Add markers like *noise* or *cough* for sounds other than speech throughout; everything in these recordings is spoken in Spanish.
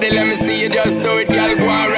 body, let me see you just do it, girl. Go and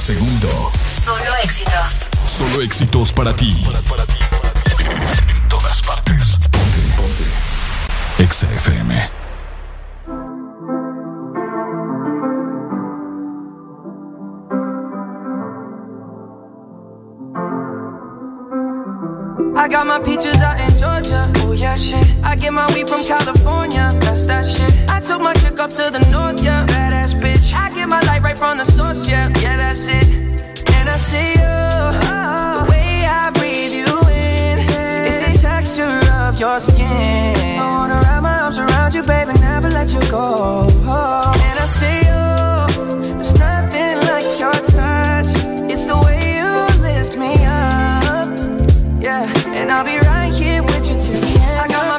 segundo. Solo éxitos. Solo éxitos para ti. En todas partes. Ponte, ponte. Exa FM. I got my peaches out in Georgia. Oh yeah, shit. I get my weed from California. That's that shit. I took my chick up to the north, yeah. Badass bitch. Get my light right from the source, yeah. Yeah, that's it. And I see you. The way I breathe you in. It's the texture of your skin. I wanna wrap my arms around you, baby, never let you go. And I see you. There's nothing like your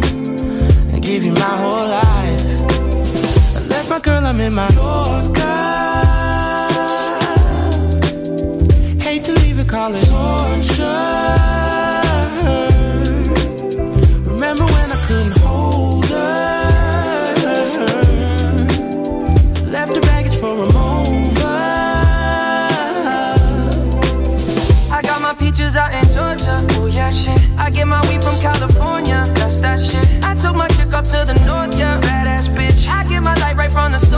and give you my whole life. I left my girl, I'm in my Yorker. Hate to leave it, call it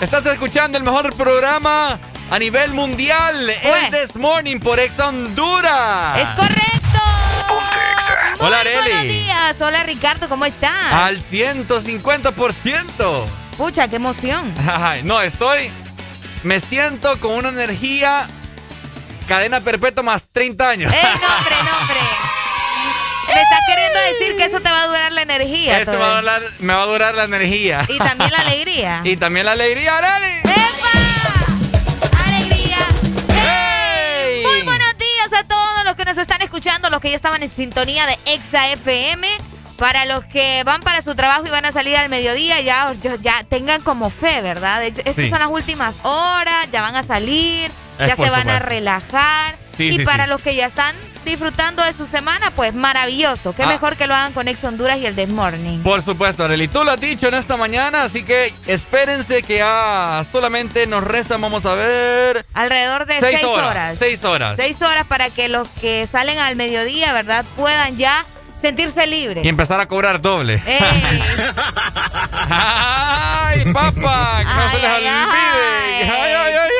Estás escuchando el mejor programa a nivel mundial, el Pues. This Morning por Ex Honduras. ¡Es correcto! Hola, Muy Areli. buenos días. Hola, Ricardo, ¿cómo estás? Al 150%. Pucha, qué emoción. Ay, no, estoy. Me siento con una energía. Cadena perpetua más 30 años. ¡Ey, nombre, nombre! Me estás queriendo decir que eso te va a durar la energía. Esto me va, a durar, me va a durar la energía. Y también la alegría. *laughs* Y también la alegría, Areli. ¡Epa! ¡Alegría! ¡Ey! Muy buenos días a todos los que nos están escuchando, los que ya estaban en sintonía de Exa FM. Para los que van para su trabajo y van a salir al mediodía, ya, ya, ya tengan como fe, ¿verdad? Estas Sí. son las últimas horas, ya van a salir, Es ya se van a relajar. Sí, y sí, para los que ya están disfrutando de su semana, pues maravilloso. Qué Ah. mejor que lo hagan con Ex Honduras y el This Morning. Por supuesto, Areli. Tú lo has dicho en esta mañana, así que espérense que ya solamente nos restan, vamos a ver. Alrededor de Seis seis, horas, horas. seis horas. Seis horas para que los que salen al mediodía, ¿verdad? Puedan ya sentirse libres. Y empezar a cobrar doble. ¡Ey! *laughs* ¡Ay, papá! Que no se les olvide. ay. ¡Ay, ay, ay,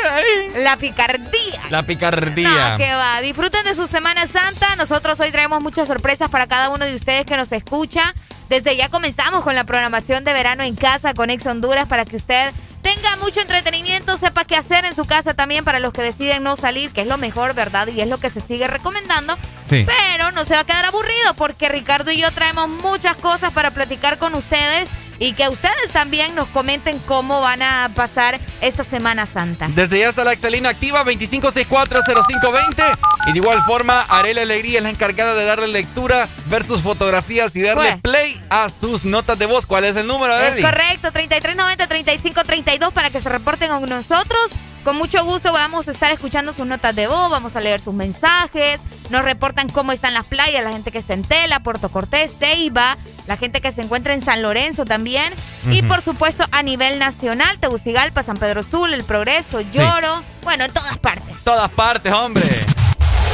ay! La picardía. La picardía. No, que va. Disfruten de su Semana Santa. Nosotros hoy traemos muchas sorpresas para cada uno de ustedes que nos escucha. Desde ya comenzamos con la programación de verano en casa con Ex Honduras para que usted tenga mucho entretenimiento, sepa qué hacer en su casa también para los que deciden no salir, que es lo mejor, ¿verdad? Y es lo que se sigue recomendando. Sí. Pero no se va a quedar aburrido porque Ricardo y yo traemos muchas cosas para platicar con ustedes y que ustedes también nos comenten cómo van a pasar esta Semana Santa. Desde ya está la Excelina activa 25640520 y de igual forma Arela Alegría es la encargada de darle lectura, ver sus fotografías y darle Pues. play a sus notas de voz. ¿Cuál es el número, Es correcto, 3390-3532 para que se reporten con nosotros. Con mucho gusto vamos a estar escuchando sus notas de voz, vamos a leer sus mensajes, nos reportan cómo están las playas, la gente que está en Tela, Puerto Cortés, Ceiba, la gente que se encuentra en San Lorenzo también. Y por supuesto a nivel nacional, Tegucigalpa, San Pedro Sul, El Progreso, Lloro, bueno, en todas partes. Todas partes, hombre.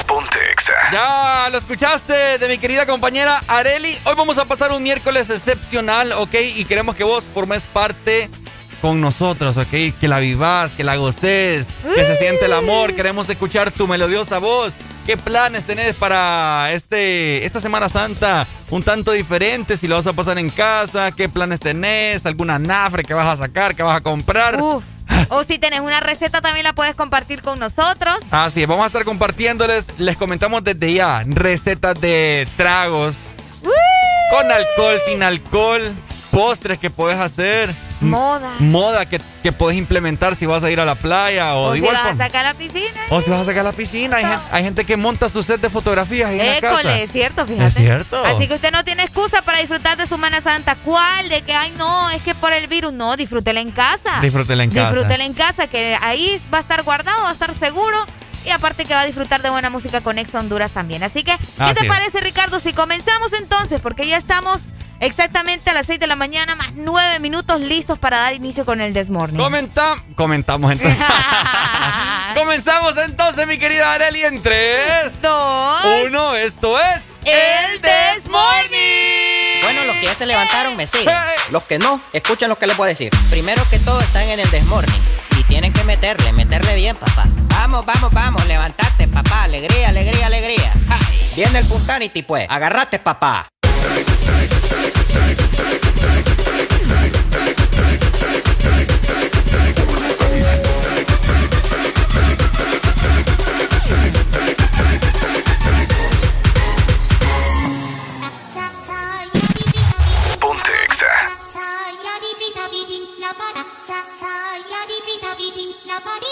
Ponte Exa. Ya lo escuchaste de mi querida compañera Areli. Hoy vamos a pasar un miércoles excepcional, ¿ok? Y queremos que vos formes parte con nosotros, ¿ok? Que la vivas, que la goces, que se siente el amor. Queremos escuchar tu melodiosa voz. ¿Qué planes tenés para este, esta Semana Santa? Un tanto diferente, si lo vas a pasar en casa, ¿qué planes tenés? ¿Alguna nafre que vas a sacar, que vas a comprar? Uf. O si tenés una receta también la puedes compartir con nosotros. Así es, vamos a estar compartiéndoles, les comentamos desde ya, recetas de tragos, con alcohol, sin alcohol, postres que puedes hacer, Moda. moda que, que puedes implementar si vas a ir a la playa o, O de si igual vas a sacar la piscina. O si vas a sacar a la piscina, hay, gen- hay gente que monta su set de fotografías ahí en la casa. École, es cierto, fíjate. Es cierto. Así que usted no tiene excusa para disfrutar de su Semana Santa. ¿Cuál? De que, ay, no, es que por el virus. No, disfrútela en casa. Disfrútela en casa. Disfrútela en casa, que ahí va a estar guardado, va a estar seguro. y aparte que va a disfrutar de buena música con Ex Honduras también. Así que, ¿qué te parece, Ricardo? Si comenzamos entonces, porque ya estamos exactamente a las 6 de la mañana, más 9 minutos listos para dar inicio con el Desmorning. Comenta comentamos entonces. *laughs* Comenzamos entonces, mi querida Areli, en 3, 2, 1. Esto es el Desmorning. Bueno, los que ya se levantaron me siguen. Los que no, escuchen lo que les voy a decir. Primero que todo, están en el Desmorning. Y tienen que meterle, meterle bien, papá. Vamos, vamos, vamos, levantate, papá. Alegría, alegría, alegría. Viene el Punsanity, pues. Agarrate, papá. nobody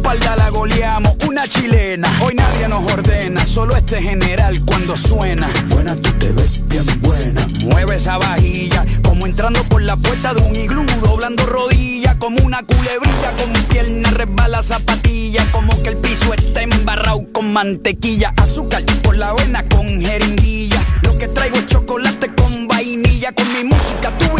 espalda la goleamos, una chilena. Hoy nadie nos ordena, solo este general cuando suena. Buena, tú te ves bien buena. Mueve esa vajilla, como entrando por la puerta de un iglú, doblando rodillas, como una culebrilla, con pierna resbala zapatilla, como que el piso está embarrado con mantequilla, azúcar por la vena con jeringuilla. Lo que traigo es chocolate con vainilla, con mi música tú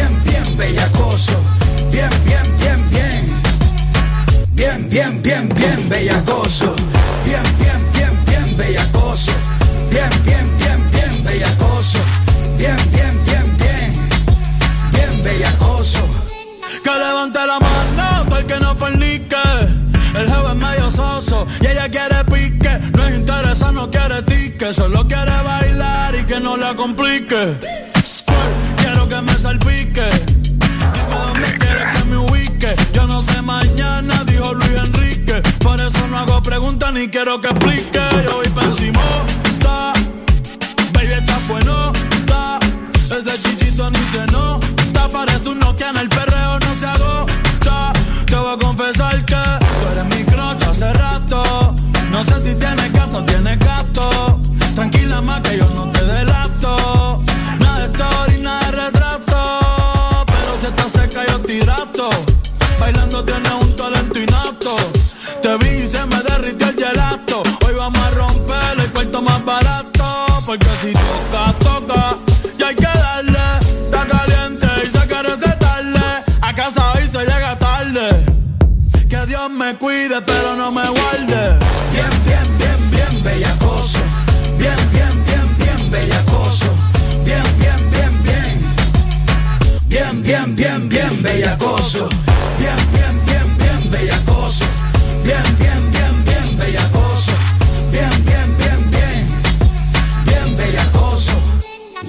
bellacoso. Bien, bien, bien, bien. Bien, bien, bien, bien bellacoso. Bien, bien, bien, bien bellacoso. Bien, bien, bien, bien bellacoso. Bien, bien, bien, bien. Bien bellacoso. Que levante la mano, el que no fornique. El es medio soso y ella quiere pique. No es interesa, no quiere tique. Solo quiere bailar y que no la complique. Quiero que me salpique. Yo no sé mañana, dijo Luis Enrique. Por eso no hago preguntas ni quiero que explique. Yo voy Si toca, toca. Y hay que darle. Está caliente y se recetarle. A casa hoy se llega tarde. Que Dios me cuide, pero no me guarde. Bien, bien, bien, bien bellacoso. Bien, bien, bien, bien bellacoso. Bien, bien, bien, bien. Bien, bien, bien, bien bellacoso.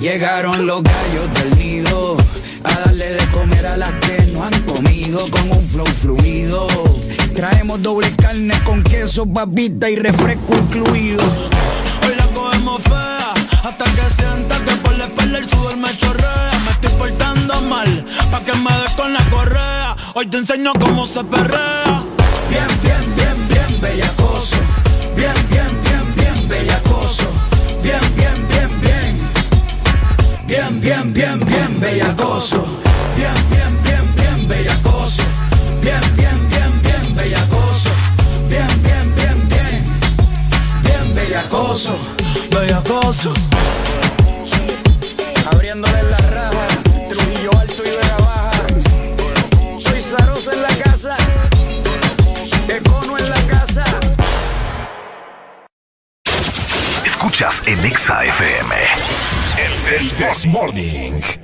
Llegaron los gallos del nido a darle de comer a las que no han comido con un flow fluido. Traemos doble carne con queso, papita y refresco incluido. Hoy la cogemos fea hasta que sienta que por la espalda el sudor me chorrea. Me estoy portando mal pa' que me des con la correa. Hoy te enseño cómo se perrea. Bien, bien, bien, bien bellacoso. Bien, bien, bien, bien bellacoso. Bien, bien, bien, bien. Bien, bien, bien, bien bellacoso. Bien, bien, bien, bien bellacoso. Bien, bien, bien, bien bellacoso. Bien, bien, bien, bien. Bien bellacoso. Bellacoso. Abriéndole escuchas en Exa FM. El This Morning.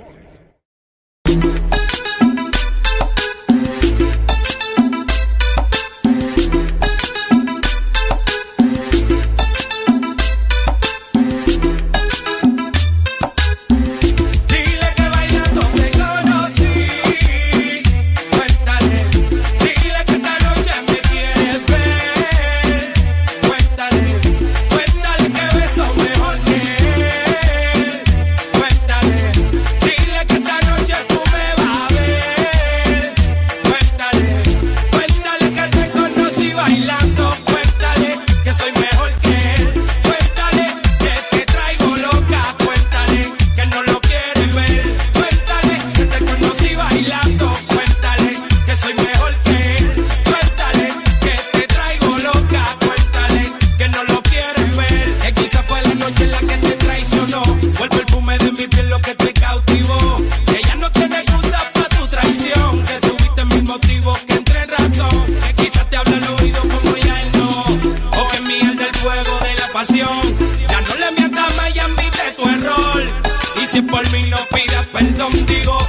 el ombligo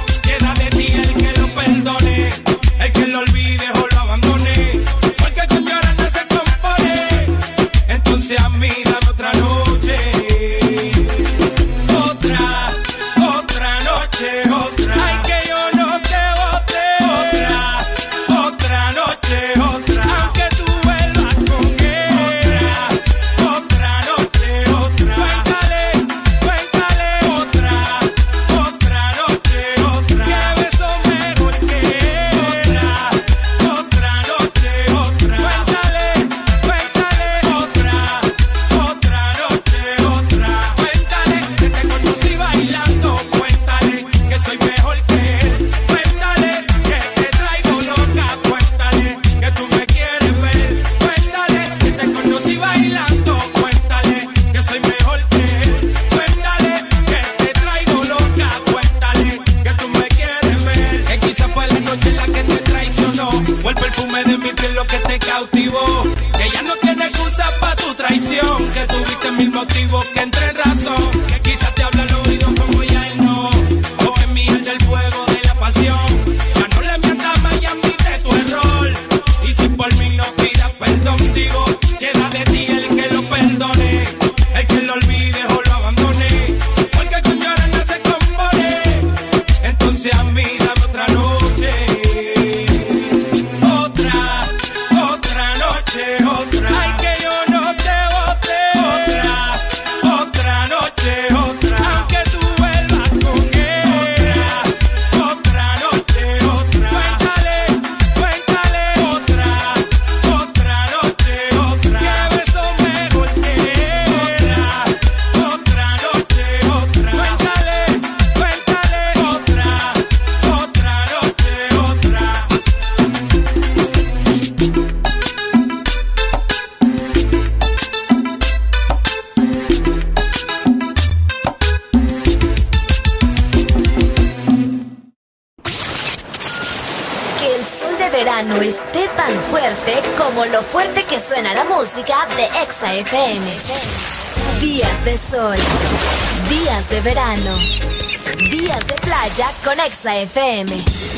FM.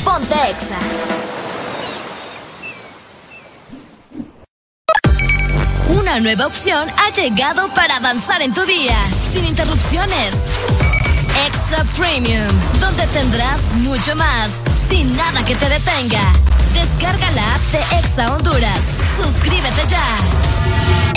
Ponte Exa. Una nueva opción ha llegado para avanzar en tu día, sin interrupciones. Exa Premium, donde tendrás mucho más, sin nada que te detenga. Descarga la app de Exa Honduras. Suscríbete ya.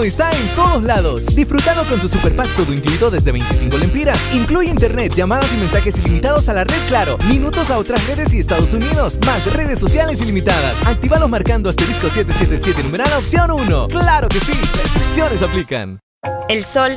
Está en todos lados. Disfrutando con tu super pack todo incluido desde 25 lempiras. Incluye internet, llamadas y mensajes ilimitados a la red Claro, minutos a otras redes y Estados Unidos, más redes sociales ilimitadas. Actívalos marcando asterisco 777 numeral opción 1. ¡Claro que sí! Restricciones aplican. El sol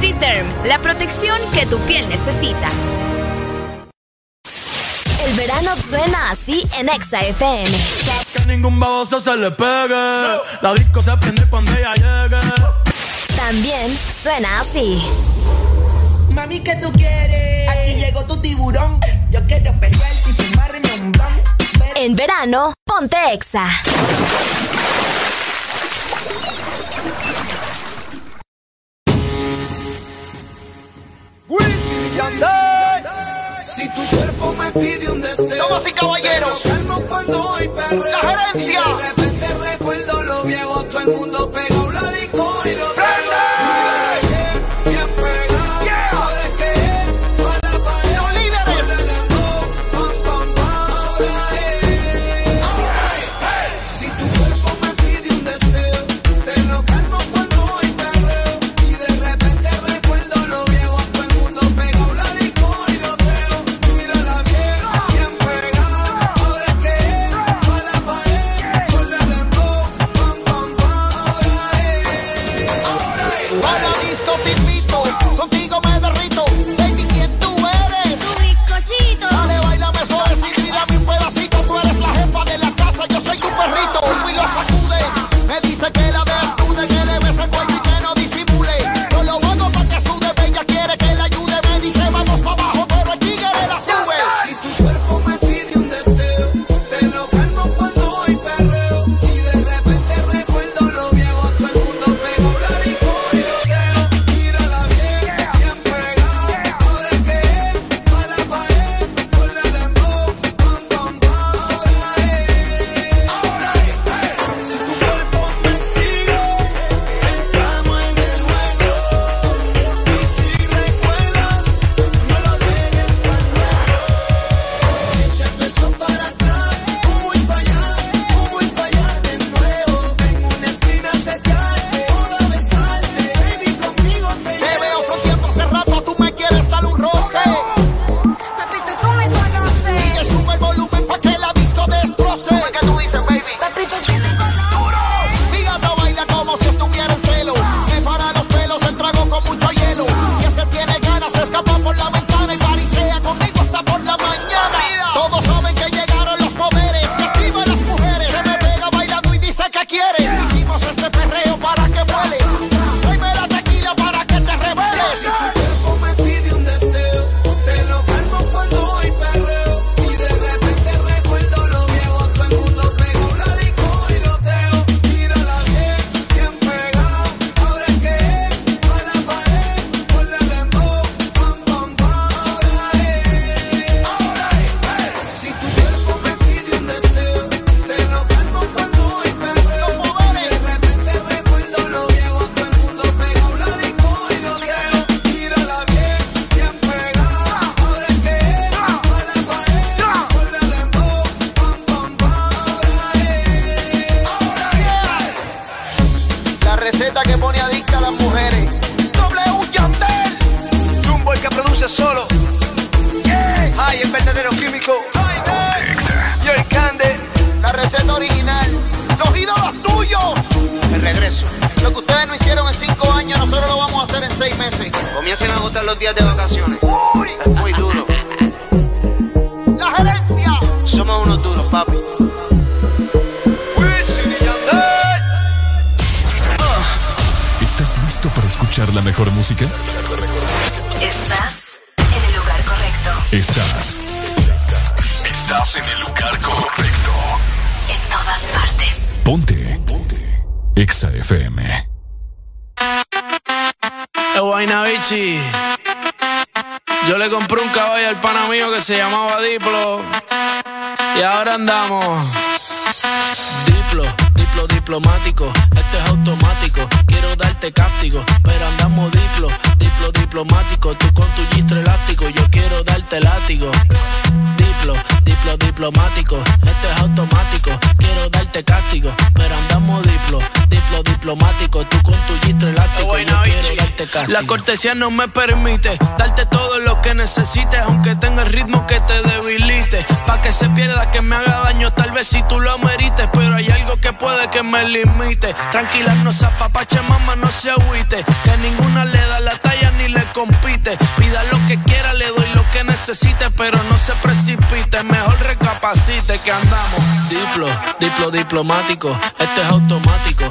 Nutriterm, la protección que tu piel necesita. El verano suena así en Exa FM. Que ningún baboso se le pegue. La disco se prende cuando ella llegue. También suena así. Mami, ¿qué tú quieres? Aquí llegó tu tiburón. Yo quiero pegarte y fumarme un blanco. En verano, ponte Exa. Wisin Yandel. Si tu cuerpo me pide un deseo. Damas y caballeros. Cuando hoy La gerencia. La cortesía no me permite darte todo lo que necesites, aunque tenga el ritmo que te debilite. Pa' que se pierda, que me haga daño, tal vez si tú lo merites, pero hay algo que puede que me limite. Tranquila, no se apapache, mamá, no se agüite. Que ninguna le da la talla ni le compite. Pida lo que quiera, le doy lo que necesite, pero no se precipite. Mejor recapacite que andamos. Diplo, diplo diplomático, este es automático.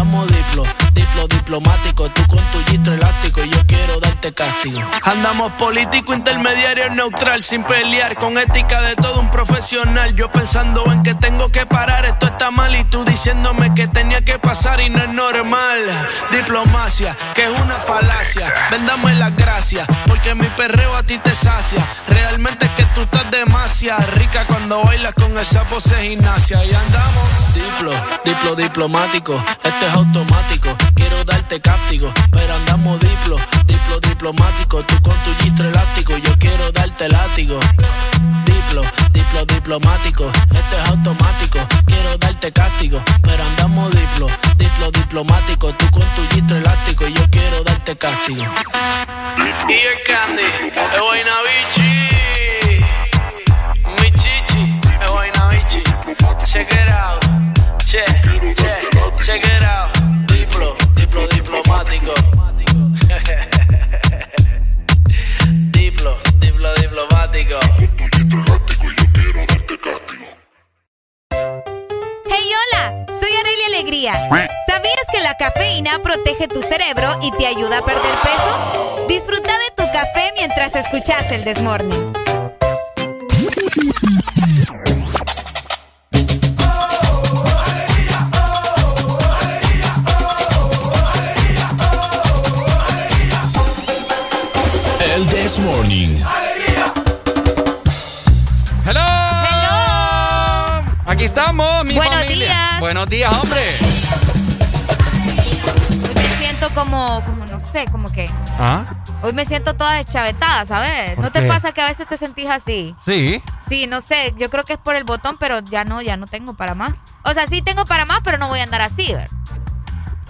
diplo, diplo diplomático. Tú con tu gistro elástico, yo quiero darte castigo. Andamos político, intermediario, neutral, sin pelear, con ética de todo un profesional. Yo pensando en que tengo que parar, esto está mal y tú diciéndome que tenía que pasar y no es normal. Diplomacia, que es una falacia. Vendame las gracias, porque mi perreo a ti te sacia. Realmente es que tú estás demasiado rica cuando bailas con esa pose gimnasia. Y andamos diplo, diplo diplomático, este es automático. Quiero darte castigo, pero andamos diplo, diplo diplomático. Tú con tu gistro elástico, yo quiero darte látigo. Diplo, diplo diplomático, este es automático. Quiero darte castigo, pero andamos diplo, diplo diplomático. Tú con tu gistro elástico, yo quiero darte castigo. Y el candy, es Guaynabichi. Mi chichi, es Guaynabichi. Check it out, che, che, check it out. Diplo, diplo diplomático. *laughs* diplo, diplo diplomático. Hey, hola, soy Arelia Alegría. ¿Sabías que la cafeína protege tu cerebro y te ayuda a perder peso? Disfruta de tu café mientras escuchas el Desmorning. This Morning. ¡Hello! Aquí estamos, mi Buenos familia. días. Buenos días, hombre. Hoy me siento como, como no sé, como que. ¿Ah? Hoy me siento toda deschavetada, ¿sabes? ¿Por ¿No te pasa que a veces te sentís así? Sí. Sí, no sé, yo creo que es por el botón, pero ya no, ya no tengo para más. O sea, sí tengo para más, pero no voy a andar así, ¿ver?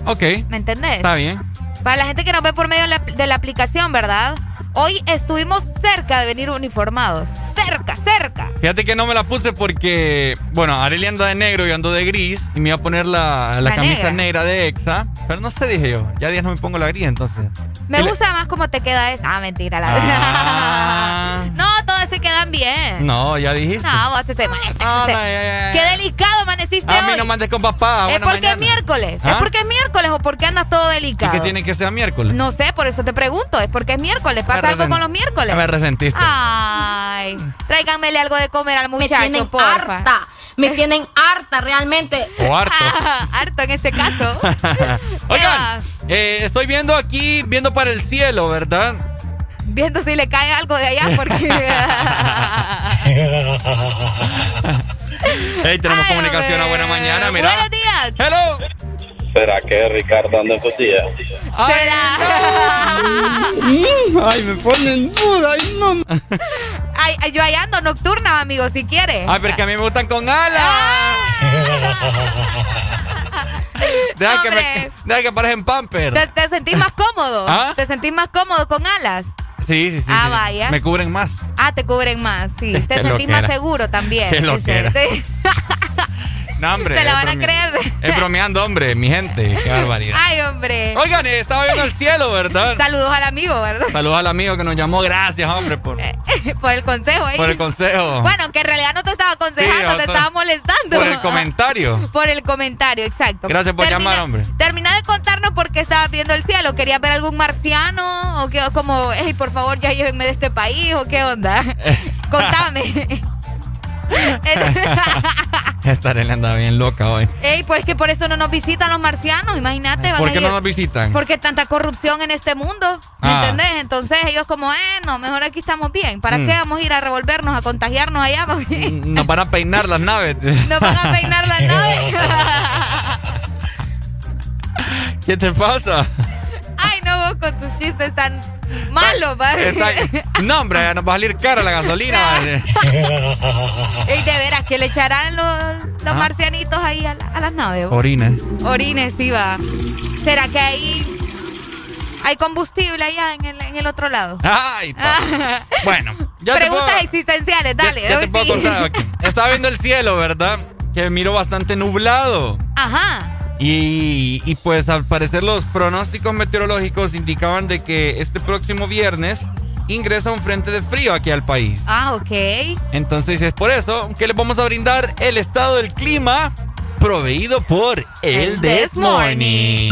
Ok. ¿Me entendés? Está bien. Para la gente que nos ve por medio de la, de la aplicación, ¿verdad? Hoy estuvimos cerca de venir uniformados. Cerca, cerca. Fíjate que no me la puse porque, bueno, Arely anda de negro y ando de gris y me iba a poner la, la La camisa negra. negra. de Exa. Pero no sé, dije yo. Ya días no me pongo la gris, entonces. Me Y le- gusta más cómo te queda esa. Ah, mentira. La Ah. *laughs* no, todas se quedan bien. No, ya dijiste. No, vos te te molestas. Ah, no. Qué delicado amaneciste A mí hoy. no mandes con papá. ¿Es porque es miércoles? ¿Ah? ¿Es porque es miércoles o porque andas todo ¿Y delicado? qué tiene que ser miércoles? No sé, por eso te pregunto. ¿Es porque es miércoles? ¿Pasa Me algo con los miércoles? Me resentiste. Ay, tráiganmele algo de comer al muchacho, tienen porfa. harta. Me tienen harta realmente. O harto. *laughs* harto en este caso. *laughs* Oigan, eh, estoy viendo aquí, viendo para el cielo, ¿verdad? Viendo si le cae algo de allá porque... *laughs* Hey, tenemos Ay, comunicación a buena mañana, mira. Buenos días. Hello. ¿Será que Ricardo anda en día? Ay, me ponen duda. Ay, no. Ay, ay, yo ahí ando nocturna, amigo, si quiere. Ay, pero es que a mí me gustan con alas. Deja, que me, deja que parecen pamper. ¿Te, te sentís más cómodo? *laughs* ¿Ah? ¿Te sentís más cómodo con alas? Sí, sí, sí. Ah, sí. vaya. Me cubren más. Ah, te cubren más, sí. *laughs* Te sentís más seguro también. Qué Sí, loquera. sí. *laughs* No, hombre. Te la van a creer. Es bromeando, hombre, mi gente. Qué barbaridad. Ay, hombre. Oigan, eh, estaba viendo el cielo, ¿verdad? Saludos al amigo, ¿verdad? Saludos al amigo que nos llamó. Gracias, hombre, por, *laughs* por el consejo ahí. por el consejo. Bueno, que en realidad no te estaba aconsejando, Sí, te estaba molestando. Por el comentario. *laughs* Por el comentario, exacto. Gracias por llamar, hombre. Termina de contarnos por qué estabas viendo el cielo. ¿Querías ver algún marciano? ¿O qué, como, hey, por favor, ya llévenme de este país? ¿O qué onda? *laughs* Contame. *laughs* Esta Arely anda bien loca hoy. Ey, pues que por eso no nos visitan los marcianos, imagínate. ¿Por qué no nos visitan? Porque tanta corrupción en este mundo, ¿me Ah. entendés? Entonces ellos como, eh, no, mejor aquí estamos bien. ¿Para Mm. qué vamos a ir a revolvernos, a contagiarnos allá? bien? Nos van a peinar las naves. *laughs* Nos van a peinar las *laughs* naves. ¿Qué te pasa? Ay, no, vos con tus chistes tan *laughs* ¿vale? Está- No, hombre, ya nos va a salir cara la gasolina. *laughs* Ey, de veras, que le echarán los, los marcianitos ahí a, la- a las naves. Orina. Orines, sí va. ¿Será que hay, hay combustible allá en el, en el otro lado? Ay, *laughs* Bueno, ya te Preguntas puedo- existenciales, dale. ya, ya te puedo contar. Estaba viendo el cielo, ¿verdad? Que miro bastante nublado. Ajá. Y, y pues al parecer los pronósticos meteorológicos indicaban de que este próximo viernes ingresa un frente de frío aquí al país. Ah, ok. Entonces es por eso que les vamos a brindar el estado del clima proveído por el, This Morning. Morning.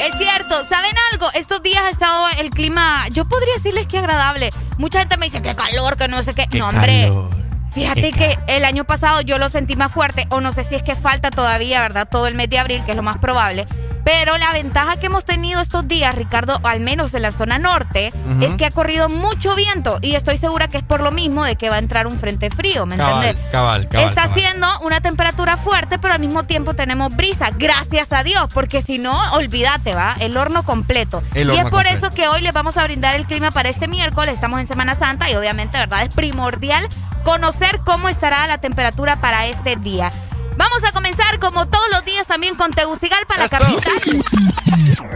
Es cierto, ¿saben algo? Estos días ha estado el clima, yo podría decirles que agradable. Mucha gente me dice que calor, que no sé qué. Qué no, hombre. calor. Fíjate que el año pasado yo lo sentí más fuerte, o no sé si es que falta todavía, ¿verdad? Todo el mes de abril, que es lo más probable. Pero la ventaja que hemos tenido estos días, Ricardo, al menos en la zona norte, es que ha corrido mucho viento. Y estoy segura que es por lo mismo de que va a entrar un frente frío, ¿me Cabal, entiendes? cabal, cabal. Está haciendo una temperatura fuerte, pero al mismo tiempo tenemos brisa. Gracias a Dios, porque si no, olvídate, ¿va? El horno completo. El y es por completo. eso que hoy les vamos a brindar el clima para este miércoles. Estamos en Semana Santa y obviamente, ¿verdad? Es primordial conocer cómo estará la temperatura para este día. Vamos a comenzar como todos los días también con Tegucigalpa, la capital.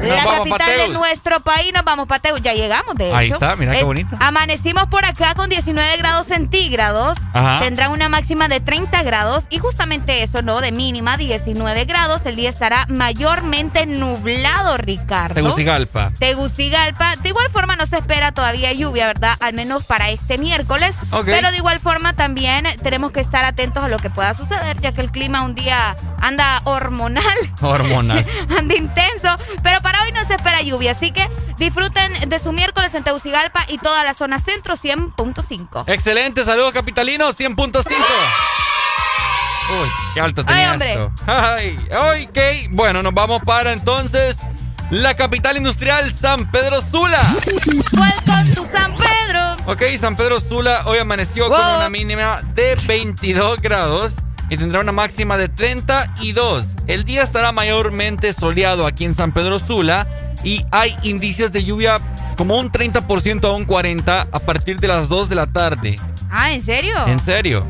La capital de nuestro país, nos vamos para. Ya llegamos, de hecho. Ahí está, mira qué bonito. Amanecimos por acá con 19 grados centígrados. Ajá. Tendrá una máxima de 30 grados y justamente eso, ¿no? De mínima 19 grados. El día estará mayormente nublado, Ricardo. Tegucigalpa. Tegucigalpa. De igual forma no se espera todavía lluvia, ¿verdad? Al menos para este miércoles. Pero de igual forma también tenemos que estar atentos a lo que pueda suceder, ya que el clima un día anda hormonal. Hormonal. *laughs* anda intenso, pero para hoy no se espera lluvia, así que disfruten de su miércoles en Tegucigalpa y toda la zona centro 100.5. Excelente, saludos capitalinos, 100.5. Uy, qué alto tenía Ay, hombre. esto. Ay, ok, bueno, nos vamos para entonces la capital industrial, San Pedro Sula. Welcome to San Pedro. Ok, San Pedro Sula hoy amaneció con una mínima de 22 grados y tendrá una máxima de 32. El día estará mayormente soleado aquí en San Pedro Sula y hay indicios de lluvia como un 30% a un 40% a partir de las 2 de la tarde. Ah, ¿en serio? En serio.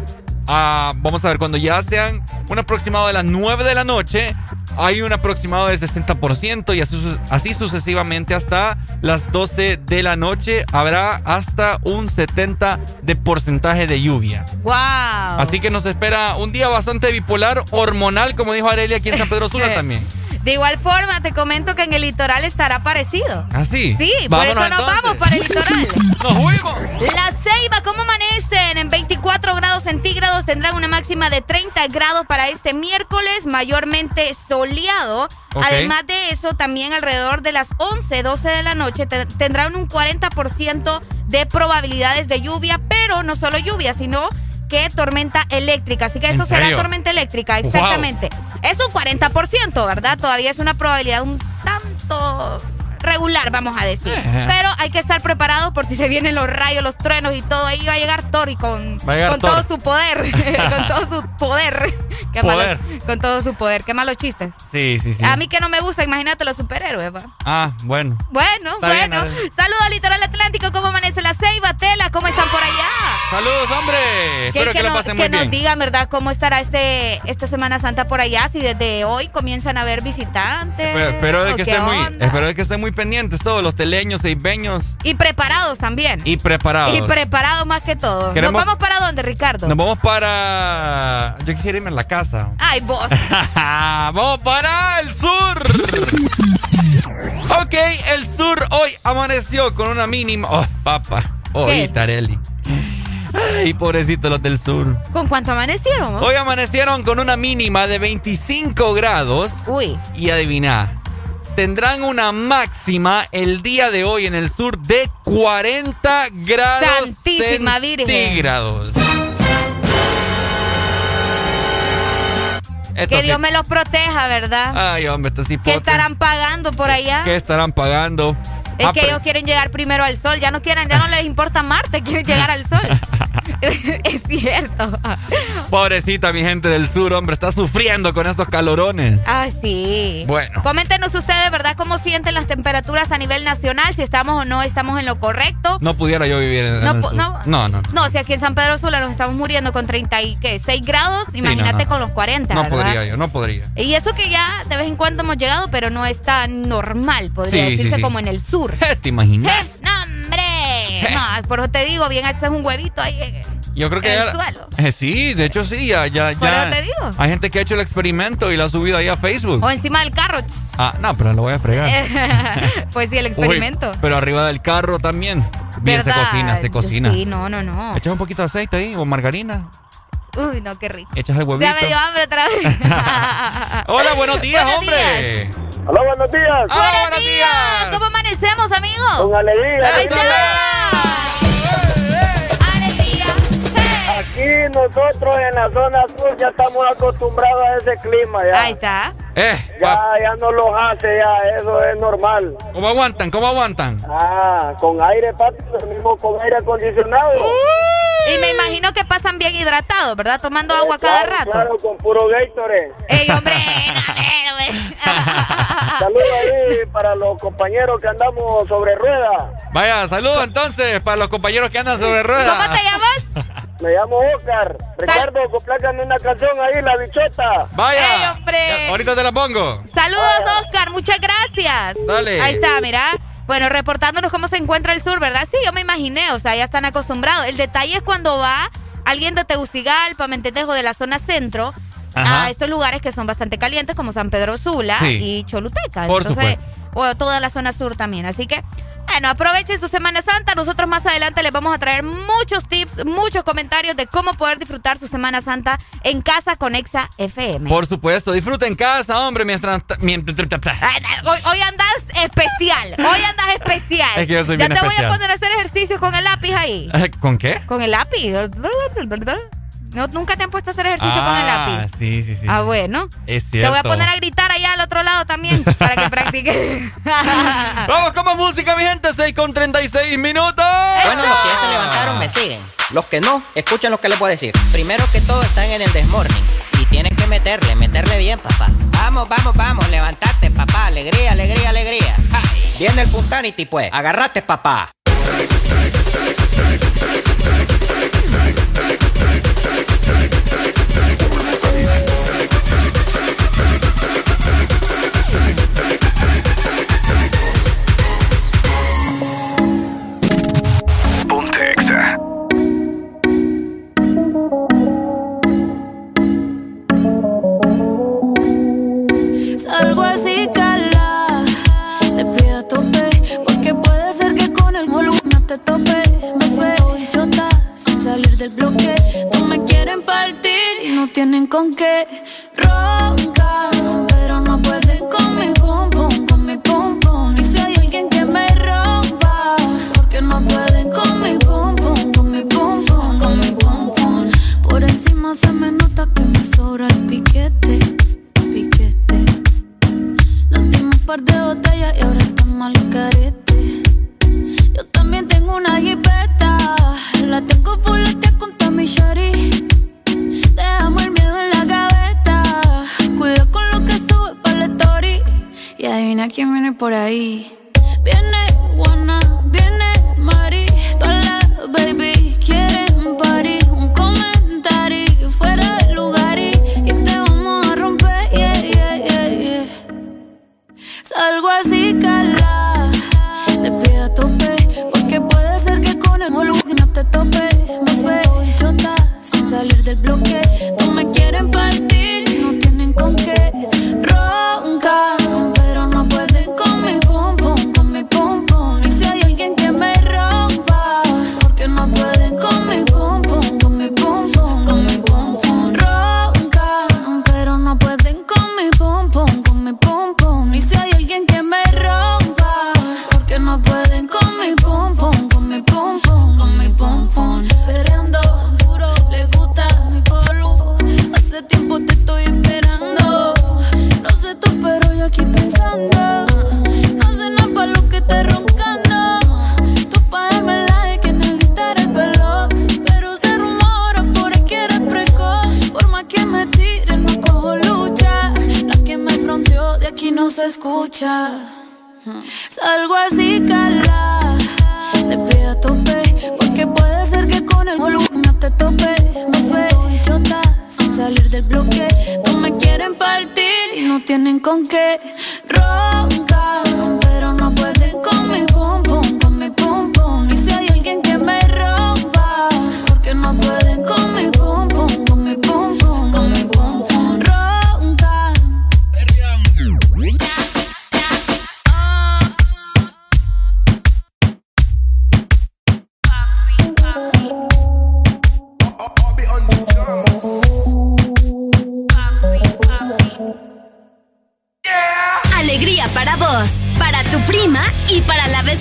Ah, vamos a ver, cuando ya sean un aproximado de las 9 de la noche, hay un aproximado del 60% y así, su- así sucesivamente hasta las 12 de la noche habrá hasta un 70% de porcentaje de lluvia. Wow. Así que nos espera un día bastante bipolar, hormonal, como dijo Arelia aquí en San Pedro Sula *laughs* también. De igual forma, te comento que en el litoral estará parecido. ¿Ah, sí? Sí, por eso nos entonces. vamos para el litoral. *laughs* ¡Nos fuimos! La Ceiba, ¿cómo amanecen? En 24 grados centígrados tendrán una máxima de 30 grados para este miércoles, mayormente soleado. Además de eso, también alrededor de las 11, 12 de la noche te- tendrán un 40% de probabilidades de lluvia, pero no solo lluvia, sino que tormenta eléctrica. Así que ¿En esto será tormenta eléctrica, Wow. exactamente. Es un 40%, ¿verdad? Todavía es una probabilidad un tanto regular, vamos a decir. Eh. Pero hay que estar preparados por si se vienen los rayos, los truenos y todo. Ahí va a llegar Tori con, llegar con Thor. todo su poder. *laughs* con todo su poder. *laughs* Qué Poder. malos- con todo su poder. Qué malos chistes. Sí, sí, sí. A mí que no me gusta, imagínate los superhéroes, va. Ah, bueno. Bueno, Está bueno. Saludos al litoral atlántico. ¿Cómo amanece la ceiba, Tela? ¿Cómo están por allá? Saludos, hombre. Espero que, lo nos, que nos digan, ¿verdad? ¿Cómo estará este esta Semana Santa por allá? Si desde hoy comienzan a haber visitantes. Pero, espero de ¿o que qué estén muy, espero de que muy pendientes todos los teleños, seibeños Y preparados también. y preparados. Y preparados más que todo. ¿Nos vamos para dónde, Ricardo? Nos vamos para. Yo quisiera irme a la casa. Ay, vos. *laughs* vamos para el sur. Ok, el sur hoy amaneció con una mínima. Oh, papá. Oh, ¿Qué? Tarelli. Ay, pobrecitos los del sur. ¿Con cuánto amanecieron? Hoy amanecieron con una mínima de 25 grados. Uy. Y adivina, tendrán una máxima el día de hoy en el sur de 40 grados Santísima centígrados. Virgen. Que. Dios me los proteja, ¿verdad? Ay, hombre, estos sí ¿Qué estarán pagando por allá? ¿Qué estarán pagando? Es Ah, que ellos quieren llegar primero al sol, ya no quieren, ya no les importa Marte, quieren llegar al sol. *laughs* *laughs* es cierto. Pobrecita mi gente del sur, hombre, está sufriendo con estos calorones. Ah, sí. Bueno. Coméntenos ustedes, ¿verdad? ¿Cómo sienten las temperaturas a nivel nacional? Si estamos o no estamos en lo correcto. No pudiera yo vivir en, en No el sur. no. no, no. si aquí en San Pedro Sula nos estamos muriendo con 36 grados, imagínate no, con los 40, No ¿verdad? podría yo, no podría. Y eso que ya de vez en cuando hemos llegado, pero no es tan normal, podría sí, decirse sí. como en el sur. ¿Te imaginas? ¡Eh, ¡No, hombre! No, por eso te digo, bien haces un huevito ahí. eh. Yo creo que En el suelo. Eh, sí, de hecho sí, ya, ya, Por ya. eso te digo. Hay gente que ha hecho el experimento y lo ha subido ahí a Facebook. O encima del carro. Ah, no, pero lo voy a fregar. *laughs* pues sí, el experimento. Uy, pero arriba del carro también. Bien, se cocina, se cocina. Sí, no, no, no. Echas un poquito de aceite ahí o margarina. Uy, no, qué rico. Echas el huevito. Ya me dio hambre otra vez. *laughs* *laughs* Hola, buenos días, Buenos hombre. Hola, buenos días. buenos, días. ¿Cómo amanecemos, amigo? Con alegría. Ahí está. Aquí nosotros en la zona sur ya estamos acostumbrados a ese clima ya. Ahí está. Eh, Ya, ya no los hace ya, eso es normal. ¿Cómo aguantan? ¿Cómo aguantan? Ah, con aire, papi, dormimos con aire acondicionado. Y me imagino que pasan bien hidratados, ¿verdad? Tomando agua cada Claro, rato. Claro, con puro Gatorade. Ey, hombre, *laughs* Saludos ahí para los compañeros que andamos sobre ruedas. Vaya, saludos entonces para los compañeros que andan sobre ruedas. ¿Cómo te llamas? Me llamo Oscar. Ricardo, complácame una canción ahí, La Bichota. Vaya. Ey, hombre. Ya, ahorita te la pongo. Saludos, Oscar. Muchas gracias. Dale. Ahí está, mira. Bueno, reportándonos cómo se encuentra el sur, ¿verdad? Sí, yo me imaginé, o sea, ya están acostumbrados. El detalle es cuando va alguien de Tegucigalpa, ¿me entiendes? O de la zona centro, Ajá. a estos lugares que son bastante calientes, como San Pedro Sula Sí. y Choluteca. Por Entonces, supuesto. O toda la zona sur también. Así que, bueno, aprovechen su Semana Santa. Nosotros más adelante les vamos a traer muchos tips, muchos comentarios de cómo poder disfrutar su Semana Santa en casa con Exa FM. Por supuesto, disfruta en casa, hombre, mientras... mientras- Hoy, hoy andas especial, hoy andas especial. Es que yo soy ya bien te voy a poner a hacer ejercicio con el lápiz ahí. ¿Con qué? Con el lápiz. No, nunca te han puesto a hacer ejercicio con el lápiz. sí, sí, sí. Ah, bueno. Es Te cierto. voy a poner a gritar allá al otro lado también para que practiques. *laughs* Vamos con más música, mi gente. 6 con 36 minutos. Bueno, los que ya se levantaron me siguen. Los que no, escuchen lo que les voy a decir. Primero que todo están en el desmorning. Y tienen que meterle, meterle bien, papá. Vamos, vamos, vamos, levantate, papá. Alegría, alegría, alegría. Ja. Viene el Punsanity, pues. Agarrate, papá. Te tope. Me bichota, sin salir del bloque. No me quieren partir y no tienen con qué. Roncan, pero no pueden con mi pum pum, con mi pum pum. Y si hay alguien que me rompa, porque no pueden con mi pum pum, con mi pum pum, con mi pum. Por encima se me nota que me sobra el piquete, piquete. Nos dimos un par de botellas y ahora estamos al carete. Tengo una jipeta. La tengo fuletea con Tommy Shari. Dejamos el miedo en la gaveta. Cuida con lo que sube para la story. Y adivina quién viene por ahí. Viene Juana, viene Mari. Todas las baby quieren party. Un comentario fuera de lugar y, y te vamos a romper. Yeah, yeah, yeah, yeah. Salgo así, salir del bloque. No me quieren partir, se escucha. Salgo así, cala. Te pido a tope. Porque puede ser que con el volumen no te tope. Me suelto chota sin salir del bloque. No me quieren partir y no tienen con qué. Ronca, pero no pueden con mi pum pum, con mi pum pum. Y si hay alguien que me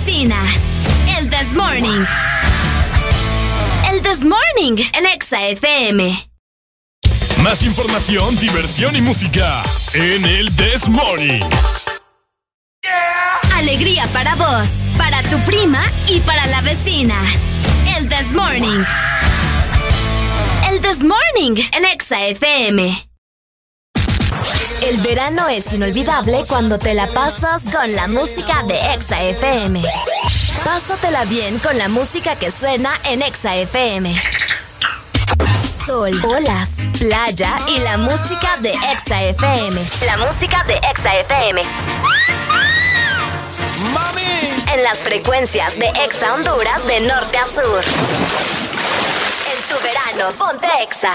El This Morning. El This Morning, el Exa FM. Más información, diversión y música en el This Morning. Alegría para vos, para tu prima y para la vecina. El This Morning. El This Morning, el Exa FM. El verano es inolvidable cuando te la pasas con la música de Exa FM. Pásatela bien con la música que suena en Exa FM. Sol, olas, playa y la música de Exa FM. La música de Exa FM. ¡Mami! En las frecuencias de Exa Honduras de norte a sur. En tu verano, ponte Exa.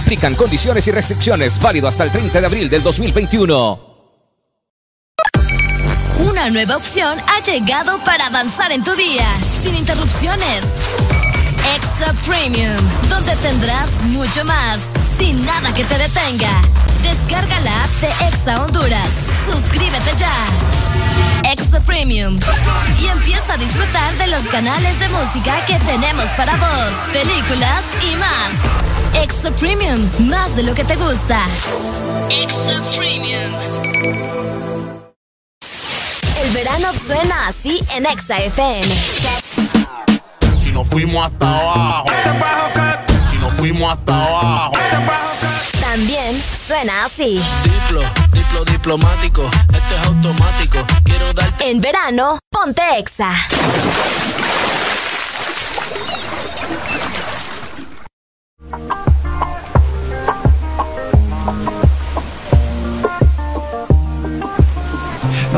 Aplican condiciones y restricciones válido hasta el 30 de abril del 2021. Una nueva opción ha llegado para avanzar en tu día, sin interrupciones. Extra Premium, donde tendrás mucho más, sin nada que te detenga. Descarga la app de Exa Honduras. Suscríbete ya. Extra Premium. Y empieza a disfrutar de los canales de música que tenemos para vos, películas y más. Extra Premium, más de lo que te gusta. Extra Premium. El verano suena así en Exa FM. Y nos fuimos hasta abajo. Y nos fuimos hasta abajo. También suena así. Diplo, diplo diplomático. Esto es automático. Quiero darte. En verano, ponte Exa.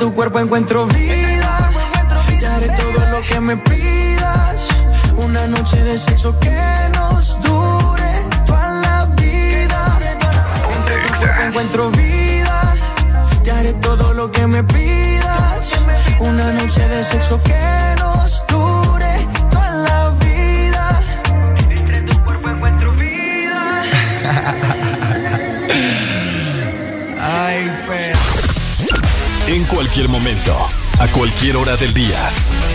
tu cuerpo encuentro vida. Te haré todo lo que me pidas. Una noche de sexo que nos dure toda la vida. Entre tu cuerpo encuentro vida. Te haré todo lo que me pidas. Una noche de sexo que cualquier momento, a cualquier hora del día,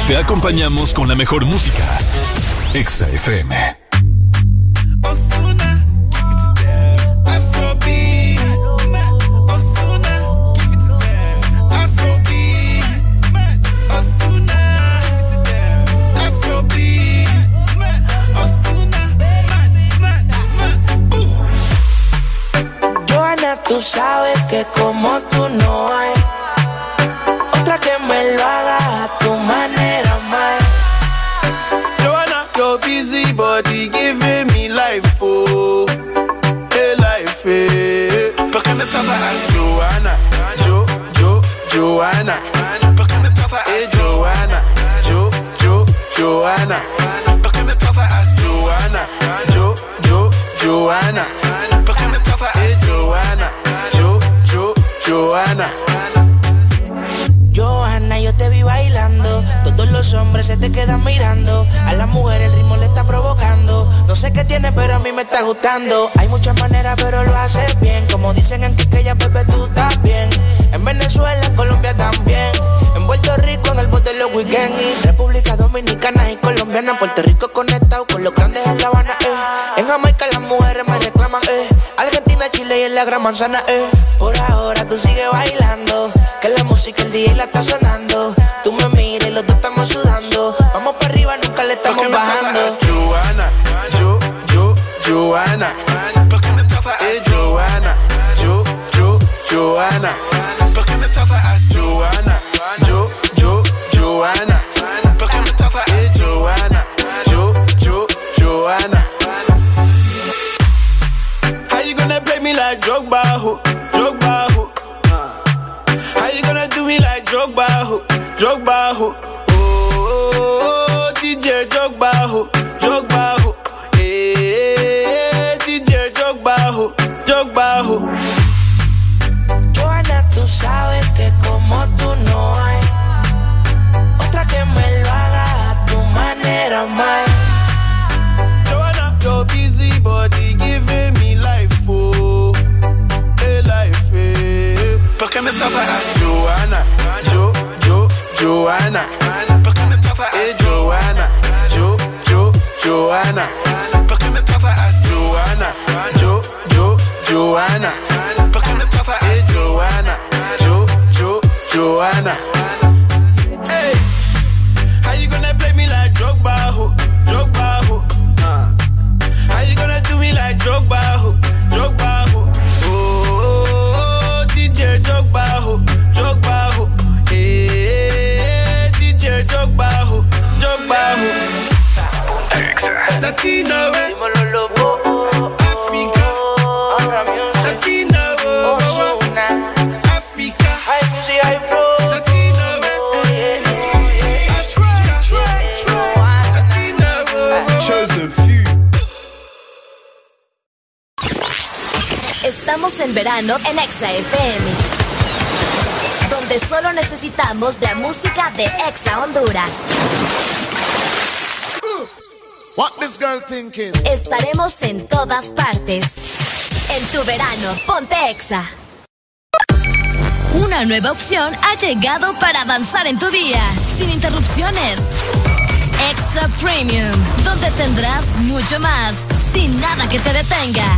te acompañamos con la mejor música. Exa FM. Osuna, give it to them. Afrobeat, tratas así, Joanna? Jo, Jo, Joanna. ¿Por qué me tratas así, Joanna? Jo, Jo, Joanna. ¿Por qué me tratas así, Joanna? Jo, Jo, Joanna. ¿Por qué me tratas así, Joanna? Jo, Jo, Joanna. Johanna, yo te vi bailando. Todos los hombres se te quedan mirando. A la mujer el ritmo le está provocando. No sé qué tiene, pero a mí me está gustando. Hay muchas maneras, pero lo haces bien. Como dicen en Quiqueya, bebé, tú estás bien. En Venezuela, en Colombia también. En Puerto Rico, en el bote de los weekends. Y República Dominicana y Colombiana. Puerto Rico conectado con los grandes en La Habana, eh. En Jamaica las mujeres me reclaman, eh. Argentina, Chile y en la Gran Manzana, eh. Por ahora tú sigues bailando. Que la música, el día la está sonando. Tú me miras y los dos estamos sudando. Vamos para arriba, nunca le estamos ¿Por qué me bajando. Joanna. ¿Por qué me tratas así, Joanna? Jo, Jo, Joanna. ¿Por qué me tratas así, Joanna? Jo. How you gonna play me like ho? Uh. How you gonna do me like ho? Drogba, ho? Oh, oh, oh, oh DJ Drogba, ho? Drogba, DJ Ho? Joana, tú sabes que como tú no hay otra que me lo haga a tu manera, más. Joanna, your busy body giving me life, oh, hey life, eh. ¿Por qué me tratas así, Joanna? Jo, Jo, Joanna. ¿Por qué me tratas así, Joanna? Jo, Jo, Joanna. Jo, Joanna. ¿Por qué me tratas así, Joanna? Jo, Jo, Joanna. Estamos en verano en Exa FM. Donde solo necesitamos la música de Exa Honduras. What this girl thinking? Estaremos en todas partes. En tu verano, ponte Exa. Una nueva opción ha llegado para avanzar en tu día, sin interrupciones. Exa Premium, donde tendrás mucho más, sin nada que te detenga.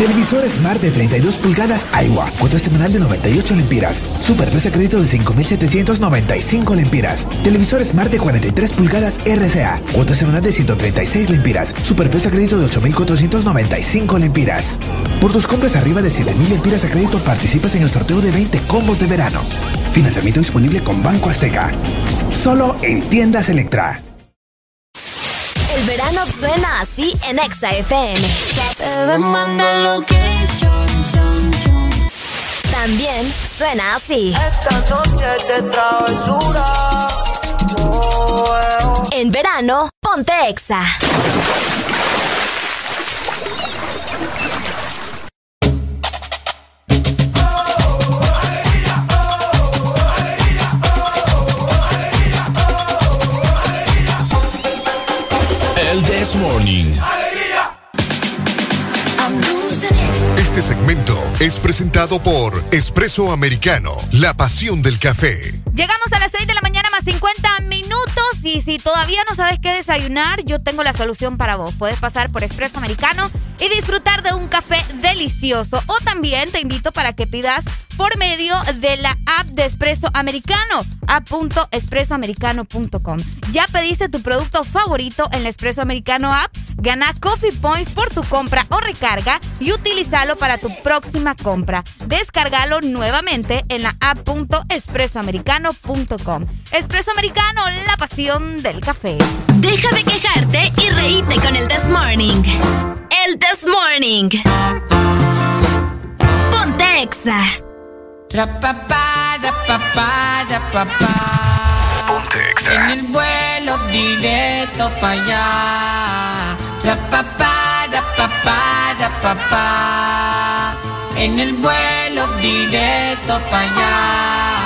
Televisor Smart de 32 pulgadas Aiwa. Cuota semanal de 98 lempiras. Superprecio a crédito de 5.795 lempiras. Televisor Smart de 43 pulgadas RCA. Cuota semanal de 136 lempiras. Superprecio a crédito de 8.495 lempiras. Por tus compras arriba de 7.000 lempiras a crédito participas en el sorteo de 20 combos de verano. Financiamiento disponible con Banco Azteca. Solo en tiendas Electra. El verano suena así en Exa FM. También suena así. Esta noche de travesura. En verano, ponte Exa. This Morning. Este segmento es presentado por Espresso Americano, la pasión del café. Llegamos a las 6 de la mañana más 50 minutos y si todavía no sabes qué desayunar, yo tengo la solución para vos. Puedes pasar por Espresso Americano y disfrutar de un café delicioso. O también te invito para que pidas por medio de la app de Espresso Americano, app.espressoamericano.com. ¿Ya pediste tu producto favorito en la Espresso Americano app? Gana Coffee Points por tu compra o recarga y utilízalo para tu próxima compra. Descárgalo nuevamente en la app.espressoamericano.com. Espresso Americano, la pasión del café. Deja de quejarte y reíte con el This Morning. El This Morning. Ponte Exa. Rapapá, rapapá, rapapá. En el vuelo directo para allá. Rapapá, rapapá, rapapá. En el vuelo directo para allá.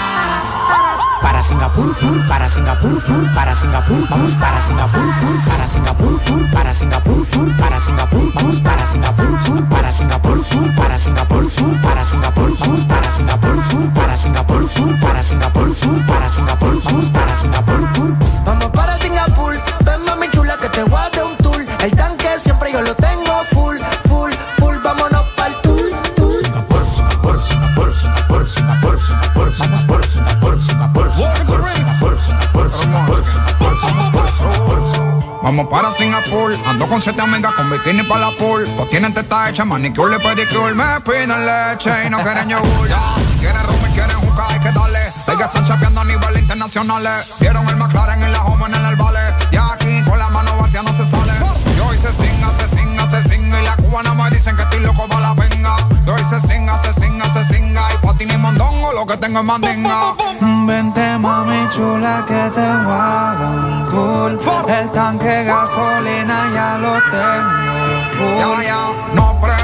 Para Singapur, pur, para Singapur, pur, para Singapur, vamos para Singapur, pur, para Singapur, pur, para Singapur, pur, para Singapur, vamos para Singapur, pur, para Singapur, pur, para Singapur, pur, para Singapur, vamos para Singapur, pur, para Singapur, pur, para Singapur, pur, para Singapur, vamos para Singapur, pur. Vamos para Singapur, ven mami chula que te voy a dar un tour. El tanque siempre yo lo tengo full, full, full, vámonos pa'l tour, tour. Singapur, Singapur, Singapur, Singapur, Singapur, por Singapur, Vamos para Singapur, ando con siete amigas con bikini para la pool. Pues tienen teta hecha, manicure y pedicure. Me piden leche y no quieren yogur. Ya, quieren rum y quieren jugar, hay que darle. Ellas están chapeando a nivel internacional. Vieron el McLaren en la home en el vale. Y aquí con la mano vacía no se sale. Yo hice singa, se singa, se singa. Y la cubana me dicen que estoy loco para la venga. Yo hice singa, se singa, se singa. Y patín y mondongo, lo que tengo es mandinga. Vente mami chula que te voy a dar un tour. El tanque de gasolina ya lo tengo Ya, ya, no preguntes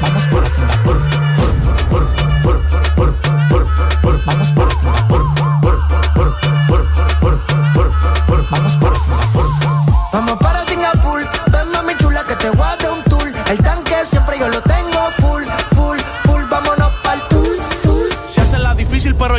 Vamos para Singapur. Pur, pur, pur, pur, pur, pur. Vamos para Singapur. Pur, pur, pur, pur, pur, pur. Vamos para Singapur. Vamos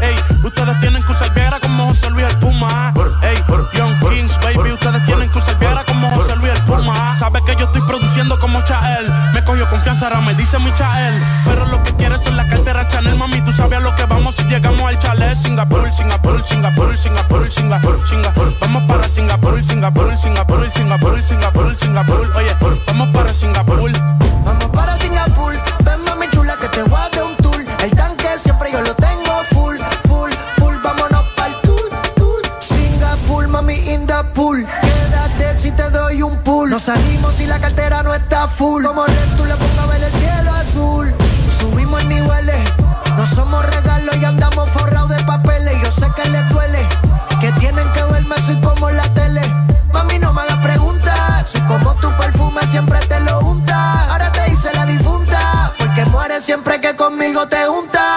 Ey, ustedes tienen que usar Viagra como José Luis el Puma. Ey, Young Kings, baby, ustedes tienen que usar Viagra como José Luis el Puma. Sabe que yo estoy produciendo como Chael. Me cogió confianza, ahora me dice mi Chael. Pero lo que quieres es la cartera Chanel, mami, tú sabes a lo que vamos si llegamos al chalet. Singapur, Singapur, Singapur, Singapur, Singapur, Singapur. Vamos para Singapur, Singapur, Singapur, Singapur, Singapur, Singapur. Oye, vamos para Singapur. Vamos para Singapur, ven mami chula que te voy a dar un tour. El tanque siempre yo lo tengo full. in the pool. Quédate si te doy un pool. No salimos si la cartera no está full. Como Red tú le pongo a ver el cielo azul. Subimos en niveles, no somos regalos y andamos forrados de papeles. Yo sé que les duele, que tienen que verme así como la tele. Mami, no me hagas preguntas. Soy como tu perfume, siempre te lo unta. Ahora te hice la difunta, porque mueres siempre que conmigo te unta.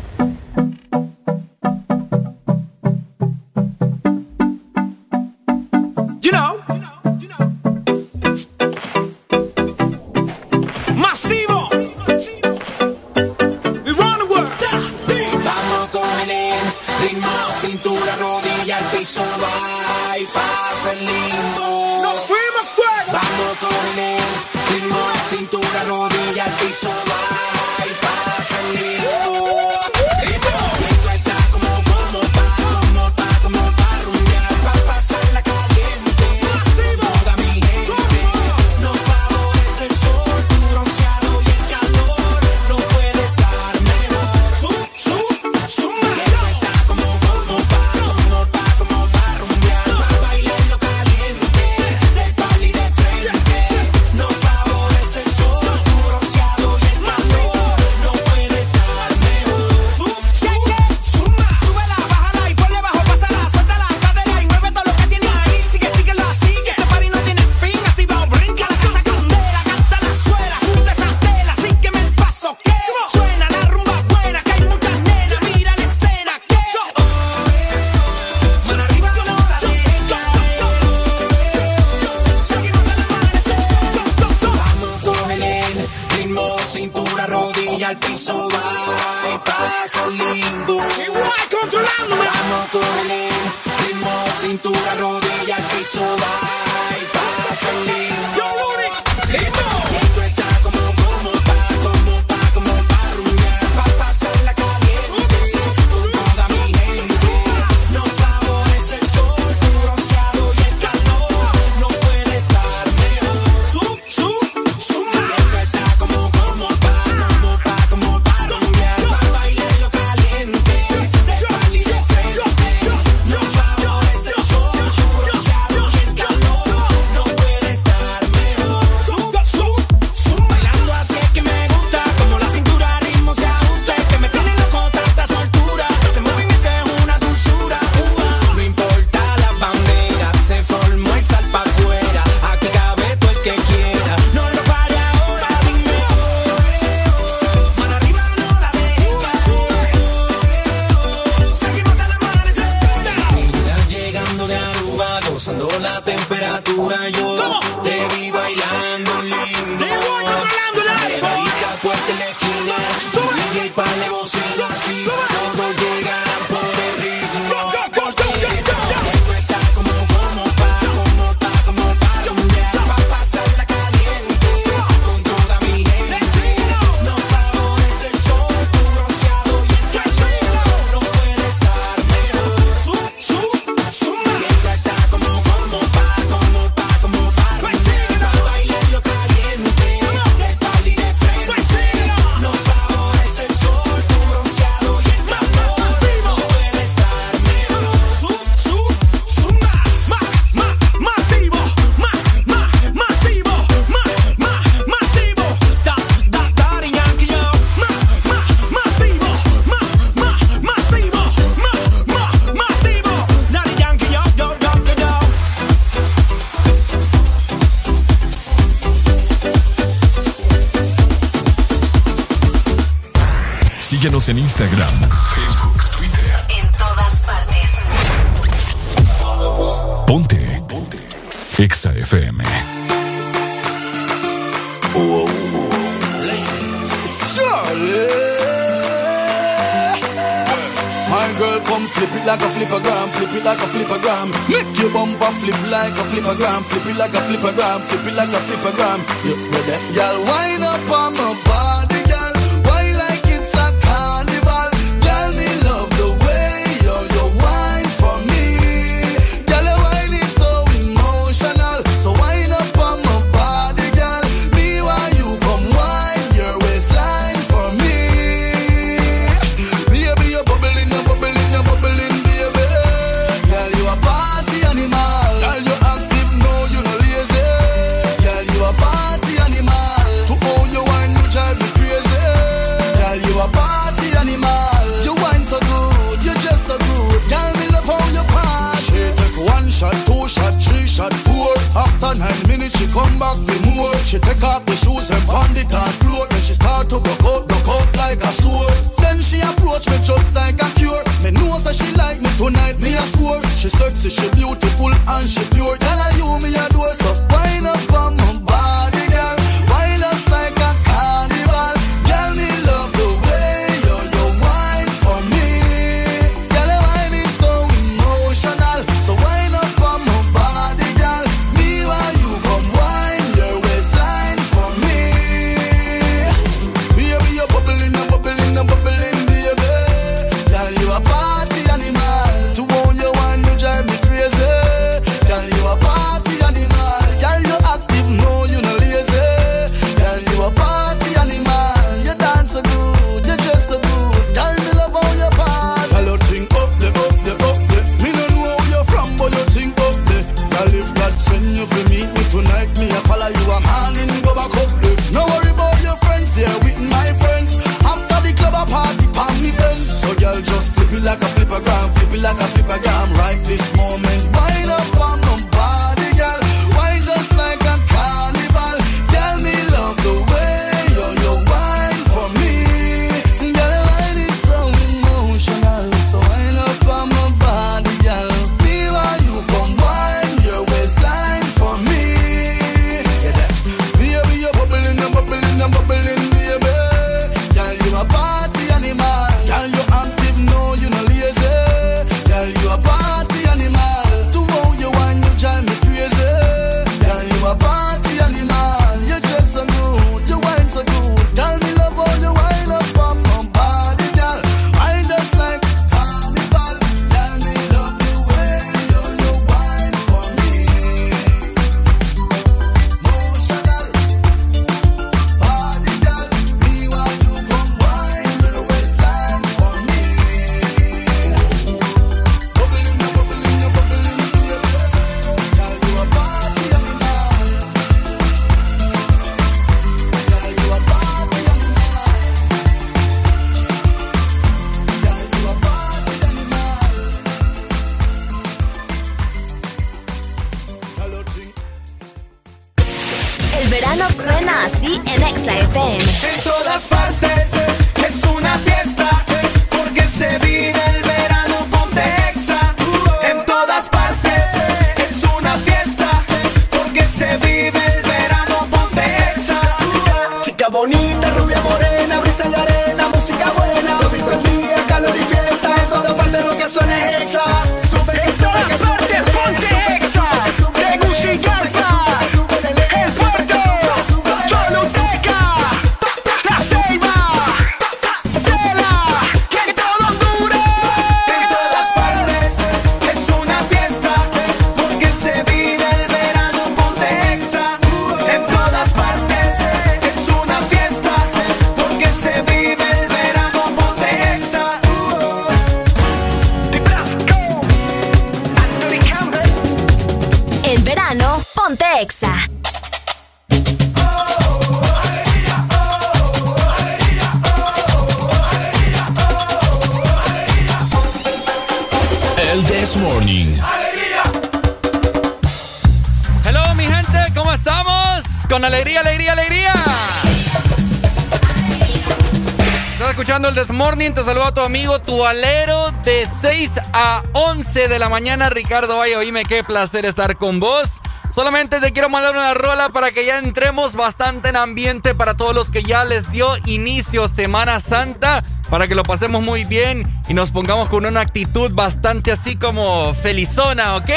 la mañana. Ricardo Valle, oíme qué placer estar con vos. Solamente te quiero mandar una rola para que ya entremos bastante en ambiente para todos los que ya les dio inicio Semana Santa, para que lo pasemos muy bien y nos pongamos con una actitud bastante así como felizona, ¿ok?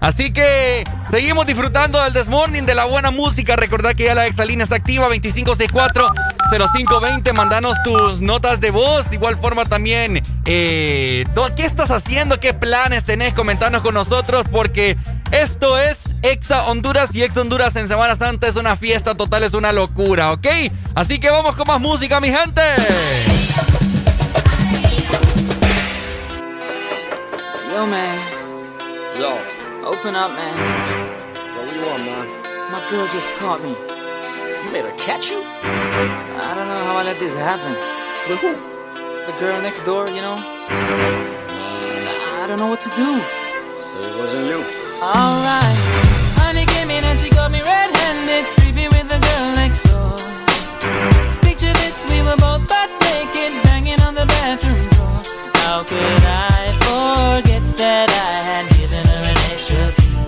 Así que seguimos disfrutando del Desmorning, de la buena música. Recordad que ya la exalina está activa, 2564-0520. Mandanos tus notas de voz. De igual forma también, eh, ¿qué estás haciendo? ¿Qué planes tenés? Comentanos con nosotros porque esto es Exa Honduras y Exa Honduras en Semana Santa es una fiesta total, es una locura, ¿ok? Así que vamos con más música, mi gente. Yo, man. Yo. Open up, man. Yo, what you want, man? My girl just caught me. You made her catch you? I don't know how I let this happen. But who? The girl next door, you know? I don't know what to do. So it wasn't you. Alright. Honey came in and she got me red-handed, creepy with the girl next door. Picture this, we were both butt naked, banging on the bathroom floor. How could I forget that I had given her an extra key?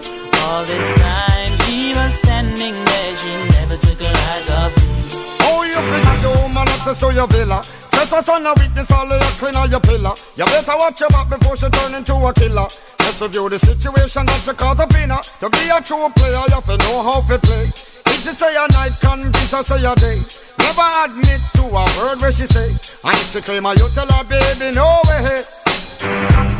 All this time she was standing there, she never took her eyes off me. Oh, you bring the woman access to your villa. Trespass on a witness, all of your clean on your pillar. You better watch your back before she turn into a killer. Just review the situation that you caught up in her. To be a true player, you have to know how to play. If she say a night, convince her say a day. Never admit to a word where she say. And if she claim her, you tell her, baby, no way.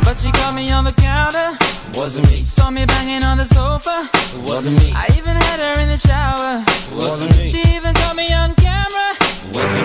But she caught me on the counter. Wasn't me. Saw me banging on the sofa. Wasn't me. I even had her in the shower. Wasn't me. She even caught me on camera. Wasn't me.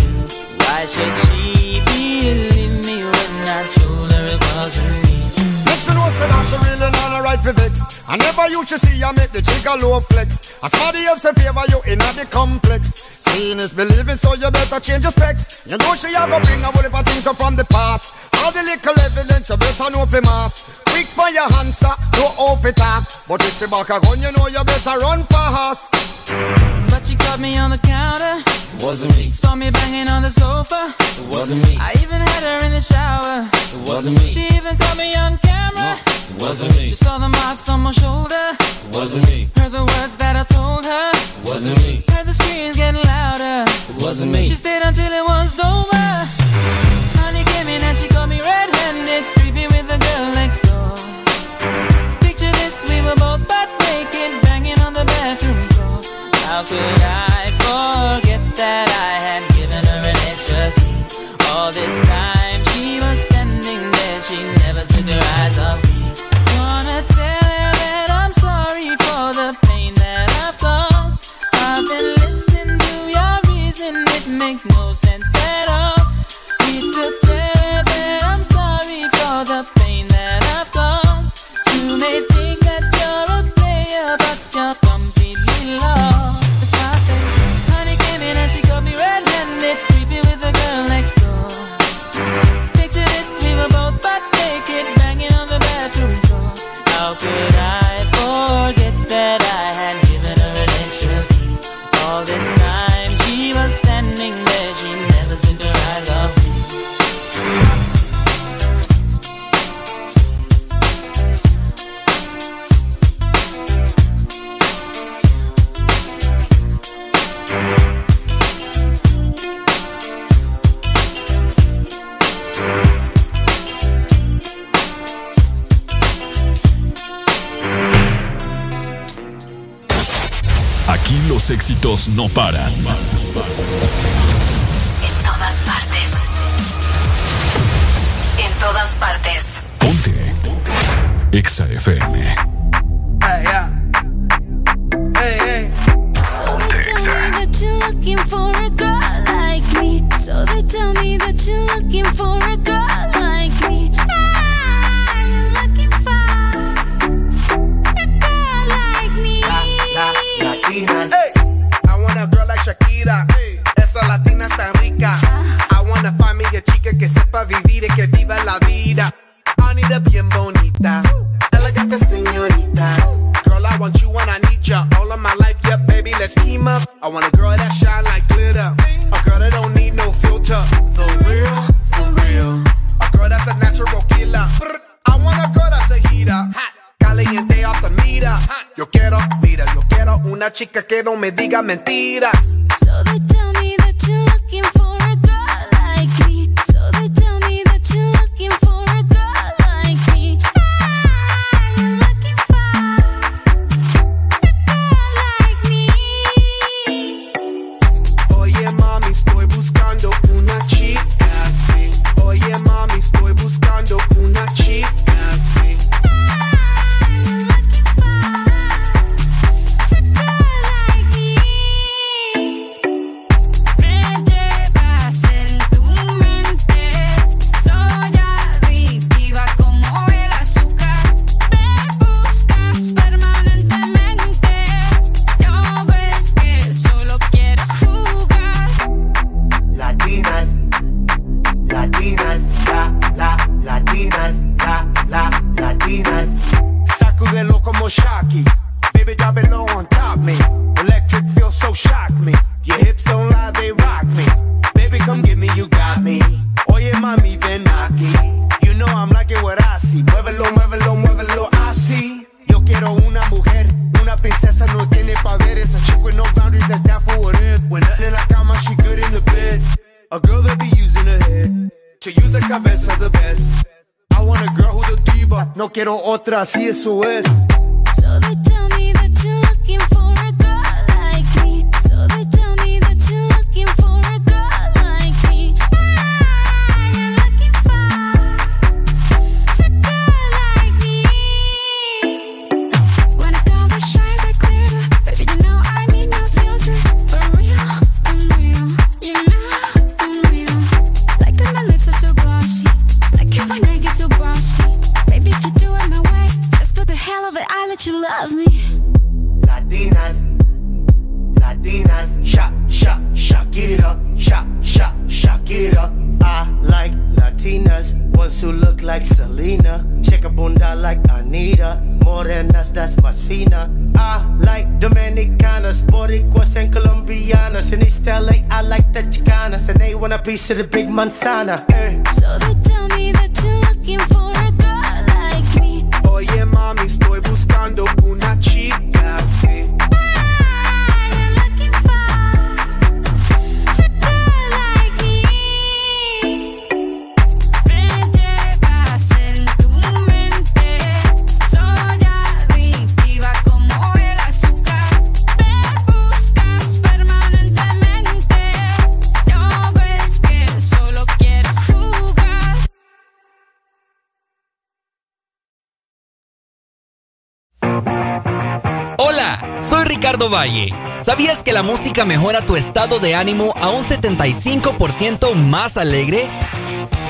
She really not a right for vex. I never you to see her make the jigger low flex. As somebody else in favor you in the complex. Seeing is believing, so you better change your specs. You know she a go bring a whole heap of things up from the past. All the little evidence you better know for mass. Quick for your answer, no off it talk. But if she back a gun, you know you better run fast. But she caught me on the counter. Wasn't me. Saw me banging on the sofa. Wasn't me. I even had her in the shower. Wasn't me. She even caught me on camera. Wasn't me. She saw the marks on my shoulder. Wasn't me. Heard the words that I told her. Wasn't me. The screams getting louder. Wasn't me. She stayed until it was over. Éxitos no paran. En todas partes. En todas partes. Ponte. Exa FM. Hey, yeah. Hey, hey. So they tell me that you're looking for a girl like me. So they tell me that you're looking for a girl Shakira. Esa latina está rica. I wanna find me a chica que sepa vivir y que viva la vida. Anita bien bonita. Elegante señorita. Girl, I want you when I need ya. All of my life, yeah, baby, let's team up. I want a girl that shine like Yo quiero, mira, yo quiero una chica que no me diga mentiras. No quiero otra, así eso es. They want a piece of the big manzana. Eh. So Valle. ¿Sabías que la música mejora tu estado de ánimo a un 75% más alegre?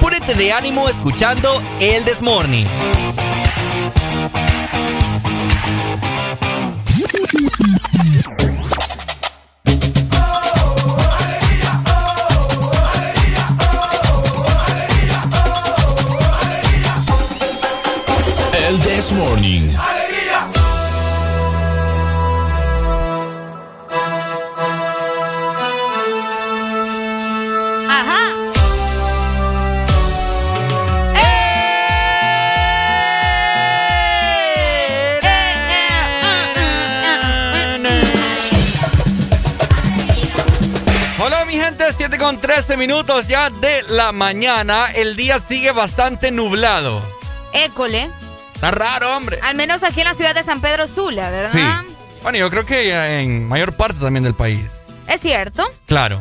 Púrete de ánimo escuchando El Desmorning. This Morning. Gente, 7 con 13 minutos ya de la mañana. El día sigue bastante nublado. École. Está raro, hombre. Al menos aquí en la ciudad de San Pedro Sula, ¿verdad? Sí. Bueno, yo creo que en mayor parte también del país. Es cierto. Claro.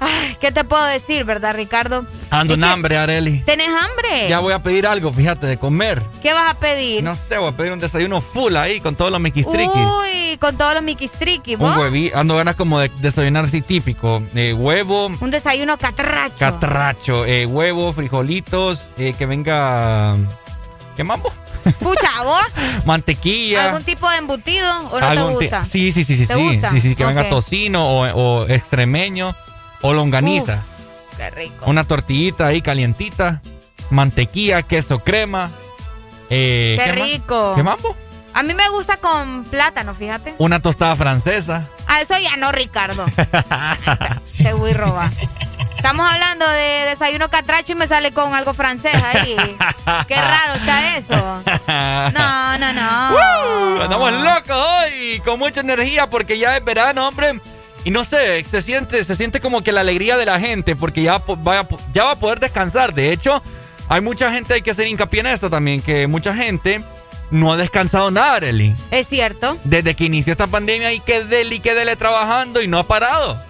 Ay, ¿qué te puedo decir, verdad, Ricardo? Ando en hambre, Areli. ¿Tenés hambre? Ya voy a pedir algo, fíjate, de comer. ¿Qué vas a pedir? No sé, voy a pedir un desayuno full ahí con todos los miquistriquis. Uy, con todos los miquistriquis, ¿vos? Un hueví, ando ganas como de desayunar así típico. Eh, huevo, Un desayuno catracho. catracho, eh, huevo, frijolitos, eh, que venga... ¿Qué mambo? Pucha, ¿vos? *laughs* mantequilla. ¿Algún tipo de embutido o no te gusta? Sí, sí, sí, sí, ¿Te sí. gusta? Sí, sí, que venga tocino o, o extremeño o longaniza. Qué rico. Una tortillita ahí calientita, mantequilla, queso crema. eh, Qué rico. ¿Qué mambo? A mí me gusta con plátano, fíjate. Una tostada francesa. Ah, eso ya no, Ricardo. *laughs* Te voy a robar. Estamos hablando de desayuno catracho y me sale con algo francés ahí. Qué raro está eso. No, no, no. *laughs* ¡Woo! Andamos locos hoy, con mucha energía porque ya es verano, hombre. Y no sé, se siente, se siente como que la alegría de la gente porque ya, po- ya va a poder descansar. De hecho, hay mucha gente, hay que hacer hincapié en esto también, que mucha gente no ha descansado nada, Arely. Es cierto, Desde que inició esta pandemia y que dele y que dele trabajando y no ha parado.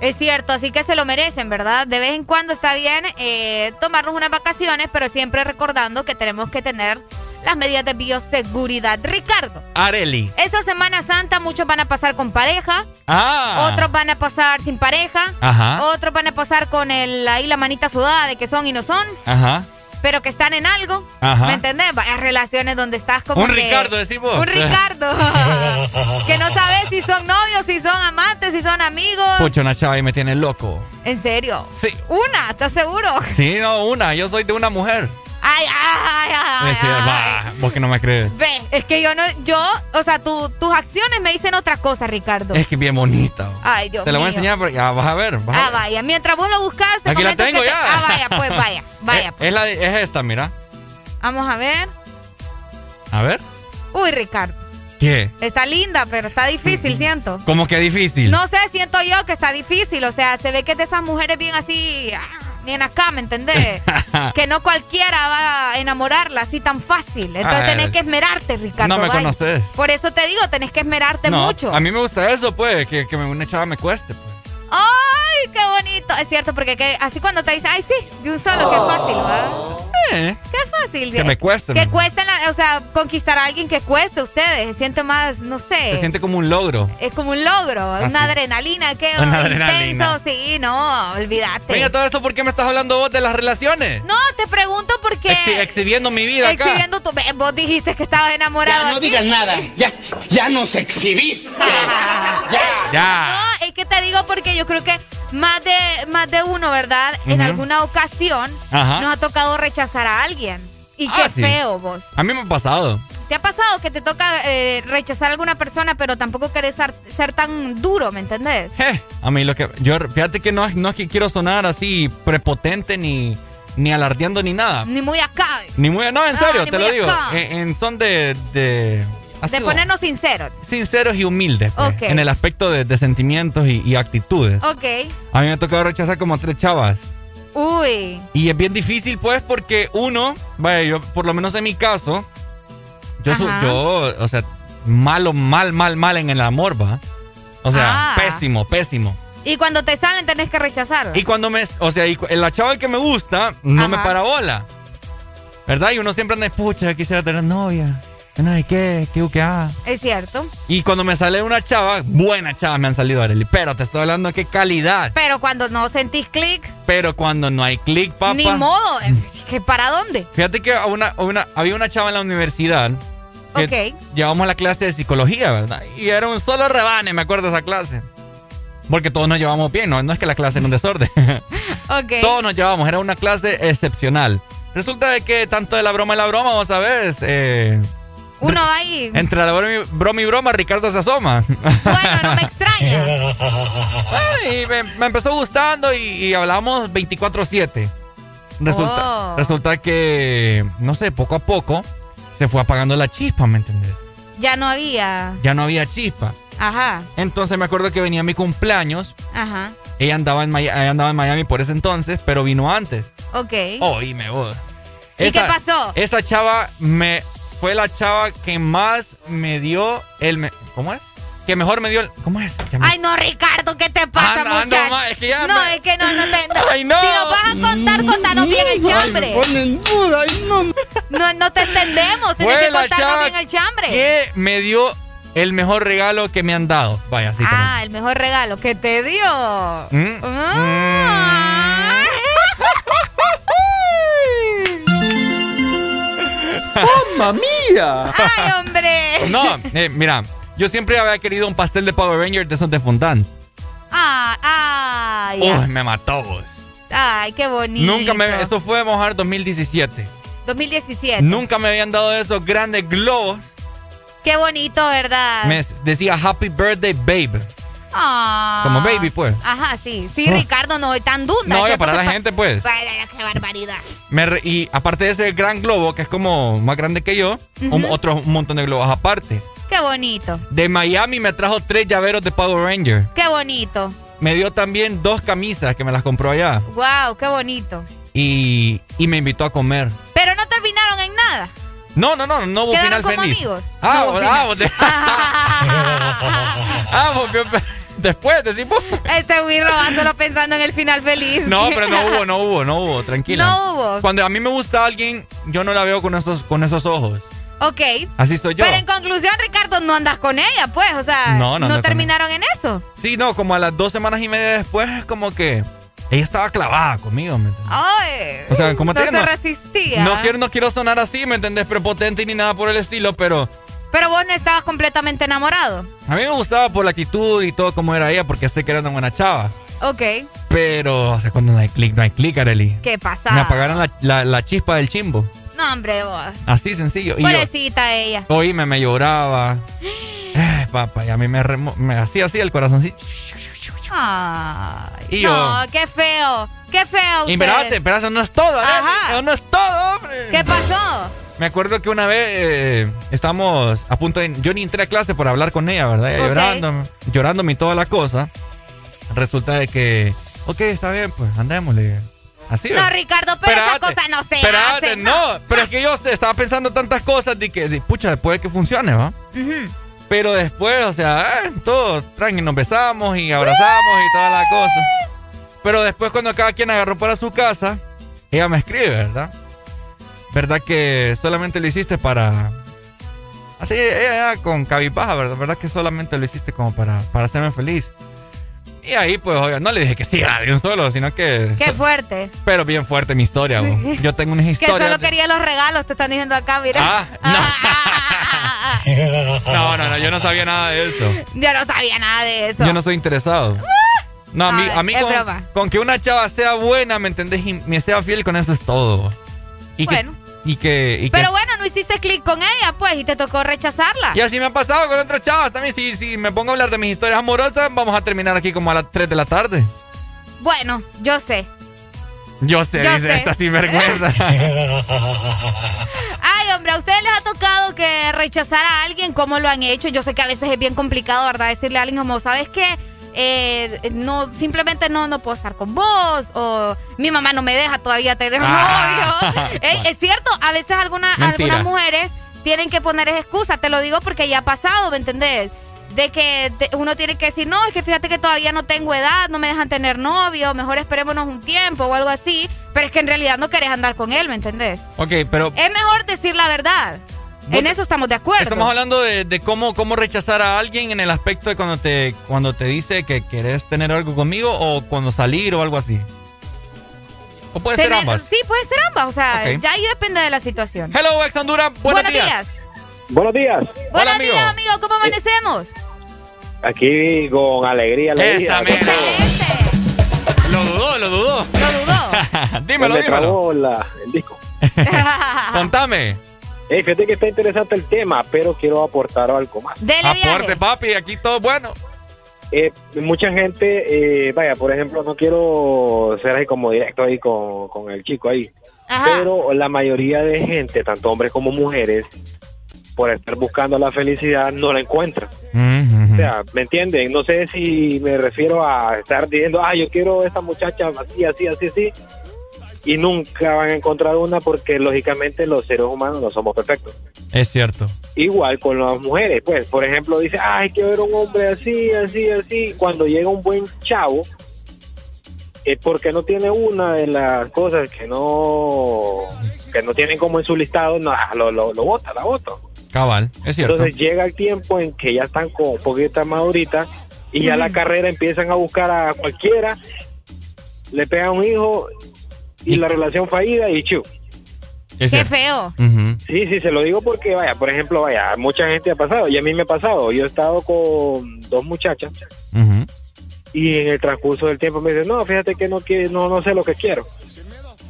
es cierto, así que se lo merecen, ¿verdad? De vez en cuando está bien eh, tomarnos unas vacaciones, pero siempre recordando que tenemos que tener las medidas de bioseguridad. Ricardo, Areli. esta Semana Santa muchos van a pasar con pareja, Ah. otros van a pasar sin pareja, Ajá. otros van a pasar con el, ahí la manita sudada de que son y no son. Ajá. pero que están en algo. Ajá. ¿Me entendés? Varias relaciones donde estás como. Un que- Ricardo, decís vos. Un Ricardo. *laughs* que no sabes si son novios, si son amantes, si son amigos. Pucha, una chava ahí me tiene loco. ¿En serio? Sí. Una, ¿estás seguro? Sí, no, una. Yo soy de una mujer. Ay, ay, ay, Es decir, ay, va, vos que no me crees. Ve, es que yo no, yo, o sea, tu- tus acciones me dicen otra cosa, Ricardo. Es que es bien bonita. Ay, Dios Te la voy a enseñar, pero ya vas a ver. vas a Ah, ver. vaya, mientras vos lo buscas, te Aquí la tengo que te- ya. Ah, vaya, pues *laughs* vaya, vaya. Es, la, es esta, mira. Vamos a ver. A ver. Uy, Ricardo, ¿Qué? está linda, pero está difícil, siento. Como que difícil. No sé, siento yo que está difícil. O sea, se ve que es de esas mujeres bien así, ah, bien acá, ¿me entendés? *laughs* que no cualquiera va a enamorarla así tan fácil. Entonces Ah, tenés que esmerarte, Ricardo. no me vaya. conoces. Por eso te digo, tenés que esmerarte No, mucho. A mí me gusta eso, pues, que, que una chava me cueste. Pues. ¡Ay, qué bonito! Es cierto, porque que- así cuando te dice, ay, sí, de un solo, qué fácil, ¿verdad? Eh, Qué fácil. Que me cueste, Que cueste, la- o sea, conquistar a alguien que cueste a ustedes. Se siente más, no sé. Se siente como un logro. Es como un logro, una adrenalina, que Una intenso, adrenalina. sí, no, olvídate. Oiga, todo esto, ¿por qué me estás hablando vos de las relaciones? No, te pregunto porque. Exhi- exhibiendo mi vida acá. Exhibiendo tu. Vos dijiste que estabas enamorado. Ya, no digas nada. Ya, ya nos exhibiste. *laughs* Ya. No, es que te digo porque yo creo que más de, más de uno, ¿verdad? En alguna ocasión Ajá. nos ha tocado rechazar a alguien. Y Ah, qué sí. feo vos. A mí me ha pasado. ¿Te ha pasado que te toca eh, rechazar a alguna persona, pero tampoco querés ser, ser tan duro, ¿me entendés? Eh, a mí lo que. Yo, fíjate que no, es- no es que quiero sonar así prepotente ni, ni alardeando ni nada. Ni muy acá. Ni muy. No, en Ah, serio, te lo digo. En, en son de. de así De ponernos sinceros. sinceros y humildes. pues, Ok. En el aspecto de, de sentimientos y, y actitudes. Ok. A mí me ha tocado rechazar como a tres chavas. Uy. Y es bien difícil, pues, porque uno, vaya, yo, por lo menos en mi caso, yo, yo o sea, malo, mal, mal, mal en el amor, va. O sea, Ah. pésimo, pésimo. Y cuando te salen tenés que rechazar. Y cuando me, o sea, y la chava que me gusta, no Ajá. me para bola. ¿Verdad? Y uno siempre anda, pucha, quisiera tener novia. No, ¿y qué? ¿Qué? ¿Qué? Ah. Es cierto. Y cuando me sale una chava, buena chava me han salido, Arely. Pero te estoy hablando de qué calidad. Pero cuando no sentís clic, Pero cuando no hay click, papá. ni modo. eh, ¿Que ¿Para dónde? Fíjate que una, una- había una chava en la universidad. Ok. Llevamos la clase de psicología, ¿verdad? Y era un solo rebane, me acuerdo de esa clase. Porque todos nos llevamos bien, no, no es que la clase era un desorden. *laughs* Ok. todos nos llevamos, era una clase excepcional. Resulta de que tanto de la broma y la broma, vos sabés, eh, Uno va ahí. entre la broma y, broma y broma, Ricardo se asoma. Bueno, no me extraña. *laughs* y me, me empezó gustando y, y hablamos 24-7. Resulta, Oh. resulta que, no sé, poco a poco se fue apagando la chispa, ¿me entendés? Ya no había. Ya no había chispa. Ajá. Entonces me acuerdo que venía mi cumpleaños. Ajá. Ella andaba en, Maya- ella andaba en Miami por ese entonces, pero vino antes. Ok. Oíme vos. ¿Y qué pasó? Esa chava me fue la chava que más me dio el me- ¿cómo es? Que mejor me dio el ¿cómo es? Me- Ay, no, Ricardo, ¿qué te pasa, Anda, anda, muchacho? ma, es que ya no, me- es que no, no te. Ay, no. Si nos vas a contar, contanos bien el chambre. duda no. No, no te entendemos. Tienes que contarnos bien el chambre. que me dio el mejor regalo que me han dado. Vaya, así Ah, el mejor regalo que te dio. Mm. Ah. ¡Mamma mía! ¡Ay, hombre! No, eh, mira, yo siempre había querido un pastel de Power Ranger de esos de fondant. Ah, ay, ya. Uy, me mató. vos. Ay, qué bonito. Nunca me. Esto fue mojar 2017. 2017. Nunca me habían dado esos grandes globos. Qué bonito, ¿verdad? Me decía Happy Birthday, babe. Ah. Como baby, pues. Ajá, sí. Sí, Ricardo, no, tan dunda. No, para la Que- gente, pues. Qué barbaridad. Me re- y aparte de ese gran globo, que es como más grande que yo, un, Ujú. otro un montón de globos aparte. Qué bonito. De Miami me trajo tres llaveros de Power Ranger. Qué bonito. Me dio también dos camisas que me las compró allá. Wow, qué bonito. Y, y me invitó a comer. Pero no terminaron en nada. No, no, no, no hubo Quedaron final como feliz. amigos. Ah, No hubo vos- *laughs* ah, vos ah, vos- después decimos. Este Wii robándolo pensando en el final feliz. No, pero no hubo, *laughs* no hubo, no hubo, tranquila. No hubo. Cuando a mí me gusta alguien, yo no la veo con esos, con esos ojos. Ok. Así soy yo. Pero en conclusión, Ricardo, no andas con ella, pues. O sea, No, no con terminaron en eso. Sí, no, como a las dos semanas y media después, es como que ella estaba clavada conmigo, ¿me entiendes? Ay. O sea, como te no digo, se no- resistía. No quiero, no quiero sonar así, ¿me entendés? Prepotente ni nada por el estilo, pero Pero vos no estabas completamente enamorado. a mí me gustaba por la actitud y todo como era ella, porque sé que era una buena chava. Ok. Pero, o sea, cuando no hay clic, no hay clic, Arely. ¿Qué pasa? Me apagaron la, la- la chispa del chimbo. No, hombre, vos. Así sencillo. Y yo, Pobrecita ella. oíme, me lloraba. *gasps* Papá, y a mí me, remo- me hacía así el corazón. Ay. Y yo- No, qué feo. Qué feo. Y usted. espérate, pero eso no es todo, Arely. Ajá. No es todo, hombre. ¿Qué pasó? Me acuerdo que una vez eh, estábamos a punto de... Yo ni entré a clase por hablar con ella, ¿verdad? Ella Ok. Llorándome, llorándome y toda la cosa. Resulta de que... Ok, está bien, pues andémosle. Así, No. Ricardo, pero esa Espérate, cosa no se Espérate, hace. no. Pero es que yo estaba pensando tantas cosas de que, de, pucha, puede que funcione, ¿va? Ujú. Pero después, o sea, eh, todos tranqui, nos besamos y abrazamos y toda la cosa. Pero después cuando cada quien agarró para su casa, ella me escribe, ¿verdad? ¿Verdad que solamente lo hiciste para... Así, ella ella con cabipaja, ¿verdad? ¿Verdad que solamente lo hiciste como para, para hacerme feliz? Y ahí, pues, oiga, no le dije que sí, ah, de un solo, sino que... Qué fuerte. Pero bien fuerte mi historia, bo. *laughs* Yo tengo unas Que historias... solo quería los regalos, te están diciendo acá, mira. Ah, *laughs* No, no, no, yo no sabía nada de eso. Yo no sabía nada de eso. Yo no soy interesado. No, a mí, a mí con, que una chava sea buena, ¿me entendés? Y me sea fiel, con eso es todo. Y Bueno. Que, y que... Y, que- Pero bueno, no hiciste clic con ella, pues, y te tocó rechazarla. y así me ha pasado con otras chavas también. Si, si me pongo a hablar de mis historias amorosas, vamos a terminar aquí como a las 3 de la tarde. Bueno, yo sé. Yo sé, Yo dice sé. esta sinvergüenza. *laughs* Ay, hombre, ¿a ustedes les ha tocado que rechazar a alguien? ¿Cómo lo han hecho? Yo sé que a veces es bien complicado, ¿verdad? Decirle a alguien como, ¿sabes qué? Eh, no, simplemente no, no puedo estar con vos o mi mamá no me deja todavía tener Ah. novio. *laughs* es, es cierto, a veces alguna- algunas mujeres tienen que poner excusa, te lo digo porque ya ha pasado, ¿me entendés? De que uno tiene que decir, no, es que fíjate que todavía no tengo edad, no me dejan tener novio, mejor esperémonos un tiempo o algo así, pero es que en realidad no querés andar con él, ¿me entendés? ok, pero... Es mejor decir la verdad. En eso estamos de acuerdo. Estamos hablando de, de cómo, cómo rechazar a alguien en el aspecto de cuando te, cuando te dice que querés tener algo conmigo o cuando salir o algo así. O puede ser ambas. Sí, puede ser ambas. O sea, ya ahí depende de la situación. Hello, ex Honduras. Buenos, días. Buenos días. Buenos días, amigo. ¿Cómo amanecemos? Aquí con alegría. alegría. Esa mera. Lo dudó, lo dudó. Lo dudó. dímelo, *laughs* Me dímelo. el disco. *laughs* Contame. Hey, fíjate que está interesante el tema, pero quiero aportar algo más. Aporte, papi. Aquí todo bueno. Eh, mucha gente, eh, vaya, por ejemplo, no quiero ser ahí como directo ahí con, con el chico ahí, pero la mayoría de gente, tanto hombres como mujeres, por estar buscando la felicidad, no la encuentran. O sea, ¿me entienden? No sé si me refiero a estar diciendo, ah, yo quiero esta muchacha así, así, así, así. Y nunca van a encontrar una porque lógicamente los seres humanos no somos perfectos. Es cierto. Igual con las mujeres, pues, por ejemplo, dice, ay, quiero ver un hombre así, así, así. Cuando llega un buen chavo, es porque no tiene una de las cosas que no que no tienen como en su listado, no, ah, lo, lo, lo bota, la bota. Cabal, es cierto. Entonces llega el tiempo en que ya están con un poquito maduritas y ya la carrera empiezan a buscar a cualquiera, le pegan un hijo y la relación fallida y chu. Es Qué cierto. feo. Sí, sí, se lo digo porque, vaya, por ejemplo, vaya, mucha gente ha pasado, y a mí me ha pasado. Yo he estado con dos muchachas y en el transcurso del tiempo me dicen, no, fíjate que no, que no, no sé lo que quiero.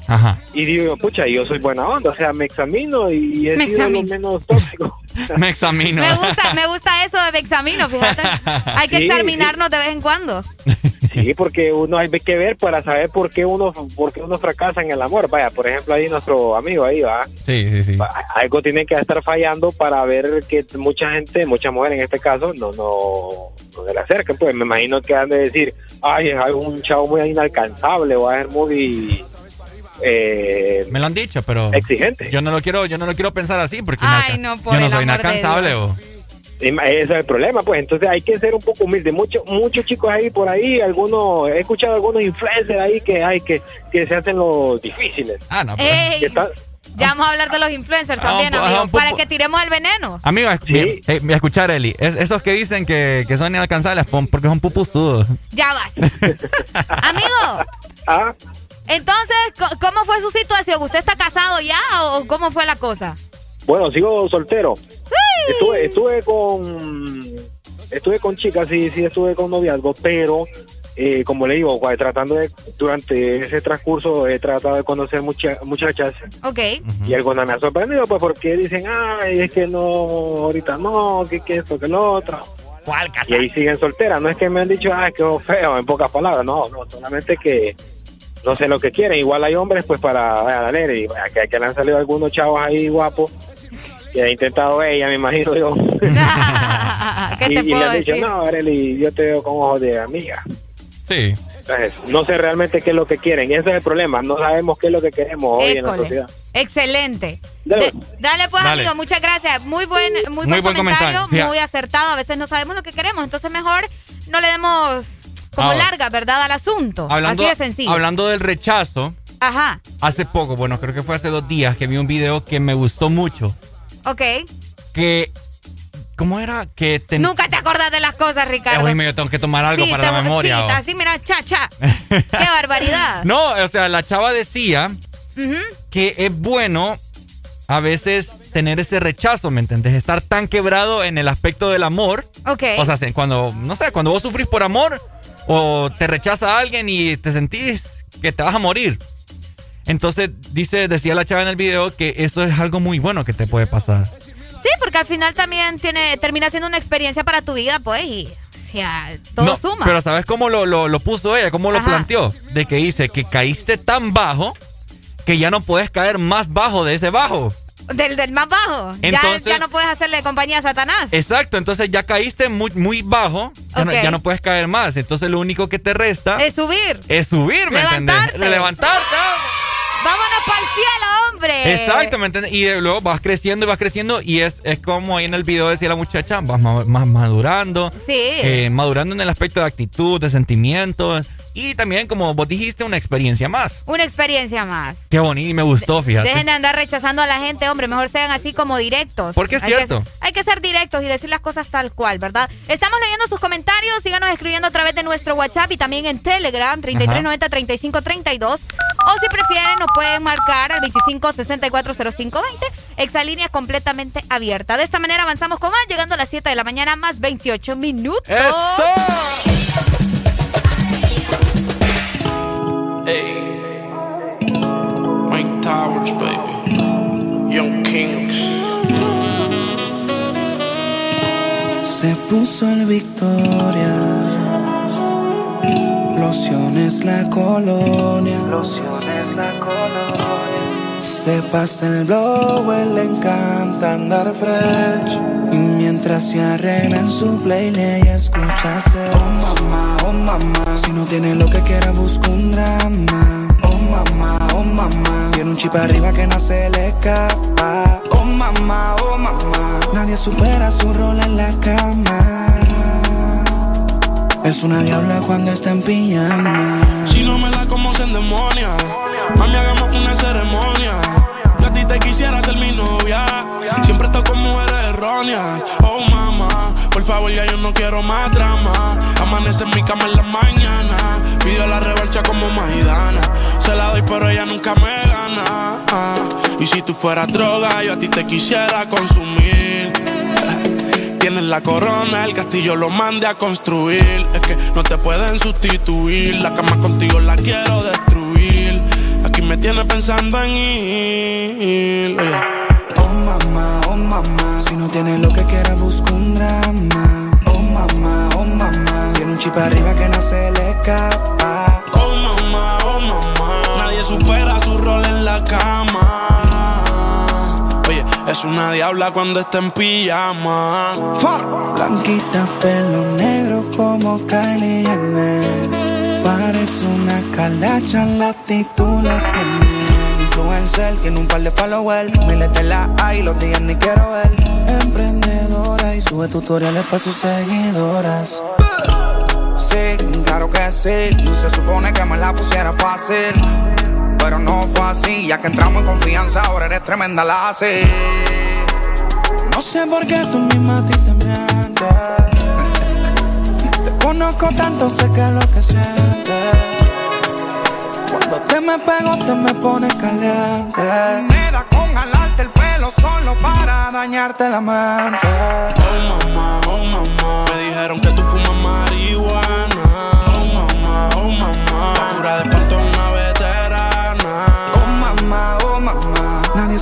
Ajá. Y digo, pucha, yo soy buena onda, o sea, me examino y he Me sido lo menos tóxico. *laughs* Me examino. Me gusta, me gusta eso de me examino, fíjate. *laughs* Hay que Sí, examinarnos de vez en cuando. *laughs* Sí, porque uno hay que ver para saber por qué uno por qué uno fracasa en el amor. Vaya, por ejemplo, ahí nuestro amigo ahí va. Sí, sí, sí. Algo tiene que estar fallando para ver que mucha gente, muchas mujeres en este caso, no no, no se le acerquen. Pues me imagino que han de decir, ay, es un chavo muy inalcanzable o es muy eh, Me lo han dicho, pero. Exigente. Yo no lo quiero, yo no lo quiero pensar así porque Ay, no, yo no soy inalcanzable. O- Ese es el problema, pues entonces hay que ser un poco humilde. Muchos muchos chicos ahí por ahí, algunos he escuchado algunos influencers ahí que hay que, que se hacen los difíciles. Ah, no, Ey, Que están- ya vamos a hablar de los influencers Ah, también, amigo, poco- para que tiremos el veneno. Amigo, es- mira, eh, escuchar, Eli. Es, esos que dicen que, que son inalcanzables pon- porque son pupusudos. Ya vas. *laughs* Amigo. Ah. Entonces, ¿cómo fue su situación? ¿Usted está casado ya o cómo fue la cosa? Bueno, sigo soltero. Estuve, estuve con estuve con chicas, sí, sí estuve con noviazgo, pero eh, como le digo, tratando de durante ese transcurso he tratado de conocer mucha, muchachas Ok. y algunas me han sorprendido, pues porque dicen, ay, es que no, ahorita no, que, que esto, que lo otro. ¿Cuál Y ahí siguen solteras. No es que me han dicho, ay, qué feo, en pocas palabras. No, no, solamente que no sé lo que quieren. Igual hay hombres, pues para vaya, darle, y que, que le han salido algunos chavos ahí guapos. Que ha intentado ella, me imagino yo. *laughs* ¿Qué y, te y le puedo han dicho, decir? no, Arely, yo te veo con ojos de amiga. Sí. Entonces, no sé realmente qué es lo que quieren. Y ese es el problema. No sabemos qué es lo que queremos hoy en la sociedad. Excelente. Dale. De- dale pues, Dale. amigo, muchas gracias. Muy buen, muy, buen, buen comentario, comentario. Muy acertado. A veces no sabemos lo que queremos, entonces mejor no le demos como larga, ¿verdad? Al asunto. Hablando, Así de sencillo. hablando del rechazo, Ajá, hace poco, bueno, creo que fue hace dos días que vi un video que me gustó mucho. ok. Que. ¿Cómo era? Que ten- Nunca te acordás de las cosas, Ricardo. oíme, yo tengo que tomar algo Sí, para te la memoria. Sí, o- así, mira, cha, cha. *laughs* Qué barbaridad. No, o sea, la chava decía que es bueno a veces tener ese rechazo, ¿me entendés? Estar tan quebrado en el aspecto del amor. Ok. O sea, se- cuando, no sé, cuando vos sufrís por amor o te rechaza alguien y te sentís que te vas a morir. Entonces, dice, decía la chava en el video que eso es algo muy bueno que te puede pasar. Sí, porque al final también tiene, termina siendo una experiencia para tu vida, pues, y o sea, todo No, suma. Pero ¿sabes cómo lo, lo- lo puso ella? ¿Cómo lo planteó? De que dice que caíste tan bajo que ya no puedes caer más bajo de ese bajo. Del, del más bajo. Entonces- ya, ya no puedes hacerle compañía a Satanás. Exacto, entonces ya caíste muy, muy bajo, ya, no, Ok. ya no puedes caer más. Entonces lo único que te resta Es subir. es subir, ¿me Levantarte. entiendes? Levantarte. Vámonos para el cielo, hombre. Exacto, ¿me entiendes? Y luego vas creciendo y vas creciendo y es, es como ahí en el video decía la muchacha, vas más madurando. Sí. eh, madurando en el aspecto de actitud, de sentimientos y también, como vos dijiste, una experiencia más. Una experiencia más. Qué bonito y me gustó, fíjate. Dejen de andar rechazando a la gente, hombre. Mejor sean así como directos. Porque es Hay que- cierto. hay que ser directos y decir las cosas tal cual, ¿verdad? Estamos leyendo sus comentarios. Síganos escribiendo a través de nuestro WhatsApp y también en Telegram, 3390-3532. O si prefieren, nos pueden marcar al 25640520. Exalínea completamente abierta. De esta manera avanzamos con más, llegando a las 7 de la mañana, más 28 minutos. Mike Towers, baby. Young Kings. Se puso el Victoria. Lociones la colonia. Lociones la colonia. Se pasa el blow, él le encanta andar fresh. Y mientras se arregla en su playlist, ella escucha hacer. Oh mamá, oh mamá. Si no tiene lo que quiera, busca un drama. Oh mamá, oh mamá. Tiene un chip arriba que no se le escapa. Oh mamá, oh mamá. Nadie supera su rol en la cama. Es una diabla cuando está en pijama. Si no me da como se endemonia, mami, hagamos una ceremonia. Yo a ti te quisiera ser mi novia. Siempre estoy con mujeres erróneas. Oh, mamá, por favor, ya yo no quiero más drama. Amanece en mi cama en la mañana. Pido la revancha como Maidana. Se la doy, pero ella nunca me gana. Ah, Y si tú fueras droga, yo a ti te quisiera consumir. Tienes la corona, el castillo lo mande a construir. Es que no te pueden sustituir. La cama contigo la quiero destruir. Aquí me tienes pensando en ir. Oye. Oh mamá, oh mamá, si no tienes lo que quieras busca un drama. Oh mamá, oh mamá, tiene un chip arriba que no se le escapa. Oh mamá, oh mamá. Nadie supera su rol en la cama. Es una diabla cuando está en pijama. Blanquita, pelo negro como Kylie Jenner. Parece una calacha, la actitud la tiene. Influencer, tiene un par de followers. Miles de la hay, los días ni quiero ver. Emprendedora y sube tutoriales para sus seguidoras. Sí, claro que sí. Se supone que me la pusiera fácil. Pero no fue así, ya que entramos en confianza, ahora eres tremenda la así. No sé por qué tú misma a ti te mientes. Te conozco tanto, sé que es lo que sientes. Cuando te me pego, te me pones caliente. Me da con jalarte el pelo solo para dañarte la mente. Oh mamá, oh mamá. Me dijeron que tú fumas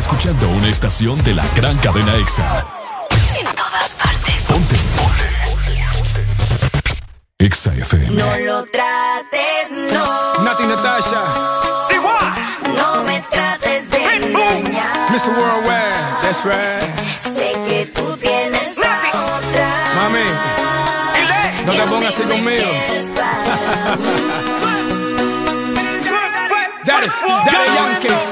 Escuchando una estación de la gran cadena EXA. En todas partes. Ponte. EXA FM. No lo trates, no. Nati Natasha. No me trates de engañar. Mr. Worldwide, that's right. Sé que tú tienes a otra. Mami, no te pongas así conmigo. *laughs* Daddy, Daddy Yankee.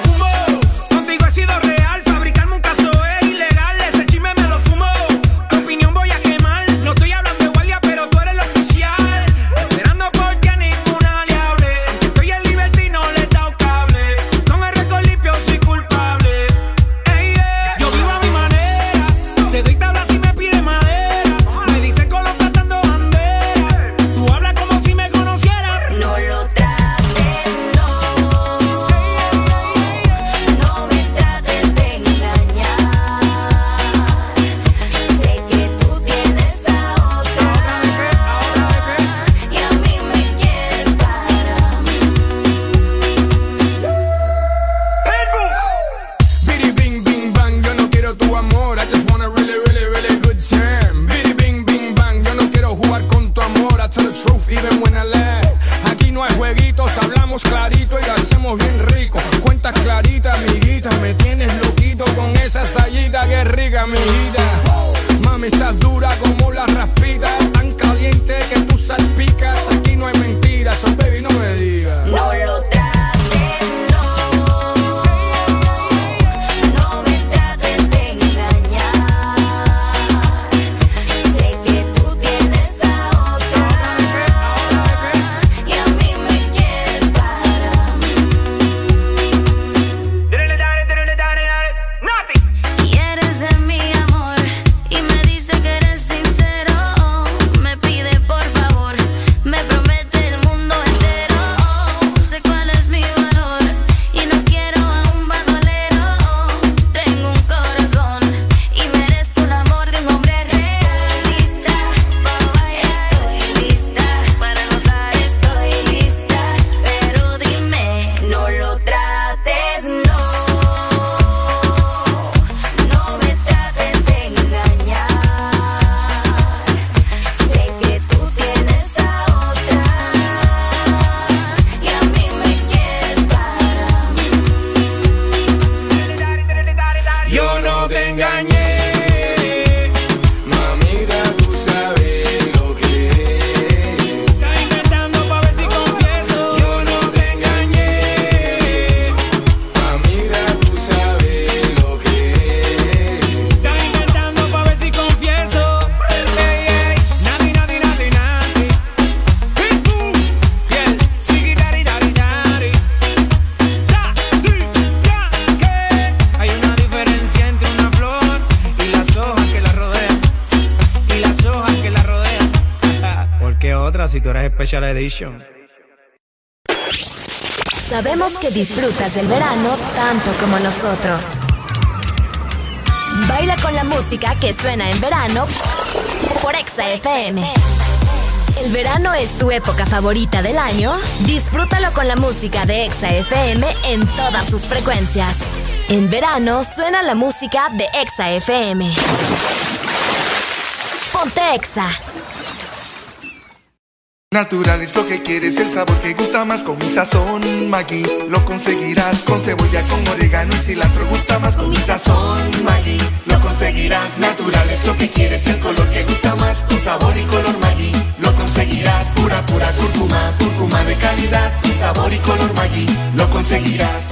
Del verano tanto como nosotros. Baila con la música que suena en verano por Exa FM. ¿El verano es tu época favorita del año? Disfrútalo con la música de Exa FM en todas sus frecuencias. En verano suena la música de Exa FM. Ponte Exa. Natural es lo que quieres, el sabor que gusta más con mi sazón Maggi. Lo conseguirás con cebolla, con orégano y cilantro Gusta más con mi sazón Maggi. Lo conseguirás, natural es lo que quieres El color que gusta más con sabor y color Maggi. Lo conseguirás, pura, pura cúrcuma Cúrcuma de calidad, con sabor y color Maggi. Lo conseguirás.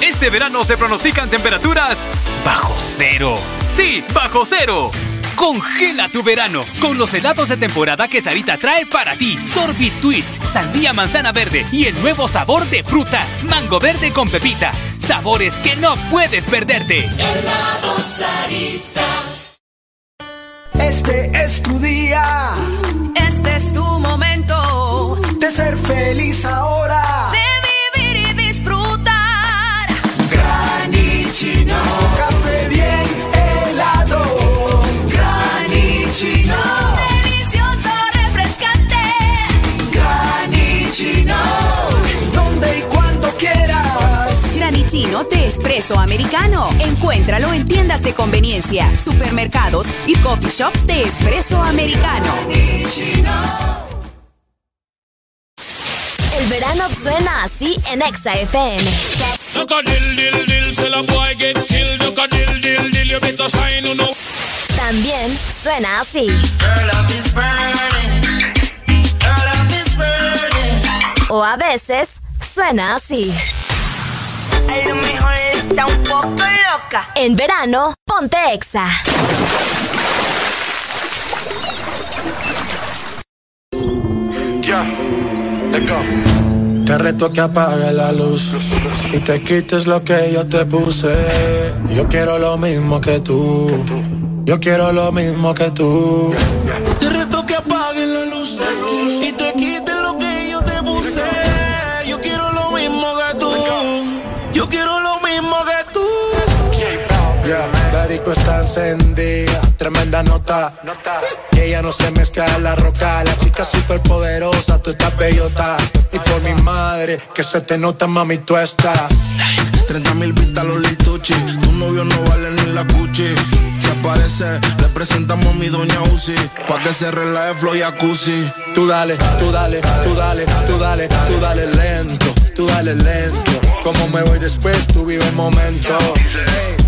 Este verano se pronostican temperaturas bajo cero. Sí, bajo cero. Congela tu verano con los helados de temporada que Sarita trae para ti. Sorbit Twist, sandía manzana verde y el nuevo sabor de fruta, mango verde con pepita. Sabores que no puedes perderte. Helado Sarita. Espresso americano. Encuéntralo en tiendas de conveniencia, supermercados y coffee shops de espresso americano. El verano suena así en Exa FM. También suena así. O a veces suena así. A lo mejor está un poco loca. En verano, ponte Exa. Ya, let's go. Te reto que apague la luz y te quites lo que yo te puse. Yo quiero lo mismo que tú. Yo quiero lo mismo que tú. Te reto que apagues la luz y la disco está encendida, tremenda nota. Que ella no se mezcla en la roca. La chica súper poderosa, tú estás bellota. Y por mi madre, que se te nota, mami, tú estás. 30 mil vistas los lituchi. Tu novio no vale ni la cuchi. Si aparece, le presentamos a mi doña Uzi. Pa' que se relaje flow y jacuzzi. Tú dale, tú dale, tú dale, tú dale, tú dale lento, tú dale lento. Como me voy después, tú vive el momento. Hey,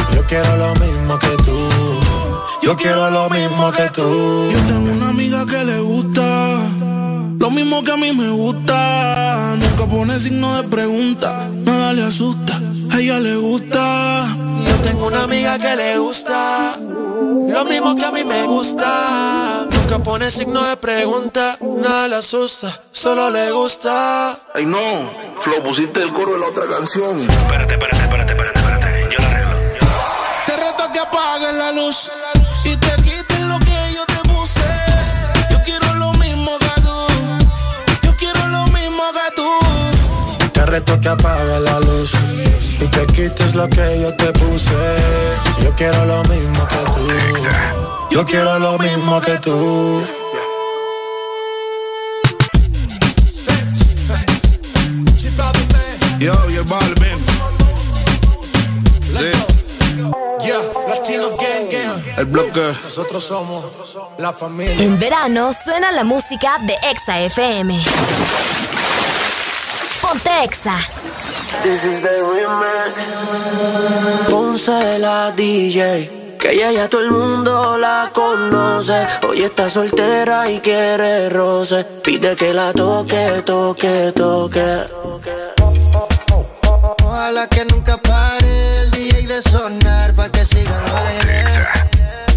Yo quiero lo mismo que tú. Yo quiero lo mismo que tú. Yo tengo una amiga que le gusta lo mismo que a mí me gusta. Nunca pone signo de pregunta, nada le asusta. A ella le gusta. Yo tengo una amiga que le gusta lo mismo que a mí me gusta. Nunca pone signo de pregunta, nada le asusta, solo le gusta. Ay no, Flow, pusiste el coro de la otra canción. Espérate, espérate, espérate, espérate, apagues la luz y te quites lo que yo te puse. Yo quiero lo mismo que tú, yo quiero lo mismo que tú. Te reto que apagues la luz y te quites lo que yo te puse. Yo quiero lo mismo que tú. Yo quiero lo mismo que tú. Yo, yo, Balvin. El bloque. Nosotros somos la familia. En verano suena la música de Exa FM. Ponte Exa. This is the remix. Ponce la DJ. Que ella ya todo el mundo la conoce. Hoy está soltera y quiere roce. Pide que la toque, toque, toque. Ojalá que nunca pare el DJ de sonar pa' que siga el baile.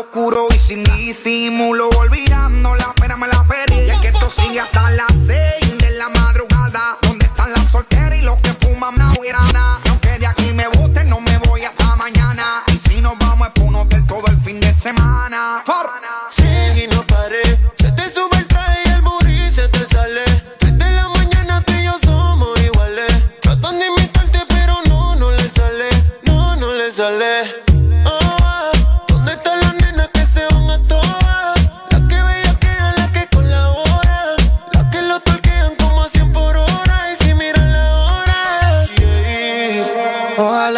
oscuro y sin disimulo, olvidando la pena me la perdí. Y es que esto sigue hasta las 6 de la madrugada. ¿Dónde están las solteras y los que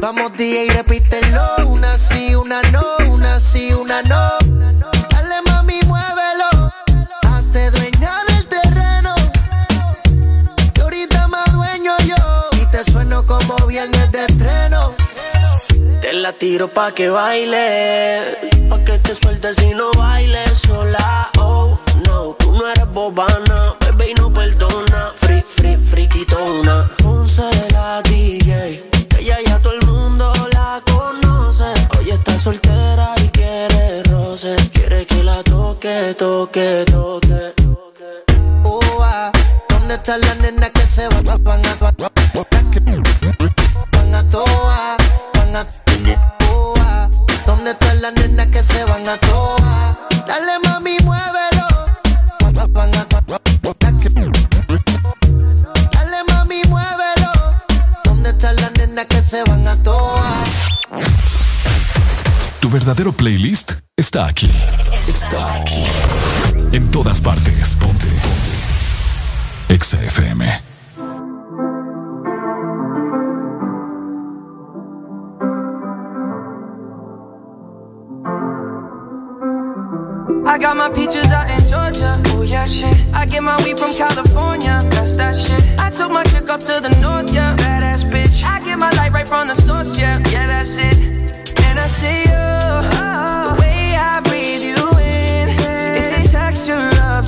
Vamos DJ, repítelo, una sí, una no, una sí, una no. Dale mami, muévelo, hazte dueña del terreno. Que ahorita más dueño yo, y te sueno como viernes de estreno. Te la tiro pa' que baile, pa' que te sueltes y no bailes sola. Oh, no, tú no eres bobana, bebé y no perdona. Free, free, friquitona. Ponce la DJ, soltera y quiere roce, quiere que la toque, toque, toque. Oh, ah, ¿Dónde están las nenas que se van, van a van a toa, van a ¿Dónde están las nenas que se van a toa? Dale mami, muévelo. Van a- Dale mami, muévelo. ¿Dónde están las nenas que se van Tu verdadero playlist está aquí. Está aquí. En todas partes. Ponte. Ponte. Exa FM. I got my peaches out in Georgia. Oh yeah, shit. I get my weed from California. That's that shit. I took my chick up to the north, yeah. Badass bitch. I get my light right from the source, yeah, yeah, that's it. And I see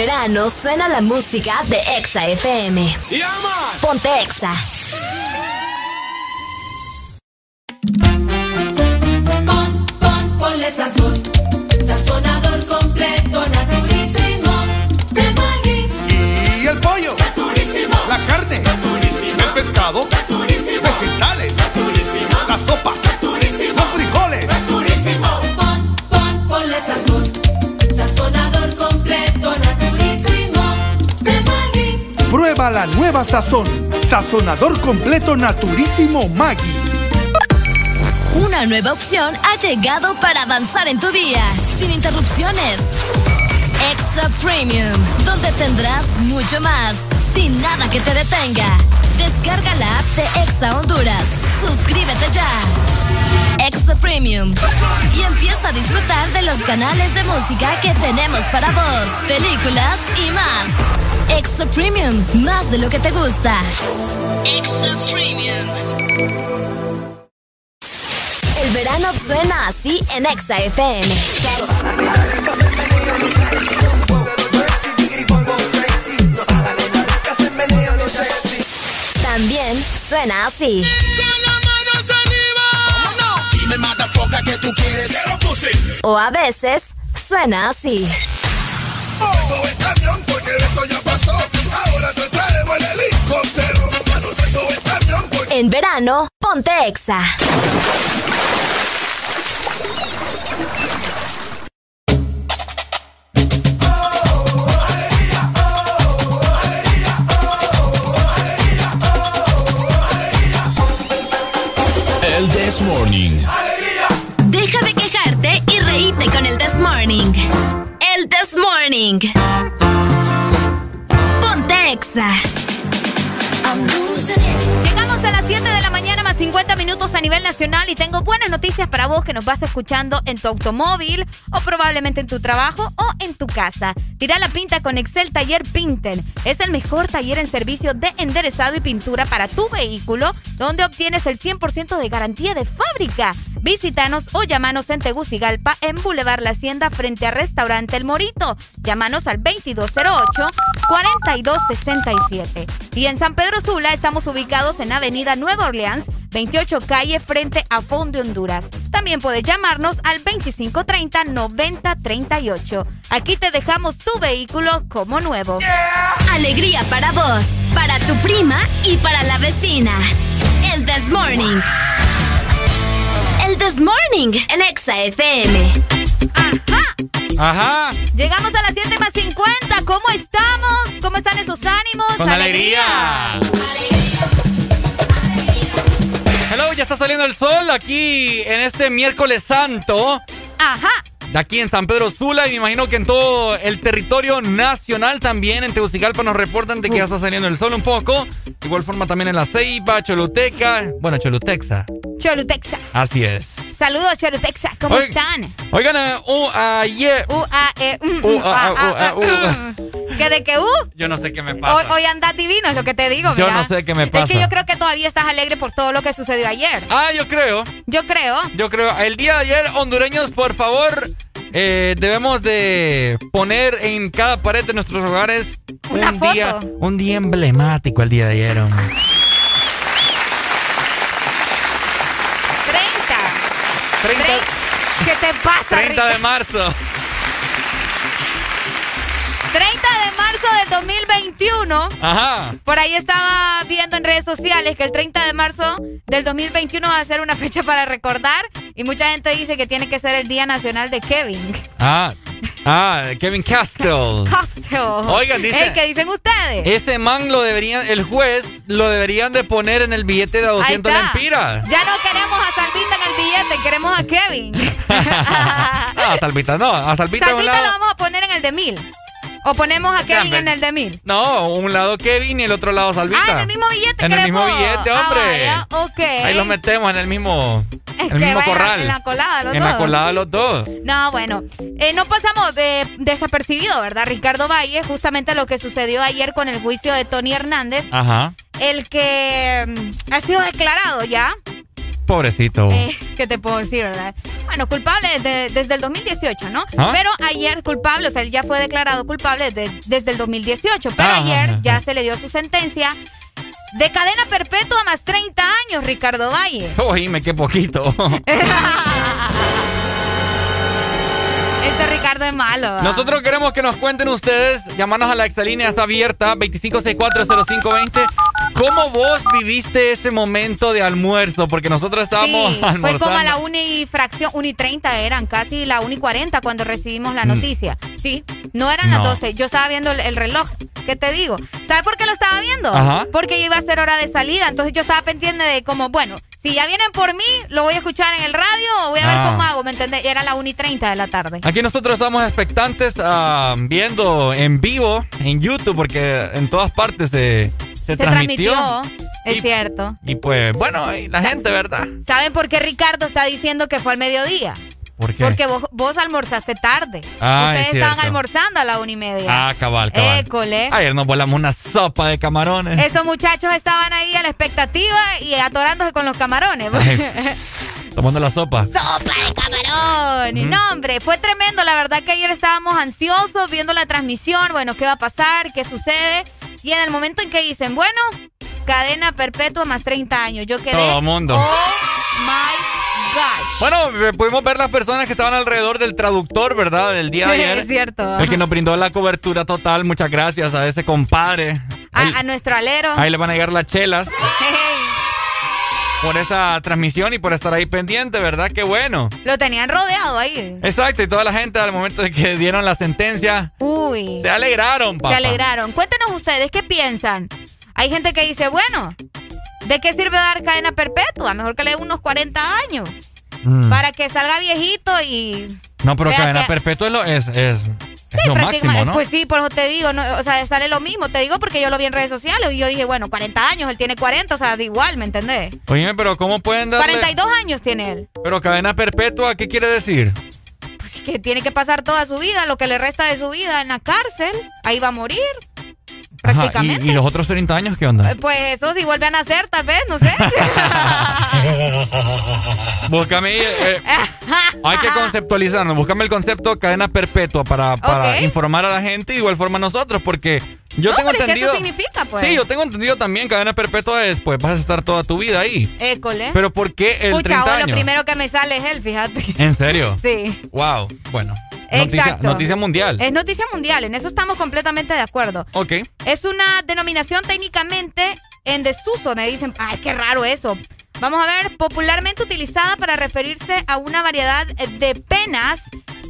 Verano suena la música de Exa FM. Ponte Exa. Pon, pon, ponle sazón. Sazonador completo, naturísimo. De Maggi. Y el pollo. Naturísimo. La carne. Naturísimo. El pescado. Naturísimo. La nueva sazón. Sazonador completo naturísimo Maggi. Una nueva opción ha llegado para avanzar en tu día, sin interrupciones. Extra Premium, donde tendrás mucho más, sin nada que te detenga. Descarga la app de Exa Honduras. Suscríbete ya. Extra Premium. Y empieza a disfrutar de los canales de música que tenemos para vos, películas y más. Extra Premium, más de lo que te gusta. Extra Premium. El verano suena así en Exa FM. También suena así. Motherfucker, que tú quieres. O a veces suena así. Tengo el camión porque eso ya pasó. Ahora te traemos el helicóptero. Ya no tengo el camión porque En verano, ponte Exa. El This Morning. Deja de quejarte y reíte con el This Morning. El This Morning. Ponte Exa. Llegamos a las 7 de la mañana más 50 minutos a nivel nacional y tengo buenas noticias para vos que nos vas escuchando en tu automóvil o probablemente en tu trabajo o en tu casa. Tira la pinta con Excel Taller Pinten. Es el mejor taller en servicio de enderezado y pintura para tu vehículo, donde obtienes el 100% de garantía de fábrica. Visítanos o llámanos en Tegucigalpa en Boulevard La Hacienda frente a Restaurante El Morito. Llámanos al 2208-4267. Y en San Pedro Sula estamos ubicados en Avenida Nueva Orleans, 28 calle frente a Fondo de Honduras. También puedes llamarnos al 2530-9038. Aquí te dejamos tu vehículo como nuevo. Alegría para vos, para tu prima y para la vecina. El This Morning. El This Morning, el Exa FM. Ajá. Llegamos a las 7 más 50. ¿Cómo estamos? ¿Cómo están esos ánimos? Con alegría. Hello, ya está saliendo el sol aquí en este miércoles santo. Ajá. De aquí en San Pedro Sula y me imagino que en todo el territorio nacional también. En Tegucigalpa nos reportan de que ya está saliendo el sol un poco. De igual forma también en La Ceiba, Choluteca. Bueno, Cholutexa. Cholutexa. Así es. Saludos, Cholutexa. ¿Cómo Oiga- están? Oigan, uh, uh, ayer. U, A, E, mm, Uh, ah, uh, uh. ¿Que de que U? Yo no sé qué me Hoy, pasa. hoy andas divino, es lo que te digo. Yo mira. no sé qué me Es pasa. que yo creo que todavía estás alegre por todo lo que sucedió ayer. Ah, yo creo. Yo creo. Yo creo. El día de ayer, hondureños, por favor, eh, debemos de poner en cada pared de nuestros hogares Una un foto. día, un día emblemático el día de ayer. hombre. 30. 30, ¿Qué te pasa, 30 de marzo. 30 de marzo del 2021. Ajá. Por ahí estaba viendo en redes sociales que el 30 de marzo del 2021 va a ser una fecha para recordar y mucha gente dice que tiene que ser el Día Nacional de Kevin. Ah, ah, Kevin Castle. Hostel. Oigan, dice- ¿Qué dicen ustedes? Ese man lo deberían, el juez lo deberían de poner en el billete de a 200 Ahí está. lempiras. Ya no queremos a Salvita en el billete, queremos a Kevin. No, *laughs* a Salvita no, a Salvita Salvita lo vamos a poner en el de mil. O ponemos a Kevin en el de mil. No, un lado Kevin y el otro lado Salvita. Ah, en el mismo billete En el mismo queremos. billete, Ah, hombre. ok. Ahí los metemos en el mismo, Es en el mismo corral. En la colada, los en dos. la colada de los dos. No, bueno, eh, no pasamos eh, desapercibido, ¿verdad? Ricardo Valle, justamente lo que sucedió ayer con el juicio de Tony Hernández, Ajá. el que mm, ha sido declarado ya. Pobrecito. Eh, ¿Qué te puedo decir, verdad? Bueno, culpable de- desde el 2018, ¿no? ¿Ah? Pero ayer culpable, o sea, él ya fue declarado culpable de- desde el 2018, pero Ajá, ayer ya se le dio su sentencia de cadena perpetua más 30 años, Ricardo Valle. *laughs* Oíme, qué poquito. *laughs* Este Ricardo es malo. Nosotros queremos que nos cuenten ustedes, llamarnos a la exalínea, está abierta, 25640520. ¿Cómo vos viviste ese momento de almuerzo? Porque nosotros estábamos Sí, fue como a la 1 y fracción, 1 y 30 eran, casi la 1 y 40 cuando recibimos la Mm. noticia. Sí, no eran No. las 12. Yo estaba viendo el, el reloj. ¿Qué te digo? ¿Sabes por qué lo estaba viendo? Ajá. Porque iba a ser hora de salida. Entonces yo estaba pendiente de como, bueno, si ya vienen por mí, lo voy a escuchar en el radio o voy a ver Ah. cómo hago, ¿me entendés? Y Era la 1 y 30 de la tarde. Aquí nosotros estamos expectantes ah, viendo en vivo en YouTube porque en todas partes se, se Se transmitió. transmitió, es cierto. Y pues, bueno, y la gente, ¿verdad? ¿Saben por qué Ricardo está diciendo que fue al mediodía? ¿Por qué? Porque vos, vos almorzaste tarde. Ah, Ustedes es estaban almorzando a la una y media. Ah, cabal, cabal. École. Ayer nos volamos una sopa de camarones. Estos muchachos estaban ahí a la expectativa y atorándose con los camarones. Ay, *laughs* tomando la sopa. ¡Sopa de camarones! Mm. No, hombre, fue tremendo. La verdad que ayer estábamos ansiosos viendo la transmisión. Bueno, ¿qué va a pasar? ¿Qué sucede? Y en el momento en que dicen, bueno, cadena perpetua más 30 años, yo quedé. Todo mundo. Oh my gosh. Bueno, eh, pudimos ver las personas que estaban alrededor del traductor, ¿verdad? Del día de *laughs* ayer. Es cierto. El que nos brindó la cobertura total. Muchas gracias a ese compadre. Ahí, A, nuestro alero. ahí le van a llegar las chelas por esa transmisión y por estar ahí pendiente, ¿verdad? Qué bueno. lo tenían rodeado ahí. Exacto, y toda la gente al momento de que dieron la sentencia Uy. se alegraron, papá. Se alegraron. Cuéntenos ustedes, ¿qué piensan? Hay gente que dice, bueno, ¿de qué sirve dar cadena perpetua? Mejor que le dé unos 40 años. Mm. Para que salga viejito y... No, pero cadena que- perpetua es, es, es, Es lo máximo, ¿no? Pues sí, por eso te digo, no, o sea, sale lo mismo. Te digo porque yo lo vi en redes sociales y yo dije, bueno, 40 años, él tiene 40, o sea, da igual, ¿me entendés? Oye, pero ¿cómo pueden darle...? 42 años tiene él. Pero cadena perpetua, ¿qué quiere decir? Pues que tiene que pasar toda su vida, lo que le resta de su vida en la cárcel. Ahí va a morir. Ajá. ¿y, y los otros 30 años qué onda? Eh, Pues eso, si vuelve a nacer, tal vez, no sé. *laughs* Búscame, eh, hay que conceptualizarnos, búscame el concepto cadena perpetua para, para informar a la gente y de igual forma a nosotros, porque yo No, tengo pero es que entendido... eso significa, pues. Sí, yo tengo entendido también cadena perpetua es, pues vas a estar toda tu vida ahí. École. Pero ¿por qué el Pucha, 30 ahora lo años? primero que me sale es él, fíjate. ¿En serio? Sí. Wow, bueno. Exacto. noticia mundial. Es noticia mundial, en eso estamos completamente de acuerdo. Ok. Es una denominación técnicamente en desuso, me dicen. Ay, qué raro eso. Vamos a ver, popularmente utilizada para referirse a una variedad de penas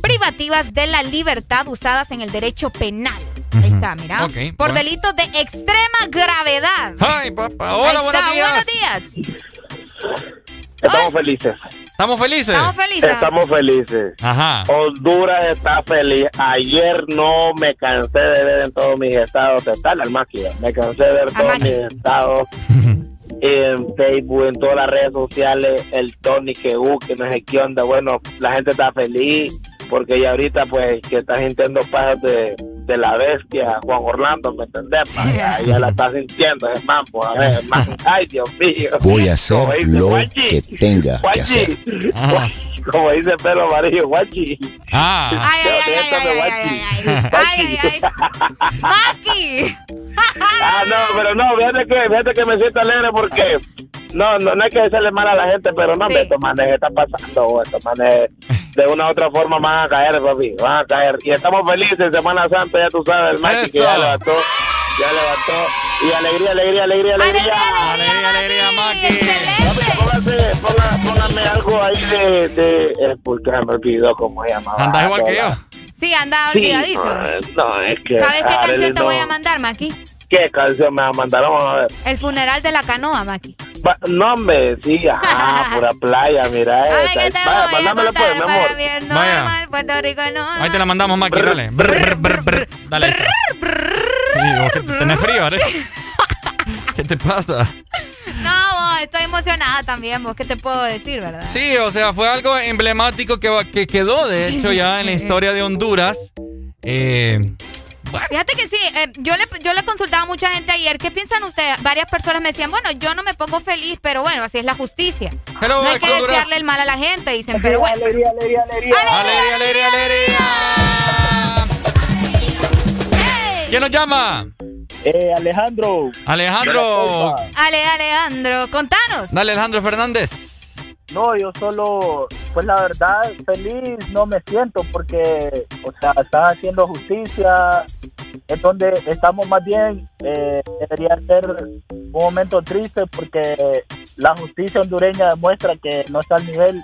privativas de la libertad usadas en el derecho penal. Ahí está, mira. Ok, Por bueno. delitos de extrema gravedad. Ay, papá. Ahí Hola, buenos está, días. buenos días. Estamos felices. ¿Estamos felices? Estamos felices. Estamos felices. Ajá. Honduras está feliz. Ayer no me cansé de ver en todos mis estados. Está la máquina. Me cansé de ver todos mis estados. *laughs* en Facebook, en todas las redes sociales, el Tony que uh, que no sé qué onda. Bueno, la gente está feliz porque ya ahorita, pues, que está sintiendo pasos de, de la bestia Juan Orlando, ¿me entendés? Ya, la está sintiendo, hermano, a ver, ay, Dios mío. Voy a hacer dice, lo guachi, que tenga guachi, que hacer. Guachi, como dice pelo amarillo, guachi. Ah. Ay, ay, ay, ay, ay, Ah, no, pero no, fíjate que, fíjate que me siento alegre porque no, no, no hay que hacerle mal a la gente, pero no, estos manes está pasando, estos manes de una u otra forma van a caer, papi, van a caer. Y estamos felices, Semana Santa, ya tú sabes, el Maki que ya levantó, ya levantó. Y alegría, alegría, alegría, alegría. Alegría, alegría, Maki. Póngase, ponga- póngame algo ahí de, de eh, porque me olvidó cómo se llamaba. Andas igual que yo. Sí, anda Sí, olvidadizo. no, no, es que... ¿Sabes qué Arely, canción te voy a mandar, Maki? ¿Qué canción me va a mandar? Vamos a ver. El funeral de la canoa, Maki. Va- no, hombre, sí, ajá, *laughs* pura playa, mira Ay, esa. que te Vaya, voy a pues, mi amor. para bien Vaya. normal, Puerto Rico no. Ahí te la mandamos, Maki, dale. Brr, brr, brr. Dale. ahí está. Sí, vos que tenés frío, ¿eh? *laughs* ¿Qué te pasa? No, vos, estoy emocionada también, vos, ¿qué te puedo decir, verdad? Sí, o sea, fue algo emblemático que, va- que quedó, de hecho, ya en la historia de Honduras. Eh, Fíjate que sí, eh, yo, le, yo le consultaba a mucha gente ayer, ¿qué piensan ustedes? Varias personas me decían, bueno, yo no me pongo feliz, pero bueno, así es la justicia. Hello, no hay que Honduras. desearle el mal a la gente, dicen, pero bueno. Alegría, alegría, alegría. ¡Alegría, alegría, alegría! ¿Quién nos llama? Eh, Alejandro. Alejandro. Ale, Alejandro, contanos. Dale, Alejandro Fernández. No, yo solo, pues la verdad, feliz no me siento porque, o sea, están haciendo justicia, en donde estamos más bien, eh, debería ser un momento triste porque la justicia hondureña demuestra que no está al nivel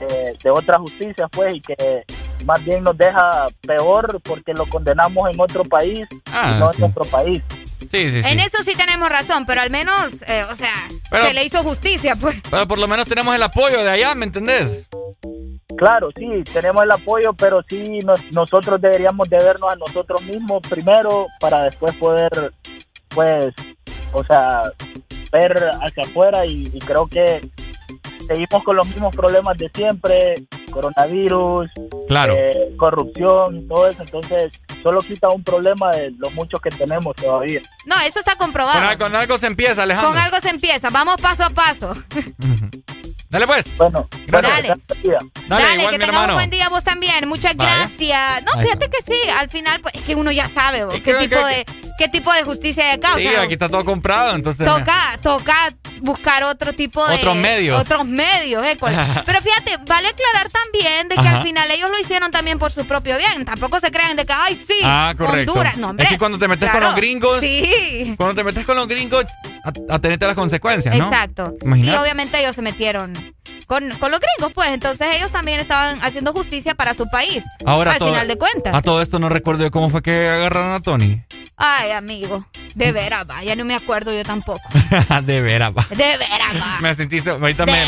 eh, de otra justicia, pues, y que más bien nos deja peor porque lo condenamos en otro país Ah, y no sí. en nuestro país. Sí, sí, sí. En eso sí tenemos razón, pero al menos, eh, o sea, Pero- se le hizo justicia, pues. Pero por lo menos tenemos el apoyo de allá, ¿me entendés? Claro, sí, tenemos el apoyo, pero sí nos- nosotros deberíamos de vernos a nosotros mismos primero para después poder, pues, o sea, ver hacia afuera y, y creo que seguimos con los mismos problemas de siempre, coronavirus, Claro. eh, corrupción y todo eso, entonces solo quita un problema de los muchos que tenemos todavía. No, eso está comprobado. Con, al- con algo se empieza, Alejandro. Con algo se empieza, vamos paso a paso. *laughs* Dale pues. Bueno, gracias. Dale. Dale, Dale, igual, que tengas un buen día vos también. Muchas Vaya. gracias. No, fíjate que sí, al final pues, es que uno ya sabe vos, qué que- tipo que- de qué tipo de justicia hay acá. o Sí, sea, aquí está todo comprado, entonces. Toca, toca buscar otro tipo de... Otros medios. Otros medios, eh. *laughs* Pero fíjate, vale aclarar también de que Ajá. al final ellos lo hicieron también por su propio bien. Tampoco se crean de que, ay, sí, Ah, correcto. Honduras. No, hombre, es que cuando te metes con los gringos. Sí. Cuando te metes con los gringos, a, a tenerte las consecuencias, ¿no? Exacto. Imagínate. Y obviamente ellos se metieron con, con los gringos, pues. Entonces ellos también estaban haciendo justicia para su país. Ahora al todo- final de cuentas. A todo esto no recuerdo yo cómo fue que agarraron a Tony. Ay, amigo. De veras, va. Ya no me acuerdo yo tampoco. *laughs* de veras, va. De veras, va. Me sentiste, ahorita De me,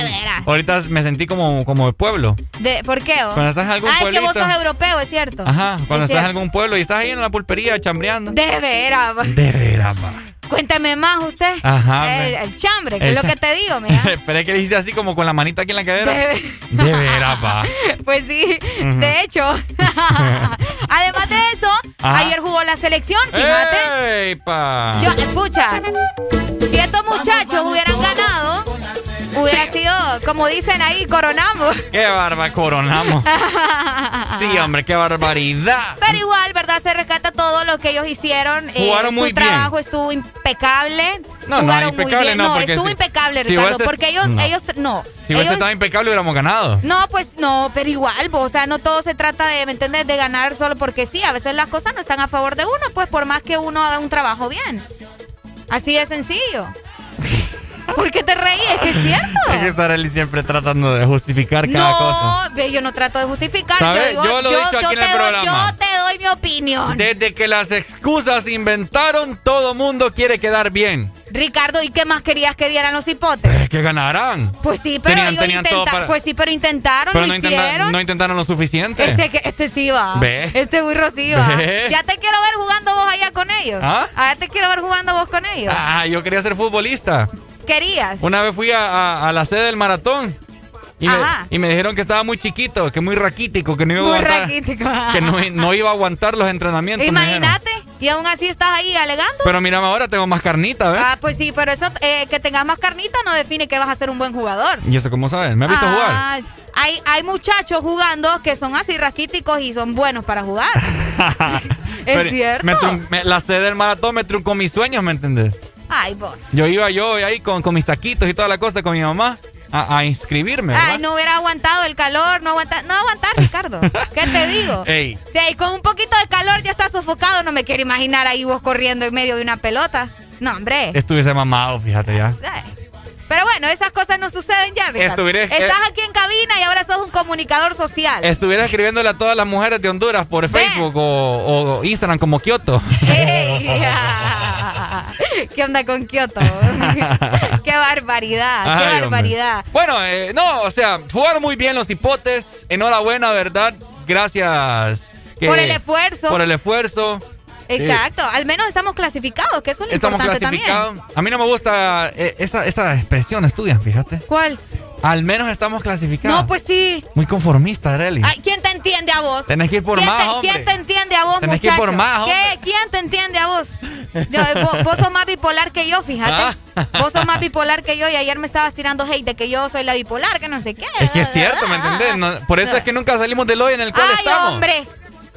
ahorita me sentí como, como de pueblo. De, ¿Por qué? Cuando estás en algún ah, es que vos pueblito. sos europeo, es cierto. Ajá, cuando Es estás en algún pueblo y estás ahí en la pulpería chambreando. De veras, va. De veras, va. Cuénteme más usted. Ajá, El, el chambre, que el es lo que te digo, mira. *laughs* Pero es que le hiciste así como con la manita aquí en la cadera. De- De veras, pa. Pues sí, de hecho. *laughs* Además de eso, Ajá. ayer jugó la selección, fíjate. ¡Ey, pa! Yo, escucha, si estos muchachos hubieran ganado, hubiera sido, como dicen ahí, coronamos. *laughs* ¡Qué barba coronamos! Sí, hombre, qué barbaridad. Pero igual, ¿verdad? Se rescata todo lo que ellos hicieron. Eh, Jugaron muy su bien. trabajo estuvo impecable. No, no, Jugaron impecable muy bien. no, No, estuvo si- impecable, si Ricardo. hubiese- porque ellos, no. ellos, no. Si hubiese estado impecable, hubiéramos ganado. No, pues no, pero igual, vos, o sea, no todo se trata de, ¿me entiendes? De ganar solo porque sí, a veces las cosas no están a favor de uno, pues por más que uno haga un trabajo bien. Así de sencillo. *laughs* ¿Por qué te reís? Es que es cierto. Hay que estar él siempre tratando de justificar cada cosa. No, ve, yo no trato de justificar. ¿Sabes? Yo, digo, Yo lo he dicho aquí en te el doy- programa. yo te doy mi opinión. Desde que las excusas se inventaron, todo mundo quiere quedar bien. Ricardo, ¿y qué más querías que dieran los hipotes? Es que ganarán. Pues sí, pero Tenían- tenían todo intentaron. para- Pues sí, pero intentaron, Pero lo no, intenta- hicieron. no intentaron lo suficiente. Este, que- este sí va. Ve. Este muy rocío. va. Ve. Ya te quiero ver jugando vos allá con ellos. ¿Ah? Ya te quiero ver jugando vos con ellos. Ah, yo quería ser futbolista. Querías. Una vez fui a, a- a la sede del maratón y me, Ajá. y me dijeron que estaba muy chiquito, que muy raquítico, que no iba a Muy aguantar, raquítico. *laughs* que no, no iba a aguantar los entrenamientos. Imagínate. Y aún así estás ahí alegando. Pero mírame ahora, tengo más carnita, ¿ves? Ah, pues sí, pero eso, eh, que tengas más carnita no define que vas a ser un buen jugador. ¿Y eso cómo sabes? ¿Me has visto jugar? Ah, Hay, hay muchachos jugando que son así raquíticos y son buenos para jugar. *laughs* Pero cierto. me trun- me- la sede del maratón me truncó mis sueños, ¿me entendés? Ay, vos. Yo iba yo ahí con, con mis taquitos y toda la cosa con mi mamá a, a inscribirme, ¿verdad? Ay, no hubiera aguantado el calor, no aguantar, no aguantar, Ricardo. *laughs* ¿Qué te digo? Ey, Si con un poquito de calor ya estás sofocado, no me quiero imaginar ahí vos corriendo en medio de una pelota. No, hombre. estuviese mamado, fíjate ya. Ay. Pero bueno, esas cosas no suceden ya, Ricardo. Estuviera- Estás aquí en cabina y ahora sos un comunicador social. Estuviera escribiéndole a todas las mujeres de Honduras por Facebook o, o Instagram como Kioto. *laughs* Ey, *laughs* ¿Qué onda con Kioto? *laughs* qué barbaridad, qué hombre. barbaridad. Bueno, eh, no, o sea, jugaron muy bien los hipotes. Enhorabuena, ¿verdad? Gracias. que- Por el esfuerzo. Por el esfuerzo. Exacto, al menos estamos clasificados, que eso es lo Estamos importante clasificados. también. A mí no me gusta eh, esa, esa expresión, estudian, fíjate. ¿Cuál? Al menos estamos clasificados. No, pues sí. Muy conformista, Arely. Ay, ¿Quién te entiende a vos? Tenés que ir por ¿Quién más, te, hombre. ¿Quién te entiende a vos, Tenés que ir por más, hombre. ¿Qué? ¿Quién te entiende a vos? Yo, vos, vos sos más bipolar que yo, fíjate. Ah. Vos sos más bipolar que yo y ayer me estabas tirando hate de que yo soy la bipolar, que no sé qué. Es que es cierto, ¿me entendés? No- por eso es que nunca salimos del hoy en el cual Ay, estamos. hombre.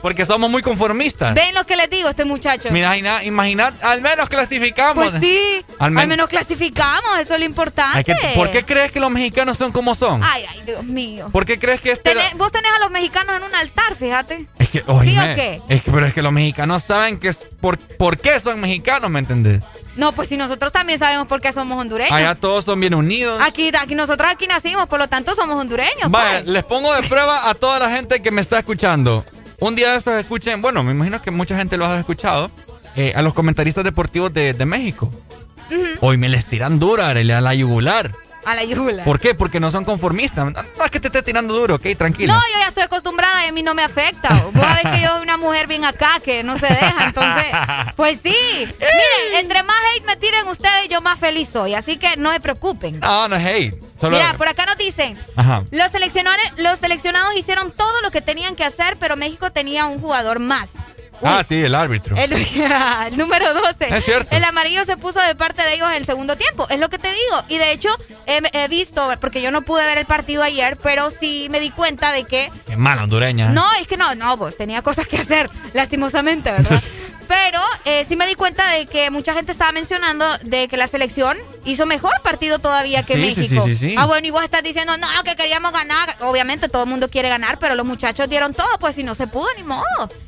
Porque somos muy conformistas. Ven lo que les digo a este muchacho. Mira, ina- imaginad, al menos clasificamos. Pues sí, Al al, men- menos clasificamos, eso es lo importante. Que- ¿Por qué crees que los mexicanos son como son? Ay, ay, Dios mío. ¿Por qué crees que este... Tenés- vos tenés a los mexicanos en un altar, fíjate. Es que, oíme, o qué? Es que, pero es que los mexicanos saben que es por, por qué son mexicanos, ¿me entendés? No, pues si nosotros también sabemos por qué somos hondureños. Allá todos son bien unidos. Aquí, aquí nosotros aquí nacimos, por lo tanto somos hondureños. Vaya, pues. les pongo de prueba a toda la gente que me está escuchando. Un día de estos escuchen, bueno, me imagino que mucha gente lo ha escuchado, eh, a los comentaristas deportivos de, de México. Ujú. Hoy me les tiran duro, Arely, a la yugular. A la yugula. ¿Por qué? Porque no son conformistas. No es que te esté tirando duro, ok, tranquilo. No, yo ya estoy acostumbrada y a mí no me afecta. Vos sabés que yo soy una mujer bien acá que no se deja, entonces, *laughs* pues sí. Miren, entre más hate me tiren ustedes, yo más feliz soy. Así que no se preocupen. No, no es hate. Solo- Mira, por acá nos dicen, Ajá. los seleccionadores, los seleccionados hicieron todo lo que tenían que hacer, pero México tenía un jugador más. Uy, Ah, sí, el árbitro. El, el *laughs* número 12. Es cierto. El amarillo se puso de parte de ellos en el segundo tiempo. Es lo que te digo. Y de hecho, he, he visto, porque yo no pude ver el partido ayer, pero sí me di cuenta de que. Qué mala hondureña. No, es que no, no, pues tenía cosas que hacer, lastimosamente, ¿verdad? *laughs* Pero eh, sí me di cuenta de que mucha gente estaba mencionando de que la selección hizo mejor partido todavía que Sí, México. sí, sí, sí. Ah, bueno, y vos estás diciendo, no, que queríamos ganar. Obviamente todo el mundo quiere ganar, pero los muchachos dieron todo, pues si no se pudo, ni modo.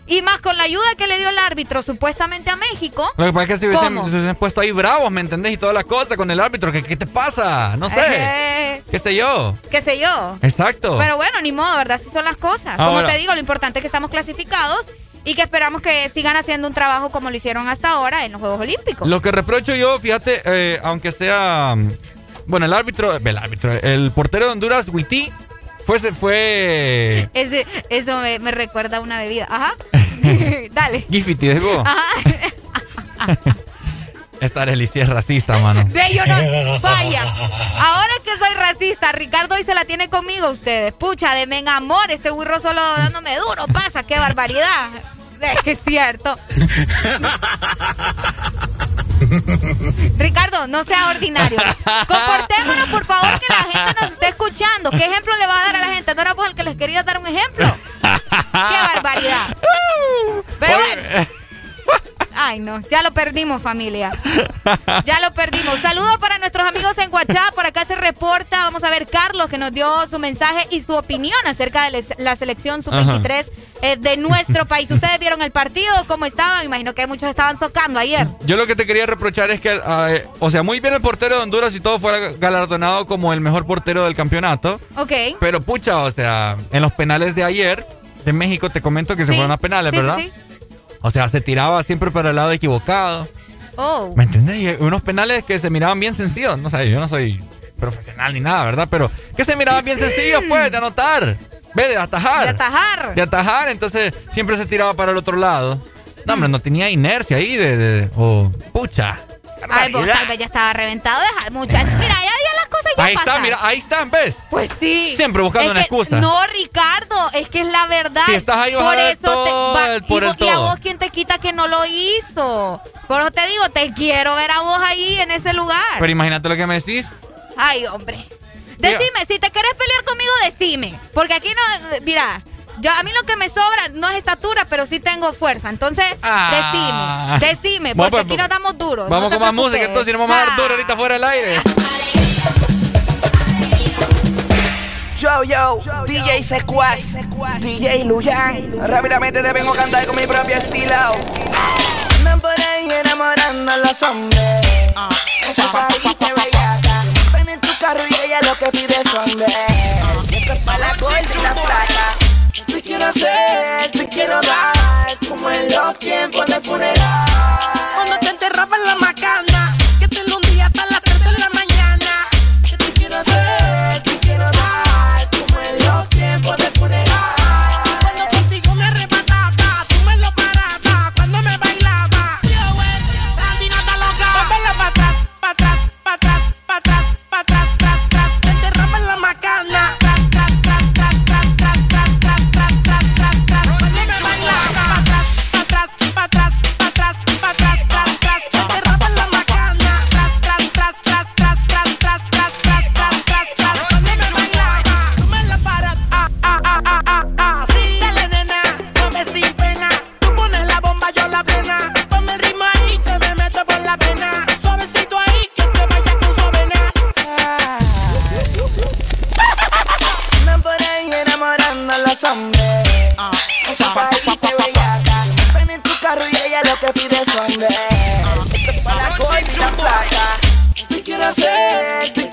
Y más con la ayuda que le dio el árbitro supuestamente a México. Lo que pasa es que si hubiesen, se hubiesen puesto ahí bravos, ¿me entendés? Y toda la cosa con el árbitro, ¿qué, qué te pasa? No sé. Eh, ¿Qué sé yo? qué sé yo. Exacto. Pero bueno, ni modo, ¿verdad? Así son las cosas. Como te digo, lo importante es que estamos clasificados y que esperamos que sigan haciendo un trabajo como lo hicieron hasta ahora en los Juegos Olímpicos. Lo que reprocho yo, fíjate, eh, aunque sea. Bueno, el árbitro. El árbitro. El portero de Honduras, Witty, fue. se fue Ese, eso me, me recuerda a una bebida. Ajá. *laughs* Dale. Gifity, digo. Ajá. *laughs* Esta Arely es racista, mano. Ve, yo no. *laughs* Vaya. Ahora que soy racista, Ricardo hoy se la tiene conmigo ustedes. Pucha, de men amor, este burro solo dándome duro. Pasa, qué barbaridad. *laughs* Es cierto. Ricardo, no sea ordinario. Comportémonos, por favor, que la gente nos esté escuchando. ¿Qué ejemplo le va a dar a la gente? ¿No era vos el que les quería dar un ejemplo? ¡Qué barbaridad! *laughs* Pero bueno. Ay, no, ya lo perdimos, familia. Ya lo perdimos. Saludos para nuestros amigos en WhatsApp. Por acá se reporta. Vamos a ver Carlos que nos dio su mensaje y su opinión acerca de la selección sub-23 eh, de nuestro *laughs* país. ¿Ustedes vieron el partido? ¿Cómo estaban? Imagino que muchos estaban socando ayer. Yo lo que te quería reprochar es que, eh, o sea, muy bien el portero de Honduras y todo fuera galardonado como el mejor portero del campeonato. Ok. Pero pucha, o sea, en los penales de ayer de México te comento que se fueron a penales, sí, ¿verdad? sí. O sea, se tiraba siempre para el lado equivocado. Oh. ¿Me entendés? Y unos penales que se miraban bien sencillos. No sé, yo no soy profesional ni nada, ¿verdad? Pero que se miraban bien sencillos, pues, de anotar. Ve, de atajar. De atajar. De atajar, entonces siempre se tiraba para el otro lado. No, hombre, no tenía inercia ahí de... de, de- oh, pucha. Ay, vos tal vez ya estaba reventado. Deja, muchachos. *laughs* Mira, ya, ya las cosas ya Ahí está, pasan. mira, ahí están, ¿ves? Pues sí. Siempre buscando Es una que- excusa. No, Ricardo, es que es la verdad. Si estás ahí, vas por eso te va- por y, el vos- y a vos quién te quita que no lo hizo. Por eso te digo, te quiero ver a vos ahí en ese lugar. Pero imagínate lo que me decís. Ay, hombre. Decime, si te querés pelear conmigo, decime. Porque aquí no, mira, yo, a mí lo que me sobra no es estatura, pero sí tengo fuerza. Entonces, Ah. decime, decime, Bueno, porque pues, aquí nos damos duros. Vamos no con más música, entonces nos vamos a dar Ah. duro ahorita fuera del aire. Yo, yo, DJ Secuaz, DJ Luyan. Rápidamente te vengo a cantar con mi propio estilo. Andan por ahí enamorando a los hombres. Esa parita bellaca. Ven en tu carro y ella lo que pide son de. Esto es para la gorda y la placa. Quiero hacer, te quiero dar. Como en los tiempos de funeral. te pide sangre. Para la corte y la plata. ¿Qué quiero hacer?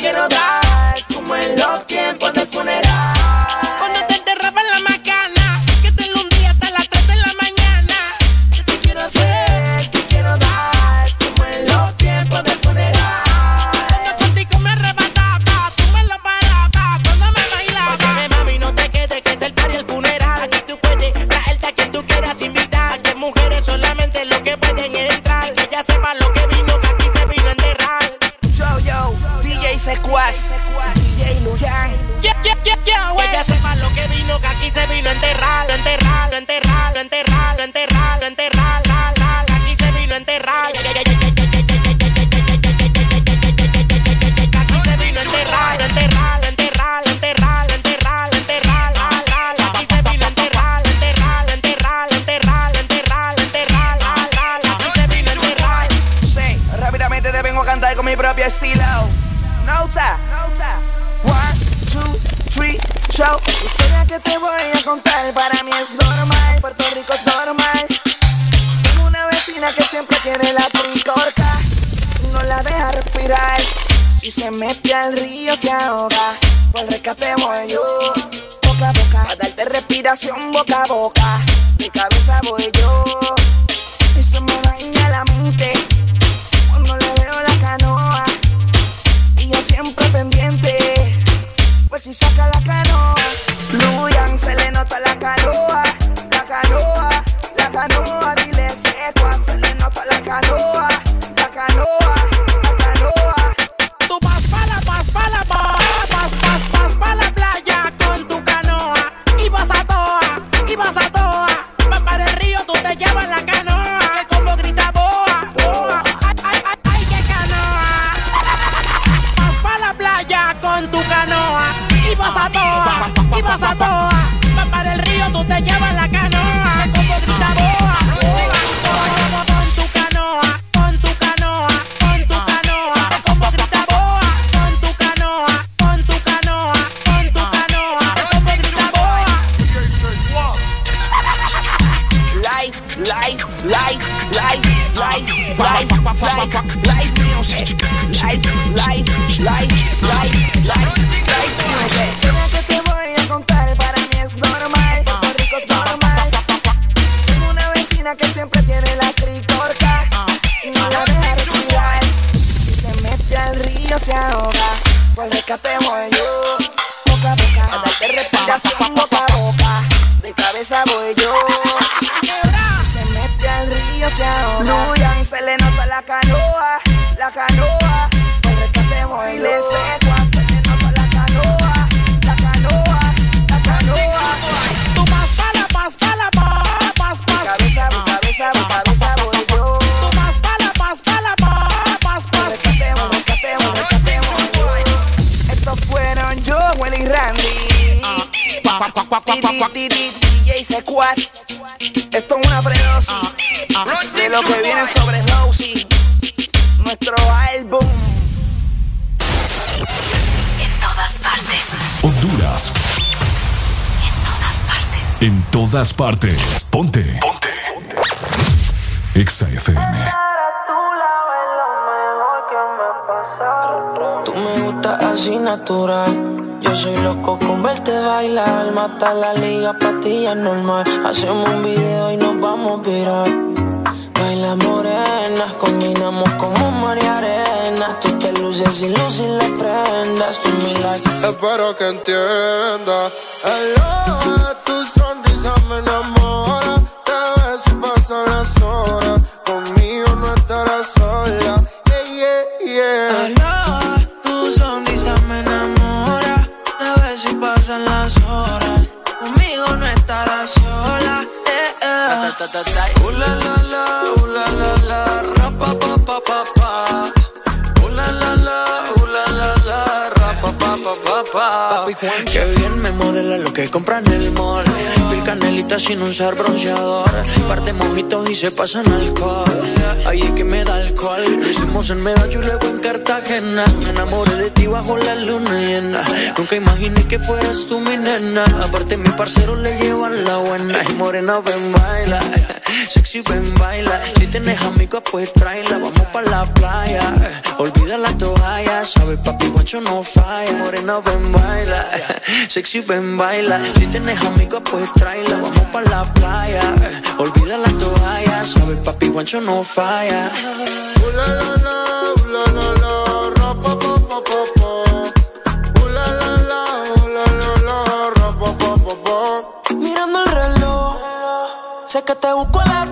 Se ahoga, por yo. Boca a boca, a darte respiración boca a boca. De cabeza voy yo. Se ahoga. Luyan se le nota la canoa, la canoa. El rescate voy le seco, se le nota la canoa, la canoa, la canoa. Tú vas pa' la, vas pa' la, pa- vas, vas. Cabeza, cabeza, cabeza voy yo. Tú vas pa' la, vas pa' la, pa- vas, vas. Rescatemos, rescatemos, rescatemos. Estos fueron yo, Willy Randy. DJ Secuaz. Esto es una de lo que viene sobre Rosie. Nuestro álbum. En todas partes. Honduras. En todas partes. Ponte. Ponte. Exa FM. Tú me gustas así natural. Yo soy loco con verte bailar. Mata la liga, patilla normal. Hacemos un video y nos vamos a virar. Baila morena, combinamos como mar y arena. Tú te luces y luces las prendas. Tú mi like. Espero que entienda. Hello, tu sonrisa me enamora. Pa. Qué bien me modela lo que compra en el mall. Pil canelita sin usar bronceador. Par de mojitos y se pasan alcohol. Ay, es que me da alcohol. Hicimos en Medallo y luego en Cartagena. Me enamoré de ti bajo la luna llena. Nunca imaginé que fueras tú mi nena. Aparte, mi parcero le llevan la buena. Y morena, ven, baila. Sexy, ven, baila. Si tienes amigos, pues tráela. Vamos pa' la playa. Olvida la toalla. Sabes, papi, guancho no falla. Morena, ven, baila. Sexy, ven, baila. Si tienes amigos, pues tráela. Vamos pa' la playa. Olvida la toalla. Sabes, papi, guancho no falla. La, la, la, la, la, sé que te busco a las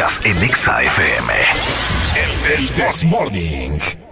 Escuchas en FM. El This Morning.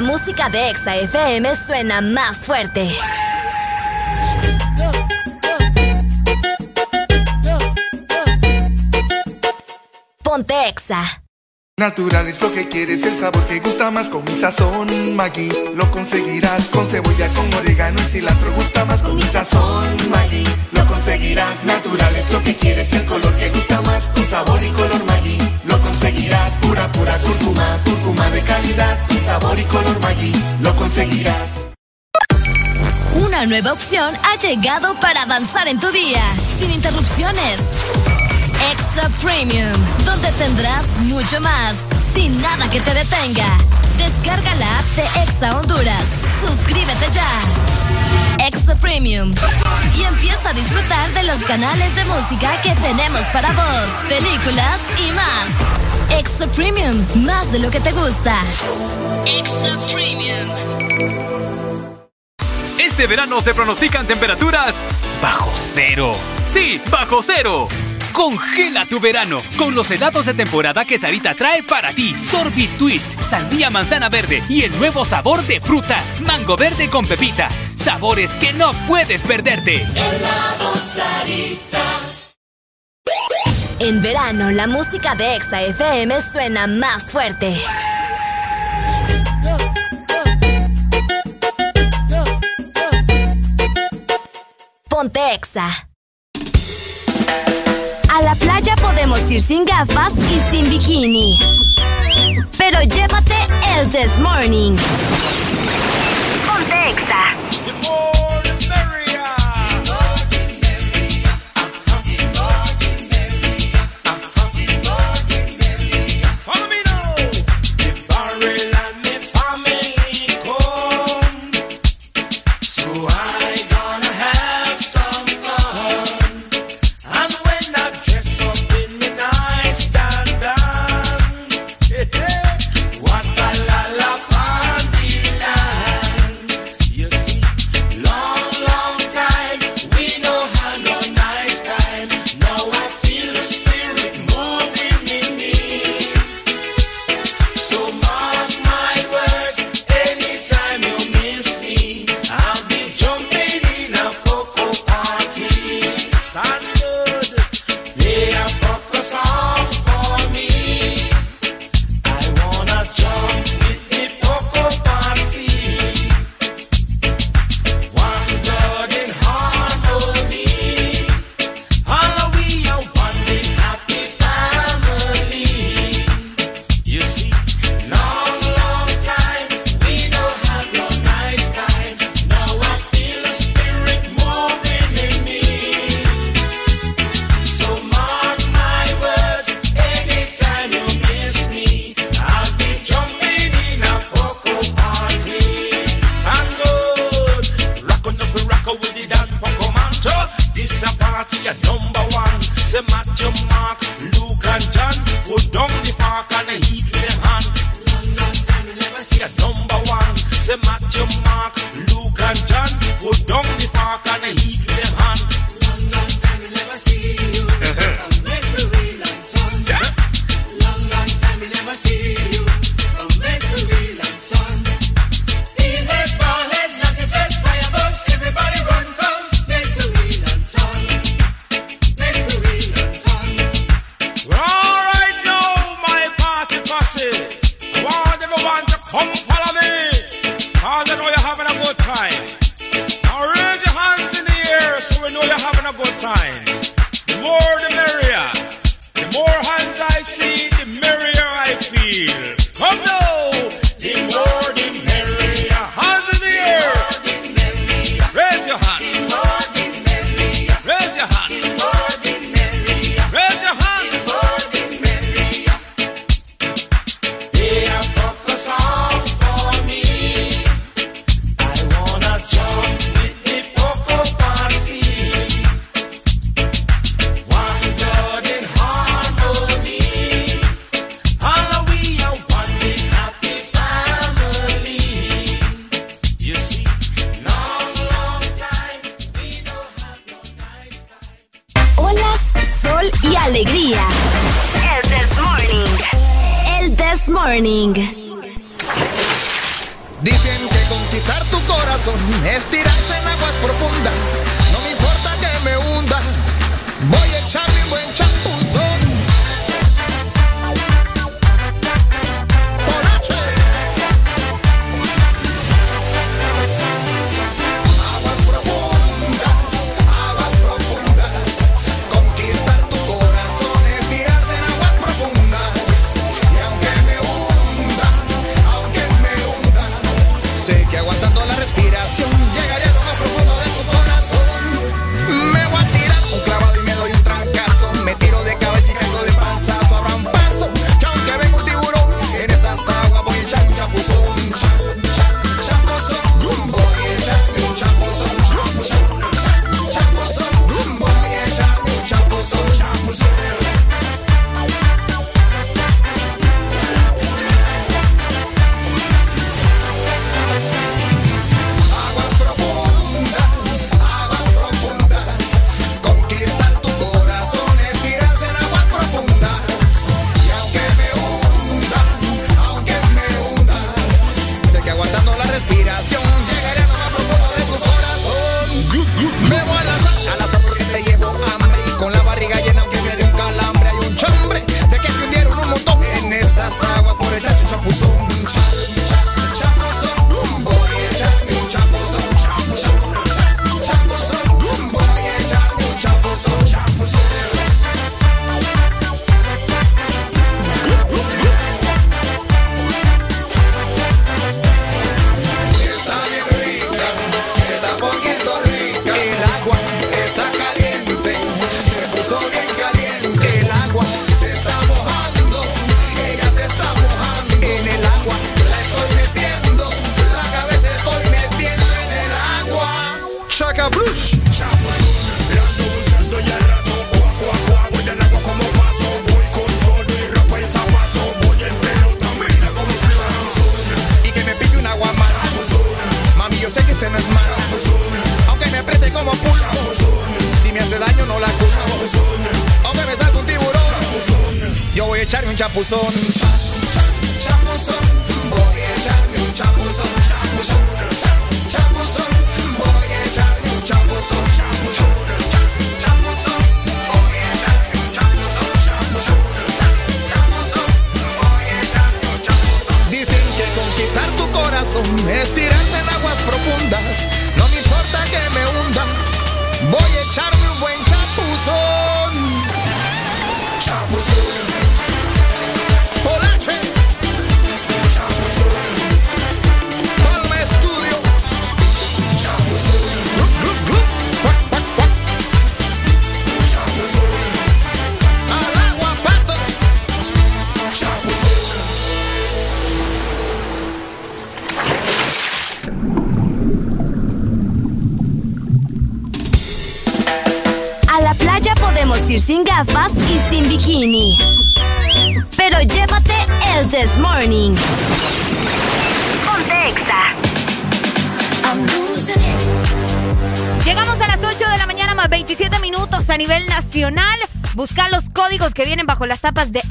La música de Exa FM suena más fuerte. Ponte Exa. Natural es lo que quieres, el sabor que gusta más con mi sazón Maggi. Lo conseguirás con cebolla, con orégano y cilantro. Gusta más con mi sazón Maggi. Lo conseguirás. Natural es lo que quieres, el color que gusta más con sabor y color Maggi. Conseguirás. Pura, pura cúrcuma, cúrcuma de calidad. Sabor y color Maggi. Lo conseguirás. Una nueva opción ha llegado para avanzar en tu día, sin interrupciones. Exa Premium, donde tendrás mucho más, sin nada que te detenga. Descarga la app de Exa Honduras. Suscríbete ya. Exa Premium. Y empieza a disfrutar de los canales de música que tenemos para vos, películas y más. Exa Premium, más de lo que te gusta. Exa Premium. Este verano se pronostican temperaturas bajo cero. Sí, bajo cero. Congela tu verano con los helados de temporada que Sarita trae para ti. Sorbit Twist, sandía manzana verde y el nuevo sabor de fruta, mango verde con pepita. Sabores que no puedes perderte. Helado Sarita. En verano, la música de Exa FM suena más fuerte. Ponte Exa. A la playa podemos ir sin gafas y sin bikini. Pero llévate el This Morning. Ponte Exa.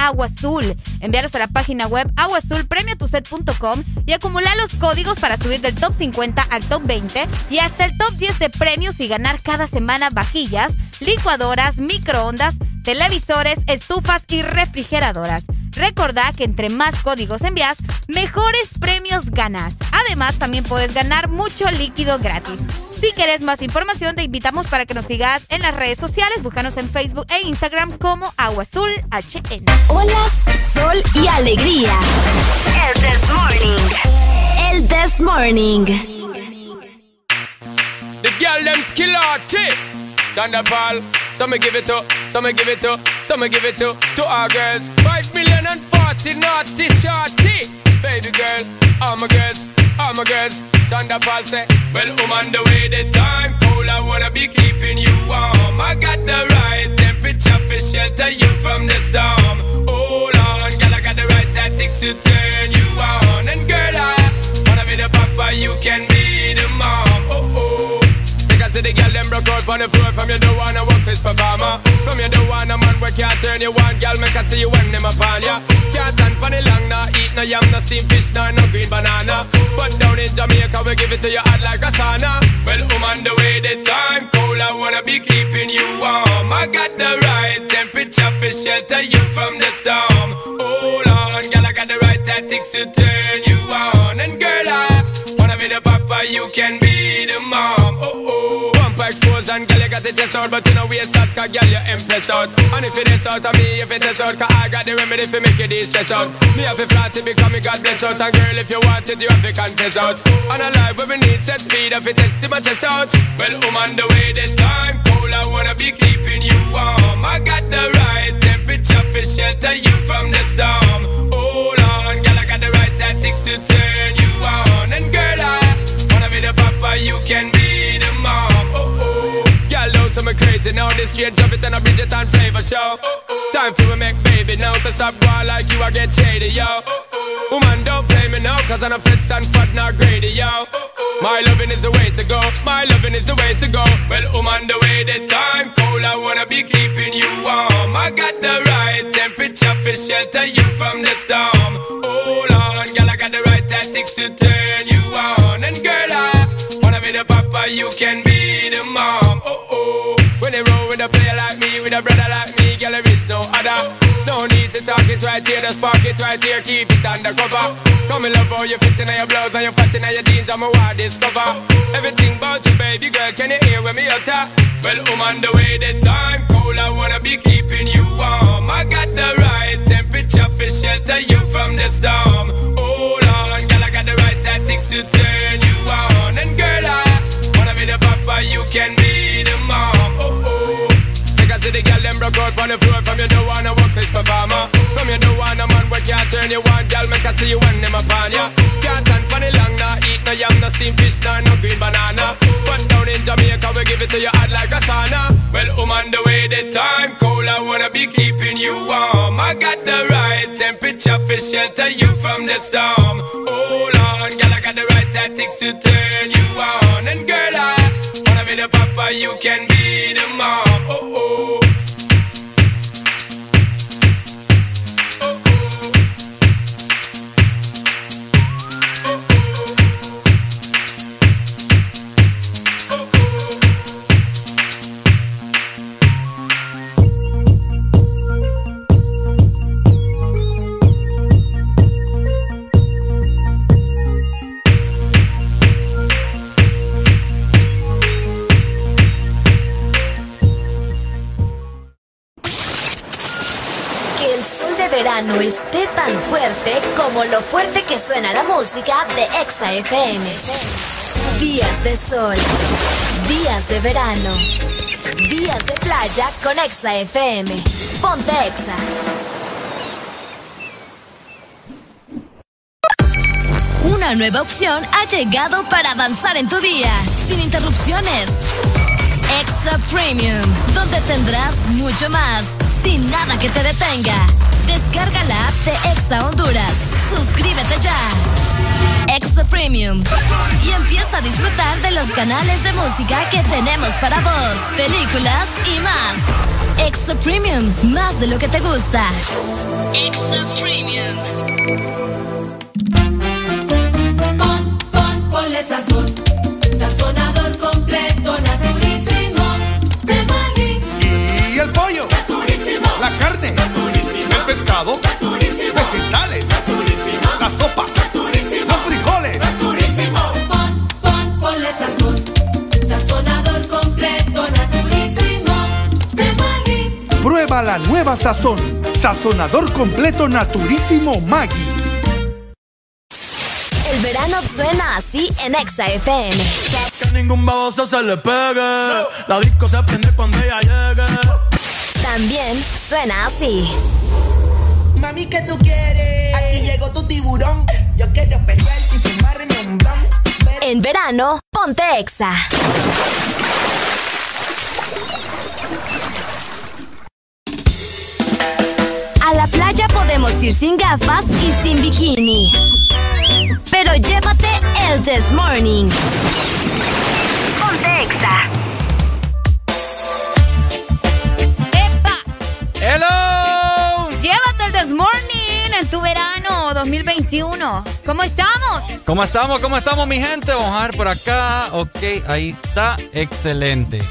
Agua Azul. Enviarlos a la página web aguazulpremiotuset.com y acumular los códigos para subir del top 50 al top 20 y hasta el top 10 de premios y ganar cada semana vajillas, licuadoras, microondas, televisores, estufas y refrigeradoras. Recordá que entre más códigos envías, mejores premios ganas. Además, también puedes ganar mucho líquido gratis. Si quieres más información, te invitamos para que nos sigas en las redes sociales. Búscanos en Facebook e Instagram como Agua Azul HN. Olas, sol y alegría. El This Morning. El This Morning. The girl them skill arty. Thunder Paul. Some me give it to, some me give it to, some me give it to, to our girls. Five million and forty naughty shorty. Baby girl, all my girls, all my girls. Thunder Paul say, well, I'm on the way, the time cold. I wanna be keeping you warm. I got the right temperature for shelter you from the storm. Hold on, girl, I got the right tactics to turn you on. And girl, I wanna be the papa, you can be the mom. Oh oh. Because see the girl them broke out on the floor From you don't wanna work this performer From you don't a man where can't turn you on Girl, make I see you when them upon ya For the long, nah eat no yam, no fish, nah no green banana. But down in Jamaica, we give it to you hot like a sauna. Well, I'm on the way, the time cold, I wanna be keeping you warm. I got the right temperature for shelter you from the storm. Hold on, girl, I got the right tactics to turn you on. And girl, I wanna be the papa, you can be the mom. Oh oh, bumper exposed and got the chest out, but you know we out, cause girl, you impressed out. And if it is out of me, if it is out, cause I got the remedy for make it stress out. Me have a flat to become me God bless out, and girl, if you want it, you have to confess out. And a life where we need set speed, if it is to my chest out. Well, I'm on the way, this time cold, I wanna be keeping you warm. I got the right temperature for shelter you from the storm. Hold on, girl, I got the right tactics to turn you on. And girl, I wanna be the papa, you can be say me crazy now. This straight drop it and a Bridget and flavor show. Time for we make baby now. So stop going like you, I get shady, yo. Woman, don't play me now, cause I'm a fits and fat, not greedy, yo. My loving is the way to go. My loving is the way to go. Well, on the way, the time cold. I wanna be keeping you warm. I got the right temperature for shelter you from the storm. Hold on, girl, I got the right tactics to turn you on. And girl, I wanna be the papa, you can be the mom. Oh oh. When they roll with a player like me, with a brother like me, girl, there is no other. No need to talk it right here, just park it right here, keep it undercover. Come and love how you fit in your blouse and you fat in your jeans, I'm a wild discover. Everything about you, baby girl, can you hear when me utter? Well, I'm on the way, the time cold, I wanna be keeping you warm. I got the right temperature for shelter you from the storm. Hold on, girl, I got the right tactics to turn you the papa, you can be the mom. Oh oh. Take I see the girl them broke out on the floor from you don't wanna work this performer. From you don't wanna man where can't turn you on, girl make I see you when them upon ya. Can't no yam, no steamed fish, nah, no green banana. But down in Jamaica we give it to you hot like a sauna. Well, I'm on the way, the time cold, I wanna be keeping you warm. I got the right temperature for shelter you from the storm. Hold on, girl, I got the right tactics to turn you on. And girl, I wanna be the papa, you can be the mom. Oh oh. Música de Exa FM. Días de sol, días de verano, días de playa con Exa FM. Ponte Exa. Una nueva opción ha llegado para avanzar en tu día, sin interrupciones. Extra Premium, donde tendrás mucho más, sin nada que te detenga. Descarga la app de Exa Honduras. Suscríbete ya. Extra Premium. Y empieza a disfrutar de los canales de música que tenemos para vos, películas y más. Extra Premium, más de lo que te gusta. Extra Premium. Pon, pon, ponle sazón. Sazonador completo, naturísimo. De Maggi. Y el pollo. Naturísimo. La carne. Naturísimo. El pescado. Prueba la nueva sazón. Sazonador completo naturísimo Maggi. El verano suena así en Exa FM. Que ningún baboso se le pegue. La disco se prende cuando ella llegue. También suena así. Mami, ¿qué tú quieres? Aquí llegó tu tiburón. Yo quiero pegarte y fumarme un blon. En verano, ponte Exa. A la playa podemos ir sin gafas y sin bikini. Pero llévate el This Morning. Ponte Exa. ¡Epa! ¡Hello! Llévate el This Morning en tu Sí, uno. ¿Cómo estamos? ¿Cómo estamos? ¿Cómo estamos, mi gente? Vamos a ver por acá. Ok, ahí está. Excelente.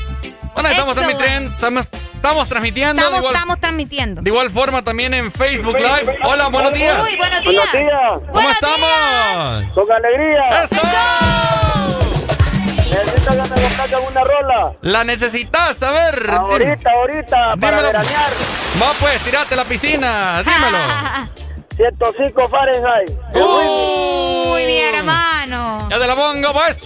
Bueno, estamos Excellent. transmitiendo. Estamos, estamos transmitiendo. de Estamos, igual, estamos transmitiendo. de igual forma también en Facebook Live. Hola, buenos días. Uy, buenos días. ¿Cómo Buenos estamos? Con alegría. ¡Eso! Necesito que me compartan una rola. La necesitas, a ver. Ahorita, ahorita, para Dímelo. veranear. Va pues, tirate a la piscina. *laughs* Dímelo. 105 Fahrenheit. Uy, mi hermano. Ya te la pongo, pues.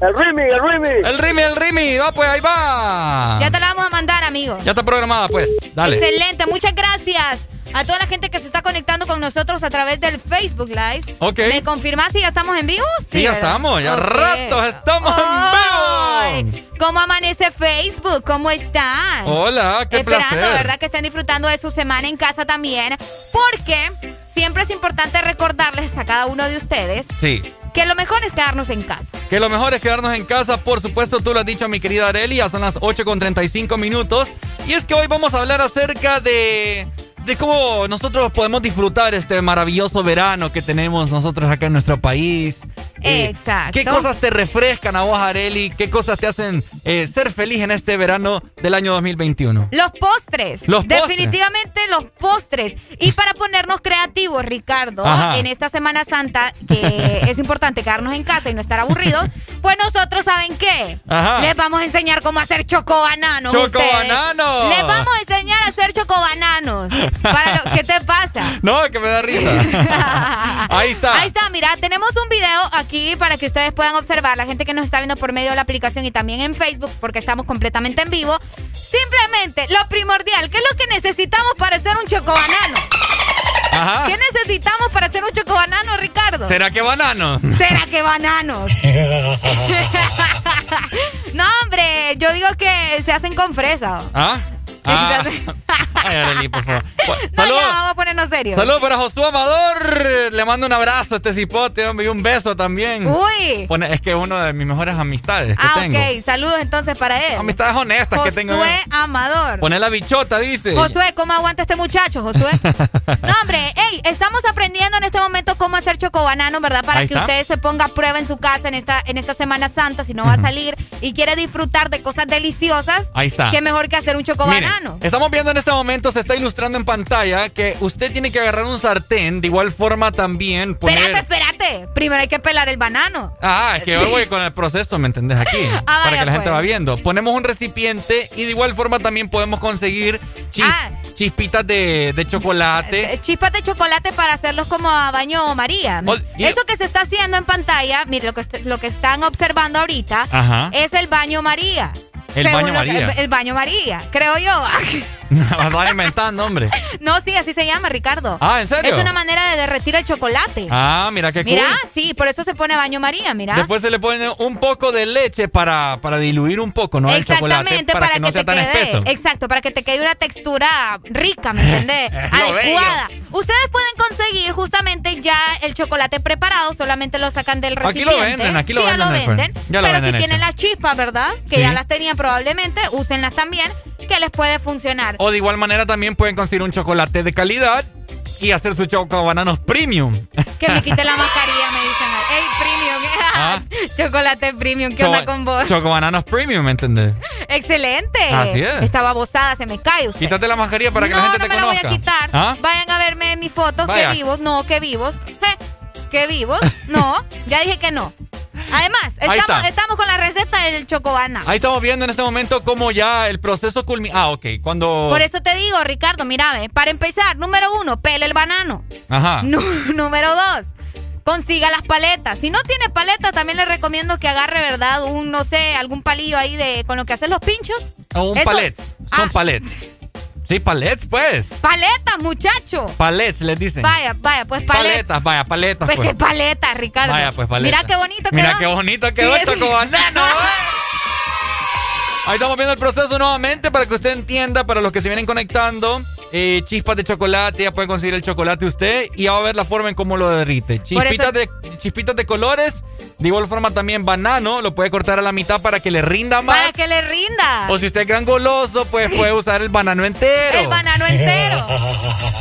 El Rimi, el Rimi. El Rimi, el Rimi. Va pues, ahí va. Ya te la vamos a mandar, amigo. Ya está programada, pues. Dale. Excelente, muchas gracias a toda la gente que se está conectando con nosotros a través del Facebook Live. Ok. ¿Me confirmas si ya estamos en vivo? Sí, ya estamos, ya Ok. ratos estamos en vivo. ¿Cómo amanece Facebook? ¿Cómo están? Hola, qué Esperando, placer. ¿verdad? Que estén disfrutando de su semana en casa también. Porque siempre es importante recordarles a cada uno de ustedes Sí. Que lo mejor es quedarnos en casa. Que lo mejor es quedarnos en casa, por supuesto, tú lo has dicho, mi querida Areli, ya son las 8 con 35 minutos. Y es que hoy vamos a hablar acerca de, de cómo nosotros podemos disfrutar este maravilloso verano que tenemos nosotros acá en nuestro país. Eh, Exacto. ¿Qué cosas te refrescan a vos, Areli? ¿Qué cosas te hacen eh, ser feliz en este verano del año 2021? Los postres. Los postres. Definitivamente los postres. Y para ponernos creativos, Ricardo, Ajá. en esta Semana Santa, que *laughs* es importante quedarnos en casa y no estar aburridos, pues nosotros, ¿saben qué? Ajá. Les vamos a enseñar cómo hacer chocobananos. ¡Chocobananos! Les vamos a enseñar a hacer chocobananos. Para lo- ¿Qué te pasa? *laughs* No, que me da risa. *laughs* Ahí está. Ahí está, mira, tenemos un video aquí para que ustedes puedan observar, la gente que nos está viendo por medio de la aplicación y también en Facebook, porque estamos completamente en vivo. Simplemente, lo primordial, ¿qué es lo que necesitamos para hacer un chocobanano? Ajá. ¿Qué necesitamos para hacer un chocobanano, Ricardo? ¿Será que banano? ¿Será que bananos? *laughs* *laughs* no, hombre, yo digo que se hacen con fresa. ¿Ah? Ah. *laughs* Ay, Arely, por favor. *laughs* No, ya, vamos a ponernos serios. Saludos para Josué Amador. Le mando un abrazo a este cipote, hombre, y un beso también. Uy. Pone- es que es uno de mis mejores amistades que Ah, tengo. ok. Saludos entonces para él. Amistades honestas que tengo. Josué Amador. Poner la bichota, dice. Josué, ¿cómo aguanta este muchacho, Josué? *laughs* No, hombre, ey, estamos aprendiendo en este momento cómo hacer chocobanano, ¿verdad? Para Ahí que está. usted se ponga a prueba en su casa en esta, en esta Semana Santa, si no va a salir y quiere disfrutar de cosas deliciosas. Ahí está. Qué mejor que hacer un chocobanano. Estamos viendo en este momento, se está ilustrando en pantalla que usted tiene que agarrar un sartén, de igual forma también poner... Espérate, espérate. Primero hay que pelar el banano. Ah, es que yo voy con el proceso, ¿me entendés? Aquí. *laughs* para vaya, que la gente pues. va viendo. Ponemos un recipiente y de igual forma también podemos conseguir chis- Ah. chispitas de, de chocolate. Eh, Chispas de chocolate para hacerlos como a baño María. Y- Eso que se está haciendo en pantalla, mire, lo que, lo que están observando ahorita Ajá. es el baño María. El Según baño que- María. el, baño María, creo yo. *laughs* Van inventando, hombre. no, sí, así se llama, Ricardo. Ah, ¿en serio? Es una manera de derretir el chocolate. Ah, mira qué mira, cool. sí, por eso se pone baño María, mira. Después se le pone un poco de leche para, para diluir un poco, ¿no? El chocolate Exactamente, para, que no sea te tan quede, espeso. exacto, para que te quede una textura rica, ¿me *laughs* entendés? Adecuada. Ustedes pueden conseguir justamente ya el chocolate preparado, solamente lo sacan del Aquí recipiente. lo venden, aquí lo Sí, ya venden, lo después. venden. Ya lo pero venden si tienen las chispas, ¿verdad? Que Sí. ya las tenían probablemente, úsenlas también, que les puede funcionar. O de igual manera también pueden conseguir un chocolate de calidad y hacer su choco bananos premium. Que me quite la *laughs* mascarilla, me dicen. ¡Ey, premium! *laughs* Ah. Chocolate premium, ¿qué onda con vos? Choco bananos premium, ¿me entendés? Excelente. Así es. Esta babosada se me cae usted. Quítate la mascarilla para que no, la gente no te me la voy conozca. a quitar. ¿Ah? Vayan a verme en mis fotos, Vaya. que vivos. No, que vivos. Je, que vivos. *laughs* No, ya dije que no. Además, estamos, con la receta del chocobana. Ahí estamos viendo en este momento cómo ya el proceso culmina. Ah, ok. Cuando. Por eso te digo, Ricardo, mira, para empezar, número uno, pele el banano. Ajá. *laughs* Número dos, consiga las paletas. Si no tiene paletas, también le recomiendo que agarre, ¿verdad? Un, no sé, algún palillo ahí de con lo que hacen los pinchos. O un Eso- palet. Son Ah. palets. *laughs* Sí, palets, pues. Paletas, muchacho. Palets, les dicen. Vaya, vaya, pues paletas. Paletas, vaya, paletas. Pues Pues, qué paleta, Ricardo. Vaya, pues paleta. Mira qué bonito quedó. Mira qué bonito quedó Sí, el sí. chocobanano. Ahí estamos viendo el proceso nuevamente para que usted entienda, para los que se vienen conectando. Eh, chispas de chocolate, ya puede conseguir el chocolate usted y ya va a ver la forma en cómo lo derrite. Chispitas, de, chispitas de colores, de igual forma también banano, lo puede cortar a la mitad para que le rinda más. Para que le rinda. O si usted es gran goloso, pues puede usar el banano entero. El banano entero.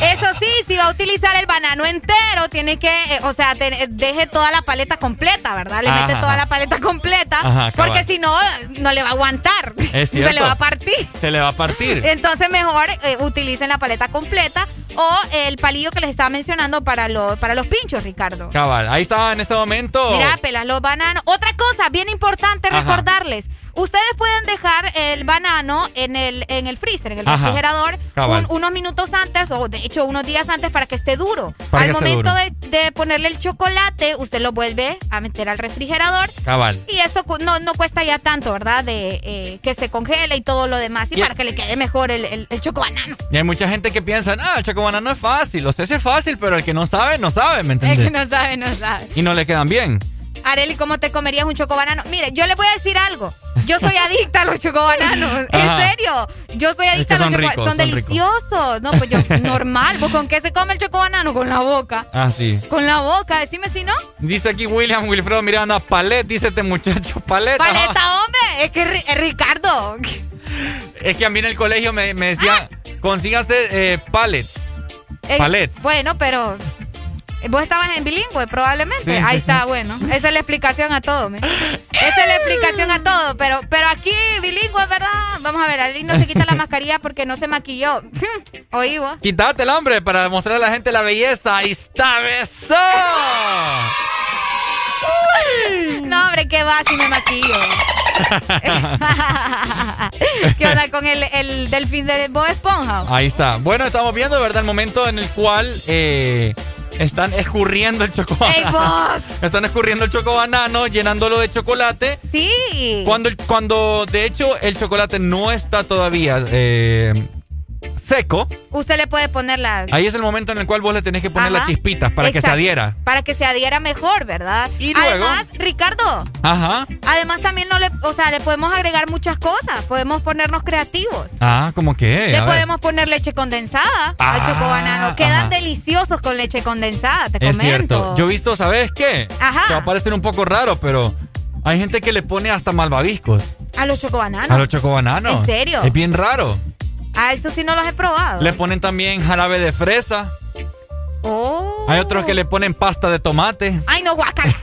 Eso sí, si va a utilizar el banano entero, tiene que, eh, o sea, te- deje toda la paleta completa, ¿verdad? Le Ajá, mete toda la paleta completa, Ajá, porque si no, no le va a aguantar. Es *laughs* Se cierto. le va a partir. Se le va a partir. Entonces mejor eh, utilicen la paleta completa o el palillo que les estaba mencionando para los, para los pinchos, Ricardo. Cabal, ahí está en este momento. Mira, pelas los bananos. Otra cosa, bien importante Ajá. recordarles. Ustedes pueden dejar el banano en el, en el freezer, en el Ajá. refrigerador, un- unos minutos antes o de hecho unos días antes para que esté duro. Para al momento duro. de, de ponerle el chocolate, usted lo vuelve a meter al refrigerador. Cabal. Y esto no, no cuesta ya tanto, ¿verdad? De eh, que se congele y todo lo demás. Y Y- para que le quede mejor el, el, el chocobanano. Y hay mucha gente que piensa, ah, el chocobanano es fácil. O sea, sí es fácil, pero el que no sabe, no sabe, ¿me El entiendes? que no sabe, no sabe. Y no le quedan bien. Areli, ¿cómo te comerías un chocobanano? Mire, yo le voy a decir algo. Yo soy adicta a los chocobananos. En serio. Yo soy Es adicta que a los chocobananos. Son, son ricos. deliciosos. No, pues yo, *laughs* normal. ¿Vos con qué se come el chocobanano? Con la boca. Ah, sí. Con la boca. Decime si no. Dice aquí William Wilfredo Miranda, palet, dice este muchacho, paleta. Paleta, hombre. Es que es Ricardo. Es que a mí en el colegio me, me decían, consígase eh, pallets. Eh, Palets. Bueno, pero. Vos estabas en bilingüe, probablemente. Sí, Ahí sí. está, bueno. Esa es la explicación a todo, me. Esa es la explicación a todo. Pero, pero aquí, bilingüe, ¿verdad? Vamos a ver, Arely no se quita la mascarilla porque no se maquilló. *laughs* Oí vos. Quítate el hombre para mostrar a la gente la belleza. Ahí está, beso. No, hombre, ¿qué va si me maquillo? *laughs* ¿Qué onda con el, el delfín de Bob Esponja? Ahí está. Bueno, estamos viendo, ¿verdad? El momento en el cual eh, están escurriendo el chocobanano. *laughs* Están escurriendo el chocobanano, llenándolo de chocolate. Sí. Cuando, cuando de hecho el chocolate no está todavía eh, seco, Usted le puede poner la... ahí es el momento en el cual vos le tenés que poner Ajá. las chispitas para que se adhiera. Para que se adhiera mejor, ¿verdad? Y luego- Además, Ricardo, Ajá. además también no le, o sea, le podemos agregar muchas cosas. Podemos ponernos creativos. Ah, ¿cómo que? Le A ver. podemos poner leche condensada al Ah, chocobanano. Quedan ajá. deliciosos con leche condensada, te Es comento. cierto. Yo he visto, ¿sabes qué? Ajá. Que va a parecer un poco raro, pero hay gente que le pone hasta malvaviscos A los chocobananos. a los chocobananos. ¿En serio? Es bien raro. Ah, eso sí no los he probado. Le ponen también jarabe de fresa. Oh. Hay otros que le ponen pasta de tomate. Ay, no, guacala.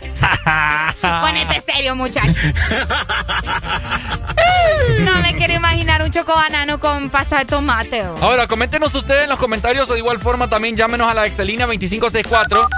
*laughs* Ponete serio, muchacho. no me quiero imaginar un chocobanano con pasta de tomate. oh. Ahora, coméntenos ustedes en los comentarios o de igual forma también llámenos a la Excelina 2564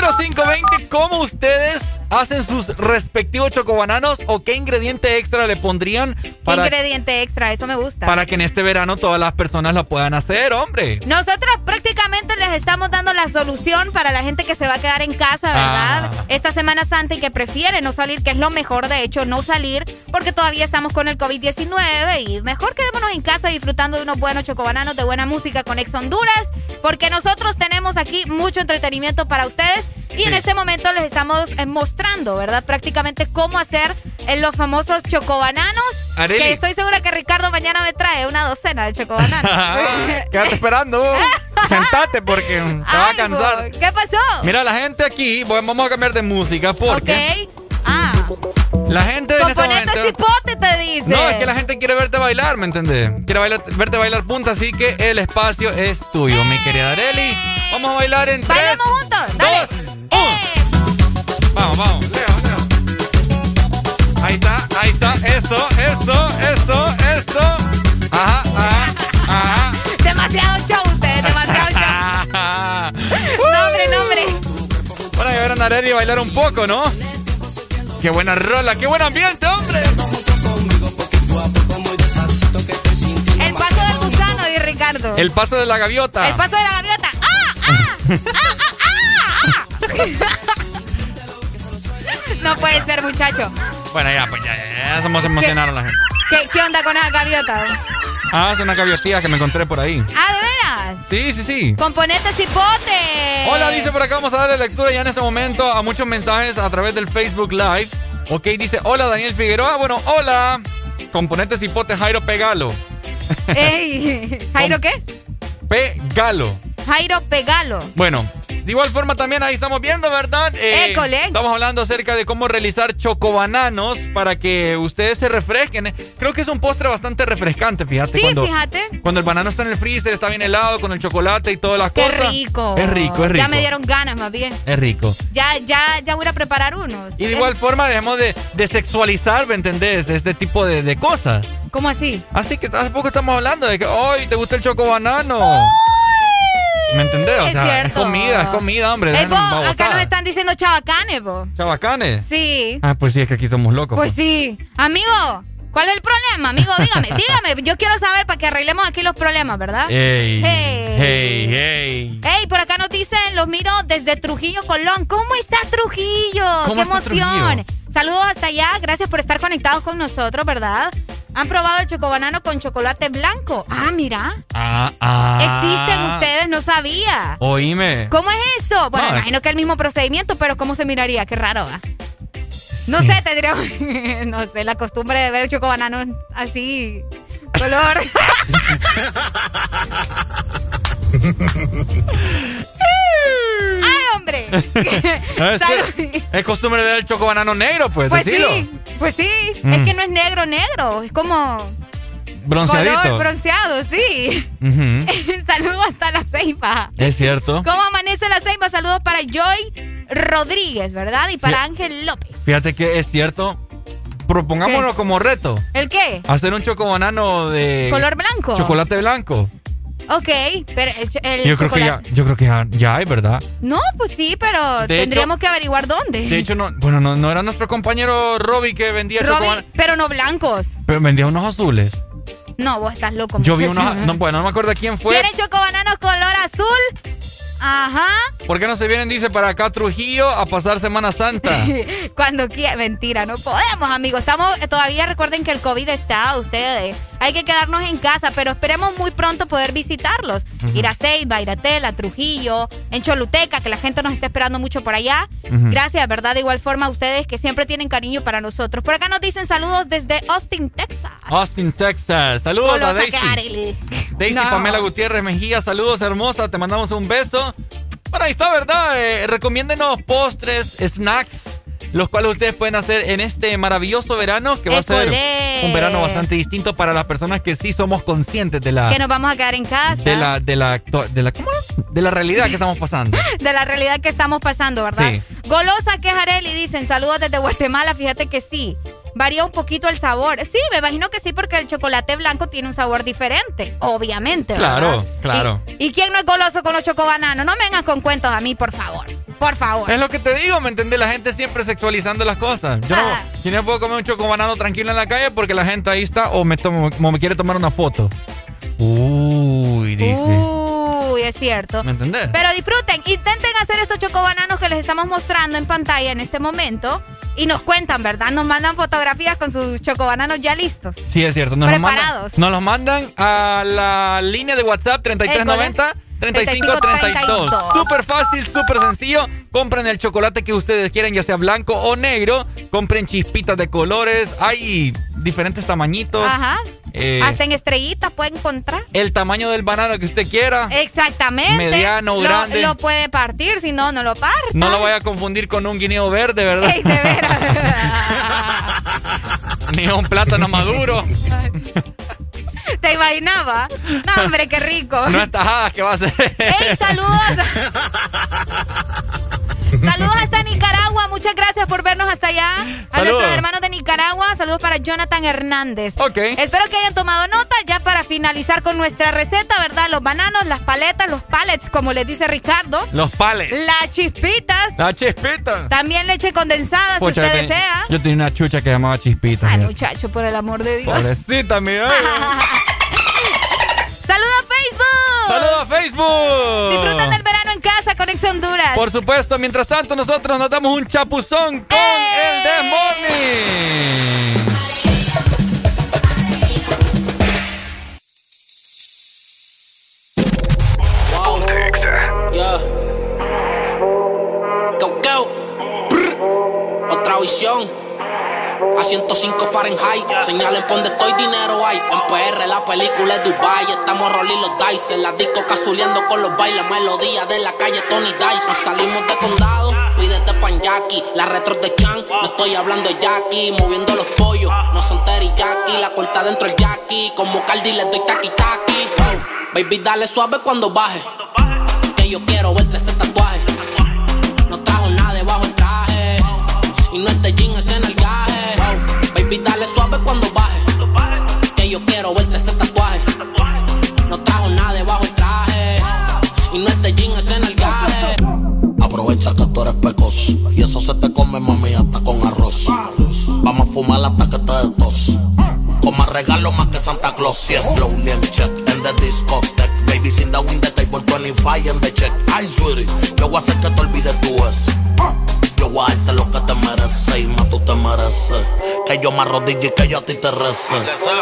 0520 cómo ustedes hacen sus respectivos chocobananos o qué ingrediente extra le pondrían ¿Qué ingrediente extra? Eso me gusta. para que en este verano todas las personas lo puedan hacer, hombre. Nosotros prácticamente les estamos dando la solución para la gente que se va a quedar en casa, ¿verdad? Ah. Esta Semana Santa y que prefiere no salir, que es lo mejor, de hecho, no salir, porque todavía estamos con el COVID-19 y mejor quedémonos en casa disfrutando de unos buenos chocobananos, de buena música con Ex Honduras, porque nosotros tenemos aquí mucho entretenimiento para ustedes y en este momento les estamos eh, mostrando, ¿verdad? Prácticamente cómo hacer eh, los famosos chocobananos, Arely. que estoy segura que Ricardo mañana me trae una docena de chocobananos. *laughs* *laughs* Quédate esperando. Sentate porque te va a cansar. ¿Qué pasó? Mira, la gente aquí, vamos a cambiar de música porque Ok. Ah, la gente en este momento... cipote te dice. No, es que la gente quiere verte bailar, ¿me entendés? Quiere bailar- verte bailar punta, así que el espacio es tuyo, mi querida Areli. Vamos a bailar en tres, juntos. Dale. dos, uno. Vamos, vamos, Leo, Leo. Ahí está, ahí está, eso, eso, eso, eso. Ajá, ajá, ajá. Demasiado show ustedes, demasiado show. *laughs* no, hombre, no, hombre. Bueno, ya ver a Areli bailar un poco, ¿no? Qué buena rola, qué buen ambiente, hombre. El paso del gusano, di Ricardo. El paso de la gaviota. El paso de la gaviota. ¡Ah! ¡Ah! ¡Ah! ¡Ah! ¡Ah! no puede ser, muchacho. Bueno, ya, pues ya, ya, hacemos emocionar a la gente. ¿Qué, qué onda con esa gaviota? Ah, es una gaviotilla que me encontré por ahí. Ah, ¿de veras? Sí, sí, sí. Componente cipote. Hola, dice por acá, vamos a darle lectura ya en este momento a muchos mensajes a través del Facebook Live. Ok, dice, hola Daniel Figueroa, bueno, hola. Componentes hipote Jairo Pegalo. Ey, *laughs* ¿Jairo qué? Pegalo. Jairo Pegalo. Bueno, de igual forma también ahí estamos viendo, ¿verdad? Eh, École. Estamos hablando acerca de cómo realizar chocobananos para que ustedes se refresquen. Creo que es un postre bastante refrescante, fíjate. Sí, cuando, fíjate. Cuando el banano está en el freezer, está bien helado, con el chocolate y todas las Qué cosas. rico. Es rico, es rico. Ya me dieron ganas, más bien. Es rico. Ya, ya, ya voy a preparar uno. Y de igual forma dejemos de, de sexualizar, ¿me entendés? Este tipo de, de cosas. ¿Cómo así? Así que hace poco estamos hablando de que, ¡ay, te gusta el chocobanano! ¿Me entendés? O Es sea, es cierto. comida, es comida, hombre. Ey, dejen vos, acá nos están diciendo chavacanes, vos. ¿Chabacanes? Sí. Ah, pues sí, es que aquí somos locos. Pues sí. Amigo, ¿cuál es el problema? Amigo, dígame, *laughs* dígame. Yo quiero saber para que arreglemos aquí los problemas, ¿verdad? ¡Ey! Hey. ¡Ey! ¡Ey! Ey, por acá nos dicen, los miro desde Trujillo, Colón. ¿Cómo está Trujillo? ¿Cómo ¡Qué está emoción! Trujillo? Saludos hasta allá, gracias por estar conectados con nosotros, ¿verdad? ¿Han probado el chocobanano con chocolate blanco? Ah, mira. Ah, ah. Existen ustedes, no sabía. Oíme. ¿Cómo es eso? Bueno, No, imagino que es el mismo procedimiento, pero ¿cómo se miraría? Qué raro. No sé, tendría, *laughs* no sé, la costumbre de ver el chocobanano así, color. *laughs* *laughs* *laughs* *laughs* Es, costumbre de ver el chocobanano negro, pues, Pues decilo. sí, pues sí. Mm. Es que no es negro, negro. Es como Bronceadito. color bronceado, sí. Ujú. *laughs* Saludos hasta la ceiba. Es cierto. ¿Cómo amanece la ceiba? Saludos para Joy Rodríguez, ¿verdad? Y para Ángel López. Fíjate que es cierto. Propongámonos ¿Qué? como reto. ¿El qué? Hacer un chocobanano de... ¿Color blanco? Chocolate blanco. Ok, pero el, yo creo que ya, chocolate- yo creo que ya, ya hay, ¿verdad? No, pues sí, pero De tendríamos hecho- que averiguar dónde. De hecho, no, bueno, no, no era nuestro compañero Robbie que vendía chocobanano. pero no blancos. Pero vendía unos azules. No, vos estás loco. Yo vi unos. No, bueno, no me acuerdo quién fue. ¿Quieren chocobananos color azul? Ajá. ¿Por qué no se vienen, dice, para acá a Trujillo a pasar Semana Santa? *laughs* Cuando quiera. Mentira, no podemos, amigos. Estamos eh, todavía, recuerden que el COVID está, ustedes. Hay que quedarnos en casa, pero esperemos muy pronto poder visitarlos. Ujú. Ir a Ceiba, ir a Tela, Trujillo, en Choluteca, que la gente nos está esperando mucho por allá. Gracias, ¿verdad? De igual forma a ustedes que siempre tienen cariño para nosotros. Por acá nos dicen saludos desde Austin, Texas. Austin, Texas. Saludos a Golosa Daisy. Daisy No. Pamela Gutiérrez Mejía, saludos hermosa, te mandamos un beso. Bueno, ahí está, ¿verdad? Eh, recomiéndenos postres, snacks, los cuales ustedes pueden hacer en este maravilloso verano, que va a ser un verano bastante distinto para las personas que sí somos conscientes de la... Que nos vamos a quedar en casa. De la, de la, de la, ¿cómo es? De la realidad que estamos pasando. *laughs* de la realidad que estamos pasando, ¿verdad? Sí. Golosa que es Areli, dicen saludos desde Guatemala, fíjate que sí. Varía un poquito el sabor. Sí, me imagino que sí, porque el chocolate blanco tiene un sabor diferente, obviamente. ¿verdad? Claro, claro. ¿Y quién no es goloso con los chocobananos? No me vengan con cuentos a mí, por favor. Por favor. Es lo que te digo, ¿me entiendes? La gente siempre sexualizando las cosas. Yo Ah. no, yo no puedo comer un chocobanano tranquilo en la calle porque la gente ahí está o me, tomo- o me quiere tomar una foto. Uy, dice. Uy, es cierto. ¿Me entendés? Pero disfruten, intenten hacer estos chocobananos que les estamos mostrando en pantalla en este momento. Y nos cuentan, ¿verdad? Nos mandan fotografías con sus chocobananos ya listos. Sí, es cierto. Nos los, mandan, nos los mandan a la línea de WhatsApp 3390 3532. Súper fácil, súper sencillo. Compren el chocolate que ustedes quieran, ya sea blanco o negro. Compren chispitas de colores. Hay diferentes tamañitos. Ajá. Eh, Hacen estrellitas, pueden encontrar. el tamaño del banano que usted quiera. Exactamente. Mediano, Lo- grande. Lo puede partir, si no, no lo parte. No lo vaya a confundir con un guineo verde, ¿verdad? Ey, de veras. *laughs* Ni un plátano maduro. *laughs* *laughs* ¿Te imaginaba? No, hombre, qué rico. No es tajadas que va a ser. ¡Ey, saludos! *laughs* Saludos hasta. Muchas gracias por vernos hasta allá. A Saludos. nuestros hermanos de Nicaragua. Saludos para Jonathan Hernández. Ok. Espero que hayan tomado nota ya para finalizar con nuestra receta, ¿verdad? Los bananos, las paletas, los pallets, como les dice Ricardo. Los pales. Las chispitas. La chispita. También leche condensada, si usted desea. Yo tenía una chucha que llamaba Chispita. Ay, mira. muchacho, por el amor de Dios. Pobrecita, mira. *laughs* ¡Saludos a Facebook! ¡Saludos a Facebook! Disfrutan del verano en casa con Ex Honduras. Por supuesto, mientras tanto nosotros nos damos un chapuzón con el The Morning. Yeah. Go, go. Brr. Otra visión. Haciendo 105 Fahrenheit. Señalen ponde estoy, dinero hay. En PR la película es Dubai. Estamos rolling los dice. La disco cazuleando con los bailes. Melodía de la calle Tony Dice. Nos salimos de condado. Pídete pan Jackie. La retro de Chan. No estoy hablando de Jackie. Moviendo los pollos. No son teriyaki. La corta dentro el Jackie. Como Cardi le doy taki. Wow. Baby, dale suave cuando baje. Que yo quiero verte y eso se te come, mami, hasta con arroz. Vamos a fumar hasta que te des tos. Con más regalo más que Santa Claus. Si es slowly and check en the discotheque. Baby, sin the win the table 25 en the check. Ay, sweetie, yo voy a hacer que te olvides tú eso. Yo lo que te mereces y más tú te mereces. Que yo me arrodille y que yo a ti te rece.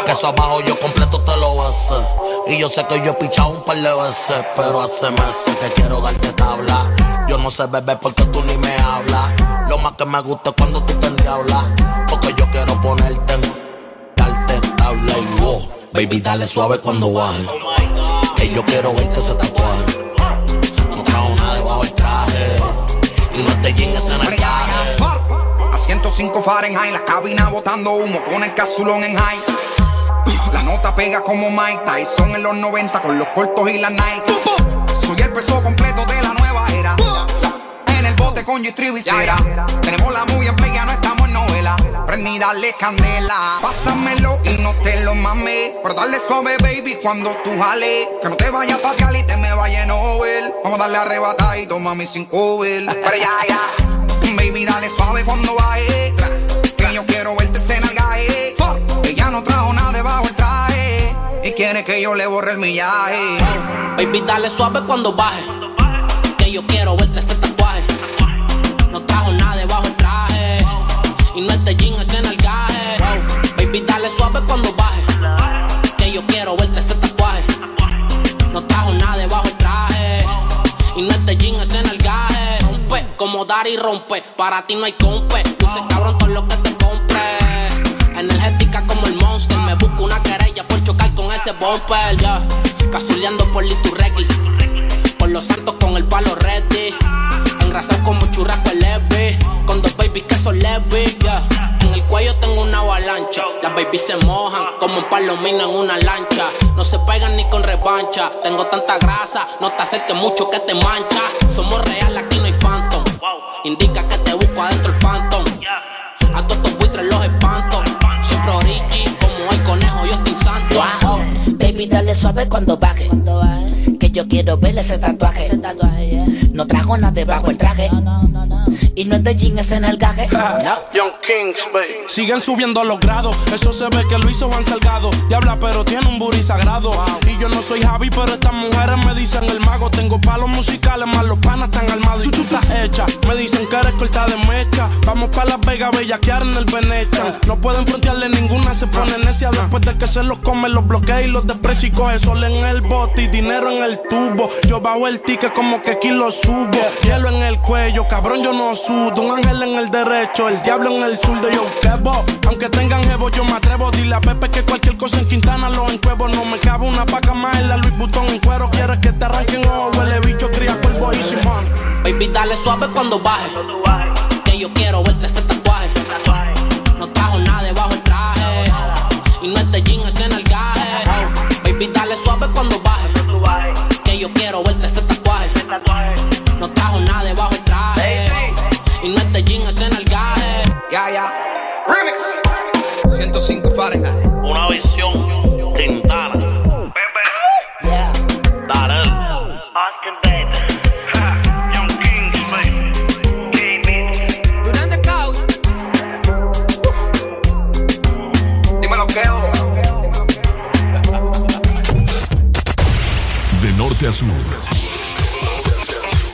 Que eso abajo yo completo te lo bese. Y yo sé que yo he pichado un par de veces. Pero hace meses que quiero darte tabla. Yo no sé beber porque tú ni me hablas. Lo más que me gusta es cuando tú te endiablas. Porque yo quiero ponerte en darte tabla y wow. Baby, dale suave cuando baje. Que yo quiero verte ese tatuaje. A 105 Fahrenheit, la cabina botando humo con el casulón en high. La nota pega como Mike Tyson en los 90 con los cortos y la Nike. Soy el peso completo de la nueva era. En el bote con G-Tribu y. Tenemos la movie en play, ya no estamos en novela. Prendí, dale candela. Pásamelo y no te lo mames. Pero dale suave, baby, cuando tú jales. Que no te vayas pa' Cali y te me vaya en Nobel. Vamos a darle arrebatadito, mami, sin cover. Pero ya, ya. Baby, dale suave cuando baje. Que yo quiero verte en el gaje. Ella no trajo nada debajo el traje. Y quiere que yo le borre el millaje. Baby, dale suave cuando baje. Que yo quiero verte ese Y no este jean es en el gaje. Baby, dale suave cuando baje. Que yo quiero verte ese tatuaje. No trajo nada debajo el traje. Y no este jean es en gaje. Rompe como dar y rompe. Para ti no hay compe. Luce cabrón todo lo que te compre. Energética como el monster. Me busco una querella por chocar con ese bumper. Ya. Cazuleando por Liturregui. Por los santos con el palo ready. Engrasado como churrasco el babies que son ya. En el cuello tengo una avalancha. Las babies se mojan como un palomino en una lancha. No se pegan ni con revancha. Tengo tanta grasa, no te acerques mucho que te mancha. Somos real, aquí no hay phantom. Indica que te busco adentro el phantom. A todos tus buitres los espanto. Siempre origi, como el conejo, yo estoy santo. Baby, dale suave cuando baje. Que yo quiero ver ese tatuaje. No trajo nada debajo el traje. Y no es de jean, es en el gaje. Young Kings, baby. Siguen subiendo los grados. Eso se ve que lo hizo Juan Salgado. Diabla, pero tiene un booty sagrado. Y yo no soy Javi, pero estas mujeres me dicen el mago. Tengo palos musicales, más los panas están armados. Y tú estás hecha. Me dicen que eres corta de mecha. Vamos para Las Vegas, bellaquear en el Venetian. No pueden frontearle ninguna, se pone necia. Después de que se los come, los bloquea y los desprecia y coge sol en el bote y dinero en el tubo. Yo bajo el ticket como que aquí lo subo. Hielo en el cuello, cabrón, yo no sudo. Un ángel en el derecho, el diablo en el sur de yo quebo. Aunque tengan jevo, yo me atrevo. Dile a Pepe que cualquier cosa en Quintana lo encuevo. No me cabe una paca más en la Louis Vuitton en cuero. Quieres que te arranquen ojo, huele bicho, cría polvo y Simón. Baby, dale suave cuando baje. Que yo quiero verte ese tatuaje. No trajo nada debajo el traje. Y no este jean es en el gaje. Baby, dale suave cuando baje. Que yo quiero verte ese tatuaje. norte.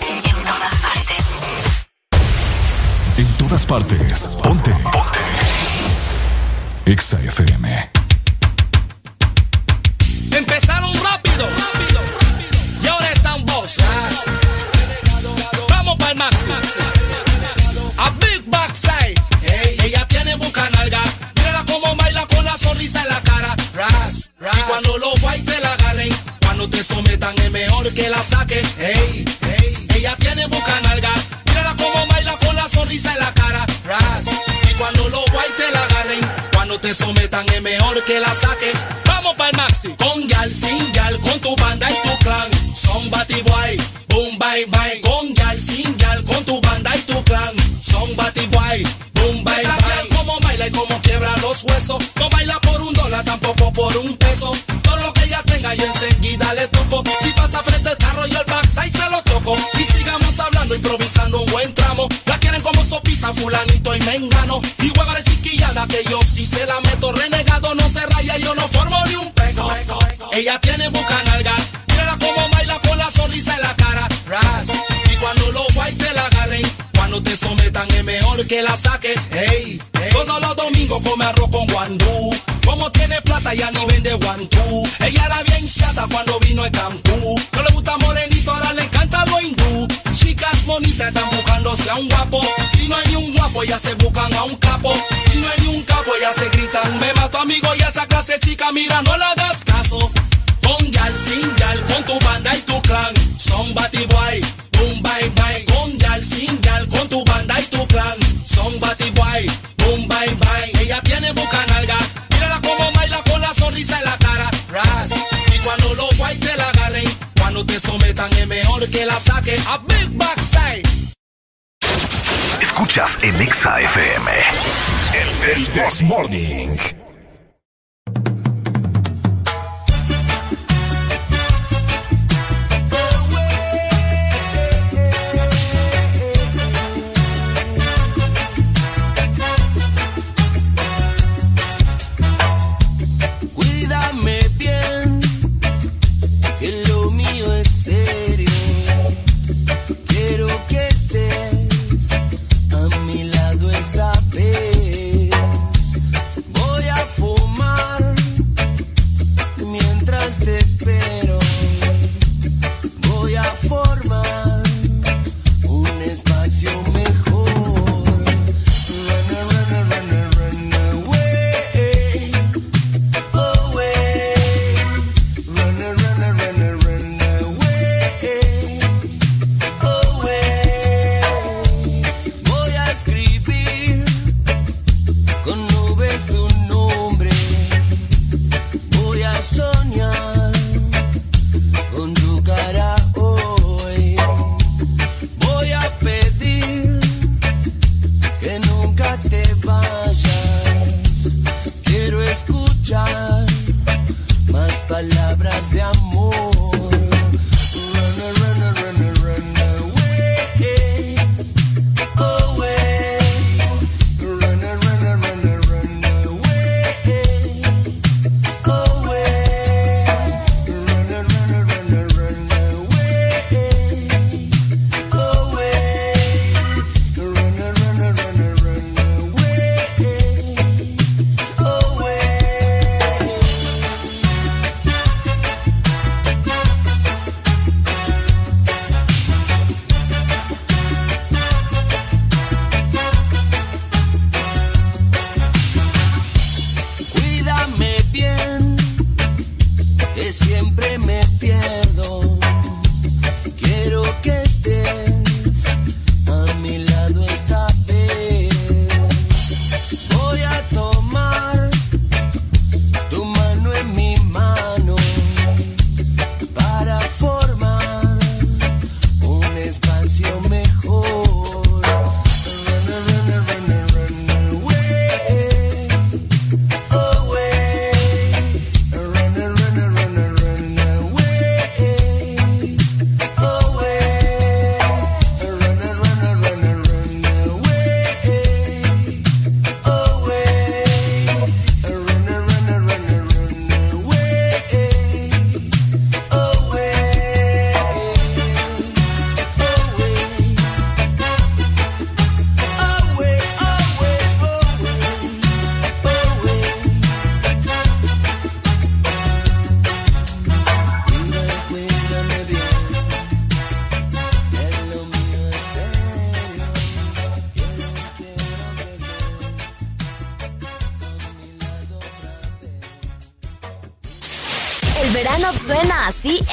En todas partes. En todas partes. Ponte. Ponte. Exa FM. Empezaron rápido. rápido, rápido. Y ahora están vos. Vamos para el máximo. A Big Backside. Hey, ella tiene bucanalga. Mírala cómo baila con la sonrisa en la cara. Ras, ras. Y cuando lo baila nalga, te sometan es mejor que la saques. Hey, hey, ella tiene boca nalga. Mírala como baila con la sonrisa en la cara. Ras. Y cuando los guay te la agarren, cuando te sometan es mejor que la saques. Vamos para el maxi. Con gal, sin gal, con tu banda y tu clan. Son bati boy, boom, bye, bye. Con gal, sin gal, con tu banda y. Son bati boy, boom, bye, bye. como baila y como quiebra los huesos. No baila por un dólar, tampoco por un peso. Todo lo que ella tenga yo enseguida le toco. Si pasa frente al carro y el backside se lo choco. Y sigamos hablando, improvisando un buen tramo. La quieren como sopita, fulanito y mengano. Y hueva de chiquillada que yo sí se la meto. Renegado no se raya, yo no formo ni un peco. Ella tiene boca nalga. Mírala como baila con la sonrisa en la te sometan es mejor que la saques. Hey, todos los domingos come arroz con guandú. Como tiene plata ya ni vende guantú. Ella era bien chata cuando vino a Cancún. No le gusta morenito, ahora le encanta lo hindú. Chicas bonitas están buscándose a un guapo. Si no hay un guapo, ya se buscan a un capo. Si no hay ni un capo, ya se gritan. Me mato amigo y esa clase chica, mira, no le hagas caso. Con gal, sin gal, con tu banda y tu clan. Son bati boy, boom, bye. Son bati boy, boom, bye, bye. Ella tiene boca nalga. Mírala como baila con la sonrisa en la cara. Ras. Y cuando los guay te la agarren, cuando te sometan es mejor que la saques. A big backside. Escuchas en Exa FM. El, el This Morning. Te espero. Voy a formar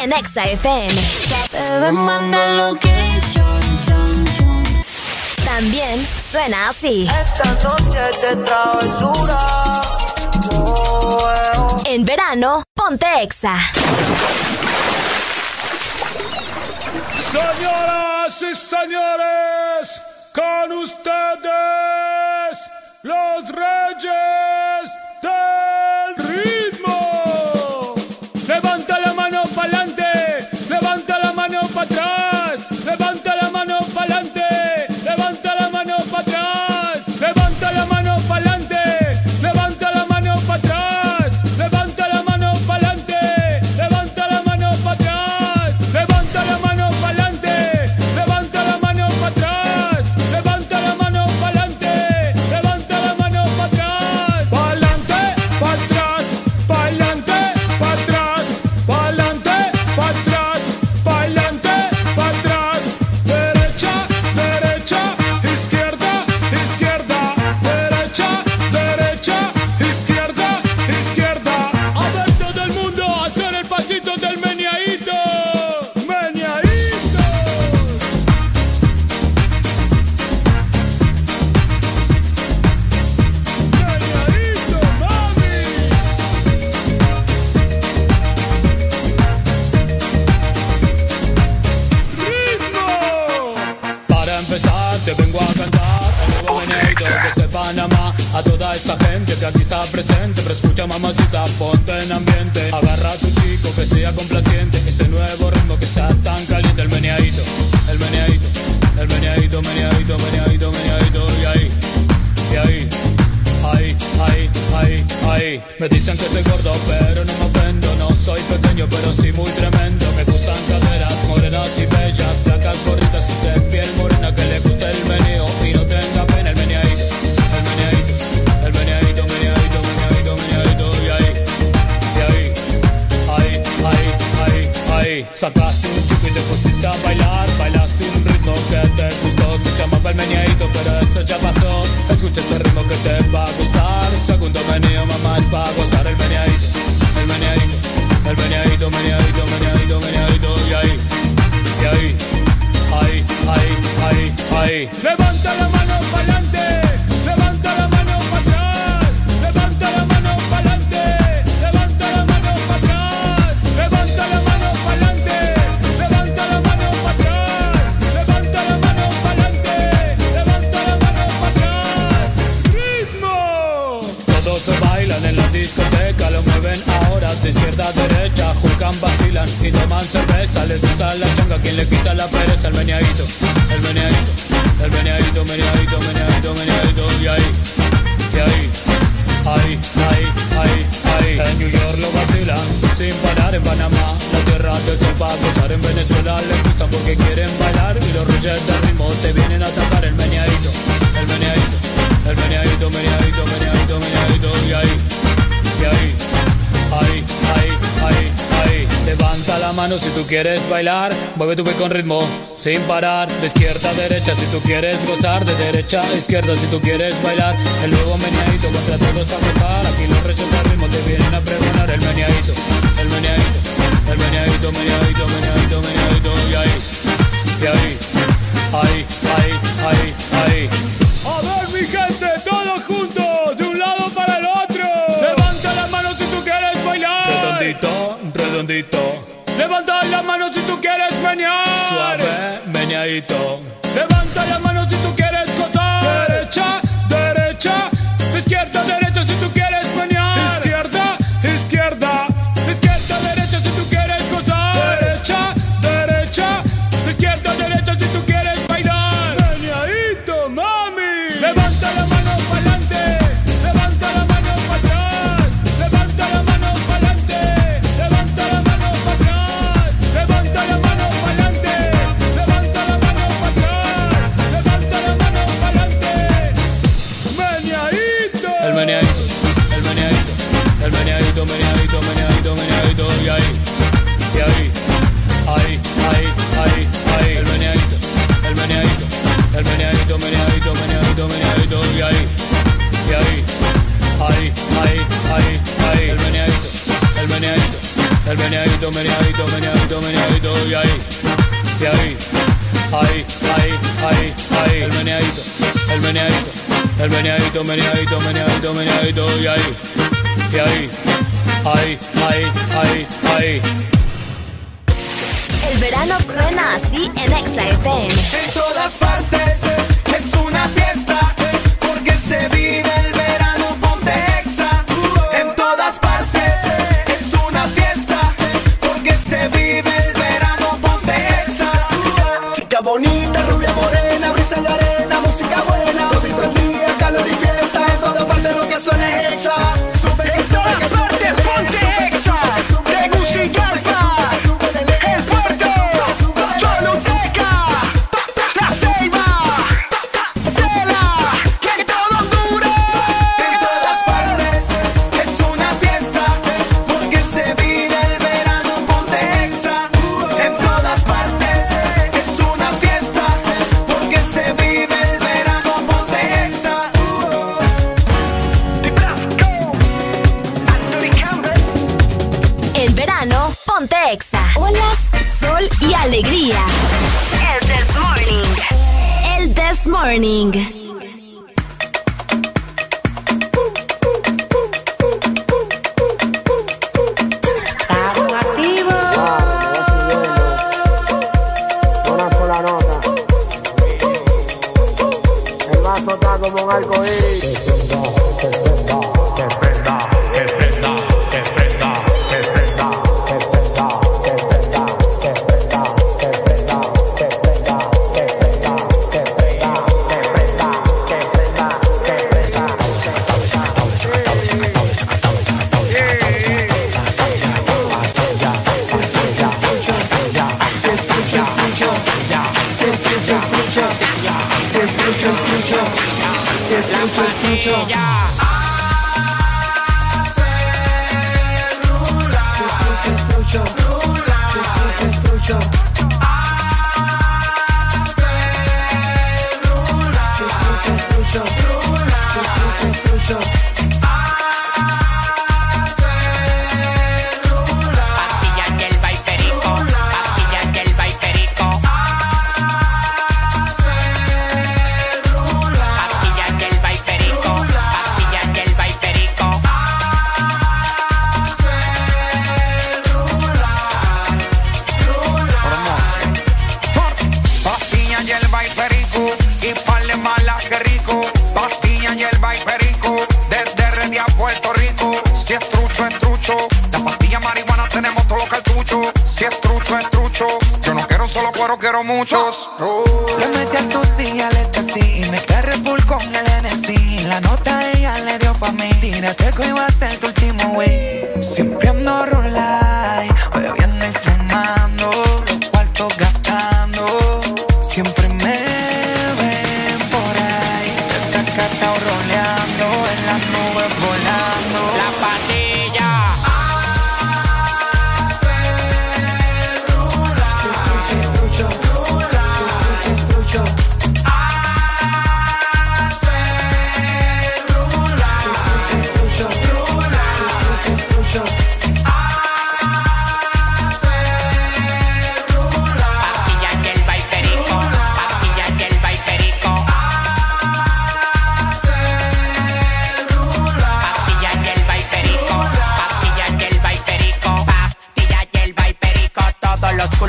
en Exa FM. También suena así. Esta noche de travesura. En verano, ponte Exa. Señoras y señores, con ustedes, los Reyes tuve con ritmo, sin parar. De izquierda a derecha si tú quieres gozar, de derecha a izquierda si tú quieres bailar. El nuevo meneadito contra todos a gozar. Aquí los rechos del ritmo te vienen a pregonar. El meneadito, el meneadito, el meneadito, meneadito, meneadito, meneadito. Y ahí, y ahí, ahí, ahí, ahí, ahí. A ver, mi gente, todos juntos. Manioli! Meneadito, meneadito, meneadito, meneadito, y ahí, y ahí, ahí, ahí, ahí, ahí, el meneadito, el meneadito, el meneadito, meneadito, meneadito, meneadito, y ahí, y ahí, ahí, ahí, ahí, ahí. El verano suena así en Exa FM. En todas música buena, todito el día, calor y fiesta. En todas partes lo que suena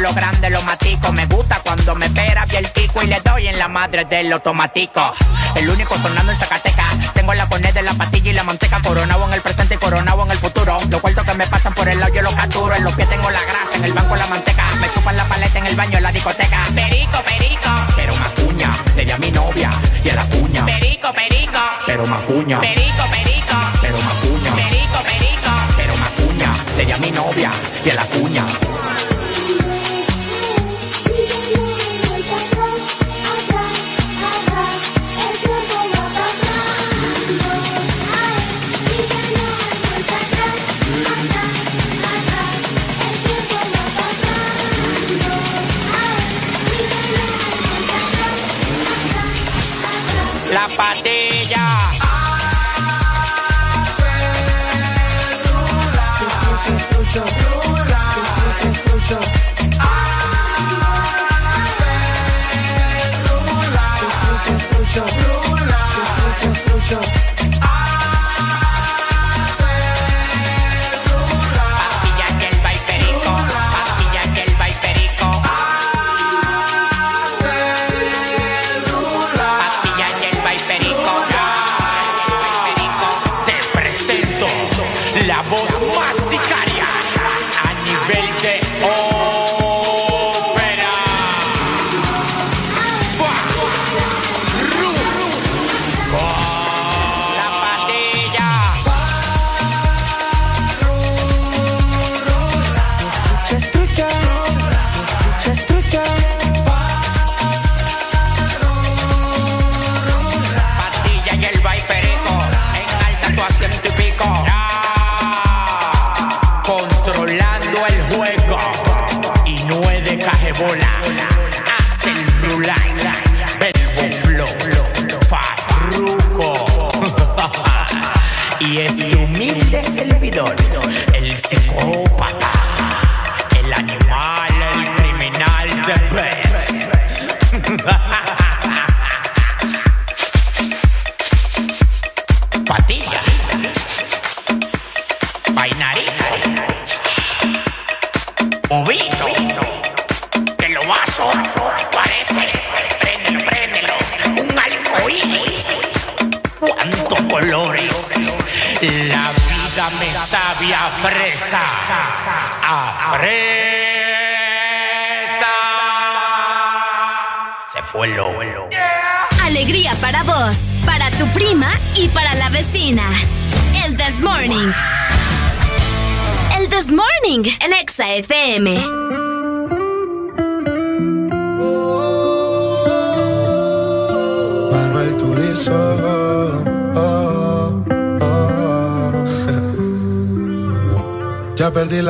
los culos grandes los matico. Me gusta cuando me pera bien el pico y le doy en la madre del automático. El único sonando en Zacatecas. Tengo la poned de la pastilla y la manteca. Coronado en el presente y coronado en el futuro. Los cuartos que me pasan por el lado yo los capturo. En los pies tengo la grasa, en el banco la manteca. Me chupan la paleta en el baño en la discoteca. Perico, perico. Pero macuña, le di a mi novia y a la cuña. Perico, perico. Pero macuña. Perico, perico. Pero macuña. Perico, perico. Pero macuña, le di a mi novia y a la cuña.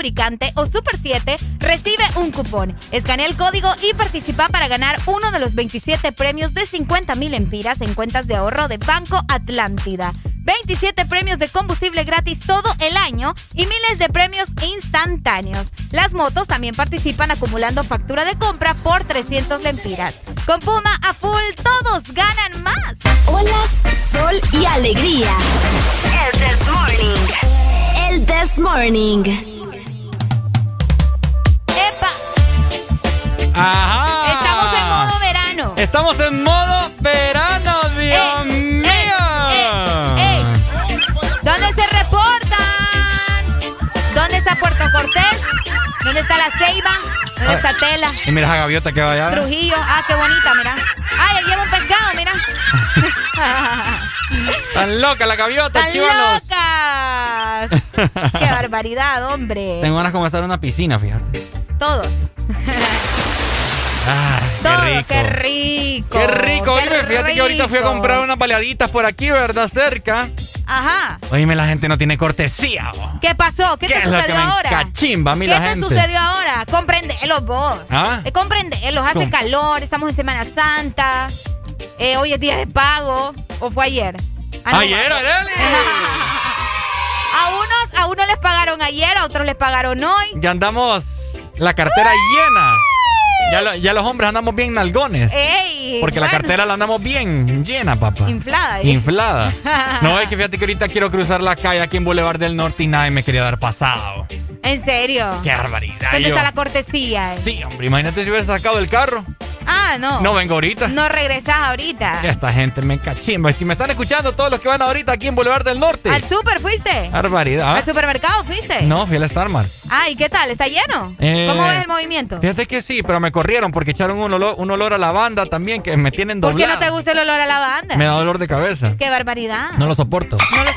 Lubricante o Super 7, recibe un cupón. Escanea el código y participa para ganar uno de los 27 premios de 50 mil lempiras en cuentas de ahorro de Banco Atlántida. 27 premios de combustible gratis todo el año y miles de premios instantáneos. Las motos también participan acumulando factura de compra por 300 lempiras. Con Puma a full todos ganan más. Olas, sol y alegría. El This Morning. El This Morning. Y mira esa gaviota que va allá. ¿verdad? Trujillo. Ah, qué bonita, mira. Ay, lleva un pescado, mira. *laughs* Tan loca la gaviota, ¡Tan chivalos. locas! ¡Qué barbaridad, hombre! Tengo ganas como de estar en una piscina, fíjate. Todos. Ah, Todos. qué rico. ¡Qué rico! Qué rico, qué oíme, fíjate que ahorita fui a comprar unas baleaditas por aquí, ¿verdad? Cerca. Ajá. Oíme, la gente no tiene cortesía. bo. ¿Qué pasó? ¿Qué, ¿Qué te es lo que sucedió ahora? encachimba a mí ¿Qué la te gente? sucedió ahora? Comprendelos vos. ¿Ah? Eh, comprendelos. Hace ¿Cómo? calor, estamos en Semana Santa. Eh, hoy es día de pago. ¿O fue ayer? Ah, no. Ayer, Arely. *laughs* A unos, a unos les pagaron ayer, a otros les pagaron hoy. Ya andamos la cartera llena. Ya, lo- ya los hombres andamos bien nalgones. ¡Ey! Porque la cartera la andamos bien llena, papá. Inflada. ¿eh? Inflada. *laughs* No, es que fíjate que ahorita quiero cruzar la calle aquí en Boulevard del Norte y nadie me quería dar pasado. ¿En serio? Qué barbaridad. ¿Dónde está la cortesía? eh? Sí, hombre, imagínate si hubiese sacado el carro. Ah, no. No vengo ahorita. No regresás ahorita. Esta gente me cachimba. Si me están escuchando todos los que van ahorita aquí en Boulevard del Norte. ¿Al súper fuiste? Barbaridad. ¿Al supermercado fuiste? No, fui al Starmart. Ah, ¿y qué tal? ¿Está lleno? Eh, ¿Cómo ves el movimiento? Fíjate que sí, pero me corrieron porque echaron un olor, un olor a lavanda también que me tienen ¿Por qué doblado. no te gusta el olor a lavanda? Me da dolor de cabeza. ¡Qué barbaridad! No lo soporto. No lo-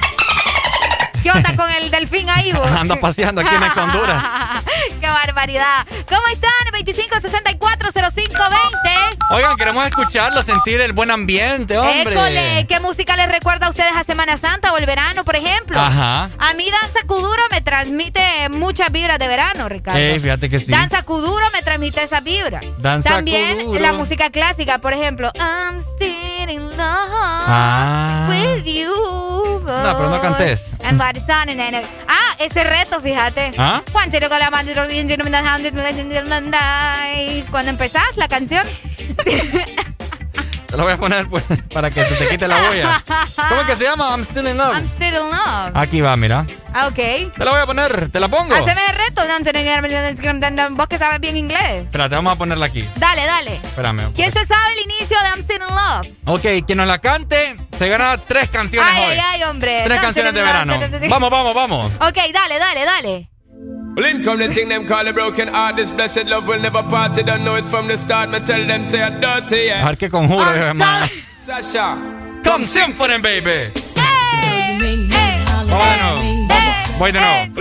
¿Qué onda con el delfín ahí, vos? *laughs* Anda paseando aquí en Honduras. *laughs* ¡Qué barbaridad! ¿Cómo están? 25640520. Oigan, queremos escucharlo, sentir el buen ambiente, hombre. École, ¿qué música les recuerda a ustedes a Semana Santa o el verano, por ejemplo? Ajá. A mí Danza Kuduro me transmite muchas vibras de verano, Ricardo. Ey, fíjate que sí. Danza Kuduro me transmite esa vibra. Danza También Kuduro. la música clásica, por ejemplo, I'm still in love Ah. with you. No, pero no cantes. And Ah, ese reto, fíjate. ¿Ah? Cuando empezás la canción. Te lo voy a poner pues, para que se te quite la boya. ¿Cómo es que se llama? I'm still in love. I'm still in love. Aquí va, mira. Ah, ok. Te la voy a poner, te la pongo. Haceme el reto. Vos que sabes bien inglés. Espérate, vamos a ponerla aquí. Dale, dale. Espérame. ¿Quién se sabe el inicio de I'm Still in Love? Ok, quien nos la cante se gana tres canciones Ay, hoy. ay, ay, hombre. Tres canciones de verano. Vamos, vamos, vamos. Ok, dale, dale, dale. Well, in come the thing them call a broken heart. This blessed love will never part. You don't know it from the start. Me tell them say I'm dirty, yeah. ver qué conjuro, Ah, hermano. Sasha. Come symphony, baby. Vamos de nuevo. Vamos. Voy de nuevo.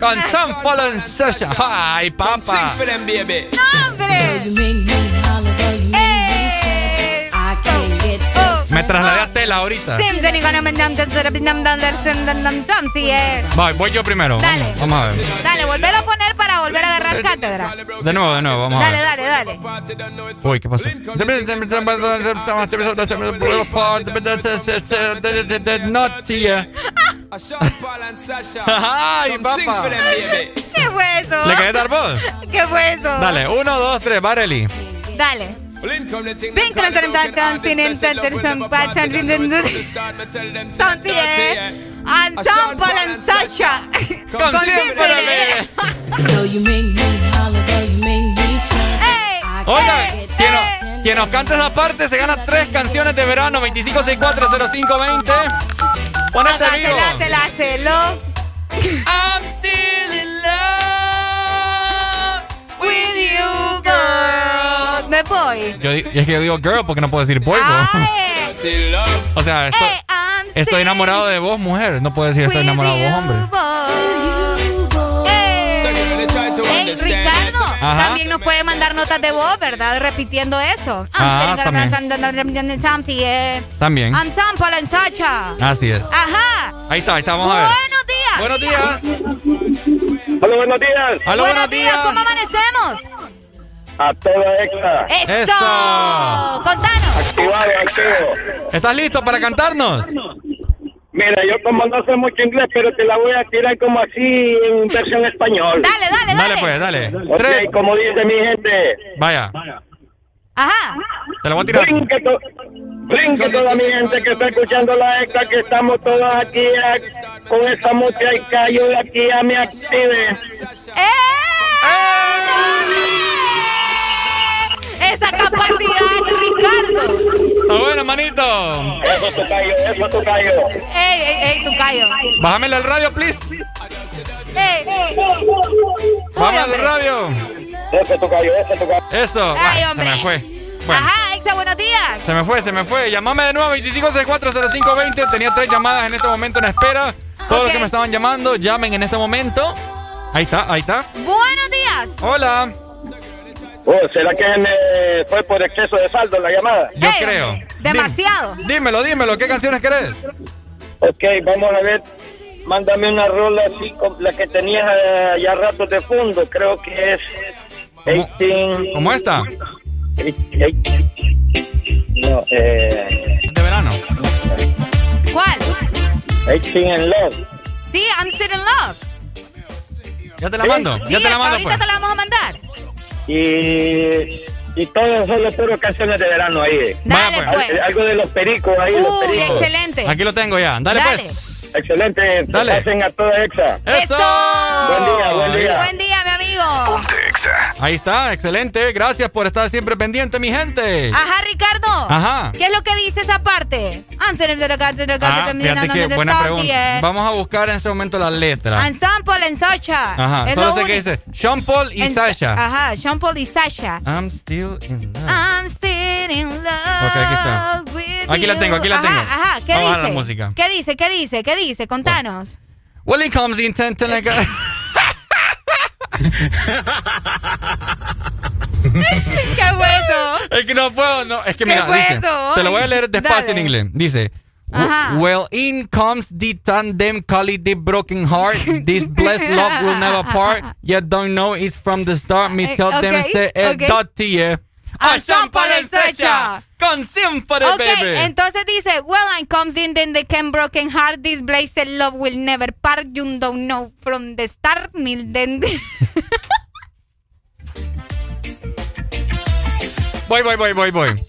Con Fallen Sasha. Ay, sing for them, baby. ¡Hombre! Me trasladé a tela ahorita. Voy, voy yo primero. Dale. Vamos, vamos a ver. Dale, volver a poner para volver a agarrar cátedra. De nuevo, de nuevo, vamos a Dale, ver. dale, dale. Uy, ¿qué pasó? Not here. Paul and Sasha. Ay, Come sing papá. for them, baby. ¿Qué fue eso? ¿Le querés dar voz? ¿Qué fue eso? Dale, uno, dos, tres, Barely. Dale. Well, in come the thing Pink, them call a tan, tan, broken tan, heart. This sin, blessed tan, love will tan, never tan, part. tan, You don't know tan, it from the start. Me tell them say I'm Santi, dirty, yeah. And A Sean Sean Paul Paul and and Sasha. Come Con sing for Symphony. them, baby. Though you make me holler, though you make me sweat. Hey, I Quien nos cante esa parte se gana tres canciones de verano. 25640520. Ponete vivo. Hágatela, hágatela, I'm still in love with you, girl. Me voy. Yo, es que yo digo girl porque no puedo decir boy. *laughs* O sea, esto- I'm estoy enamorado de vos, mujer. No puedo decir estoy enamorado de vos, hombre. Ey, Ricardo, Ajá. también nos puede mandar notas de voz, ¿verdad? Repitiendo eso. Ah, también. también. Así es. Ajá. Ahí está, ahí está, vamos a ver. Buenos días. Buenos días. Hola, buenos días. Aló, buenos días. ¿Cómo amanecemos? A toda extra. ¡Eso! Eso. Contanos. Activado, activo. ¿Estás listo para cantarnos? Mira, yo como no sé mucho inglés, pero te la voy a tirar como así en versión español. Dale, dale, Dale, pues, dale. Ok, Tres. como dice mi gente. Vaya, Ajá. te la voy a tirar. Brinque, to- brinque toda mi gente que está escuchando la extra, que estamos todos aquí a- con esa música y callo de aquí a mi active. Esa capacidad, Ricardo. Está bueno, manito. Eso tu callo, eso tu callo. Ey, ey, ey, tu callo. Bájamele al radio, please. Ey. Bájame al hombre. radio. Eso tu callo, eso tu callo. Eso. Ay, Ay, se hombre. me fue. Bueno, Ajá, Exa, buenos días. se me fue, se me fue. Llamame de nuevo 25640520. Tenía tres llamadas en este momento en espera. Todos los que me estaban llamando, llamen en este momento. Ahí está, ahí está. Buenos días. Hola. Oh, ¿Será que me fue por exceso de saldo la llamada? Yo creo. Demasiado. Dímelo, dímelo. ¿Qué canciones querés? Ok, vamos a ver. Mándame una rola así como la que tenías eh, ya ratos de fondo. Creo que es ¿Cómo, 18. ¿Cómo eight- No, eh. De verano. ¿Cuál? 18 in Love. Sí, I'm still in love. Ya te la mando. Sí, Ya te la mando, ahorita pues. te la vamos a mandar. Y. Y todo solo puro canciones de verano ahí. Dale, pues. Al- pues. Algo de los pericos ahí, los Uy, pericos. excelente. Aquí lo tengo ya. Dale, Dale. pues. Excelente. Dale. Pasen a toda exa. ¡Eso! Buen día, buen día. Buen día, mi amigo. Ahí está, excelente. Gracias por estar siempre pendiente, mi gente. Ajá, Ricardo. Ajá. ¿Qué es lo que dice esa parte? Answer the Ah, fíjate que buena pregunta. Vamos a buscar en este momento la letra. Ensample en Sasha. Ajá. Es Solo lo sé que dice Sean Paul y Sasha. Ajá, Sean Paul y Sasha. I'm still in love. I'm still in love. Ok, aquí está. Aquí la tengo, aquí la Ajá, tengo. Ajá, ¿qué Vamos a dice? dar la música. ¿Qué dice? ¿Qué dice? ¿Qué dice? Contanos. Well, it comes in ten, ten, like a- *laughs* *laughs* ¿Qué fue eso? Es que no puedo, no. Es que ¿Qué mira, dice. Te lo voy a leer despacio Dale. en inglés. Dice. Ajá. Well, in comes the tandem, call it the broken heart. This blessed love will never part. *laughs* You don't know it's from the start. Me Eh, tell them say el ok. dot to you. A A champal en secha. Con Symphony, Ok, baby. entonces dice, well, I comes in then the can broken heart, this blazed love will never part, you don't know from the start, mil then... Voy, *laughs* voy, voy, voy, voy.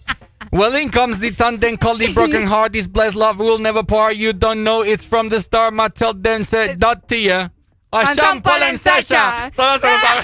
Well, in comes the tandem, call the broken *laughs* heart. This blessed love will never part. You don't know it's from the start. My tell them say dot to you. A A champal en secha. Solo se lo sabe.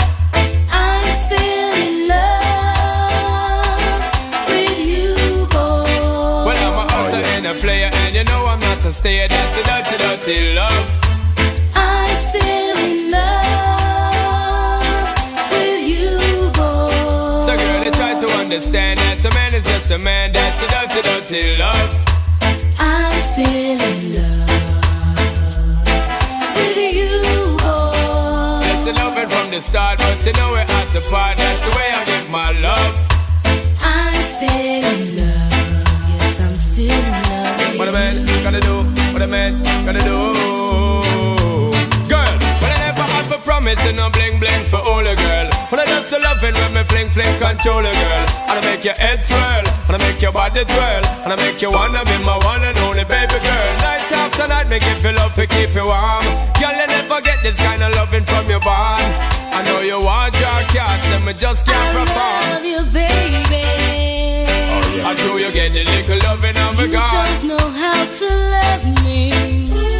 I'm a. Dirty, dirty, dirty love. I'm still in love with you, boy. So, girl, they try to understand that a man is just a man. That's a dirty, dirty love. I'm still in love with you, boy. That's the loving from the start, but you know we're at the part. That's the way I give my love. I'm still in love. Yes, I'm still in love. What a man gonna do? What a man gonna do? Girl, when I never had for promise, you know bling bling for all a girl. When I dance to loving when me fling fling control a girl. And I make your head swirl, and I make your body twirl, and I make you wanna be my one and only baby girl. Night after night, make you feel love to keep you warm. Girl, you never get this kind of loving from your bond. I know you want your cat, and me just can't perform. love you, baby. I do you get the little loving of a You don't know how to love me.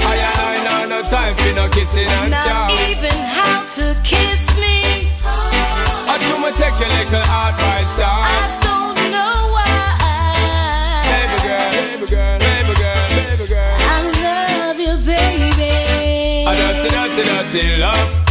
I I know no time for no kissing and Not chow. even how to kiss me. I do me take your little advice down. I don't know why. Baby girl, baby girl, baby girl, baby girl. I love you, baby. I dirty, dirty, dirty love.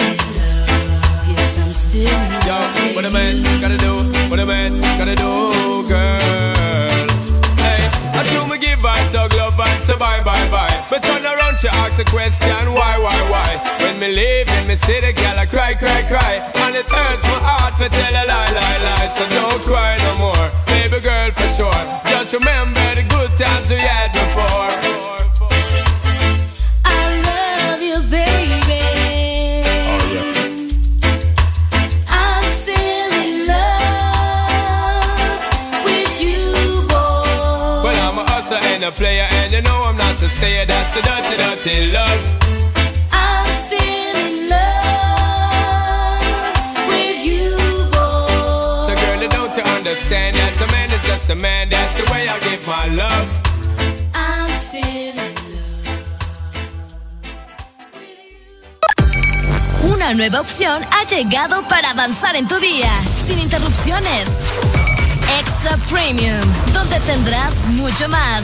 still Yo, what a man gotta do, what a man gotta do, girl. Hey, I do me give her dog love and say bye, bye, bye. But turn around, she ask a question, why, why, why? When me leave in me city, girl, I cry, cry, cry. And it hurts my heart to tell a lie, lie, lie. So don't cry no more, baby girl, for sure. Just remember the good times we had before. A player, and you know I'm not. That's the dirty, dirty love. Understand that a man is just a man? That's the way I give my love. I'm still in Una nueva opción ha llegado para avanzar en tu día, sin interrupciones. Extra Premium, donde tendrás mucho más,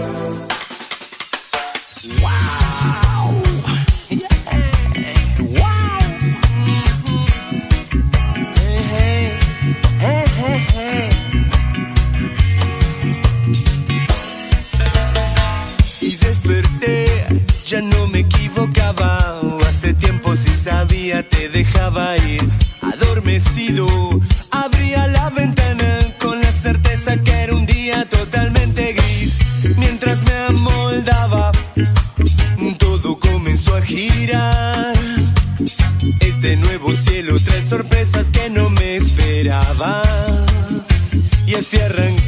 Sí sabía, te dejaba ir. Adormecido, abría la ventana con la certeza que era un día totalmente gris. Mientras me amoldaba, todo comenzó a girar. Este nuevo cielo trae sorpresas que no me esperaba. Y así arrancaba,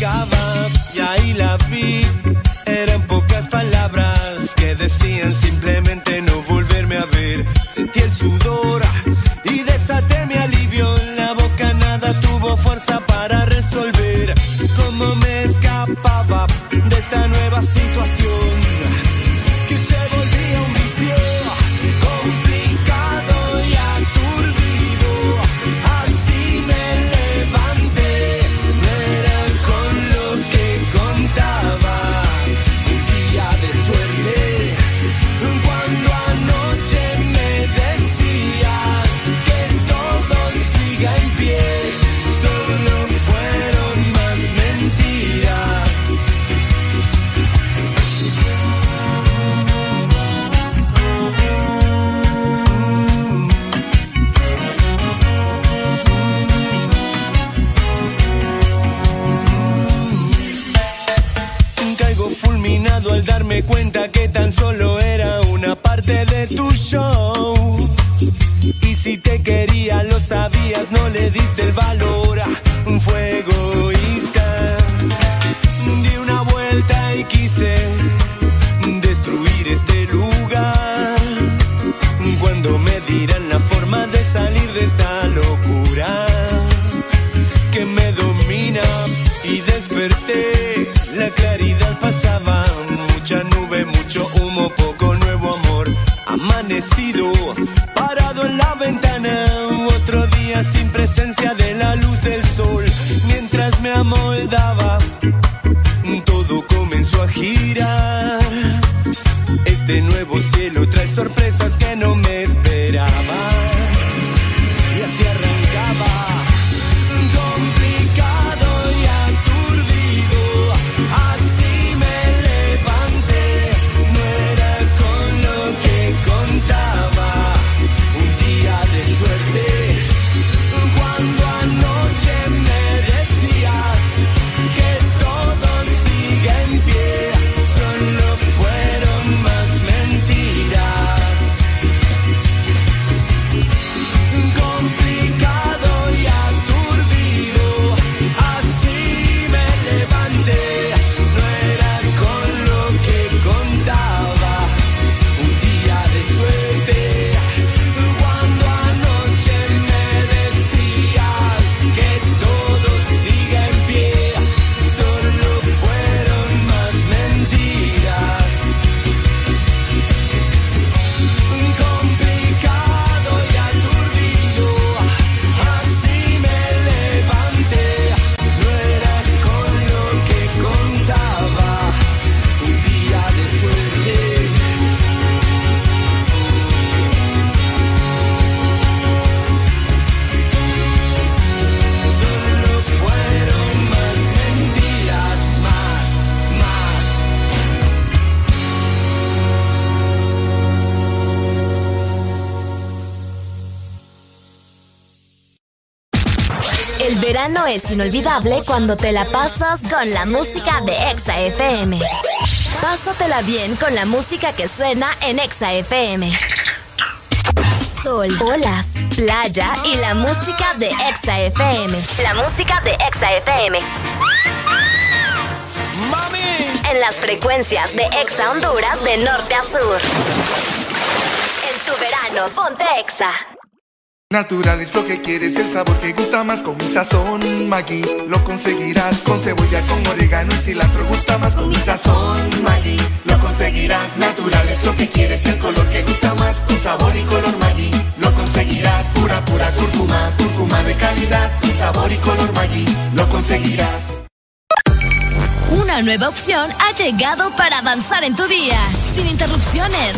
inolvidable cuando te la pasas con la música de Exa FM. Pásatela bien con la música que suena en Exa FM. Sol, olas, playa y la música de Exa FM. La música de Exa FM. En las frecuencias de Exa Honduras de norte a sur. En tu verano, ponte Exa. Natural es lo que quieres, el sabor que gusta más con mi sazón. Maggi, lo conseguirás con cebolla, con orégano y cilantro. Gusta más con mi sazón Maggi, lo conseguirás. Natural es lo que quieres, el color que gusta más con sabor y color Maggi, lo conseguirás Pura, pura cúrcuma, cúrcuma de calidad con sabor y color Maggi, lo conseguirás. Una nueva opción ha llegado para avanzar en tu día, sin interrupciones.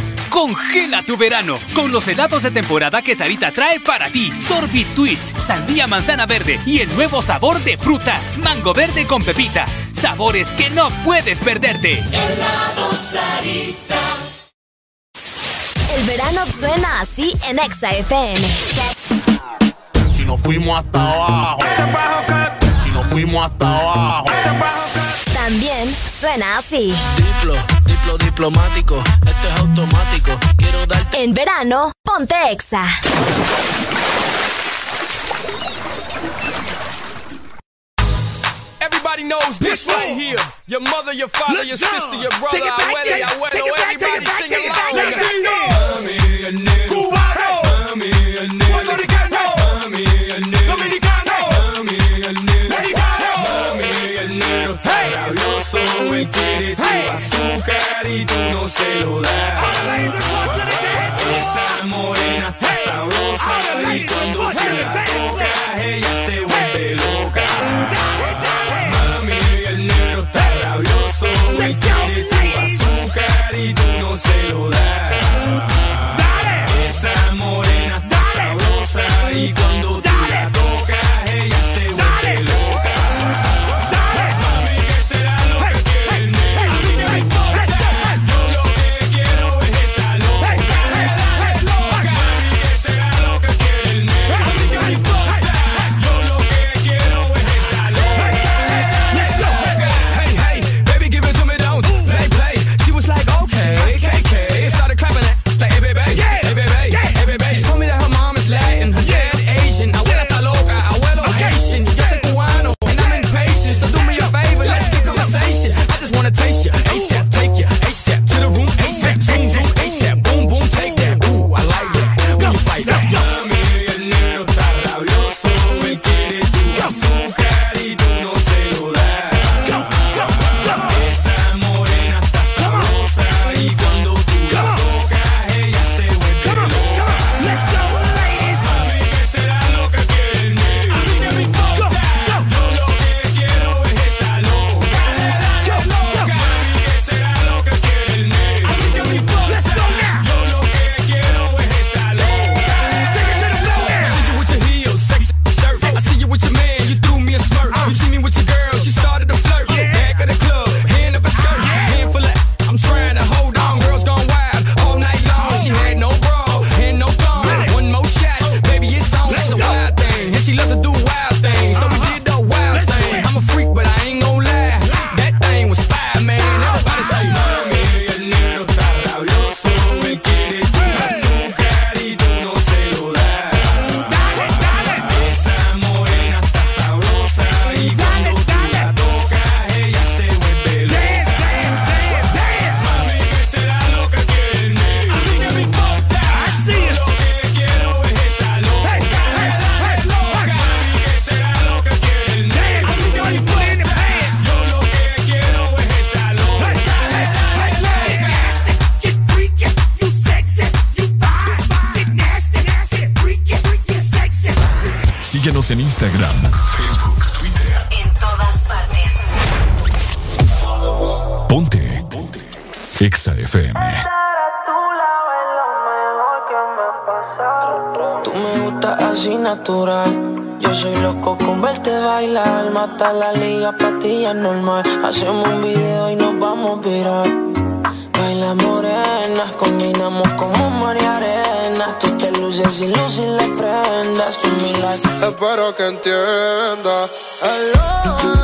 Congela tu verano con los helados de temporada que Sarita trae para ti. Sorbit Twist, sandía manzana verde y el nuevo sabor de fruta, mango verde con pepita. Sabores que no puedes perderte. Helado Sarita. El verano suena así en Exa FM. Nos fuimos hasta abajo. Nos fuimos hasta abajo. También suena así. Diplo, diplo diplomático, esto es automático. Quiero darte. En verano, ponte Exa. Everybody knows this right here. Your mother, your father, your sister, your brother, abuela, abuelo, everybody sing along. Quiere tu azúcar y tú no se lo das. Instagram, Facebook, Twitter. En todas partes. Ponte. Ponte. Exa FM. Tú me gustas así natural. Yo soy loco con verte bailar. Mata la liga, patilla normal. Hacemos un video y nos vamos a virar. Baila morena, combinamos como mar y arena. Tú luces y luces prendas. Tú mi like. Espero que entienda. Aloha, tu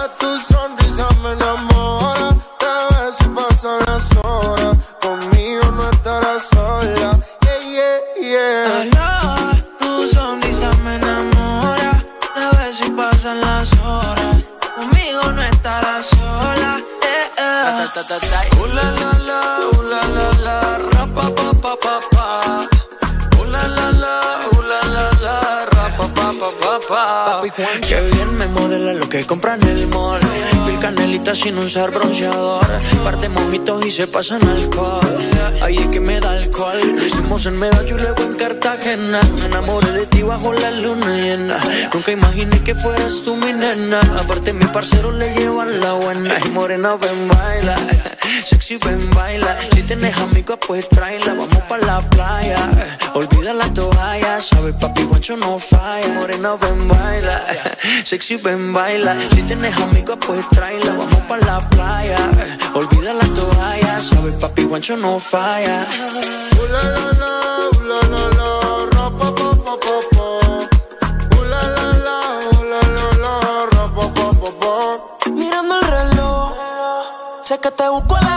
Qué bien me modela lo que compran en el mall. Pil canelita sin usar bronceador. Parte mojitos y se pasan alcohol. Ahí es que me da alcohol. Lo hicimos en Medallo y luego en Cartagena. Me enamoré de ti bajo la luna llena. Nunca imaginé que fueras tú mi nena. Aparte, mi parcero le llevan la buena. Morena, ven, baila. Sexy, ven, baila. Si tienes amigos, pues tráela. Vamos pa' la playa. Olvida la toalla. Sabes, papi, guancho no falla. Morena, ven, baila. Sexy, ven, baila. Si tienes amigos, pues tráela. Vamos pa' la playa. Olvida la toalla. Sabes, papi, guancho no falla. Uh, la, la, la, uh, la, la, la, ra, pa, pa, pa, pa, pa. La, la, la, la, la, la, ra, pa, pa, pa, pa. Mirando el reloj, sé que te busco a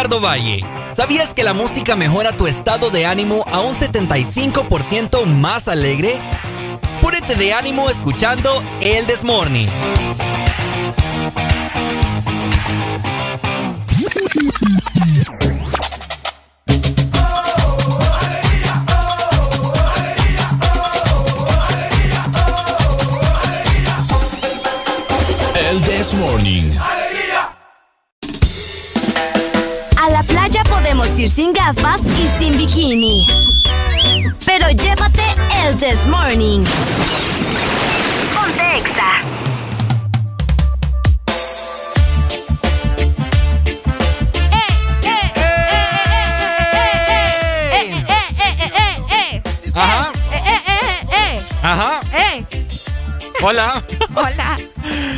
Ricardo Valle. ¿Sabías que la música mejora tu estado de ánimo a un 75% más alegre? Púrete de ánimo escuchando El Desmorning. El This Morning. puedes sin gafas y sin bikini. Pero llévate el This Morning. Ponte extra. Ajá. Ajá. Hola. Hola.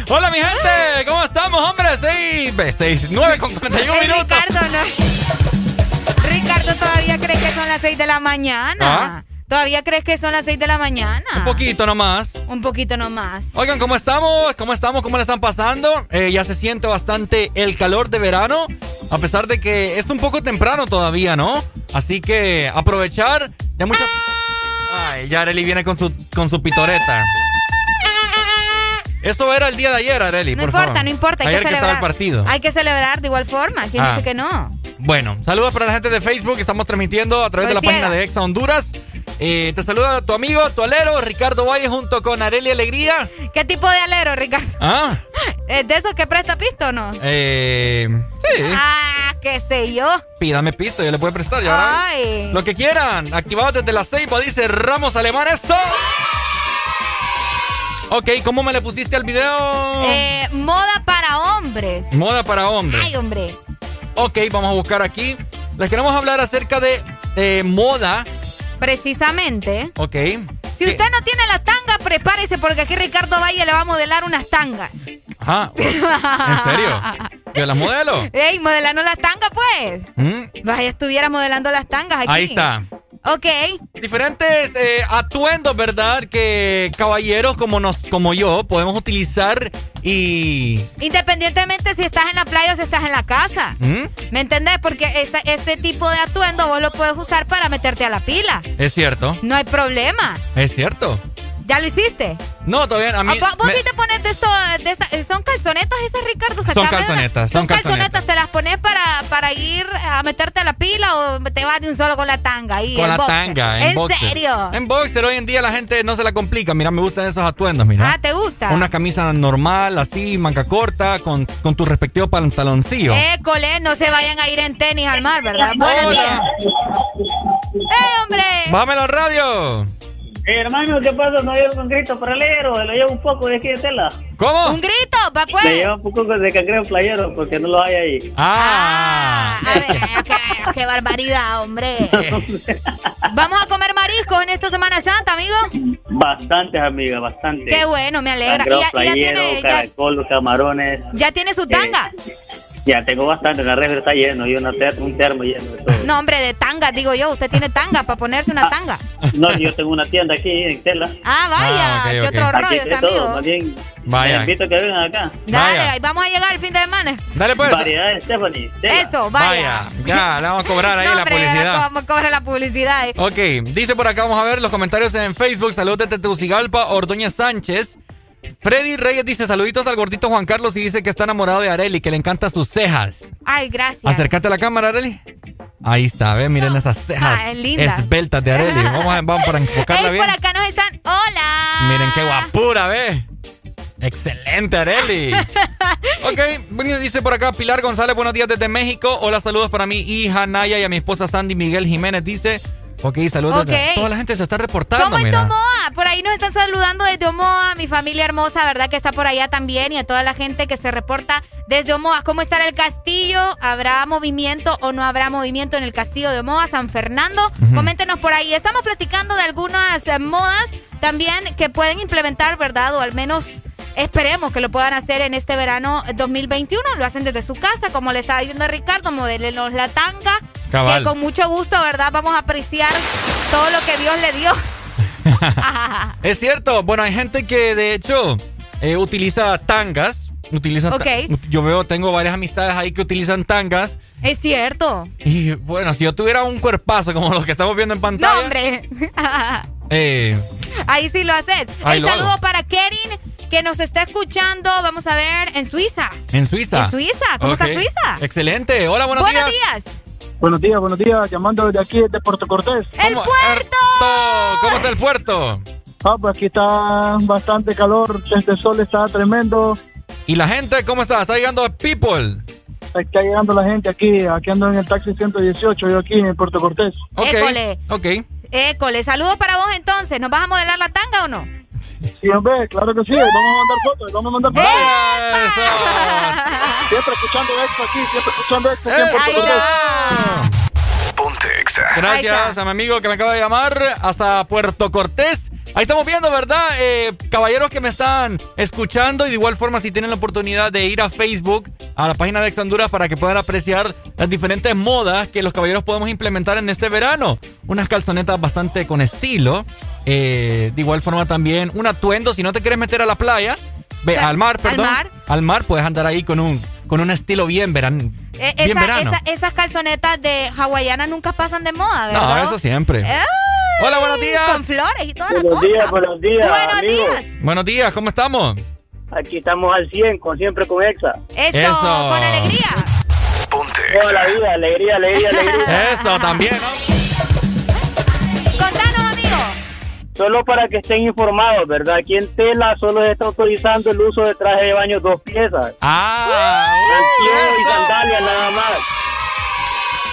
Hola, mi gente. ¿Cómo estamos, hombre? 6, 6, 9 con 41 minutos. Ricardo, no. Todavía cree que son las 6 de la mañana. Ah. ¿Todavía crees que son las 6 de la mañana? Un poquito nomás. Un poquito nomás. Oigan, ¿cómo estamos? ¿Cómo estamos? ¿Cómo le están pasando? Eh, ya se siente bastante el calor de verano, a pesar de que es un poco temprano todavía, ¿no? Así que aprovechar. Ya mucha... Ay, ya Areli viene con su, con su pitoreta. Eso era el día de ayer, Areli, No por importa, favor. no importa, hay ayer que que celebrar. estaba el partido. Hay que celebrar de igual forma. ¿Quién Ah. dice que no? Bueno, saludos para la gente de Facebook. Estamos transmitiendo a través de la ciega. página de Exa Honduras. Eh, te saluda tu amigo, tu alero, Ricardo Valle, junto con Areli Alegría. ¿Qué tipo de alero, Ricardo? Ah, *laughs* ¿Es de esos que presta pisto o no? eh, sí. Ah, qué sé yo. Pídame pisto, yo le puedo prestar. Ya. Ay. Lo que quieran. Activados desde la ceiba, dice Ramos Alemán. ¡Eso! Ok, ¿cómo me le pusiste al video? Eh, moda para hombres. Moda para hombres. Ay, hombre. Ok, vamos a buscar aquí. Les queremos hablar acerca de eh, moda. Precisamente. Ok. Si usted no tiene la tanga, prepárese porque aquí Ricardo Valle le va a modelar unas tangas. Ajá. ¿En serio? ¿Yo las modelo? Ey, modelando las tangas, pues. ¿Mm? Vaya, estuviera modelando las tangas aquí. Ahí está. Ok. Diferentes eh, atuendos, ¿verdad? Que caballeros como, nos, como yo podemos utilizar y... Independientemente si estás en la playa o si estás en la casa. ¿Mm? ¿Me entendés? Porque esta- este tipo de atuendo vos lo puedes usar para meterte a la pila. Es cierto. No hay problema. Es cierto. ¿Ya lo hiciste? No, todavía a mí... ¿Vos, vos me- sí te pones de eso? De esa- ¿Son calzonetas esas, Ricardo? Son Sacame calzonetas, son Son calzonetas. calzonetas. ¿Te las pones para, para ir a meterte a la pila o te vas de un solo con la tanga? Ahí, Con la boxer? tanga, en, ¿En boxer. serio? En boxer hoy en día la gente no se la complica. Mira, me gustan esos atuendos, mira. Ah, ¿te gusta? Una camisa normal, así, manga corta, con, con tu respectivo pantaloncillo. École, no se vayan a ir en tenis al mar, ¿verdad? Buenos días. ¡Eh, hombre! ¡Bájame la radio! Eh, hermano, ¿qué pasa? No llevo un grito paralelo, lo llevo un poco de aquí de tela. ¿Cómo? ¡Un grito, va pues! Le llevo un poco de cangrejo playero porque no lo hay ahí. Ah. A ver, qué, qué barbaridad, hombre. *laughs* Vamos a comer mariscos en esta Semana Santa, amigo. Bastantes, amiga, bastantes. Qué bueno, me alegra. Cangrejo Y ya, playero, tiene, ya, camarones. ya tiene su tanga. Ya tengo bastante, la refri está lleno y una ter- un termo lleno de todo. No, hombre, de tanga, digo yo. Usted tiene tanga para ponerse una tanga. No, yo tengo una tienda aquí en Tela. Ah, vaya. Ah, ok, qué ok. otro Aquí rollo, todo, amigo. más bien. Vaya. Les invito a que vengan acá. Dale, Vaya. ahí vamos a llegar el fin de semana. Dale pues. Variedades, Stephanie. Tela. Eso, vaya. Ya, le vamos a cobrar ahí No, la hombre, publicidad. Vamos a cobrar la publicidad. eh. Ok, dice por acá, vamos a ver los comentarios en Facebook. Saludos desde Tegucigalpa, Ordóñez Sánchez. Freddy Reyes dice saluditos al gordito Juan Carlos y dice que está enamorado de Areli, que le encantan sus cejas. Ay, gracias. Acércate a la cámara, Areli. Ahí está, ve, miren esas cejas Ah, es linda. esbeltas de Areli. *laughs* Vamos, a, vamos para enfocarla Ey, bien. por acá nos están. ¡Hola! Miren qué guapura, ve. Excelente, Areli. *laughs* ok, dice por acá Pilar González, buenos días desde México. Hola, saludos para mi hija Naya y a mi esposa Sandy Miguel Jiménez. Dice, ok, saludos. desde- Ok. Toda la gente se está reportando, ¿Cómo está Omoa? Por ahí nos están saludando desde Omoa, mi familia hermosa, ¿verdad? Que está por allá también y a toda la gente que se reporta desde Omoa. ¿Cómo estará el castillo? ¿Habrá movimiento o no habrá movimiento en el castillo de Omoa, San Fernando? Coméntenos por ahí. Estamos platicando de algunas eh, modas también que pueden implementar, ¿verdad? O al menos esperemos que lo puedan hacer en este verano 2021. Lo hacen desde su casa, como le estaba diciendo Ricardo, modelenos la tanga. Cabal. Que con mucho gusto, ¿verdad? Vamos a apreciar todo lo que Dios le dio. *laughs* Es cierto. Bueno, hay gente que de hecho eh, utiliza tangas. Utiliza ta- Ok. Yo veo, tengo varias amistades ahí que utilizan tangas. Es cierto. Y bueno, si yo tuviera un cuerpazo como los que estamos viendo en No, pantalla. hombre. *laughs* eh, Ahí sí lo haces. El lo saludo hago. para Kerin, que nos está escuchando. Vamos a ver, en Suiza. en Suiza. En Suiza. ¿Cómo está Ok. Suiza? Excelente. Hola, buenos, Buenos días. días. Buenos días, buenos días. Llamando desde aquí, desde Puerto Cortés. ¡El puerto! ¿Cómo está el puerto? Ah, pues aquí está bastante calor. Este sol está tremendo. ¿Y la gente cómo está? ¿Está llegando People? Está llegando la gente aquí. Aquí ando en el taxi 118, yo aquí en Puerto Cortés. Ok. École. Ok. École, saludos para vos entonces. ¿Nos vas a modelar la tanga o no? Sí, hombre, claro que sí. Vamos a mandar fotos, vamos a mandar fotos. Siempre escuchando Expo aquí, siempre escuchando Expo aquí Gracias a mi amigo que me acaba de llamar hasta Puerto Cortés. Ahí estamos viendo, ¿verdad? Eh, caballeros que me están escuchando y de igual forma si tienen la oportunidad de ir a Facebook, a la página de Ex Honduras para que puedan apreciar las diferentes modas que los caballeros podemos implementar en este verano. Unas calzonetas bastante con estilo. eh, de igual forma también un atuendo. Si no te quieres meter a la playa, ve, al mar, perdón. mar. Al mar puedes andar ahí con un, con un estilo bien, veran, Eh, bien esa- verano. esa- esas calzonetas de hawaianas nunca pasan de moda, ¿verdad? No, eso siempre. Ay, Hola, buenos días. Con flores y toda la Buenos cosa. días, buenos días, Buenos amigos. días. Buenos días, ¿cómo estamos? Aquí estamos al 100, con siempre con Exa. Eso, Eso. con alegría. Toda la vida, alegría, alegría, alegría. Eso también, ¿no? Solo para que estén informados, ¿verdad? Aquí en Tela solo se está autorizando el uso de traje de baño dos piezas. Ah, Anteojos y sandalias nada más.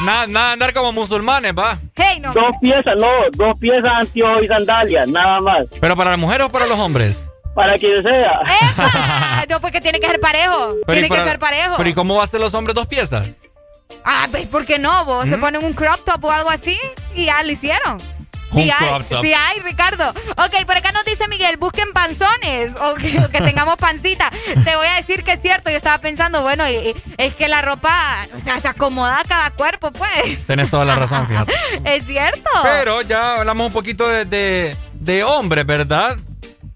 Nada, nada, andar como musulmanes, va. Hey, no. Dos piezas, no, dos piezas, anteojos y sandalias, nada más. ¿Pero para las mujeres o para los hombres? Para quien sea. ¡Epa! *laughs* No, porque tiene que ser parejo. Pero tiene ¿y para- que ser parejo. Pero ¿y cómo va a ser los hombres dos piezas? Ah, pues, ¿por qué no? Vos se ponen un crop top o algo así y ya lo hicieron. Un hay, crop top. sí hay, Ricardo. Ok, por acá nos dice Miguel, busquen panzones o que, o que tengamos pancita. Te voy a decir que es cierto. Yo estaba pensando, bueno, y- y es que la ropa, o sea, se acomoda a cada cuerpo, pues. Tenés toda la razón, fíjate. *laughs* Es cierto. Pero ya hablamos un poquito de, de, de hombres, ¿verdad?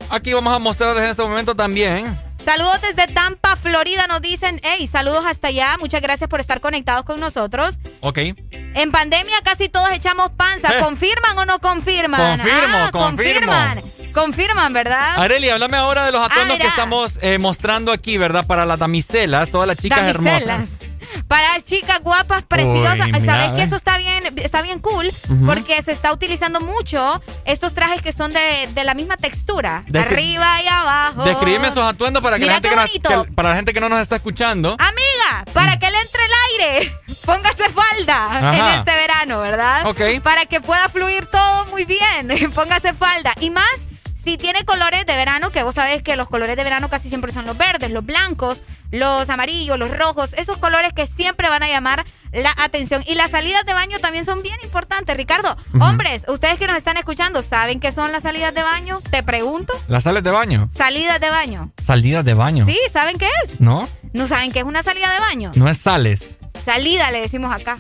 Aquí vamos a mostrarles en este momento también. Saludos desde Tampa, Florida. Nos dicen, hey, saludos hasta allá. Muchas gracias por estar conectados con nosotros. Ok. En pandemia casi todos echamos panza. Eh. ¿Confirman o no confirman? Confirmo, Ah, confirmo. Confirman, confirman ¿verdad? Areli, háblame ahora de los atuendos Ah, que estamos eh, mostrando aquí, ¿verdad? Para las damiselas, todas las chicas Damiselas. hermosas. Para chicas guapas, preciosas. Uy, Sabes que eso está bien, está bien cool porque se está utilizando mucho estos trajes que son de, de la misma textura, Descri- arriba y abajo. Descríbeme esos atuendos para que, la gente que nos- bonito. que- para la gente que no nos está escuchando. Amiga, para que le entre el aire, *laughs* póngase falda Ajá. en este verano, ¿verdad? Ok. Para que pueda fluir todo muy bien, *laughs* póngase falda. Y más, si tiene colores de verano, que vos sabés que los colores de verano casi siempre son los verdes, los blancos, los amarillos, los rojos, esos colores que siempre van a llamar la atención. Y las salidas de baño también son bien importantes, Ricardo. Hombres, ustedes que nos están escuchando, ¿saben qué son las salidas de baño? Te pregunto. Las sales de baño. Salidas de baño. Salidas de baño. ¿Sí? ¿Saben qué es? ¿No? ¿No saben qué es una salida de baño? No es sales. Salida le decimos acá.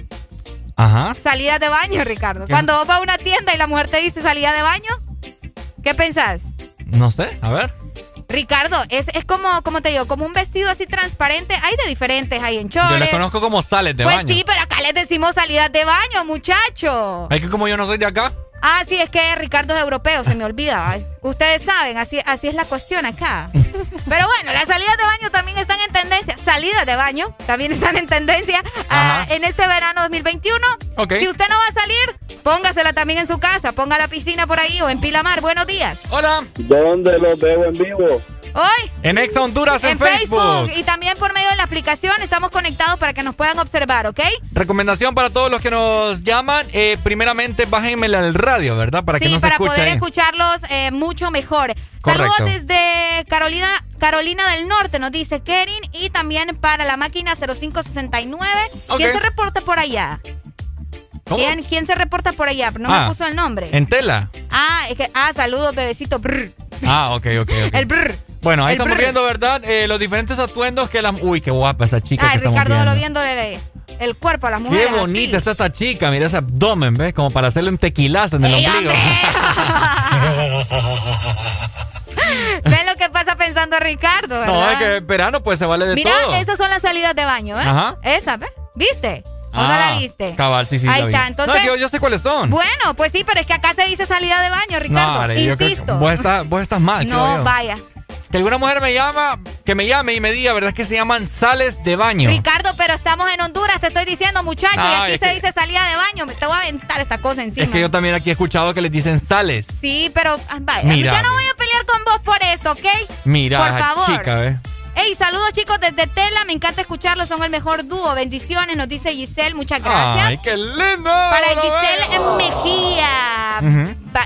Ajá. Salida de baño, Ricardo. ¿Qué? Cuando vos vas a una tienda y la mujer te dice salida de baño, ¿qué pensás? No sé, a ver. Ricardo, es, es como, como te digo, como un vestido así transparente. Hay de diferentes, hay en chores. Yo les conozco como sales de pues baño. sí, pero acá les decimos salidas de baño, muchacho. Es que como yo no soy de acá. Ah, sí, es que Ricardo es europeo, se me olvida. Ay, Ustedes saben, así, así es la cuestión acá. *laughs* Pero bueno, las salidas de baño también están en tendencia. Salidas de baño también están en tendencia ah, en este verano 2021. Ok. Si usted no va a salir, póngasela también en su casa. Ponga la piscina por ahí o en Pilamar. Buenos días. Hola. ¿Dónde los veo en vivo? Hoy. En Exa Honduras en, En Facebook. y también por medio de la aplicación estamos conectados para que nos puedan observar, ¿ok? Recomendación para todos los que nos llaman. eh, primeramente, bájenmela al radio, ¿verdad? Para que sí, no se para poder ahí. escucharlos eh, mucho mejor. Correcto. Saludos desde Carolina, Carolina del Norte, nos dice Kerin, y también para la máquina 0569. ¿Quién Ok. se reporta por allá? ¿Cómo? ¿Quién, quién se reporta por allá? No Ah, me puso el nombre. En tela. Ah, es que, ah, saludos, bebecito. brr. Ah, ok, ok, ok. El brr. Bueno, ahí el estamos brr. viendo, ¿verdad? Eh, los diferentes atuendos que la... Uy, qué guapa esa chica Ay, que estamos Ricardo, viendo. lo viéndole el cuerpo a las Qué mujeres. bonita está esta chica. Mira ese abdomen, ¿ves? Como para hacerle un tequilazo en el ¡Ey, ombligo. *laughs* Ven lo que pasa pensando Ricardo, ¿verdad? no, es que verano pues se vale de Mira, todo. esas son las salidas de baño, ¿eh? Ajá. Esa, ¿ves? ¿Viste? ¿O no Ah, la viste? Cabal, sí, sí. Ahí la vi. está, entonces- No, yo, yo sé cuáles son. Bueno, pues sí, pero es que acá se dice salida de baño, Ricardo. no, creo que Insisto. vos estás, vos estás mal, *laughs* no, yo. vaya. Que alguna mujer me llama, que me llame y me diga, ¿verdad? Que se llaman sales de baño. Ricardo, pero estamos en Honduras, te estoy diciendo, muchacho, y aquí es se que- dice salida de baño. Me te voy a aventar esta cosa encima. Es que yo también aquí he escuchado que les dicen sales. Sí, pero ah, vaya, Mira, ya no voy a pelear con vos por esto, ¿ok? Mira, Por favor. chica, ¿ves? Ey, saludos chicos desde Tela, me encanta escucharlos, son el mejor dúo. Bendiciones, nos dice Giselle, muchas gracias. Ay, qué lindo. Para Giselle veo. Mejía.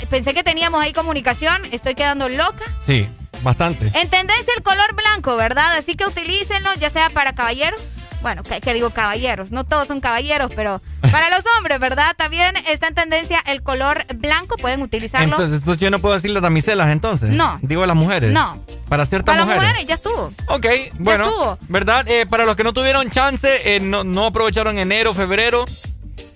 Pensé que teníamos ahí comunicación, estoy quedando loca. Sí, bastante. En tendencia el color blanco, ¿verdad? Así que utilícenlo, ya sea para caballeros. Bueno, que, digo caballeros, no todos son caballeros, pero para los hombres, ¿verdad? También está en tendencia el color blanco, pueden utilizarlo. Entonces, entonces yo no puedo decir las damiselas entonces. No. Digo las mujeres. No. Para ciertas para mujeres. Para las mujeres, ya estuvo. Ok, bueno. ¿Verdad? Eh, para los que no tuvieron chance, eh, no, no aprovecharon enero, febrero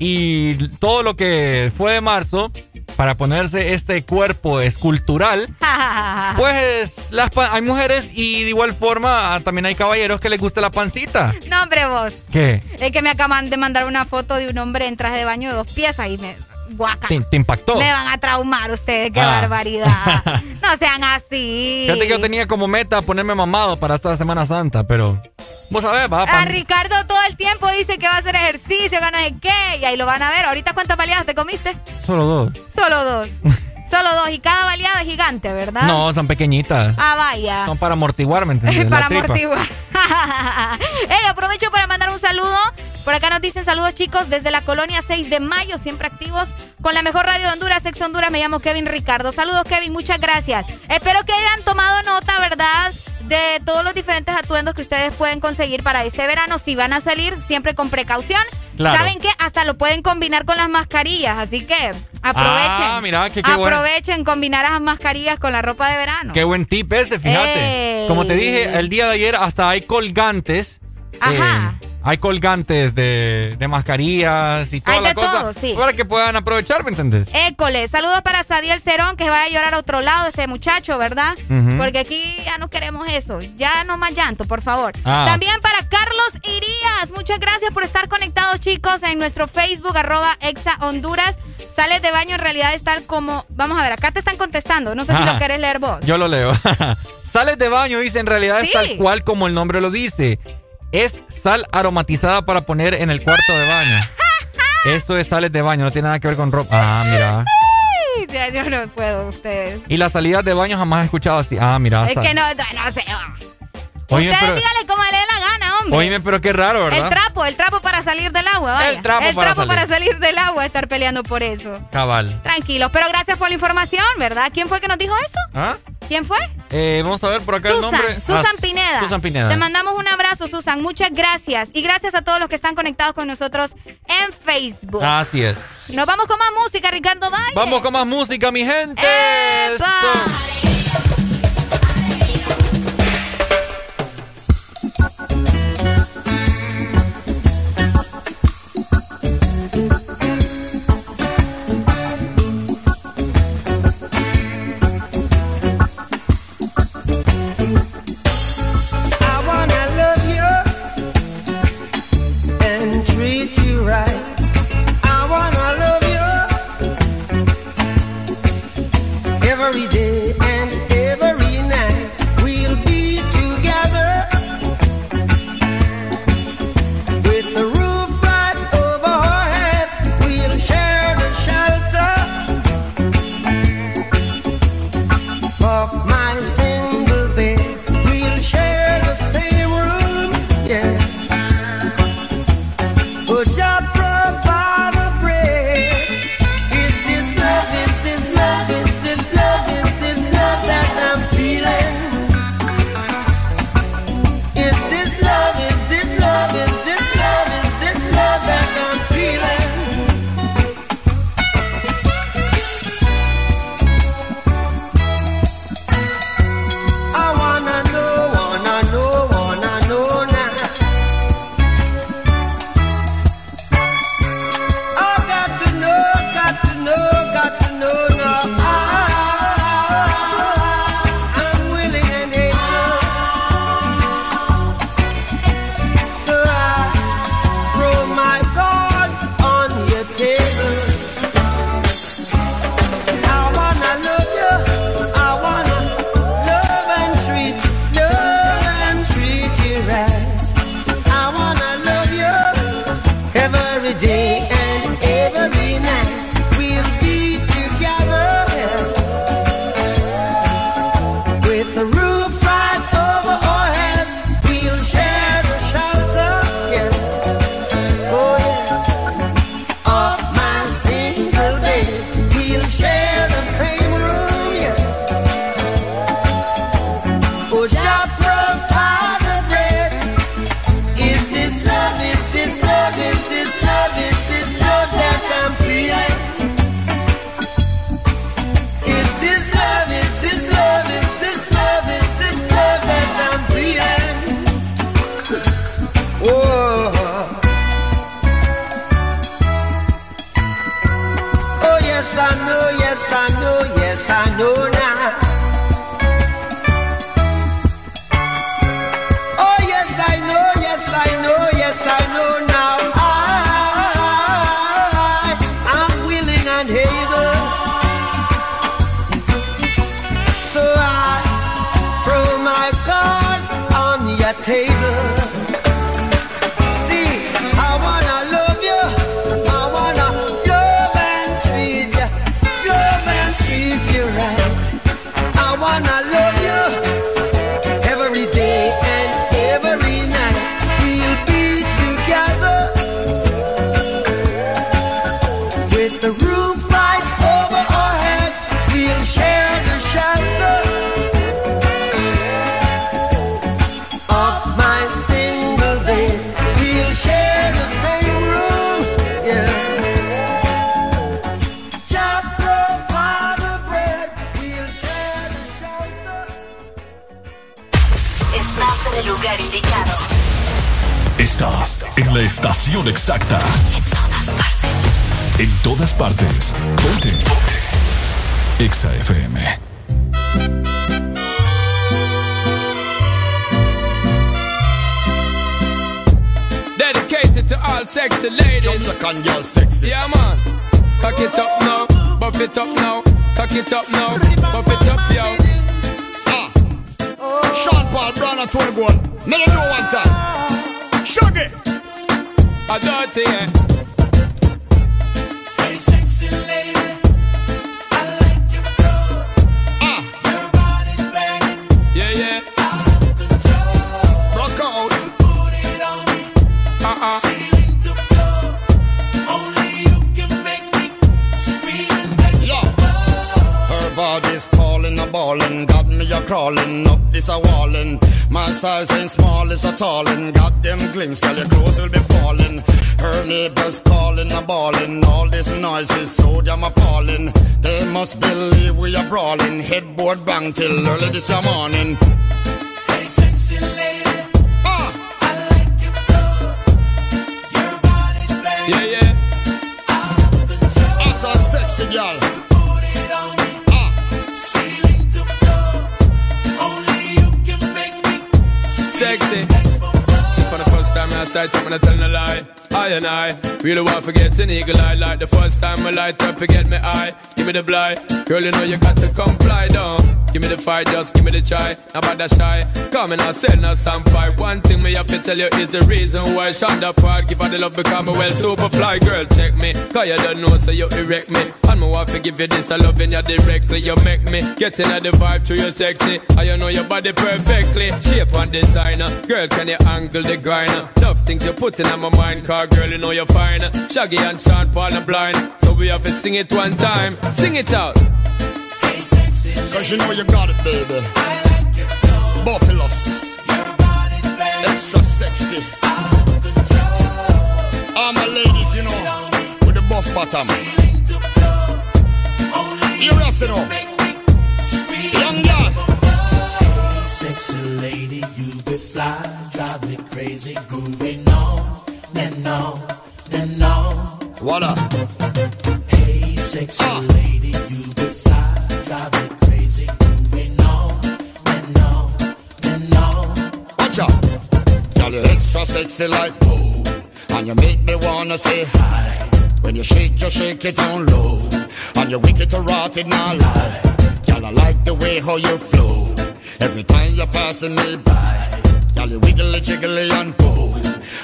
y todo lo que fue de marzo para ponerse este cuerpo escultural, *laughs* pues las hay mujeres y de igual forma ah, también hay caballeros que les gusta la pancita. No, hombre, vos. ¿Qué? Es que me acaban de mandar una foto de un hombre en traje de baño de dos piezas y me guaca. ¿Te, impactó? Me van a traumar ustedes, qué ah. barbaridad. *laughs* no sean así. Fíjate que yo tenía como meta ponerme mamado para esta Semana Santa, pero vos sabés, va. A Ricardo todo el tiempo dice que va a hacer ejercicio, ganas de qué, y ahí lo van a ver. ¿Ahorita cuántas baleadas te comiste? Solo dos. Solo dos. *laughs* Solo dos. Y cada baleada es gigante, ¿verdad? No, son pequeñitas. Ah, vaya. Son para amortiguar, ¿me entiendes? *laughs* para amortiguar. Ey, aprovecho para mandar un saludo. Por acá nos dicen saludos, chicos, desde la colonia 6 de mayo, siempre activos con la mejor radio de Honduras, Ex Honduras. Me llamo Kevin Ricardo. Saludos, Kevin. Muchas gracias. Espero que hayan tomado nota, ¿verdad? de todos los diferentes atuendos que ustedes pueden conseguir para este verano. Si van a salir, siempre con precaución. ¿Saben qué? Hasta lo pueden combinar con las mascarillas, así que aprovechen. Ah, mira, qué, aprovechen combinar las mascarillas con la ropa de verano. Qué buen tip ese, fíjate. Como te dije, el día de ayer hasta hay colgantes. Ajá. Eh, hay colgantes de, de mascarillas y toda Hay la de cosa. Todo, sí. Para que puedan aprovechar, ¿me entiendes? École. Saludos para Sadiel Cerón, que vaya a llorar a otro lado ese muchacho, ¿verdad? Porque aquí ya no queremos eso. Ya no más llanto, por favor. Ah. También para Carlos Irías. Muchas gracias por estar conectados, chicos, en nuestro Facebook, arroba Exa Honduras. Sales de baño en realidad estar como. Vamos a ver, acá te están contestando. No sé si lo querés leer vos. Yo lo leo. *laughs* Sales de baño, dice, en realidad es tal cual como el nombre lo dice es sal aromatizada para poner en el cuarto de baño. *laughs* Esto es sales de baño, no tiene nada que ver con ropa. Ah, mira. Ya, yo no puedo, ustedes. Y las salidas de baño jamás he escuchado así. Ah, mira. Es que no, no, sé. Ustedes díganle cómo le dé la gana, hombre. Oíme, pero qué raro, ¿verdad? El trapo, el trapo para salir del agua, vaya. El trapo, el para, trapo salir. para salir del agua, estar peleando por eso. Cabal. Tranquilos, pero gracias por la información, ¿verdad? ¿Quién fue que nos dijo eso? ¿Ah? ¿Quién fue? Eh, vamos a ver por acá el nombre. Susan Ah, Pineda. Susan Pineda. Te mandamos un abrazo, Susan. Muchas gracias. Y gracias a todos los que están conectados con nosotros en Facebook. Así es. Nos vamos con más música, Ricardo Valle. Vamos con más música, mi gente. I till early this morning. Come and I sell no some fight. One thing me have to tell you is the reason why Shonda part. Give her the love because me well super fly. Girl, check me. Cause you don't know, so you erect me. And me want to give you this, I loving you directly. You make me get in the vibe to you sexy. I you know your body perfectly. Shape and designer. Girl, can you angle the grinder? Enough things you put in my mind, car girl, you know you're fine. Shaggy and Sean Paul and blind. So we have to sing it one time. Sing it out. Hey, sexy lady. Cause you know you got it, baby. Buffaloes, extra sexy. All my ladies, you know, with the buff bottom. It on low. And you wicked to rot it now lie. Girl, I like the way how you flow. Every time you're passing me by. Girl, you wiggly jiggly and.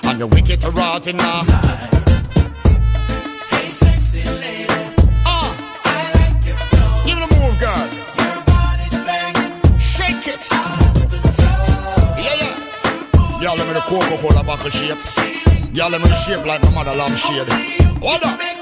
And you wicked to rot it now lie. Hey, sexy lady, Ah, I like your flow. give it a move, girl. Your body's banging, Shake it. of. Yeah, yeah. Girl, let me the Coca-Cola bottle shape. Girl, let me the shape like my mother lamb shade. What up?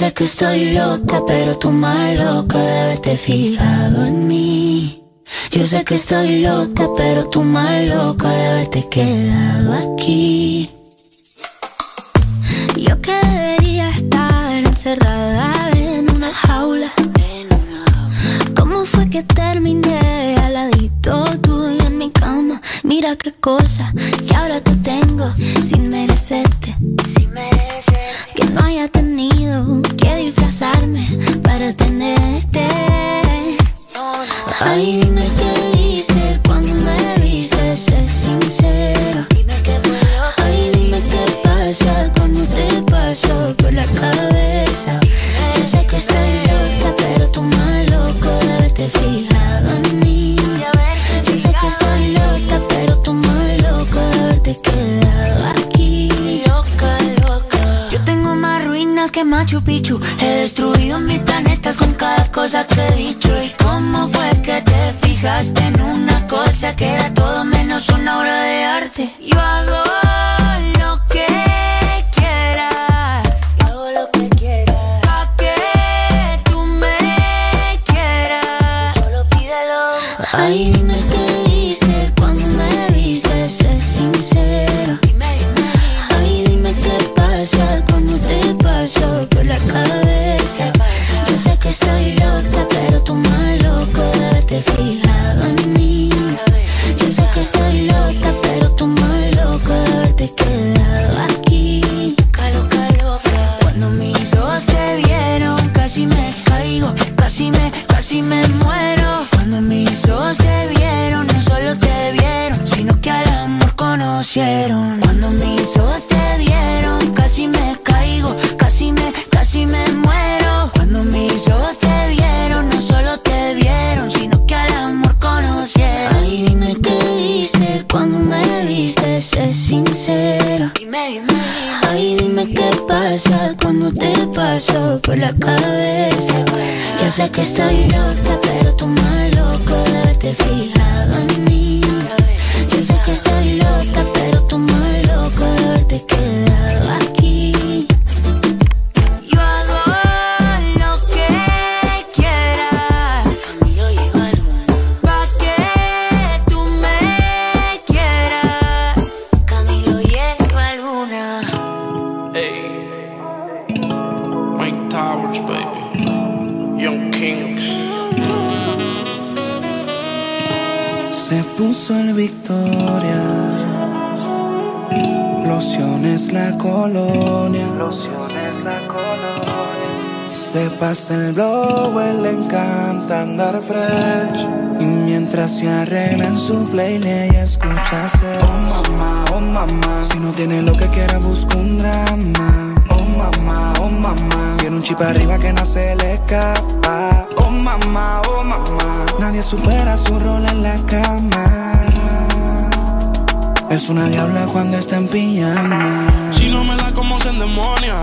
sé que estoy loco, pero tú más loco de haberte fijado en mí. Yo sé que estoy loco, pero tú más loco de haberte quedado aquí. Se pasa el blower, le encanta andar fresh. Y mientras se arregla en su playlist, escucha ser. Oh mamá, oh mamá. Si no tiene lo que quiera, busca un drama. Oh mamá, oh mamá. Tiene un chip arriba que no se le escapa. Oh mamá, oh mamá. Nadie supera su rol en la cama. Es una diabla cuando está en pijama. Si no me da como se endemonia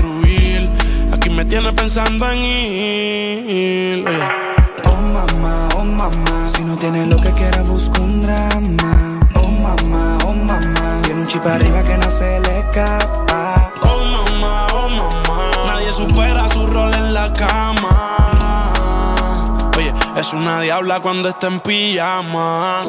Me tienes pensando en ir. Oye. Oh mamá, oh mamá, si no tienes lo que quieras busca un drama. Oh mamá, oh mamá, tiene un chip arriba que no se le escapa. Oh mamá, oh mamá. Nadie supera su rol en la cama. Oye, es una diabla cuando está en pijama.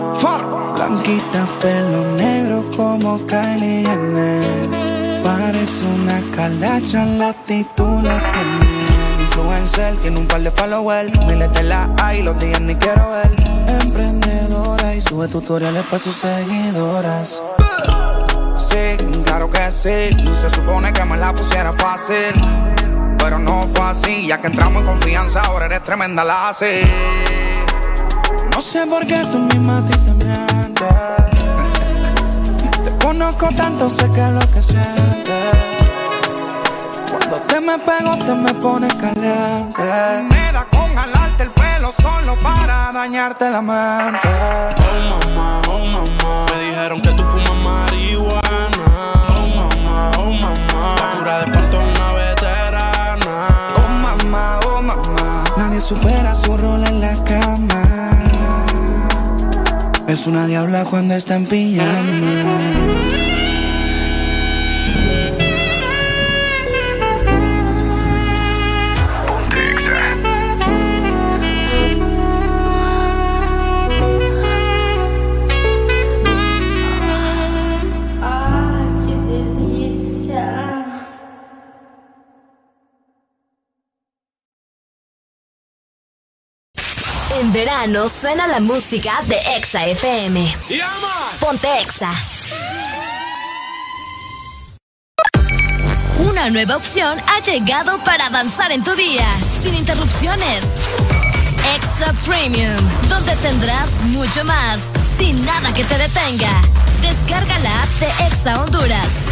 Blanquita, pelo negro como Kylie Jenner. Parece una calacha, la actitud la tiene. Influencer, tiene un par de followers. Miles de la hay, los días ni quiero ver. Emprendedora y sube tutoriales para sus seguidoras. Sí, claro que sí. Se supone que me la pusiera fácil. Pero no fue así, ya que entramos en confianza, ahora eres tremenda la así. No sé por qué tú misma a ti te mientes. Conozco tanto, sé que es lo que sientes. Cuando te me pego, te me pones caliente. Me da con jalarte el pelo solo para dañarte la mente. Oh mamá, oh mamá. Me dijeron que tú fumas marihuana. Oh mamá, oh mamá. La cura de espanto es una veterana. Oh mamá, oh mamá. Nadie supera su rol en la cama. Es una diabla cuando está en pijamas. Verano suena la música de Exa FM. Ponte Exa. Una nueva opción ha llegado para avanzar en tu día, sin interrupciones. Exa Premium, donde tendrás mucho más, sin nada que te detenga. Descarga la app de Exa Honduras.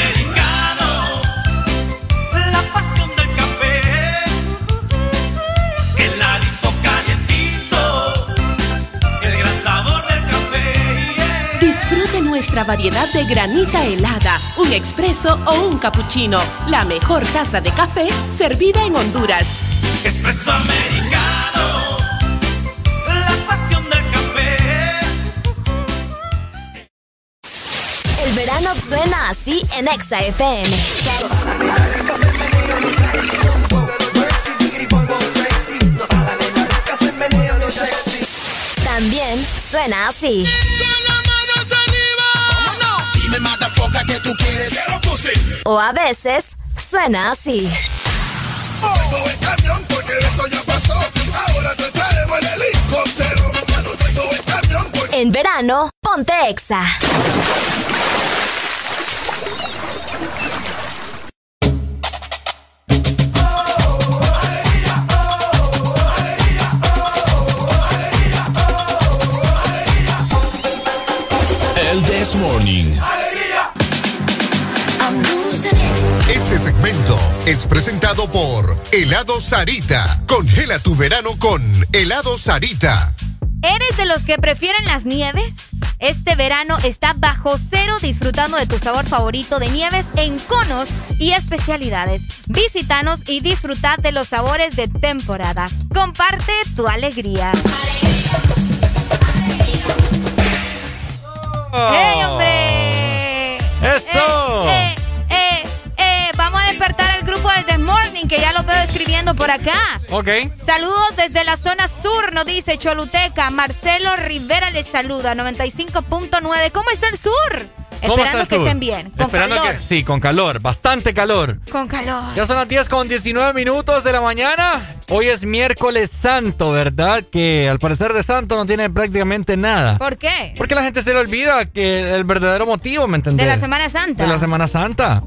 nuestra variedad de granita helada, un expreso o un cappuccino. La mejor taza de café servida en Honduras. Espresso americano, la pasión del café. El verano suena así en Exa FM. También suena así. Que tú quieres. O a veces suena así. Tengo el camión porque eso ya pasó. Ahora te traemos el helicóptero. Ya no tengo el camión porque En verano, ponte Exa. El This Morning. Segmento es presentado por Helado Sarita. Congela tu verano con Helado Sarita. ¿Eres de los que prefieren las nieves? Este verano está bajo cero disfrutando de tu sabor favorito de nieves en conos y especialidades. Visítanos y disfruta de los sabores de temporada. Comparte tu alegría. ¡Hey, hombre! ¡Eso! Eh, eh, que ya lo veo escribiendo por acá. Ok. Saludos desde la zona sur, nos dice Choluteca. Marcelo Rivera les saluda, 95.9. ¿Cómo está el sur? ¿Cómo Esperando el que sur? estén bien. Con Esperando calor. que sí, con calor, bastante calor. Con calor. Ya son las 10 con 19 minutos de la mañana. Hoy es miércoles santo, ¿verdad? Que al parecer de santo no tiene prácticamente nada. ¿Por qué? Porque la gente se le olvida que el verdadero motivo, ¿me entendés? De la Semana Santa. De la Semana Santa.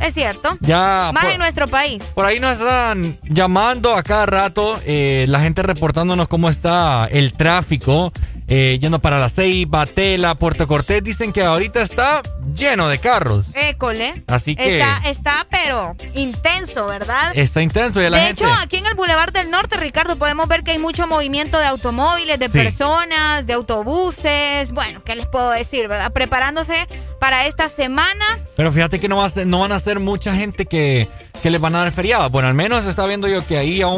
Es cierto. Ya. Más por, en nuestro país. por ahí nos están llamando a cada rato, eh, la gente reportándonos cómo está el tráfico, eh, yendo para la Ceiba, Tela, Puerto Cortés. Dicen que ahorita está lleno de carros. École. Así que- Está, está, pero intenso, ¿verdad? Está intenso la de gente. hecho, aquí en el Boulevard del Norte, Ricardo, podemos ver que hay mucho movimiento de automóviles, de Sí. personas, de autobuses. Bueno, ¿qué les puedo decir, verdad? Preparándose para esta semana. Pero fíjate que no, va a ser- no van a ser mucha gente que, que les van a dar feriado. Bueno, al menos está viendo yo que ahí a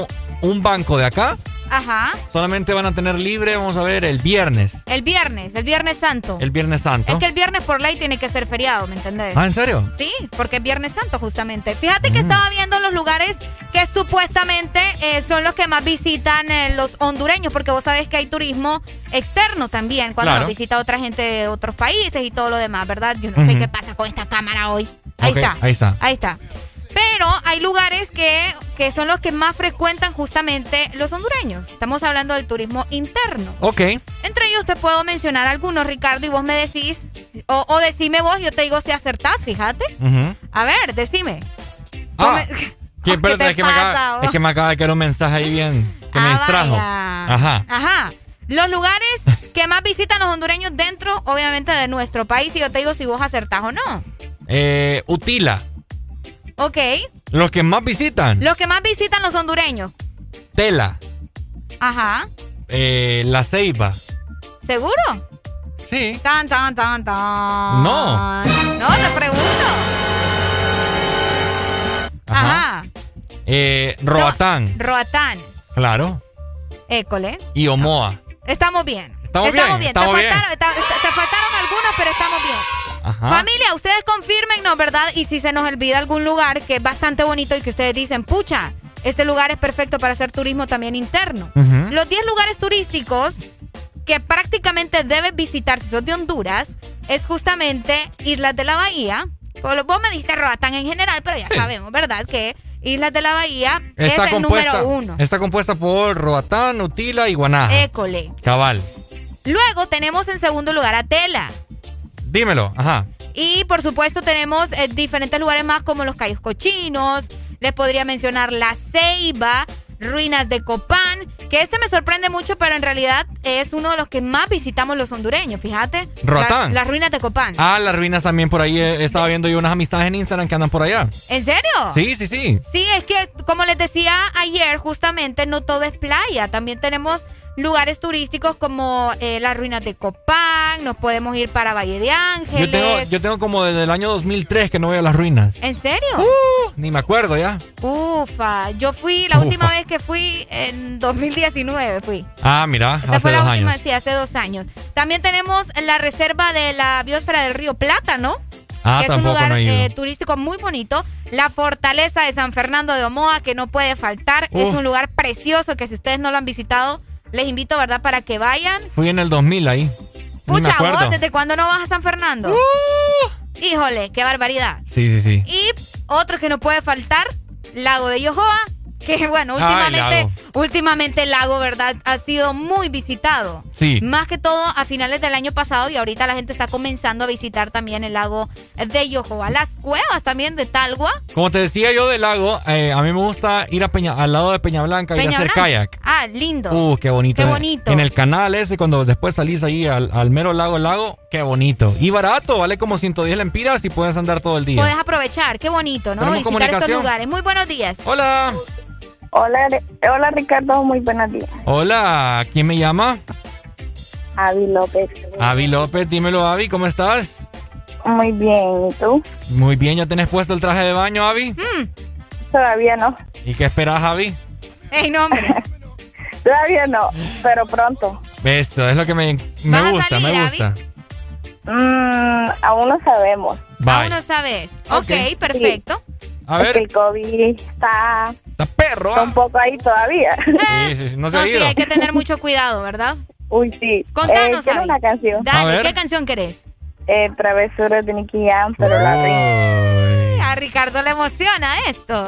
un, banco de acá Ajá. solamente van a tener libre, vamos a ver, el viernes. El viernes, el viernes santo. El viernes santo. Es que el viernes por ley tiene que ser feriado, ¿me entendés? Ah, ¿en serio? Sí, porque es Viernes Santo justamente. Fíjate Mm. que estaba viendo los lugares que supuestamente eh, son los que más visitan eh, los hondureños, porque vos sabés que hay turismo externo también, cuando Claro. nos visita otra gente de otros países y todo lo demás, ¿verdad? Yo no sé qué pasa con esta cámara hoy. Ahí está. ahí está. Ahí está. Pero hay lugares que, que son los que más frecuentan justamente los hondureños. Estamos hablando del turismo interno. Ok. Entre ellos te puedo mencionar algunos, Ricardo, y vos me decís, o, o decime vos, yo te digo si acertás, fíjate. A ver, decime. Ah, Come- ¿qué? *laughs* ¿Qué Espérate, te es, que me pasa, acaba, vos? es que me acaba de caer un mensaje ahí bien que me Ah, distrajo. vaya. Ajá. Ajá. Los lugares *laughs* que más visitan los hondureños dentro, obviamente, de nuestro país. Y yo te digo si vos acertás o no. Eh, Utila. Ok. Los que más visitan. Los que más visitan los hondureños. Tela. Ajá. eh, la Ceiba. ¿Seguro? Sí. Tan, tan, tan, tan. No. No, te pregunto. Ajá. Eh, Roatán. Roatán. Claro. École. Y Omoa. Estamos bien. Estamos bien, estamos te, bien. Faltaron, te, te faltaron algunos, pero estamos bien. Ajá. Familia, ustedes confirmennos, ¿verdad? Y si se nos olvida algún lugar que es bastante bonito y que ustedes dicen, pucha, este lugar es perfecto para hacer turismo también interno. Los 10 lugares turísticos que prácticamente debes visitar si sos de Honduras es justamente Islas de la Bahía. Vos me diste Roatán en general, pero ya sabemos, ¿verdad? Que Islas de la Bahía Está es el compuesta, número uno. está compuesta por Roatán, Utila y Guanaja. École. Cabal. Luego tenemos en segundo lugar a Tela. Dímelo. Ajá. Y por supuesto tenemos eh, diferentes lugares más como los Cayos Cochinos, les podría mencionar La Ceiba, Ruinas de Copán, que este me sorprende mucho, pero en realidad es uno de los que más visitamos los hondureños, fíjate. Roatán. La- las Ruinas de Copán. Ah, las ruinas también por ahí. eh, estaba viendo yo unas amistades en Instagram que andan por allá. ¿En serio? Sí, sí, sí. Sí, es que como les decía ayer, justamente no todo es playa. También tenemos lugares turísticos como eh, las ruinas de Copán, nos podemos ir para Valle de Ángeles. Yo tengo, yo tengo como desde el año 2003 que no voy a las ruinas. ¿En serio? Ni me acuerdo ya. Ufa, yo fui, la Ufa. última vez que fui en 2019 fui. Ah, mira, Esa hace fue dos la última, años. sí, hace dos años. También tenemos la reserva de la biosfera del río Plata, ¿no? Ah, que es un lugar no eh, turístico muy bonito. La fortaleza de San Fernando de Omoa, que no puede faltar. Es Uf. un lugar precioso que si ustedes no lo han visitado, les invito, ¿verdad?, para que vayan. Fui en el 2000 ahí. Pucha, vos, ¿desde cuándo no vas a San Fernando? Híjole, qué barbaridad. Sí, sí, sí. Y otro que no puede faltar, Lago de Yohoa, que *laughs* bueno, Ay, últimamente, lago. últimamente el lago, ¿verdad? Ha sido muy visitado. Sí. Más que todo a finales del año pasado y ahorita la gente está comenzando a visitar también el lago de Yohoa. Las cuevas también de Talgua. Como te decía yo del lago, eh, a mí me gusta ir a Peña, al lado de Peña Blanca, Peña hacer Blanca. kayak. Ah, lindo. Uh, qué bonito. Qué eh. bonito. En el canal ese, cuando después salís ahí al, al mero lago, el lago, qué bonito. Y barato, vale como 110 lempiras y puedes andar todo el día. Puedes aprovechar, qué bonito, ¿no? Tenemos Visitar estos lugares. Muy buenos días. Hola. Hola, hola Ricardo, muy buenos días. Hola, ¿quién me llama? Avi López. Avi López, dímelo, Avi, ¿cómo estás? Muy bien, ¿y tú? Muy bien, ¿ya tenés puesto el traje de baño, Avi? Todavía no, ¿Y qué esperas, Avi? Ey, no, hombre. *laughs* todavía no, pero pronto. Esto es lo que me, me ¿Vas a gusta, salir, me gusta. Mm, aún no sabemos. Bye. Aún no sabes. Ok, Ok. perfecto. A Es que ver, el COVID está Está perro. Está un poco ahí todavía. *laughs* Sí, sí, sí, no se No, ha sí, hay que tener mucho cuidado, ¿verdad? Uy, sí. Contanos, Eh, quiero Abby. una canción. A Dale. ¿qué canción querés? Eh, Travesuras de Nicky Jam, pero la reina. Ay. A Ricardo le emociona esto.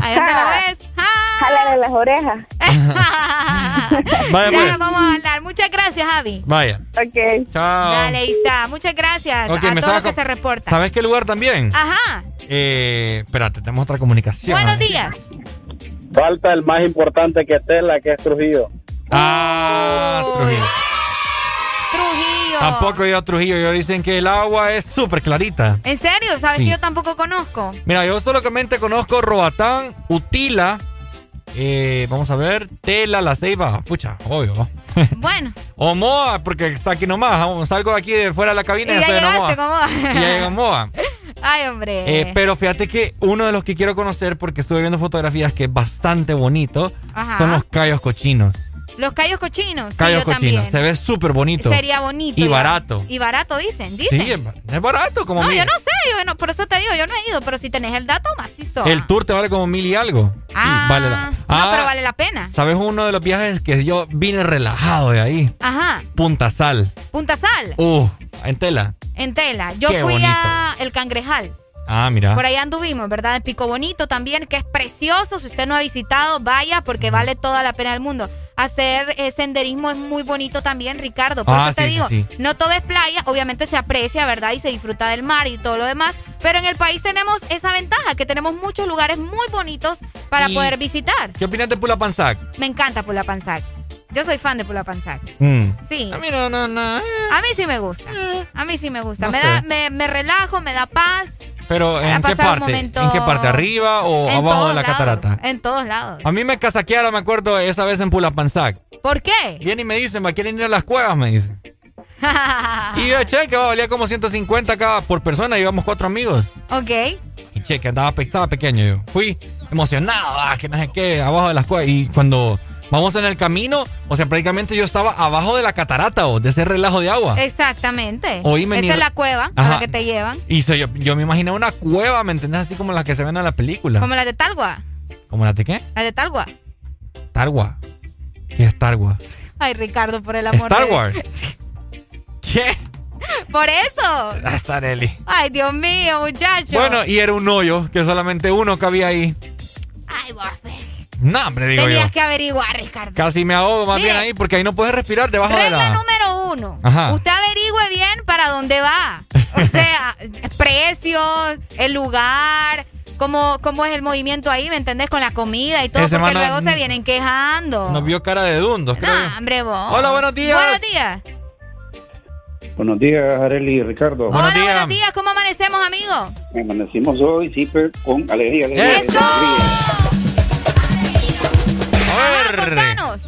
Ahí donde lo ves. ¡Ah! Jálale las orejas. *laughs* Vaya, ya pues. vamos a hablar. Muchas gracias, Javi. Vaya. Ok. Chao. Dale, ahí está. Muchas gracias a todos los que se reportan. ¿Sabes qué lugar también? Ajá. Eh, espérate, tenemos otra comunicación. Buenos días. Falta el más importante que Tela, que es Trujillo. Ah, Trujillo. Trujillo. Tampoco he ido a Trujillo. Ellos dicen que el agua es súper clarita. ¿En serio? ¿Sabes Sí. que yo tampoco conozco? Mira, yo solamente conozco Roatán, Utila, eh, vamos a ver, Tela, La Ceiba, pucha, obvio. *laughs* Bueno. o Moa, porque está aquí nomás, salgo de aquí de fuera de la cabina y, ya estoy en Omoa. ¿cómo? *laughs* Y ya llego a Moa. *laughs* Ay, hombre. Eh, pero fíjate que uno de los que quiero conocer, porque estuve viendo fotografías que es bastante bonito, Ajá. son los Cayos Cochinos. Los callos cochinos. sí, yo Cochinos, también. se ve súper bonito. Sería bonito. Y ya. barato. Y barato, dicen. Dicen. Sí, es, barato, como no, mil. yo no sé, yo no, por eso te digo, yo no he ido, pero si tenés el dato, macizo. El tour te vale como mil y algo. Ah, vale la- no, Ah, pero vale la pena. ¿Sabes uno de los viajes que yo vine relajado de ahí? Ajá. Punta Sal. Punta Sal, Uh, en tela. en tela. Yo Qué fui bonito. a El Cangrejal. Ah, mira. Por ahí anduvimos, ¿verdad? En Pico Bonito también, que es precioso. Si usted no ha visitado, vaya, porque vale toda la pena del mundo. Hacer eh, senderismo es muy bonito también, Ricardo. Por Ah, eso te sí, digo, sí. no todo es playa, obviamente se aprecia, ¿verdad? Y se disfruta del mar y todo lo demás. Pero en el país tenemos esa ventaja, que tenemos muchos lugares muy bonitos para poder visitar. ¿Qué opinas de Pula Panzac? Me encanta Pulapanzac. Yo soy fan de Pulapanzac. Mm. Sí. A mí no, no, no. A mí sí me gusta. A mí sí me gusta. No me, da, me, me relajo, me da paz. Pero ¿en qué parte? momento- ¿En qué parte? ¿Arriba o En abajo de la lados, catarata? En todos lados. A mí me casaquearon, me acuerdo, esa vez en Pula Panzac. ¿Por qué? Vienen y me dicen, ¿va quieren ir a las cuevas? Me dicen. *laughs* Y yo, che, que valía como 150 cada por persona, íbamos cuatro amigos. ok. Y che, que andaba, pe- estaba pequeño yo. Fui emocionado, ah, que no sé qué, abajo de las cuevas. Y cuando vamos en el camino, o sea, prácticamente yo estaba abajo de la catarata o de ese relajo de agua. Exactamente. Oíme, ni- Esa es la cueva a Ajá. la que te llevan. Y so- yo, yo me imaginé una cueva, ¿me entendés? Así como las que se ven en la película. Como la de Talgua. ¿Como la de qué? La de Talgua. Star Wars. ¿Qué es Star Wars? Ay, Ricardo, por el amor Star de- Wars. *laughs* ¿Qué? Por eso. Ah, Starelli. Ay, Dios mío, muchacho. Bueno, y era un hoyo que solamente uno cabía ahí. Ay, vos. No, hombre, digo Tenías yo. que averiguar, Ricardo. Casi me ahogo más Mire. bien ahí porque ahí no puedes respirar debajo de Regla la. número uno. Ajá. Usted averigüe bien para dónde va. O *laughs* sea, precios, el lugar, cómo, cómo es el movimiento ahí, ¿me entendés? Con la comida y todo, Esa porque semana- luego se vienen quejando. Nos vio cara de dundos, creo. No, hombre, vos. Hola, buenos días. Buenos días. Buenos días, Areli y Ricardo. Hola, buenos días. ¿Cómo amanecemos, amigo? Amanecimos hoy, sí, pero con alegría, alegría. ¡Eso! A Contanos.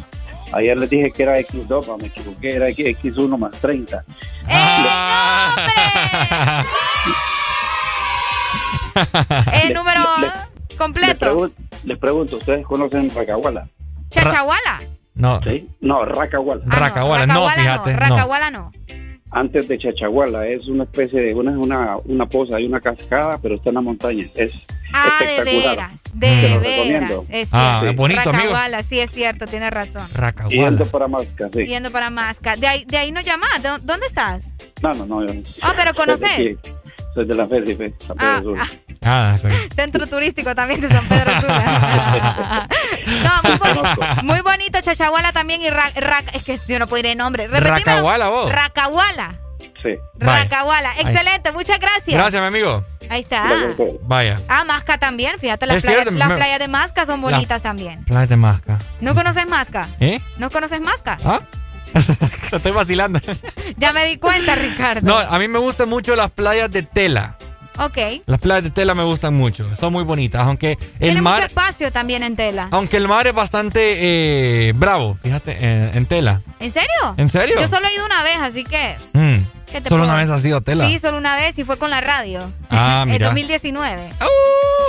Ayer les dije que era X2, pero me equivoqué, era X1 más 30. Ah. *laughs* El número Les completo. pregunto, les pregunto, ¿ustedes conocen Racahuala? Chachahuala. No. ¿Sí? No, Racahuala. Racahuala, no, Racahuala fíjate. no. no. Racahuala no. Antes de Chachahuala, es una especie de, una, una, una poza, hay una cascada, pero está en la montaña. Es Ah, de veras. De veras. Es Ah, es bonito, amigo. Racahuala, sí es cierto, tiene razón. Racahuala. Yendo para Masca, sí. Yendo para Masca. De ahí, de ahí nos llamás. ¿De ¿Dónde estás? No, no, no. Yo, Ah, pero soy de conoces. Soy de la FECIFE, San Pedro Ah, Sur. ah, Ah, ok. centro turístico también de San Pedro Sula. *laughs* no, muy bonito. Muy bonito Chachahuala también y Ra- Ra- es que yo no puedo ir en nombre. Repetímelo. Racahuala, vos. Racahuala. Sí. Racahuala. Excelente, muchas gracias. Gracias, mi amigo. Ahí está. Vaya. Ah, Masca también, fíjate, las, playas, cierto, las me- playas de Masca son La- bonitas también. Playa de Masca. ¿No conoces Masca? ¿Eh? ¿No conoces Masca? ¿Ah? *laughs* Estoy vacilando. *laughs* Ya me di cuenta, Ricardo. No, a mí me gustan mucho las playas de tela. Ok. Las playas de tela me gustan mucho. Son muy bonitas. Aunque el Tiene mucho espacio también en tela. Aunque el mar es bastante eh, bravo, fíjate, en, en tela. ¿En serio? ¿En serio? Yo solo he ido una vez, así que Mm. ¿Qué te Solo puedo- una vez ha sido tela. Sí, solo una vez y fue con la radio. Ah, *laughs* en mira. 2019.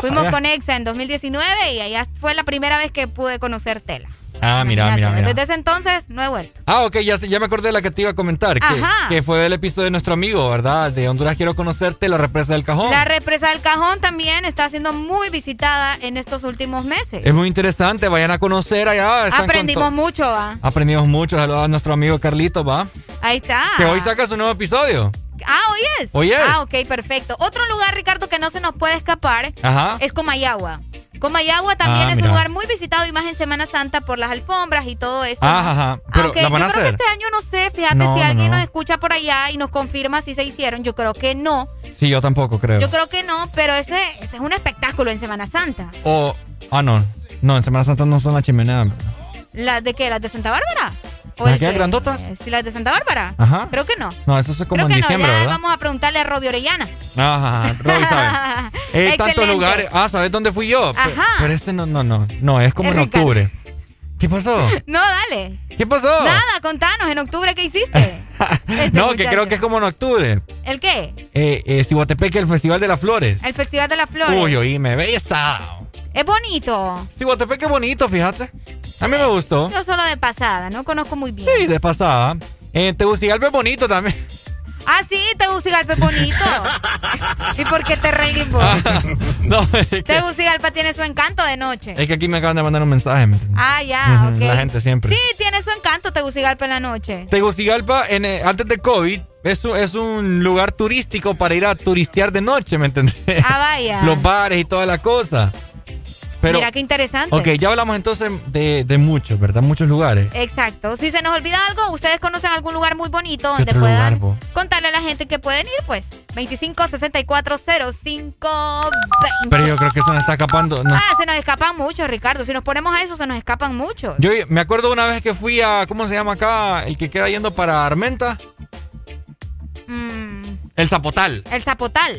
Fuimos allá. con Exa en 2019 y allá fue la primera vez que pude conocer tela. Ah, mira, mira, mira. Desde ese entonces no he vuelto. Ah, ok, ya, ya me acordé de la que te iba a comentar. Ajá. que fue el episodio de nuestro amigo, ¿verdad? De Honduras Quiero Conocerte, la represa del cajón. La represa del Cajón también está siendo muy visitada en estos últimos meses. Es muy interesante, vayan a conocer allá. Aprendimos mucho, va. Aprendimos mucho. Saludos a nuestro amigo Carlito, ¿va? Ahí está. Que hoy saca su nuevo episodio. Ah, hoy es. Hoy es. Ah, ok, perfecto. Otro lugar, Ricardo, que no se nos puede escapar Ajá. es Comayagua. Comayagua también Ah, es mira. un lugar muy visitado y más en Semana Santa por las alfombras y todo esto. Ajá, ajá. Pero, Aunque ¿la yo creo que este año no sé, fíjate No, si no, alguien no. nos escucha por allá y nos confirma si se hicieron. Yo creo que no. Sí, yo tampoco creo. Yo creo que no, pero ese, ese es un espectáculo en Semana Santa. O. Ah, no. No, en Semana Santa no son la chimenea. ¿Las de qué? ¿Las de Santa Bárbara? ¿O ¿Las el que hay qué? grandotas? Eh, Sí, las de Santa Bárbara. Ajá. Creo que no. No, eso es como Creo en que diciembre, no, ya ¿verdad? vamos a preguntarle a Robbie Orellana. Ajá. Robbie sabe. *laughs* Eh, tantos lugares. Ah, ¿sabes dónde fui yo? Ajá. Pero este no, no, no. No, es como Es en Ricardo. octubre. ¿Qué pasó? *laughs* No, dale. ¿Qué pasó? Nada, contanos, en octubre, ¿qué hiciste? *laughs* Este no, que creo que es como en octubre. ¿El qué? Eh, eh, Cihuatepeque, el Festival de las Flores. El Festival de las Flores. Uy, oíme, belleza. Es bonito. Cihuatepeque es bonito, fíjate. A mí me gustó. Yo solo de pasada, no conozco muy bien. Sí, de pasada. Eh, Tegucigalpa es bonito también. Ah, sí, Tegucigalpa es bonito. ¿Y por qué te reís vos? no, es que, Tegucigalpa tiene su encanto de noche. es que aquí me acaban de mandar un mensaje. Ah, ya, ok. La gente siempre. Sí, tiene su encanto Tegucigalpa en la noche. Tegucigalpa, en, eh, antes de COVID, es un, es un lugar turístico para ir a turistear de noche, ¿me entendés? Ah, vaya. *laughs* Los bares y toda la cosa. Pero, Mira qué interesante. ok, ya hablamos entonces de, de muchos, ¿verdad? Muchos lugares. Exacto. Si se nos olvida algo, ustedes conocen algún lugar muy bonito donde puedan lugar, contarle a la gente que pueden ir, pues. 25 64 05 Pero yo creo que eso nos está escapando. nos- Ah, se nos escapan muchos, Ricardo. Si nos ponemos a eso, se nos escapan muchos. Yo me acuerdo una vez que fui a, ¿cómo se llama acá? El que queda yendo para Armenta. Mm, El Zapotal. el zapotal.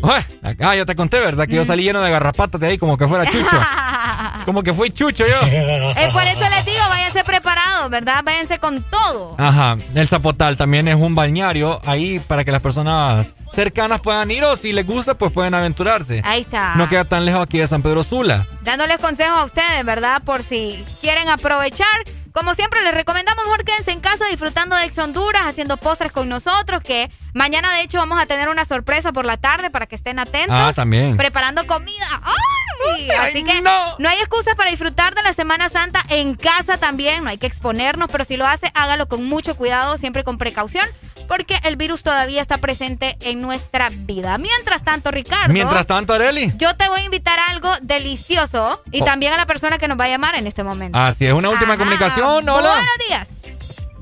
Ah, yo te conté, ¿verdad? Que yo Mm. salí lleno de garrapatas de ahí como que fuera chucho. *laughs* *laughs* como que fui chucho yo. Eh, por eso les digo, váyanse preparados, ¿verdad? Váyanse con todo. Ajá, el Zapotal también es un balneario ahí para que las personas cercanas puedan ir o si les gusta pues pueden aventurarse. Ahí está. No queda tan lejos aquí de San Pedro Sula. Dándoles consejos a ustedes, ¿verdad? Por si quieren aprovechar. Como siempre, les recomendamos mejor quédense en casa disfrutando de Ex Honduras, haciendo postres con nosotros, que mañana de hecho vamos a tener una sorpresa por la tarde para que estén atentos. Ah, también. Preparando comida. ¡Ay! Así que no. hay excusas para disfrutar de la Semana Santa en casa también, no hay que exponernos, pero si lo hace, hágalo con mucho cuidado, siempre con precaución, porque el virus todavía está presente en nuestra vida. Mientras tanto, Ricardo. Mientras tanto, Areli. Yo te voy a invitar a algo delicioso y Oh. también a la persona que nos va a llamar en este momento. Así es, una última Ajá. comunicación. Hola. Buenos días.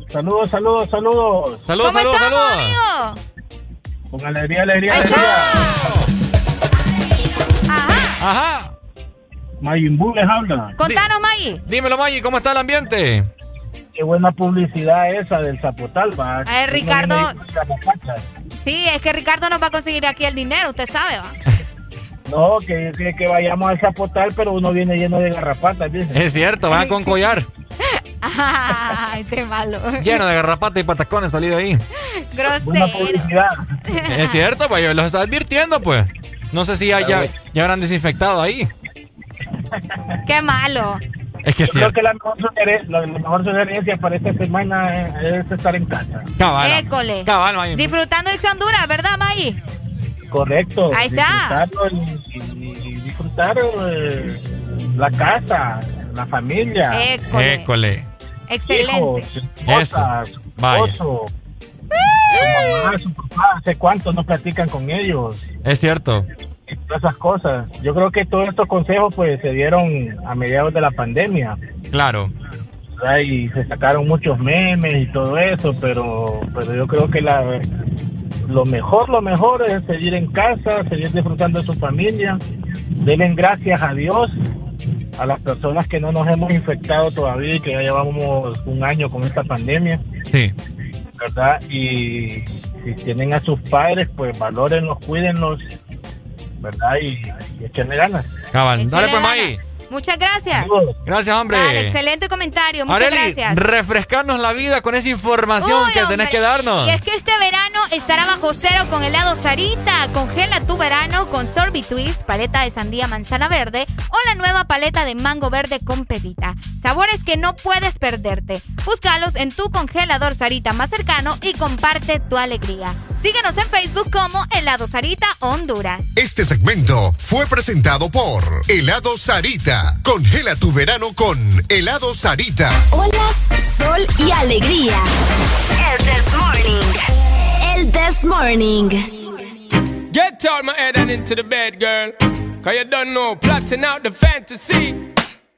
Saludos, saludos, saludos. Saludos, ¿Cómo saludos, estamos, saludos. amigo? Con alegría, alegría, Eso. alegría. Ajá. Mayimbu les habla. Contanos, Maggie. Dímelo, Maggie, ¿cómo está el ambiente? Qué buena publicidad esa del Zapotal, va. A ver, Ricardo. Sí, es que Ricardo nos va a conseguir aquí el dinero, usted sabe, va. *laughs* No, que, que, que vayamos al Zapotal, pero uno viene lleno de garrapatas, dice. Es cierto, van con collar. *laughs* Ay, qué malo. Lleno de garrapatas y patacones salido ahí. Buena Grosero. publicidad. Es cierto, pues yo los estaba advirtiendo, pues. No sé si ya, ya, ya habrán desinfectado ahí. Qué malo. Es que Yo creo que la mejor, la mejor sugerencia para esta semana es, es estar en casa. Cabal. École. Cabal, Maggie. Disfrutando de Ex Honduras, ¿verdad, Maggie? Correcto. Ahí está. Y, y- y disfrutar eh, la casa, la familia. École. École. Excelente. Hijos, esposas, esposo, su mamá, su papá, hace cuánto no platican con ellos. Es cierto. Todas esas cosas. Yo creo que todos estos consejos pues se dieron a mediados de la pandemia. Claro. ¿verdad? Y se sacaron muchos memes y todo eso, pero, pero yo creo que la, lo mejor, lo mejor es seguir en casa, seguir disfrutando de su familia. Denle gracias a Dios, a las personas que no nos hemos infectado todavía y que ya llevamos un año con esta pandemia, Sí. ¿verdad? Y si tienen a sus padres, pues valórenlos, cuídenlos, ¿verdad? Y, y échenle ganas. Cabal. Dale, pues, gana. Muchas gracias. Gracias, hombre. Dale, excelente comentario. Muchas gracias. refrescarnos la vida con esa información Uy, que hombre, tenés que darnos. Y es que este verano estará bajo cero con helado Sarita. Congela tu verano con Sorbi Twist, paleta de sandía manzana verde o la nueva paleta de mango verde con pepita. Sabores que no puedes perderte. Búscalos en tu congelador Sarita más cercano y comparte tu alegría. Síguenos en Facebook como Helado Sarita Honduras. Este segmento fue presentado por Helado Sarita. Congela tu verano con Helado Sarita. Olas, sol y alegría. El This Morning. El This Morning. Get out my head and into the bed, girl. Cause you don't know, plotting out the fantasy.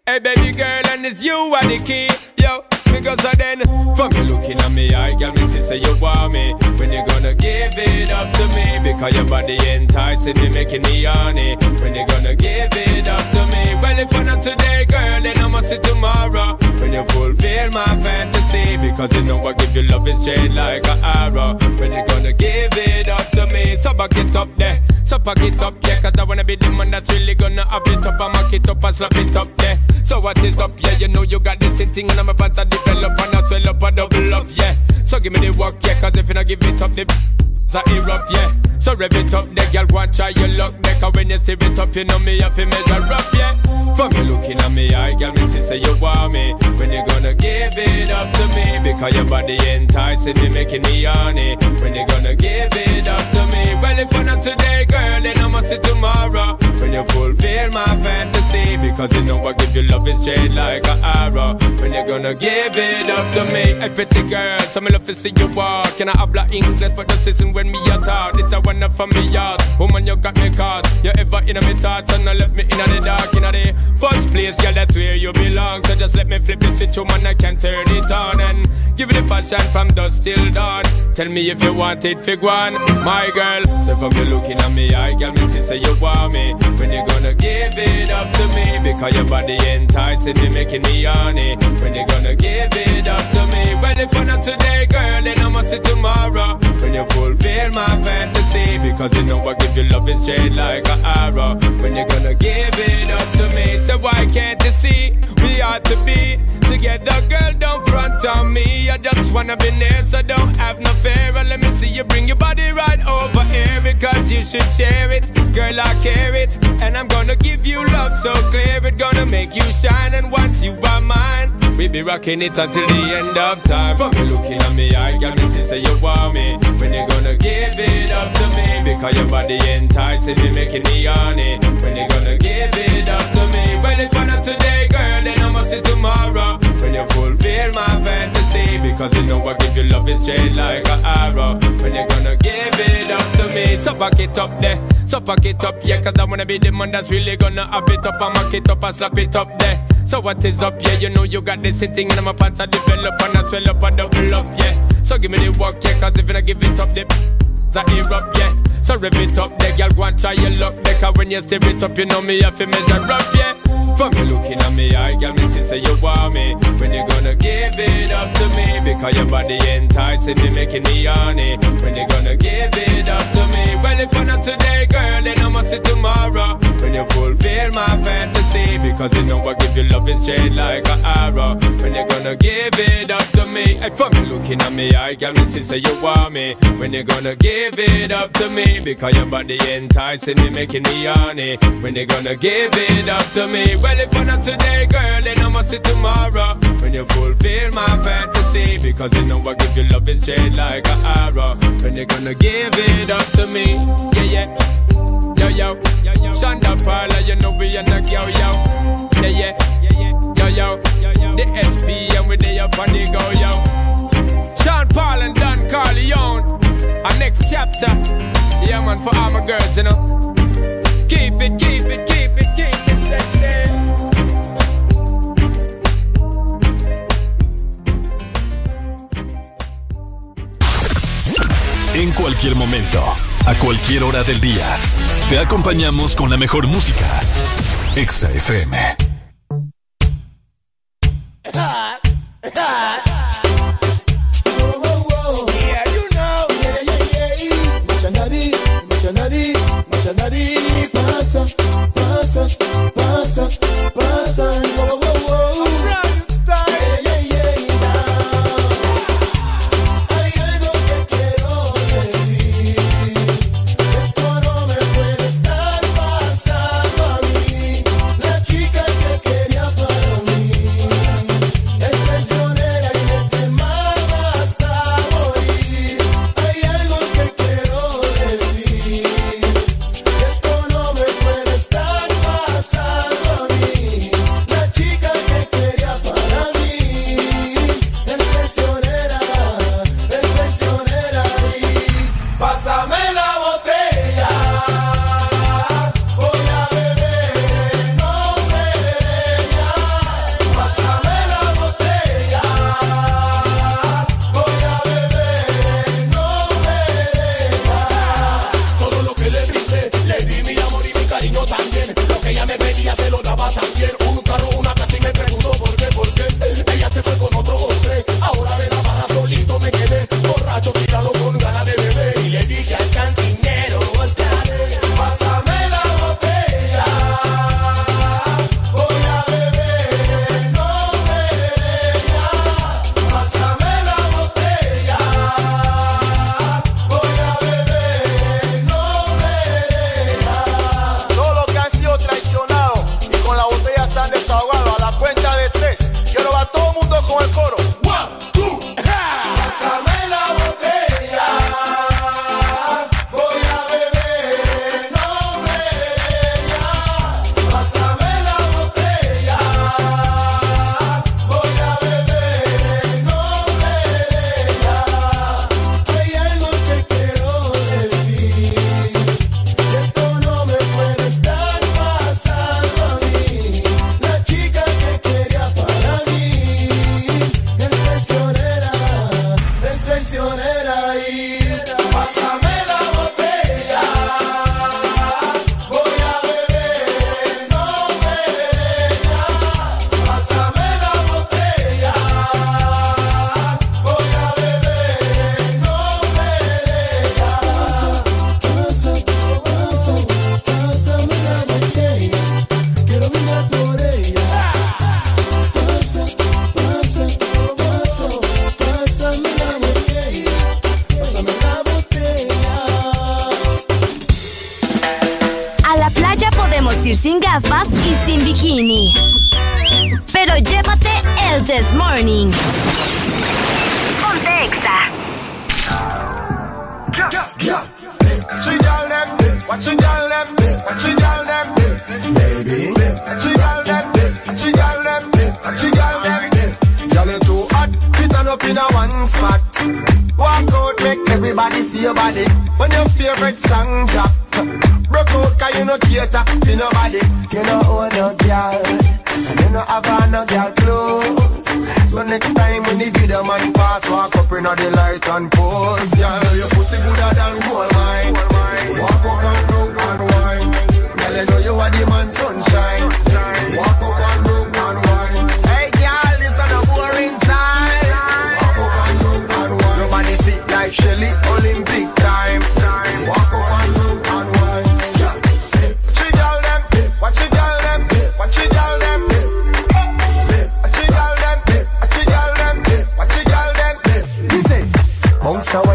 Hey, baby girl, and it's you are the key. Yo, because of then, from you looking at me, I girl, me see say you want me. When you gonna give it up to me? Because your body enticing me, making me horny. When you gonna give it up to me? Well, if I'm not today, girl, then I must see tomorrow. When you fulfill my fantasy, because you know I give you love and shade like an arrow. When you gonna give it up to me? So back it up there, so pack it up, yeah. Cause I wanna be the man that's really gonna have it up mock it up and slap it up there. So what is up, yeah? You know you got this thing and I'm about to develop and I swell up and double up, yeah. So give me the work, yeah. Cause if you not give it up, the a erupt, yeah. So rev it up, the girl want try your luck. Cause when you stir it up, you know me have to measure up, yeah. From you looking at me, I girl, me see say you want me. When you gonna give it up to me? Because your body enticing me, making me horny. When you gonna give it up to me? Well, if I'm not today, girl, then I must see tomorrow. When you fulfill my fantasy, because you know I give you love and shade like an arrow. When you gonna give it up to me? Hey, pretty girl, so me love to see you walk. Can I have habla English for the season when me a talk? This a one up from me yard. Woman, you got me caught. You ever in my thoughts and I left me in the dark, in the first place, girl, that's where you belong. So just let me flip the switch, woman, I can turn it on and give it a passion from dusk till dawn. Tell me if you want it, fig one, my girl. So from you looking at me, I girl, me see say you want me. When you gonna give it up to me? Because your body enticing me, making me horny. When you gonna give it up to me? Well, if not today, girl, then I must see tomorrow. When you fulfill my fantasy, because you know I give you love and shade like an arrow. When you're gonna give it up to me? So why can't you see we ought to be together, girl? Don't front on me. I just wanna be near, so don't have no fear. Let me see you bring your body right over here because you should share it, girl. I care it, and I'm gonna give you love so clear. It gonna make you shine, and once you are mine, we be rocking it until the end of time. From you looking at me, I got me to say you want me. When you gonna give it up to me? Because your body enticing me, making me horny. When you gonna give it up to me? Well, if I'm not today, girl, then I must see tomorrow. When you fulfill my fantasy, because you know I give you love and shade like an arrow. When you gonna give it up to me? So back it up there, so pack it up, yeah, cause I wanna be the man that's really gonna have it up and mock it up and slap it up there. So what is up, yeah, you know you got this sitting in my pants, I develop and I swell up and double up, yeah. So give me the work, yeah, cause if not give it up, the *laughs* that erupt, yeah. So rev it up, the girl go and try your luck, cause when you stir it up, you know me have to measure up, yeah. From you looking at me, I girl, me see say you want me. When you gonna give it up to me? Because your body enticing me, making me horny. When you gonna give it up to me? Well, if I'm not today, girl, then I must see tomorrow. When you fulfill my fantasy, because you know I give you love and shade like an arrow. When you gonna give it up to me? Hey, from you looking at me, I girl, me see say you want me. When you gonna give it up to me? Because your body enticing me, making me horny. When you gonna give it up to me? Well, if I'm not today, girl, then I must see tomorrow. When you fulfill my fantasy, because you know I give you love and shade like an arrow. When you gonna give it up to me? Yeah, yeah. Yo, yo, yo, yo. Shonda Paula, you know we are not yo, yo. Yeah, yeah, yeah, yeah. Yo, yo, yo, yo. The SP and we they up on the go, yo. Sean Paul and Don Carleone. Our next chapter. Yeah, man, for all my girls, you know. Keep it, keep it, keep it, keep it sexy. En cualquier momento, a cualquier hora del día, te acompañamos con la mejor música. Exa FM. Pasa, pasa. Body. When your favorite song drop, broke out 'cause you no cater to nobody. You know own no girl, and you no have no girl clothes. So next time when the video man pass, walk up in the light and pose. Girl, your pussy gooder than gold mine. Walk up and down and wine. Girl, you know you are the man sunshine. Walk up and down and wine. Hey, girl, this is a boring time. Walk up and down and wine. Your body fit like Shelly, Olympic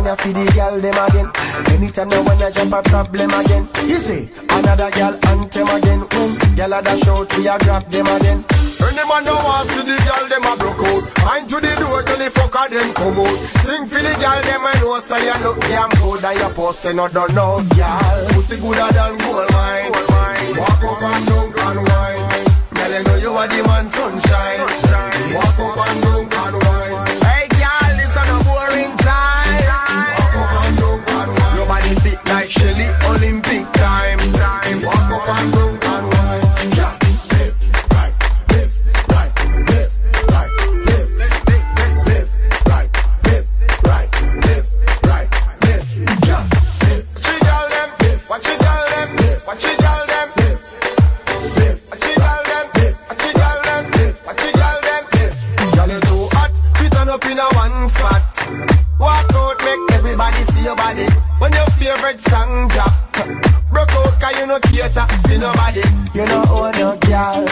Bounce a when you feed the girl them again. Anytime you wanna jump a problem again. You see, another girl anthem again. When girl a dash out, we a grab them again. Any man don't want see the girl them a broke out. Mind to the door till the fucker them come out. Sing for the girl them I know say you look damn good and your pussy no done no girl. Pussy gooder than gold mine. Walk up and down and wine. Girl you know you are the man sunshine. Walk up and down Shelly only no cater to nobody. You know own no girl,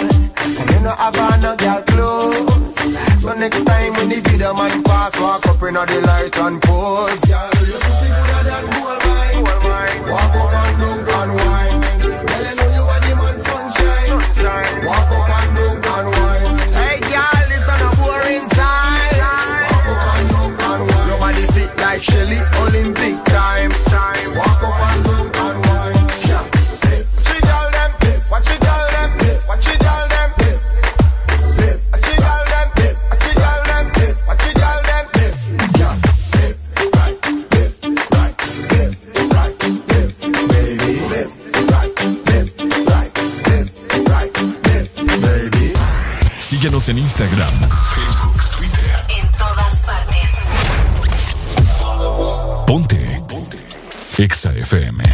and you know have no girl clothes. So next time when the video man pass, walk up in the light and pose. Girl, Síguenos en Instagram, Facebook, Twitter. En todas partes. Ponte. Ponte. Exa FM.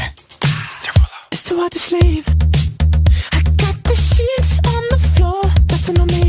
It's too hard to sleep. I got the sheets on the floor, nothing on me.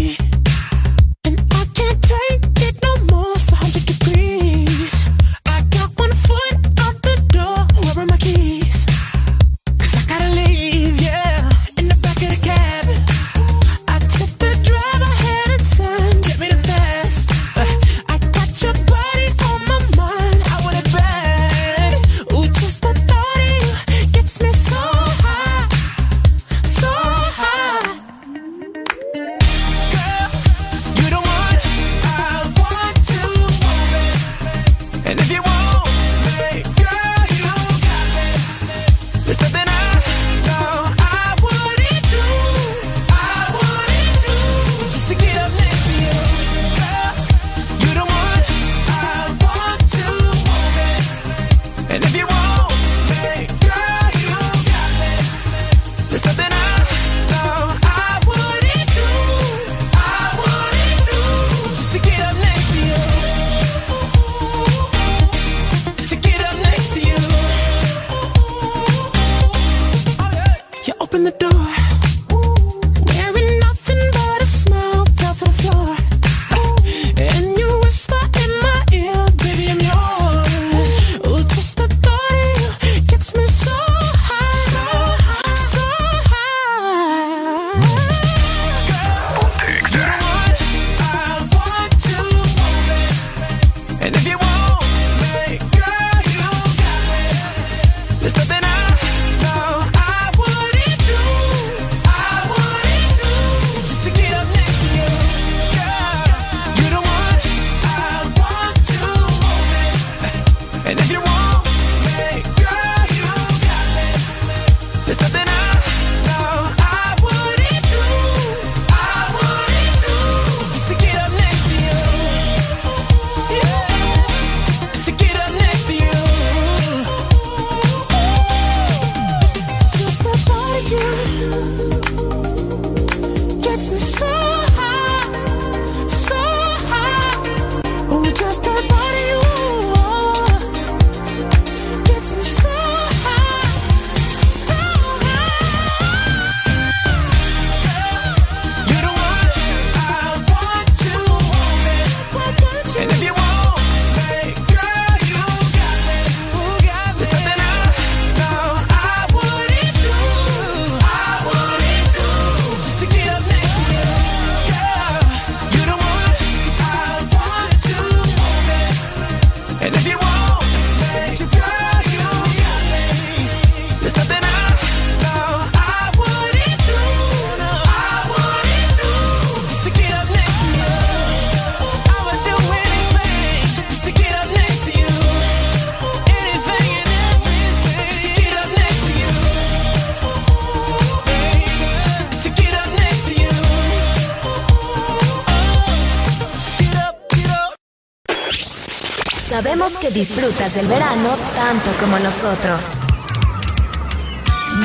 disfrutas del verano tanto como nosotros.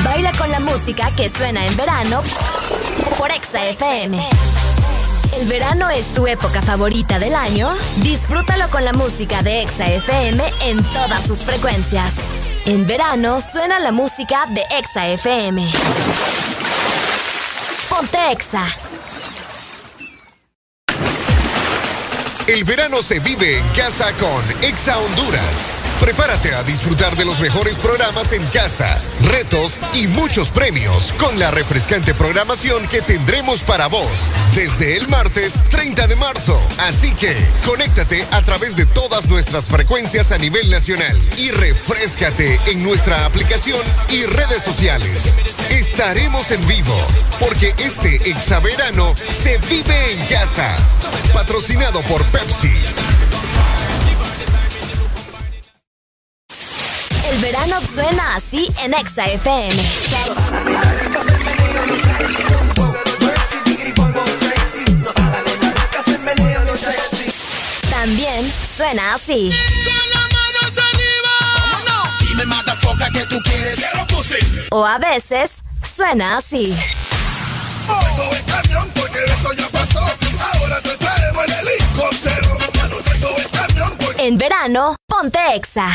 Baila con la música que suena en verano por Exa FM. ¿El verano es tu época favorita del año? Disfrútalo con la música de Exa FM en todas sus frecuencias. En verano suena la música de Exa FM. Ponte Exa. El verano se vive en casa con Exa Honduras. Prepárate a disfrutar de los mejores programas en casa, retos y muchos premios con la refrescante programación que tendremos para vos desde el martes 30 de marzo. Así que conéctate a través de todas nuestras frecuencias a nivel nacional y refrescate en nuestra aplicación y redes sociales estaremos en vivo, porque este exaverano se vive en casa. Patrocinado por Pepsi. El verano suena así en Exa FM. También suena así. O a veces Suena así. En verano, ponte exa.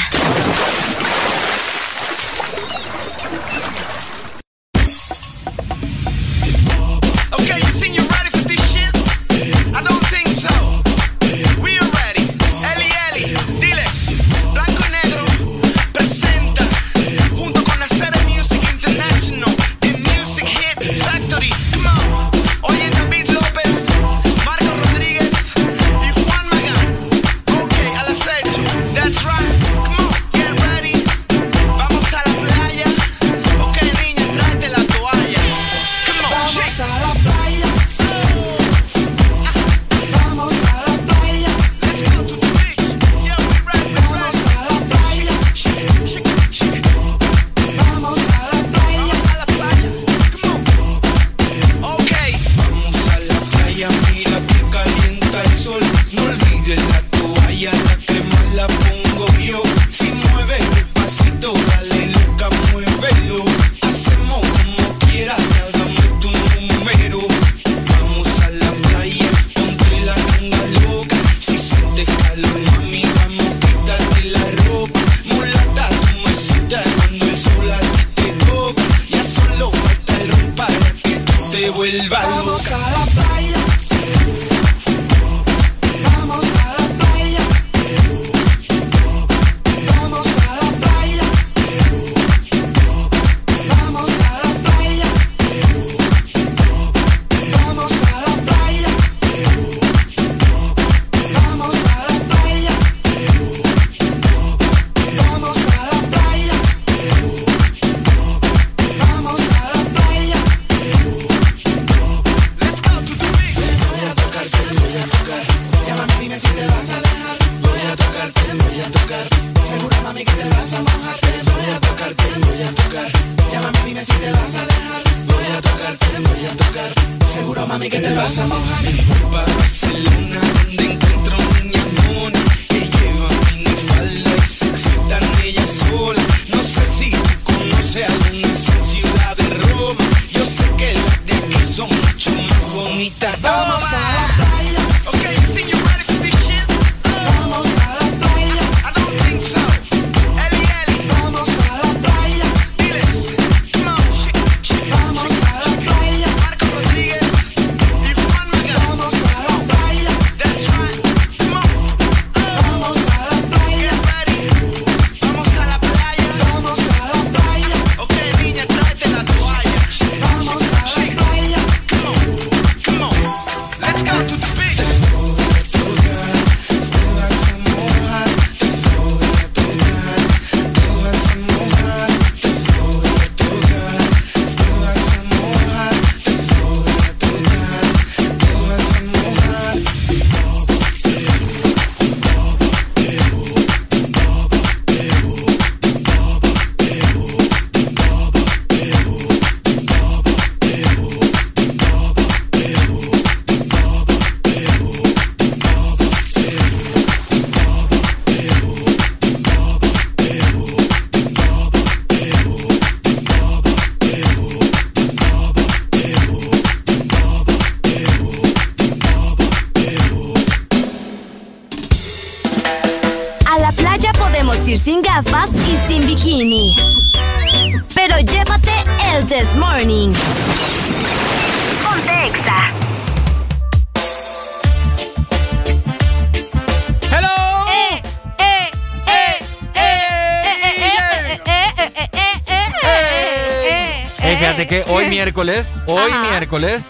Miércoles,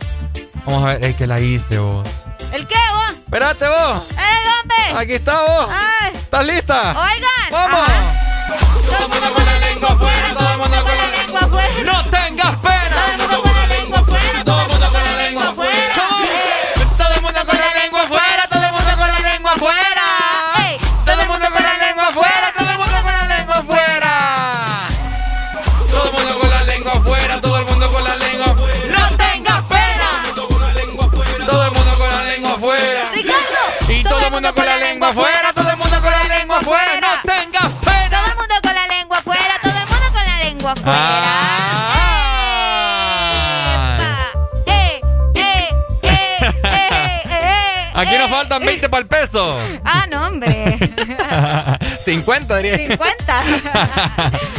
vamos a ver, es que la hice vos. ¿El qué, vos? Espérate vos. ¡Eh, hombre! Aquí está vos. Ay. ¿Estás lista? Oigan. Eh. faltan 20 para el peso. Ah, no, hombre. *laughs* 50 diría. 50. *laughs*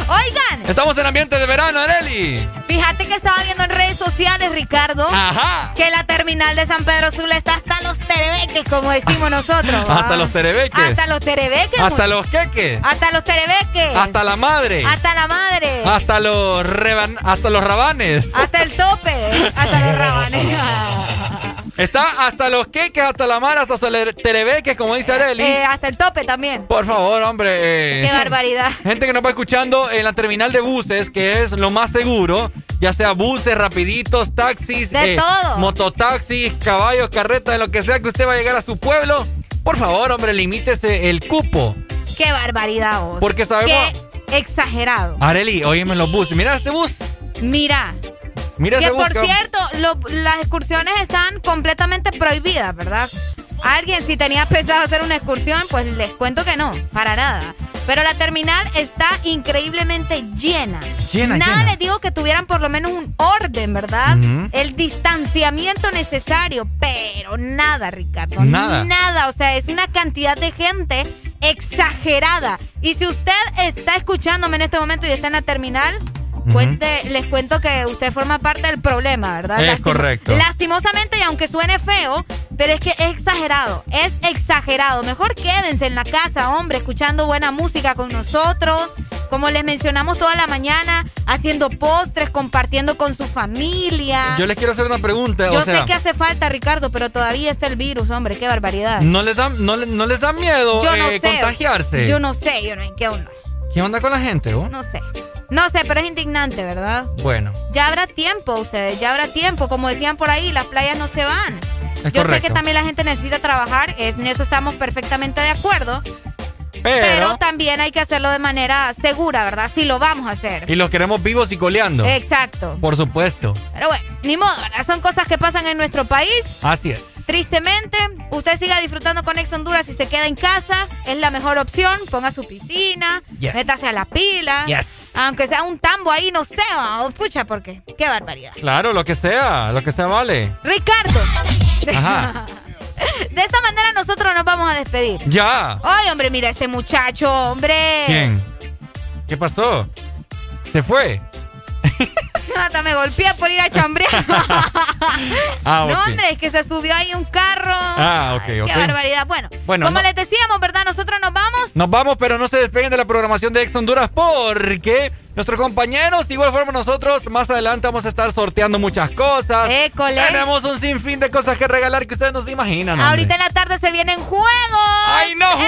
Oigan, Estamos en ambiente de verano, Areli. fíjate que estaba viendo en redes sociales, Ricardo, Ajá. que la terminal de San Pedro Sula está hasta los terebeques, como decimos nosotros. ¿va? Hasta los terebeques. Hasta los terebeques. Hasta los queques. Hasta los terebeques. Hasta la madre. Hasta la madre. Hasta los reban- hasta los rabanes. Hasta el tope. Hasta los rabanes. *laughs* Está hasta los queques, hasta la madre, hasta los terebeques, como dice Areli. Eh, hasta el tope también. Por favor, hombre. eh, Qué barbaridad. *laughs* Gente que nos va escuchando en la terminal de buses, que es lo más seguro, ya sea buses, rapiditos, taxis, De todo. mototaxis, caballos, carretas, lo que sea que usted va a llegar a su pueblo. Por favor, hombre, limítese el cupo. Qué barbaridad, vos. Porque sabemos- Qué exagerado. Areli, óyeme los buses. Mira este bus. Mira. Mira que por cierto, lo- las excursiones están completamente prohibidas, ¿verdad? Alguien, si tenía pensado hacer una excursión, pues les cuento que no, para nada. Pero la terminal está increíblemente llena. Llena, Nada llena. les digo que tuvieran por lo menos un orden, ¿verdad? El distanciamiento necesario, pero nada, Ricardo. Nada. Nada, o sea, es una cantidad de gente exagerada. Y si usted está escuchándome en este momento y está en la terminal, cuente, les cuento que usted forma parte del problema, ¿verdad? Es correcto. Lastimosamente, y aunque suene feo, pero es que es exagerado, es exagerado. Mejor quédense en la casa, hombre, escuchando buena música con nosotros. Como les mencionamos toda la mañana, haciendo postres, compartiendo con su familia. Yo les quiero hacer una pregunta. Yo o sea, sé que hace falta, Ricardo, pero todavía está el virus, hombre, qué barbaridad. ¿no les da, no, le- no les da miedo Yo no eh, sé. contagiarse? Yo no sé, yo no en qué onda. ¿Qué onda con la gente, oh? No sé. No sé, pero es indignante, ¿verdad? Bueno, Ya habrá tiempo, ustedes, ya habrá tiempo. Como decían por ahí, las playas no se van. es Yo sé que también la gente necesita trabajar, en eso estamos perfectamente de acuerdo. Pero, Pero también hay que hacerlo de manera segura, ¿verdad? Si lo vamos a hacer. y los queremos vivos y coleando. Exacto. Por supuesto. Pero bueno, ni modo, ¿verdad? Son cosas que pasan en nuestro país. Así es. Tristemente, usted siga disfrutando con Ex Honduras y se queda en casa. Es la mejor opción. Ponga su piscina, Yes. métase a la pila. Yes. Aunque sea un tambo ahí, no sé, va, pucha, ¿por qué? Qué barbaridad. Claro, lo que sea, lo que sea vale. Ricardo. Ajá. *laughs* De esta manera nosotros nos vamos a despedir. Ya. Ay, hombre, mira ese muchacho, hombre. ¿Quién? ¿Qué pasó? ¿Se fue? Hasta me golpeé por ir a chambrear. *laughs* Ah, No, ok. hombre, es que se subió ahí un carro. Ah, ok, Ay, ok. Qué barbaridad. Bueno, Bueno, como no- les decíamos, ¿verdad? Nosotros nos vamos. Nos vamos, pero no se despeguen de la programación de Ex Honduras porque nuestros compañeros, de igual forma nosotros, más adelante vamos a estar sorteando muchas cosas. École. Tenemos un sinfín de cosas que regalar que ustedes no se imaginan. hombre. Ahorita en la tarde se vienen juegos. ¡Ay, no, juegos!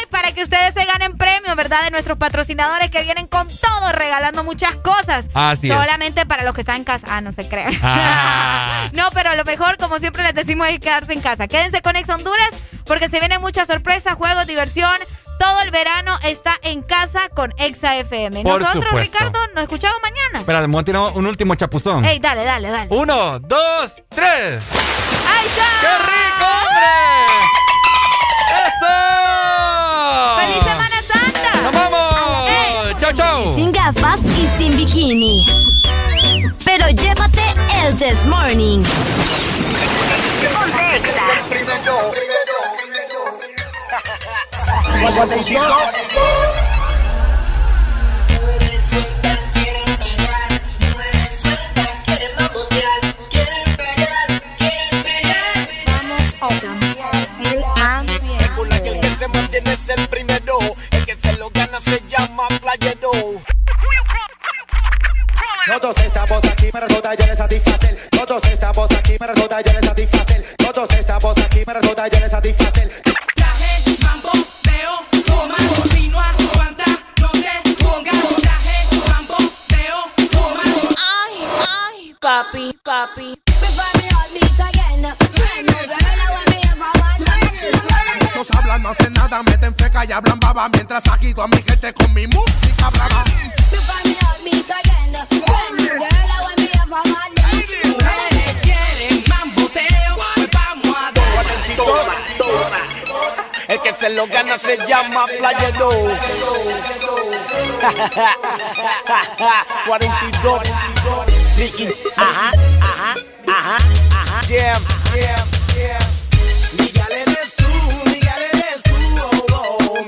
¡Ey! Para que ustedes se ganen premios, ¿verdad? De nuestros patrocinadores que vienen con todo, regalando muchas cosas. Así es. Solamente para los que están en casa. Ah, no se crean. Ah. *laughs* no, pero lo mejor, como siempre les decimos, es quedarse en casa. Quédense con Ex Honduras porque se vienen muchas sorpresas, juegos, diversión. Todo el verano está en casa con Exa FM. Por Nosotros, supuesto. Ricardo, nos escuchamos mañana. Espera, vamos a tirar un último chapuzón. Ey, dale, dale, dale. Uno, dos, tres. ¡Ahí está! ¡Qué rico, hombre! ¡Eso! ¡Feliz Semana Santa! ¡Nos vamos! ¡Chao, chao! Sin gafas y sin bikini. Pero llévate el This Morning. Ponte Exa. Que se mantiene es el primero. El que se lo gana. Todos estamos aquí para satisfacer. Todos estamos aquí para. Todos aquí para y satisfacer. Papi, papi. Muchos hablan, no hacen nada, meten feca y hablan baba Mientras agito a mi gente con mi música brava quieren pues vamos a El que se lo gana se llama playero. *laughs* 42 speaking. Ajá, ajá, ajá, ajá. Jam, jam, jam. Miguel eres tú, Miguel eres tú, oh, oh, oh.